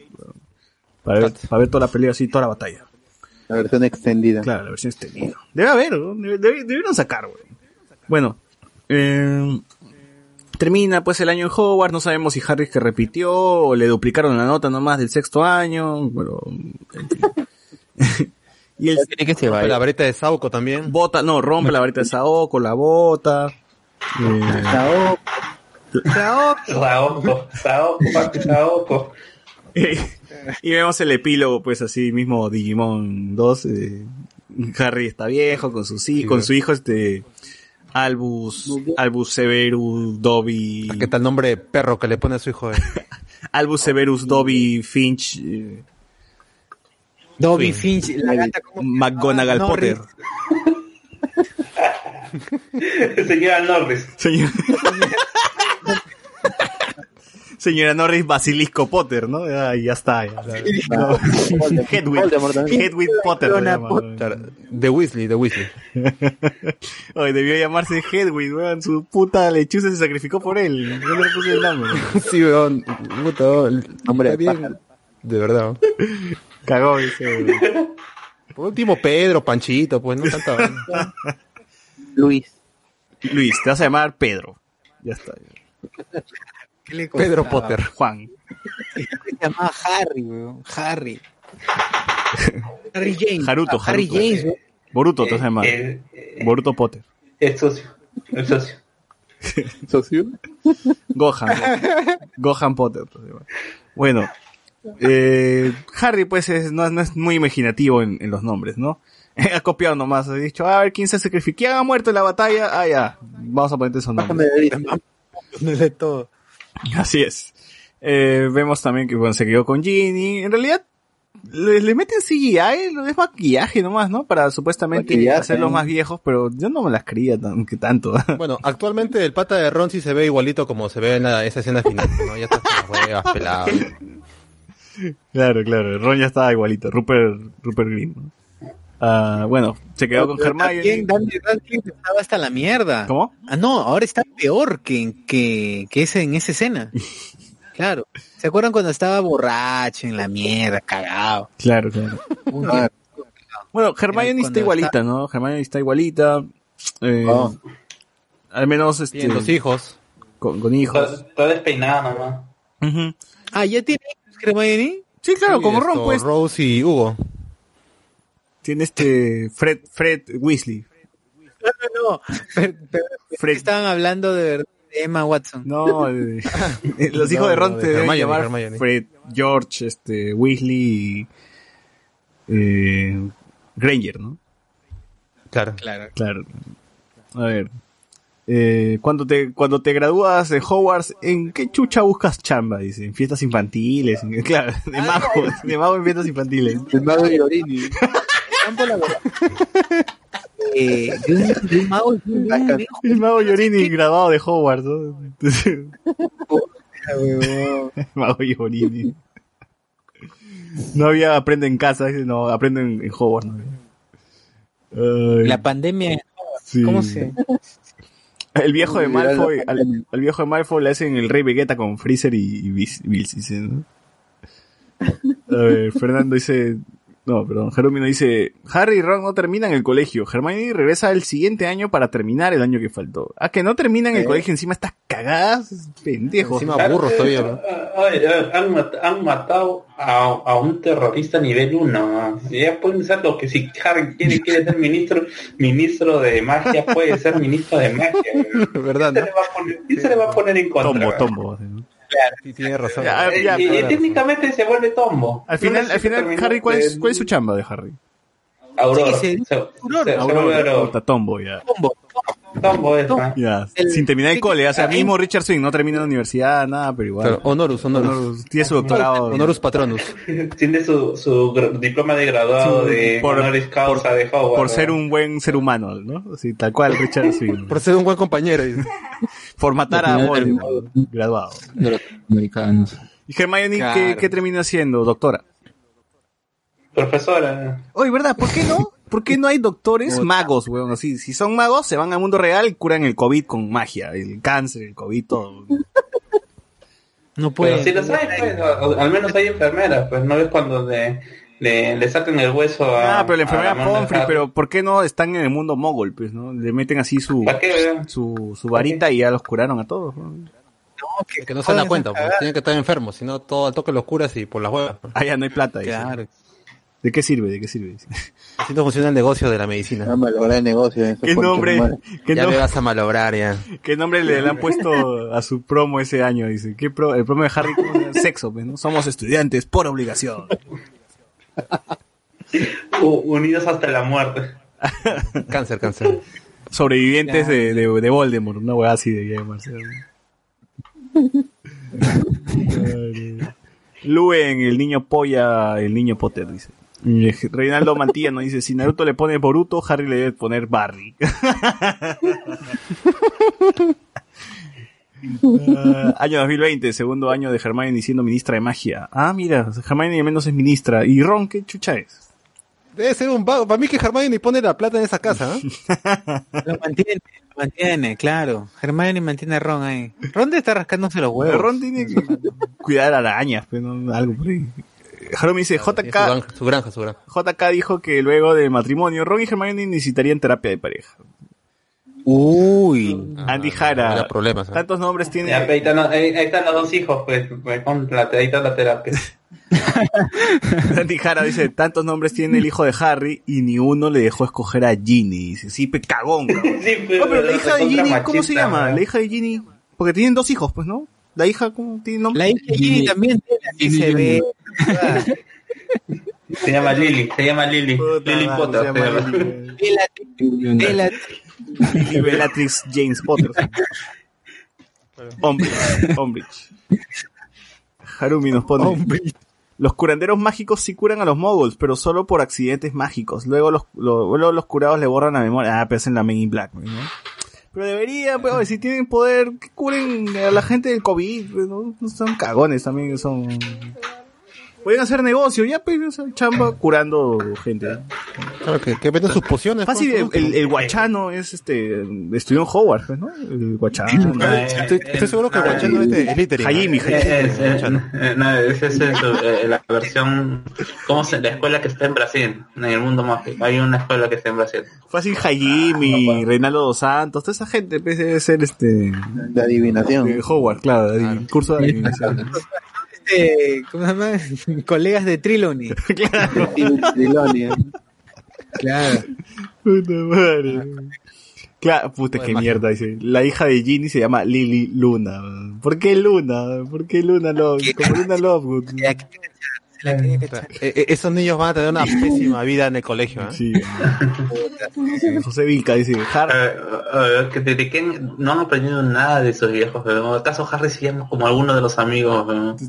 para ver, para ver toda la pelea así, toda la batalla. La versión extendida. Claro, la versión extendida. Debe haber, ¿no? Debe- debieron sacar, güey. Bueno, eh, termina pues el año en Hogwarts, no sabemos si Harry que repitió o le duplicaron la nota nomás del sexto año, pero... en fin. y el... que se La varita de Sauco también. Bota, no, rompe la varita de Saoko, la bota. eh, Saoko, Saoko, papi, Saoko. y vemos el epílogo, pues así mismo Digimon 2. eh, Harry está viejo con sus hijos, con su hijo este Albus, Albus Severus Dobby. ¿Qué tal nombre de perro que le pone a su hijo? eh? Albus Severus Dobby Finch. eh, Dobby Finch, la gata como McGonagall Ah, Potter. Señora Norris. Señora... Señora Norris Basilisco Potter, ¿no? Ya, ya está. Ya, No. Hedwig. Potter. Claro, De Weasley, de Weasley. Oye, debió llamarse Hedwig, weón. Su puta lechuza se sacrificó por él. Yo no le puse el nombre. Sí, weón. Puta, weón. Hombre Está de bien. De verdad. Cagó ese, weón. Por último, Pedro, Panchito, pues no tanta vaina. Luis. Luis, te vas a llamar Pedro. Ya está. ¿Qué le Pedro? Potter. Juan. Se llamaba Harry, weón. Harry. Harry James. Haruto, Harry Haruto. James, weón. Boruto te a llamar. El, Boruto Potter. el socio. El socio. ¿Socio? Gohan. Gohan Potter. Bueno. Eh, Harry, pues, es- no, es- no es muy imaginativo en, en los nombres, ¿no? ha copiado nomás. Ha dicho, a ver, ¿quién se sacrificó? ¿Quién ha muerto en la batalla? Ah, ya. Vamos a ponerte esos nombres. de todo. Así es. Eh, vemos también que bueno, se quedó con Ginny. En realidad, le, le meten CGI, es maquillaje nomás, ¿no? Para supuestamente Maquillaje, hacerlos más viejos, pero yo no me las creía tan, que tanto. Bueno, actualmente el pata de Ron sí se ve igualito como se ve en la- esa escena final, ¿no? Ya está con las huevas, pelado. claro, claro. Ron ya estaba igualito. Rupert, Rupert Green. ¿no? Ah, bueno, se quedó con Hermione. Daniel Radcliffe estaba hasta la mierda. ¿Cómo? Ah, no, ahora está peor que, que, que ese, en esa escena. Claro. ¿Se acuerdan cuando estaba borracho en la mierda, cagado? Claro, claro. Bueno, Hermione está igualita, ¿no? Hermione está igualita. Eh, Oh. Al menos este, dos hijos. con, con hijos. Está, está despeinada nomás. Ujú. Ah, ¿ya tiene hijos, Hermione? Sí, claro, Sí, como Ron, pues. Rose y Hugo. Tiene este Fred, Fred Weasley. No, no, no. Pero- pero- Fred. Estaban hablando de Emma Watson. No, los hijos No, de Ron no, de te deben Hermione, llamar Hermione. Fred, George, este, Weasley, y, eh, Granger, ¿no? Claro. Claro. Claro. A ver. Eh, cuando te cuando te gradúas de Hogwarts, ¿en qué chucha buscas chamba? Dice, en fiestas infantiles, en- claro, de mago, de mago en fiestas infantiles. El mago de Iorini. Eh, de un, de un mago de un- de un viejo, El mago Yorini graduado de Hogwarts, ¿no? Entonces, huevón. mago Yorini. No había aprende en casa, no, aprende en, en Hogwarts. ¿no? Ay, La pandemia, sí. ¿cómo se...? El viejo de Malfoy, al, al viejo de Malfoy le hacen el rey Vegeta con Freezer y, y Bills. A ver, Fernando dice, No, perdón. Jeromino dice, Harry y Ron no terminan el colegio. Hermione regresa el siguiente año para terminar el año que faltó. Ah, que no terminan el ¿Eh? colegio encima estas cagadas, pendejos. Encima burros todavía. ¿no? Han, mat- han matado a, a un terrorista nivel 1. Ya pueden ser lo que si Harry quiere, quiere ser ministro ministro de magia, puede ser ministro de magia. ¿Verdad? ¿Quién se le va a poner, quién se le va a poner en contra? Tombo, tombo. Sí, tiene razón. Ya, ya, y, y técnicamente se vuelve tombo. Al final, No al final, Harry, ¿cuál es, cuál es su chamba de Harry? Aurora. Sí, sí. Se- Aurora. Tombo, ya. Tombo es, ¿no? Ya, El- sin terminar el sí, cole, o sea, mismo Richard Swing no termina la universidad, nada, pero igual. Claro, honorus, honorus. Honorus, tiene su doctorado. Honorus patronus. Tiene su, su diploma de graduado Sí, de por- honoris causa de Howard. por ser un buen ser humano, ¿no? Así, tal cual, Richard Swing. Por ser un buen compañero. Por matar a Voldemort, graduado. de los americanos. ¿Y Hermione Claro. ¿qué, qué termina siendo? Doctora. Profesora. Oye, ¿verdad? ¿Por qué no? ¿Por qué no hay doctores magos, weón? Así, si son magos, se van al mundo real y curan el COVID con magia. El cáncer, el COVID, todo. No Pero puede. si los hay, pues, al menos hay enfermeras, pues no ves cuando le, le, le sacan el hueso a... Ah, pero la enfermera de Pomfrey, pero ¿por qué no están en el mundo mogol, pues, no? Le meten así su, su, su varita y ya los curaron a todos. weón. Que no se dan cuenta, pues, tienen que estar enfermos, si no todo al toque los curas y por las huevas. pues. Ah, ya no hay plata. dice. ¿De qué sirve? ¿De qué sirve? Así no funciona el negocio de la medicina. Ah, malograr el negocio. eso, ¿Qué nombre, qué, Ya me vas a malograr ya. qué nombre le, le han puesto a su promo ese año? Dice, ¿qué pro- el promo de Harry ¿cómo se llama? Sexo, pues, ¿no? Somos estudiantes por obligación. Unidos hasta la muerte. Cáncer, cáncer. Sobrevivientes de, de, de Voldemort, una weá así de llamarse. Luen, el niño polla, el niño Potter, dice. Reinaldo Mantilla nos dice, si Naruto le pone Boruto, Harry le debe poner Barry. Ah, año 2020, segundo año de Hermione siendo ministra de magia. Ah, mira, Hermione al menos es ministra. ¿Y Ron qué chucha es? Debe ser un vago. Para mí que Hermione pone la plata en esa casa, ¿eh? Lo mantiene, lo mantiene, claro. Hermione mantiene a Ron ahí. Ron debe estar rascándose los huevos. Ron tiene que cuidar arañas, pero no, algo por ahí. Harold me dice, Su JK, granja, su granja, su granja. JK dijo que luego del matrimonio, Ron y Hermione necesitarían terapia de pareja. Uy. Andy Jara, problemas, ¿eh? tantos nombres tiene... Ya, ahí, están, ahí, ahí están los dos hijos, pues, pues, con la, ahí está la terapia. Andy Jara dice, tantos nombres tiene el hijo de Harry y ni uno le dejó escoger a Ginny. Dice, sí, pe cagón. cabrón. Sí, pues, No, pero la hija de Ginny, ¿cómo se llama? ¿no? La hija de Ginny, porque tienen dos hijos, pues, ¿no? La hija, ¿cómo tiene nombre? La hija de Ginny también Ginny se ve. Se llama Lily, se llama Lily. Puta Lily madre, Potter. se llama y Bellatrix James Potter. Umbridge. Umbridge. Harumi nos pone. Los curanderos mágicos sí curan a los moguls, pero solo por accidentes mágicos. Luego los, lo- luego los curados le borran la memoria. Ah, pero hacen la Men in Black, ¿no? Pero debería, pues, oye, si tienen poder, que curen a la gente del COVID, pues, ¿no? No son cagones también, son... Pueden hacer negocio, ya, pues, o sea, chamba curando gente. Claro, que, que venden sus pociones. Fácil, pues, el, ¿no? el, el guachano es este, estudió en Howard, pues, ¿no? El guachano. Estoy, estoy seguro que el guachano es. Hayimi, Eh, Hayimi. es, eh, eh, no, esa es eh, la versión, ¿cómo se, la escuela que está en Brasil, en el mundo mágico. Hay una escuela que está en Brasil. Fácil Hayimi, Reinaldo dos Santos, toda esa gente pues, debe ser este De adivinación. Howard, claro, el curso de adivinación. este, ¿Cómo se llama? Colegas de Trilony. claro, Trilonia. Claro. puta madre. Claro, puta, qué mierda, dice. La hija de Ginny se llama Lily Luna. ¿Por qué Luna? ¿Por qué Luna Love? Como Luna Lovegood. La. Eh, eh, esos niños van a tener una pésima vida en el colegio. ¿eh? Sí. Sí, José Vilca dice, Har Eh, eh, que no han aprendido nada de esos viejos, pero ¿acaso Harry se llama como alguno de los amigos? ¿no?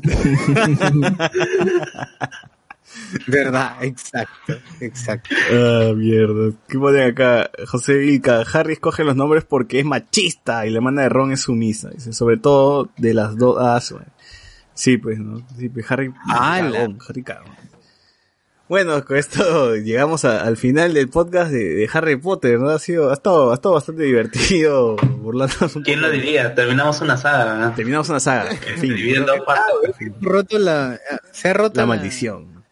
Verdad, exacto, exacto. Ah, mierda. ¿Qué pone acá? José Vilca. Harry escoge los nombres porque es machista y la hermana de Ron es sumisa. Dice, sobre todo de las dos. Ah, su- sí, pues, ¿no? Sí, pues Harry. ¡Hala! cagón, Harry cagón. Bueno, con esto llegamos a- al final del podcast de, de Harry Potter, ¿no? Ha sido, ha estado, ha estado bastante divertido burlándonos un ¿Quién poco. lo diría? Terminamos una saga. ¿no? Terminamos una saga. En fin, dos partes. Roto la, se ha roto la maldición.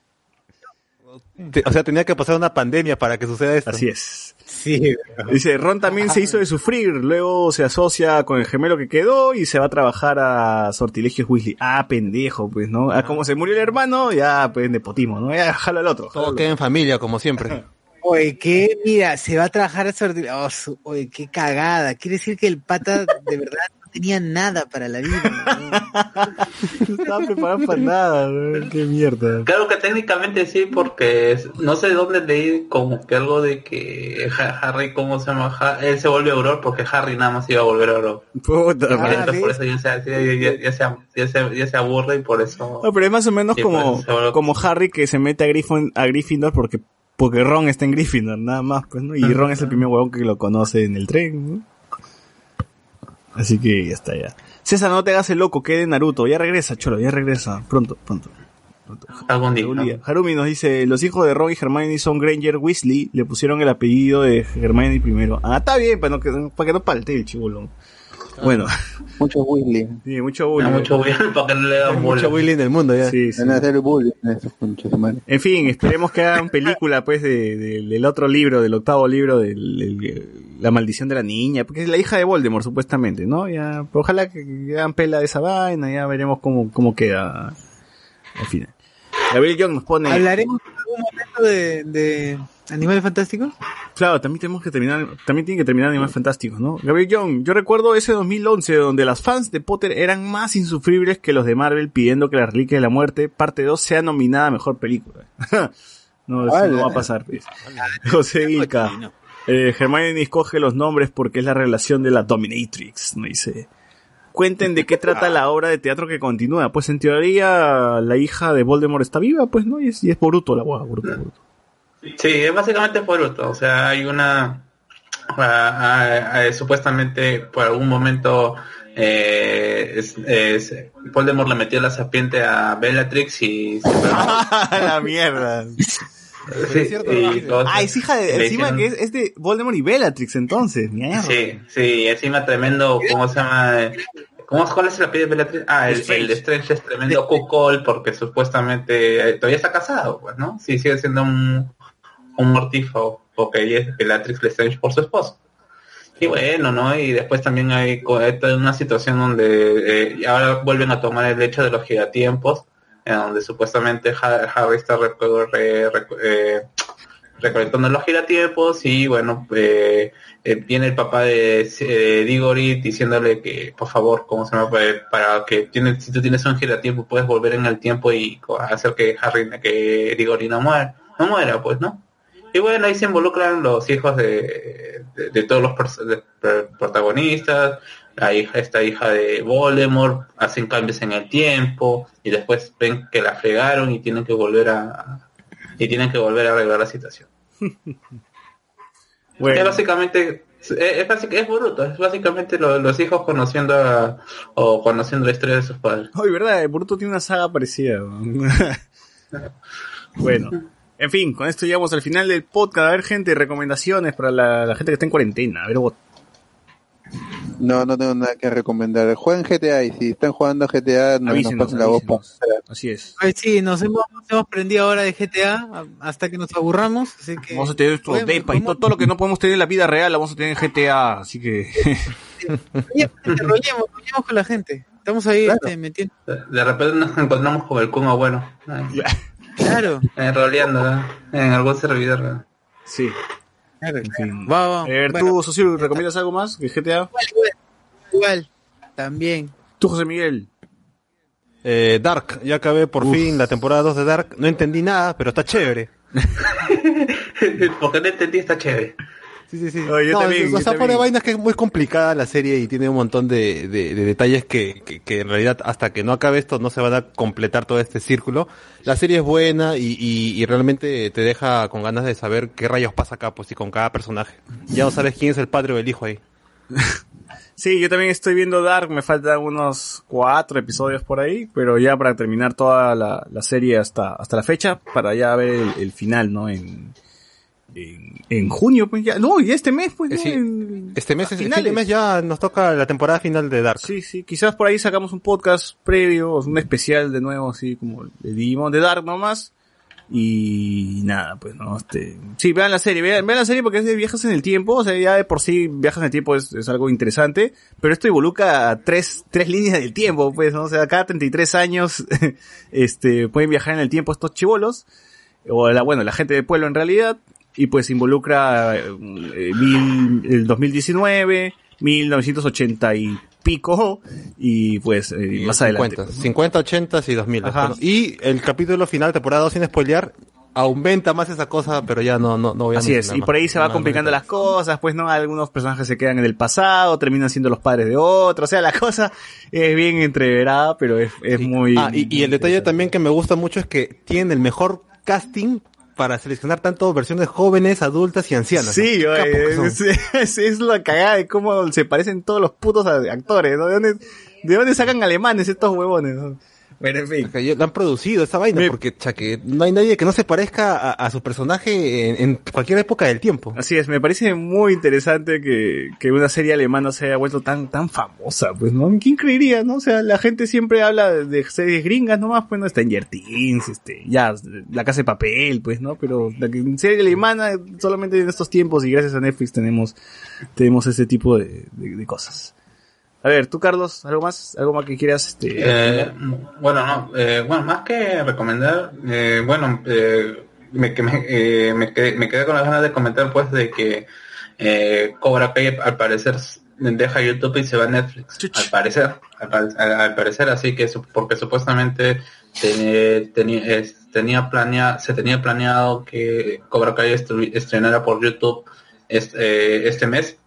O sea, tenía que pasar una pandemia para que suceda esto. Así es. Sí. Dice, Ron también se hizo de sufrir, luego se asocia con el gemelo que quedó y se va a trabajar a Sortilegios Weasley. Ah, pendejo, pues, ¿no? Ah, como se murió el hermano, ya, pues, nepotismo, ¿no? Ya, jalo al otro. jalo Todo queda en familia, como siempre. Oye, qué, mira, se va a trabajar a sortir. Oh, su- oye, qué cagada. Quiere decir que el pata de verdad tenía nada para la vida. No estaba preparado para nada, qué mierda. Claro que técnicamente sí, porque no sé dónde leí como que algo de que Ha- Harry, ¿cómo se llama? Ha- él se vuelve Auror porque Harry nada más iba a volver a Auror. Puta Ah, madre. Entonces por eso ya se, ya, ya- ya se, ya se- ya se aburre y por eso... No, pero es más o menos Sí, como, pues, como Harry que se mete a, Griffin, a Gryffindor porque, porque Ron está en Gryffindor, nada más, pues, ¿no? Y Ron es el primer huevón que lo conoce en el tren, ¿no? Así que ya está, ya. César, no te hagas el loco, que de Naruto. Ya regresa, cholo, ya regresa. Pronto, pronto. pronto. Algún día. Harumi, Harumi nos dice, los hijos de Ron y Hermione son Granger Weasley, le pusieron el apellido de Hermione primero. Ah, está bien, para, no, que- para que no palte el chibolo. Bueno, Mucho Weasley. sí, mucho Ah, bullying. mucho bien para que no le hagan bola. Mucho Willy en el mundo ya. Sí, sí. Van a hacer bullying en fin, esperemos que hagan película, pues, de, de- del otro libro, del octavo libro, de La maldición de la niña, porque es la hija de Voldemort, supuestamente, ¿no? Ya, pero ojalá que, hagan pela de esa vaina, ya veremos cómo, cómo queda al final. Gabriel Young nos pone... ¿Hablaremos en algún momento de, de Animales Fantásticos? Claro, también tenemos que terminar, también tiene que terminar Animales Fantásticos, ¿no? Gabriel Young, yo recuerdo ese 2011 donde las fans de Potter eran más insufribles que los de Marvel pidiendo que la Reliquia de la Muerte, parte 2, sea nominada a Mejor Película. no, eso no va a pasar, pues. José Vilca. Eh, Hermione escoge los nombres porque es la relación de la Dominatrix, ¿no? Dice. Cuenten de qué trata la obra de teatro que continúa. Pues en teoría la hija de Voldemort está viva, pues, ¿no? Y es, y es Boruto la guagua, Boruto, Boruto. Sí, es básicamente por esto. O sea, hay una... ah, supuestamente por algún momento eh, es, es- Voldemort le metió la serpiente a Bellatrix y... la mierda. Sí, y todo- Ah, es hija de, encima hicieron- que es, es de Voldemort y Bellatrix entonces, mierda. Sí, sí, encima tremendo, ¿cómo se llama? ¿Cómo, ¿Cuál es el apellido de Bellatrix? Ah, el, el de Strange es tremendo cuckold porque supuestamente eh, todavía está casado, pues, ¿no? Sí, sigue siendo un, un mortífago porque ella es Bellatrix Lestrange por su esposo. Y bueno, ¿no? Y después también hay una situación donde eh, ahora vuelven a tomar el hecho de los gigatiempos, donde supuestamente Ha- Harry está reco- re- reco- eh, recolectando los giratiempos y bueno, eh, eh, viene el papá de eh, Diggory diciéndole que por favor, ¿cómo se llama? Para que tienes, si tú tienes un giratiempo puedes volver en el tiempo y hacer que Harry, que Diggory no muera, no muera, pues, ¿no? Y bueno, ahí se involucran los hijos de, de, de todos los de- protagonistas, la hija, esta hija de Voldemort, hacen cambios en el tiempo y después ven que la fregaron y tienen que volver a y tienen que volver a arreglar la situación. Es básicamente es, es, es Boruto, es básicamente lo- los hijos conociendo a, o conociendo la historia de sus padres. Ay, verdad, Boruto tiene una saga parecida. bueno, en fin, con esto llegamos al final del podcast. A ver, gente, recomendaciones para la, la gente que está en cuarentena. A ver, vos. No, no tengo nada que recomendar. Jueguen GTA y si están jugando GTA, no nos Avísenos, pasen la voz. Así es. Ay, sí, nos hemos, nos hemos prendido ahora de GTA hasta que nos aburramos. Así que Vamos a tener nuestro Podemos- depa y todo, todo lo que no podemos tener en la vida real, lo vamos a tener en GTA. Así que. Oye, rollemos, con la gente. Estamos ahí Claro. este, metiendo. De, de repente nos encontramos con el Kuma bueno, Claro. eh, roleando ¿no? en algún servidor. ¿no? Sí. claro. En fin. Va, va. A ver, Bueno, tú, socio, ¿recomiendas algo más que GTA? igual, igual, igual. También. Tú, José Miguel. Eh, Dark, ya acabé por fin la temporada 2 de Dark. No entendí nada, pero está chévere. Porque no entendí, está chévere. Sí, sí, sí. Oye, yo No, también, o yo sea, fuera vainas que es muy complicada la serie y tiene un montón de, de- de detalles que, que, que en realidad hasta que no acabe esto no se van a completar todo este círculo. La serie es buena y, y, y realmente te deja con ganas de saber qué rayos pasa acá, pues y con cada personaje. Ya no sabes quién es el padre o el hijo ahí. Sí, yo también estoy viendo Dark, me faltan unos cuatro episodios por ahí, pero ya para terminar toda la, la serie hasta, hasta la fecha, para ya ver el, el final, ¿no? En, en, en junio, pues ya, no, ya este mes, pues, Eh, ¿no? sí. En- Este mes, es, de mes ya nos toca la temporada final de Dark. Sí, sí, quizás por ahí sacamos un podcast previo, un especial de nuevo, así como le dimos de Dark nomás. Y nada, pues no, este, sí, vean la serie, vean, vean la serie porque es viajes en el tiempo, o sea, ya de por sí viajes en el tiempo es, es algo interesante, pero esto involucra tres, tres líneas del tiempo, pues, ¿no? o sea, cada 33 años, este, pueden viajar en el tiempo estos chivolos, o la, bueno, la gente del pueblo en realidad, y pues involucra eh, mil- el 2019, 1980 y pico, y pues eh, más adelante. 50, 50, 80 y 2000. Ajá. Bueno, y el capítulo final, temporada 2 sin spoilear, aumenta más esa cosa, pero ya no, no, no voy a Así es, y por ahí se va No, no, complicando las cosas, pues no, algunos personajes se quedan en el pasado, terminan siendo los padres de otros, o sea, la cosa es bien entreverada, pero es, es muy... Ah, y, y el detalle también que me gusta mucho es que tienen el mejor casting para seleccionar tanto versiones jóvenes, adultas y ancianas. Sí, ¿no? Oye, es, es, es la cagada de cómo se parecen todos los putos actores, ¿no? ¿De dónde, de dónde sacan alemanes estos huevones? no? Bueno, en fin. Lo han producido esa vaina, porque no hay nadie que no se parezca a, a su personaje en, en cualquier época del tiempo. Así es, me parece muy interesante que, que una serie alemana se haya vuelto tan, tan famosa, pues, ¿no? ¿Quién creería, no? O sea, la gente siempre habla de, de series gringas nomás, pues, ¿no? Stranger Things, este, ya, La Casa de Papel, pues, ¿no? Pero la serie alemana, solamente en estos tiempos y gracias a Netflix tenemos, tenemos ese tipo de, de- de cosas. A ver, tú, Carlos, ¿algo más? ¿Algo más que quieras, este, Eh, bueno, no, eh, bueno, más que recomendar, eh, bueno, eh, me, que me, eh, me, quedé, me quedé con las ganas de comentar pues de que eh, Cobra Kai al parecer deja YouTube y se va a Netflix, al parecer, al, pa- al- al parecer, así que porque supuestamente ten- tenía, es- tenía planea, se tenía planeado que Cobra Kai estrenara por YouTube este, este mes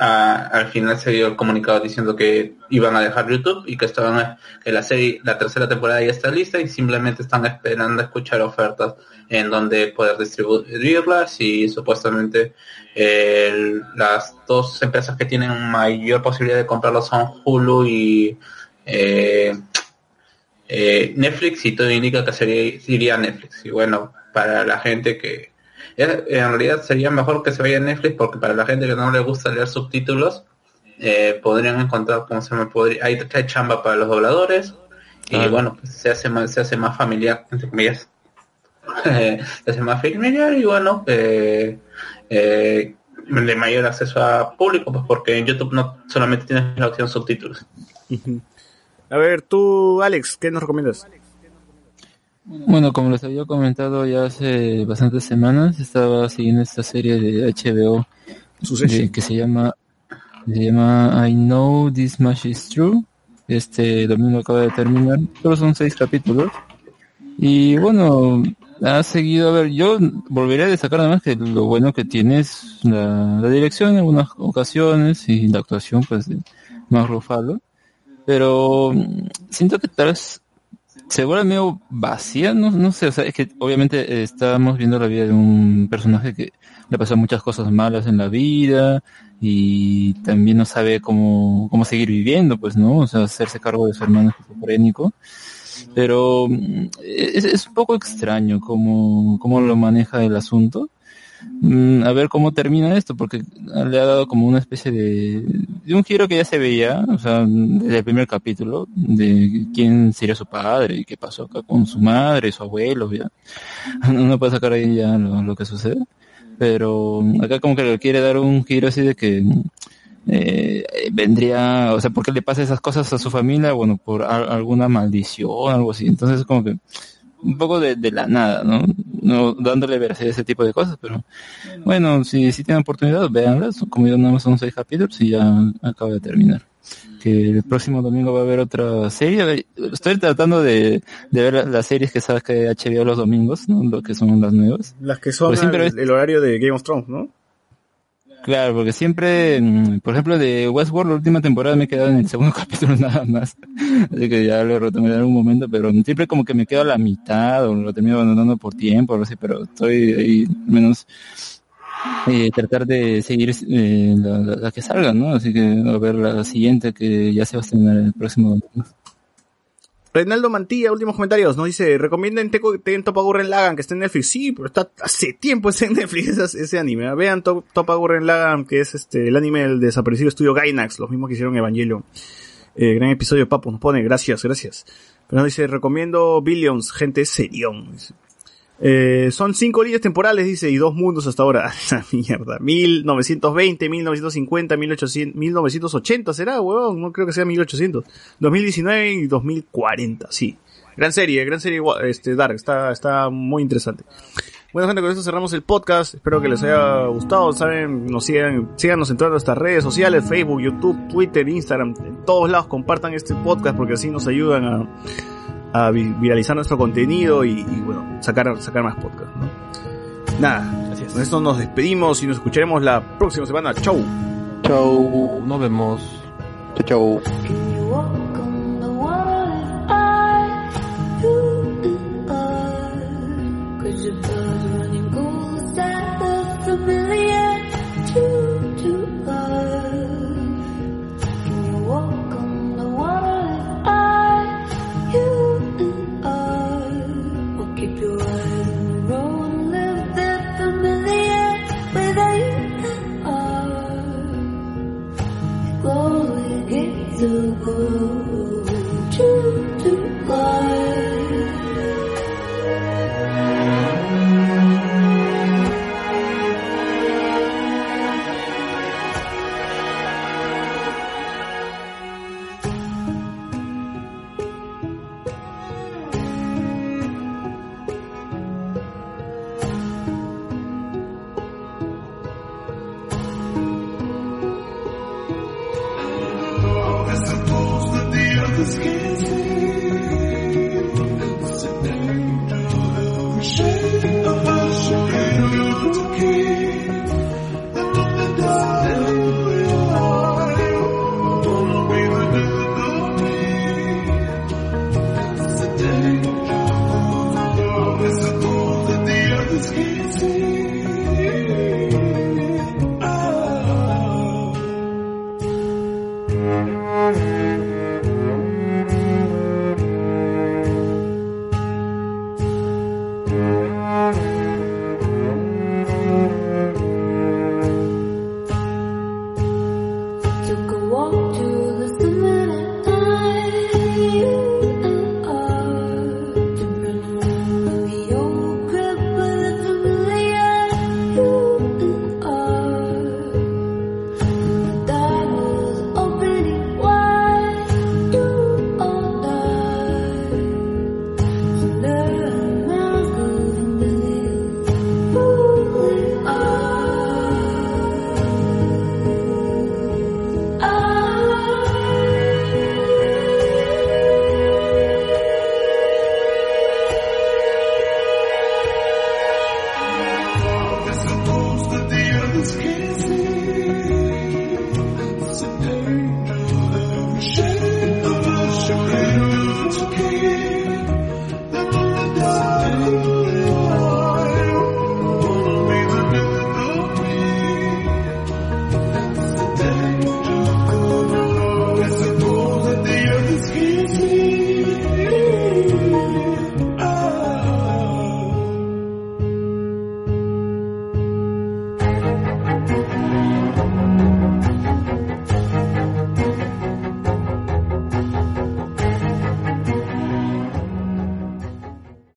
a- al final se dio el comunicado diciendo que iban a dejar YouTube y que estaban que la serie la tercera temporada ya está lista y simplemente están esperando escuchar ofertas en donde poder distribuirlas y supuestamente eh, las dos empresas que tienen mayor posibilidad de comprarlo son Hulu y eh, eh, Netflix y todo indica que sería iría Netflix. Y bueno para la gente que en realidad sería mejor que se vaya a Netflix porque para la gente que no le gusta leer subtítulos eh, podrían encontrar cómo se me podría hay, hay chamba para los dobladores y bueno pues se hace más se hace más familiar entre comillas. Eh, se hace más familiar y bueno eh, eh, de mayor acceso a público pues porque en YouTube no solamente tienes la opción subtítulos. A ver, tú, Alex, ¿qué nos recomiendas? Bueno, como les había comentado ya hace bastantes semanas, estaba siguiendo esta serie de HBO de- que se llama se llama I Know This Much Is True. Este domingo acaba de terminar. Solo son seis capítulos. Y bueno, ha seguido, a ver, yo volveré a destacar además que lo bueno que tiene es la, la dirección en algunas ocasiones y la actuación pues de Mark Ruffalo. Pero mm, siento que tal vez se vuelve medio vacía, no, no sé, o sea, es que obviamente eh, estamos viendo la vida de un personaje que le pasan muchas cosas malas en la vida y también no sabe cómo, cómo seguir viviendo, pues, ¿no? O sea, hacerse cargo de su hermano esquizofrénico. Pero mm, es, es un poco extraño cómo, cómo lo maneja el asunto. Mm, a ver cómo termina esto, porque le ha dado como una especie de, de un giro que ya se veía, o sea, desde el primer capítulo, de quién sería su padre y qué pasó acá con su madre, su abuelo, ya. Uno puede sacar ahí ya lo, que sucede. Pero acá como que le quiere dar un giro así de que eh, vendría, o sea, ¿por qué le pasa esas cosas a su familia? Bueno, por al- alguna maldición, algo así. Entonces como que un poco de, de la nada, ¿no? No dándole veracidad a ese tipo de cosas, pero bueno, si, si tienen oportunidad, véanlas. Como yo nada más son seis capítulos y ya acabo de terminar. Que el próximo domingo va a haber otra serie. Estoy tratando de, de ver las series que sabes que HBO los domingos, ¿no? Lo que son las nuevas. Las que son Pues siempre el horario de Game of Thrones, ¿no? Claro, porque siempre, mm, por ejemplo, de Westworld, la última temporada me he quedado en el segundo capítulo nada más. Así que ya lo retomaré en algún momento, pero siempre como que me quedo a la mitad o lo termino abandonando por tiempo o algo así, pero estoy ahí, menos, eh, tratar de seguir eh, la, la- que salga, ¿no? Así que a ver la siguiente que ya se va a estrenar el próximo. Reinaldo Mantilla, últimos comentarios, nos dice, recomienden Teco Ten Topa Gurren Lagan, que está en Netflix. Sí, pero está hace tiempo ese en Netflix ese, anime. Vean Top, Topa Gurren Lagan, que es este el anime del desaparecido estudio Gainax, los mismos que hicieron Evangelion. Eh, gran episodio, Papu, nos pone, gracias, gracias. Pero nos dice, recomiendo Billions, gente serión. Eh, son cinco líneas temporales, dice, y dos mundos hasta ahora. Esa mierda. 1920, 1950, 1800, 1980 será, huevón. No creo que sea 1800. 2019 y 2040, sí. Gran serie, gran serie, este, Dark. Está, está muy interesante. Bueno, gente, con esto cerramos el podcast. Espero que les haya gustado. Saben, nos sigan, síganos en todas nuestras redes sociales, Facebook, YouTube, Twitter, Instagram. En todos lados compartan este podcast porque así nos ayudan a, a vi- viralizar nuestro contenido y, y, bueno, sacar, sacar más podcast, ¿no? Nada, con esto nos despedimos y nos escucharemos la próxima semana. Chau. Chau. Nos vemos. Chau. Cause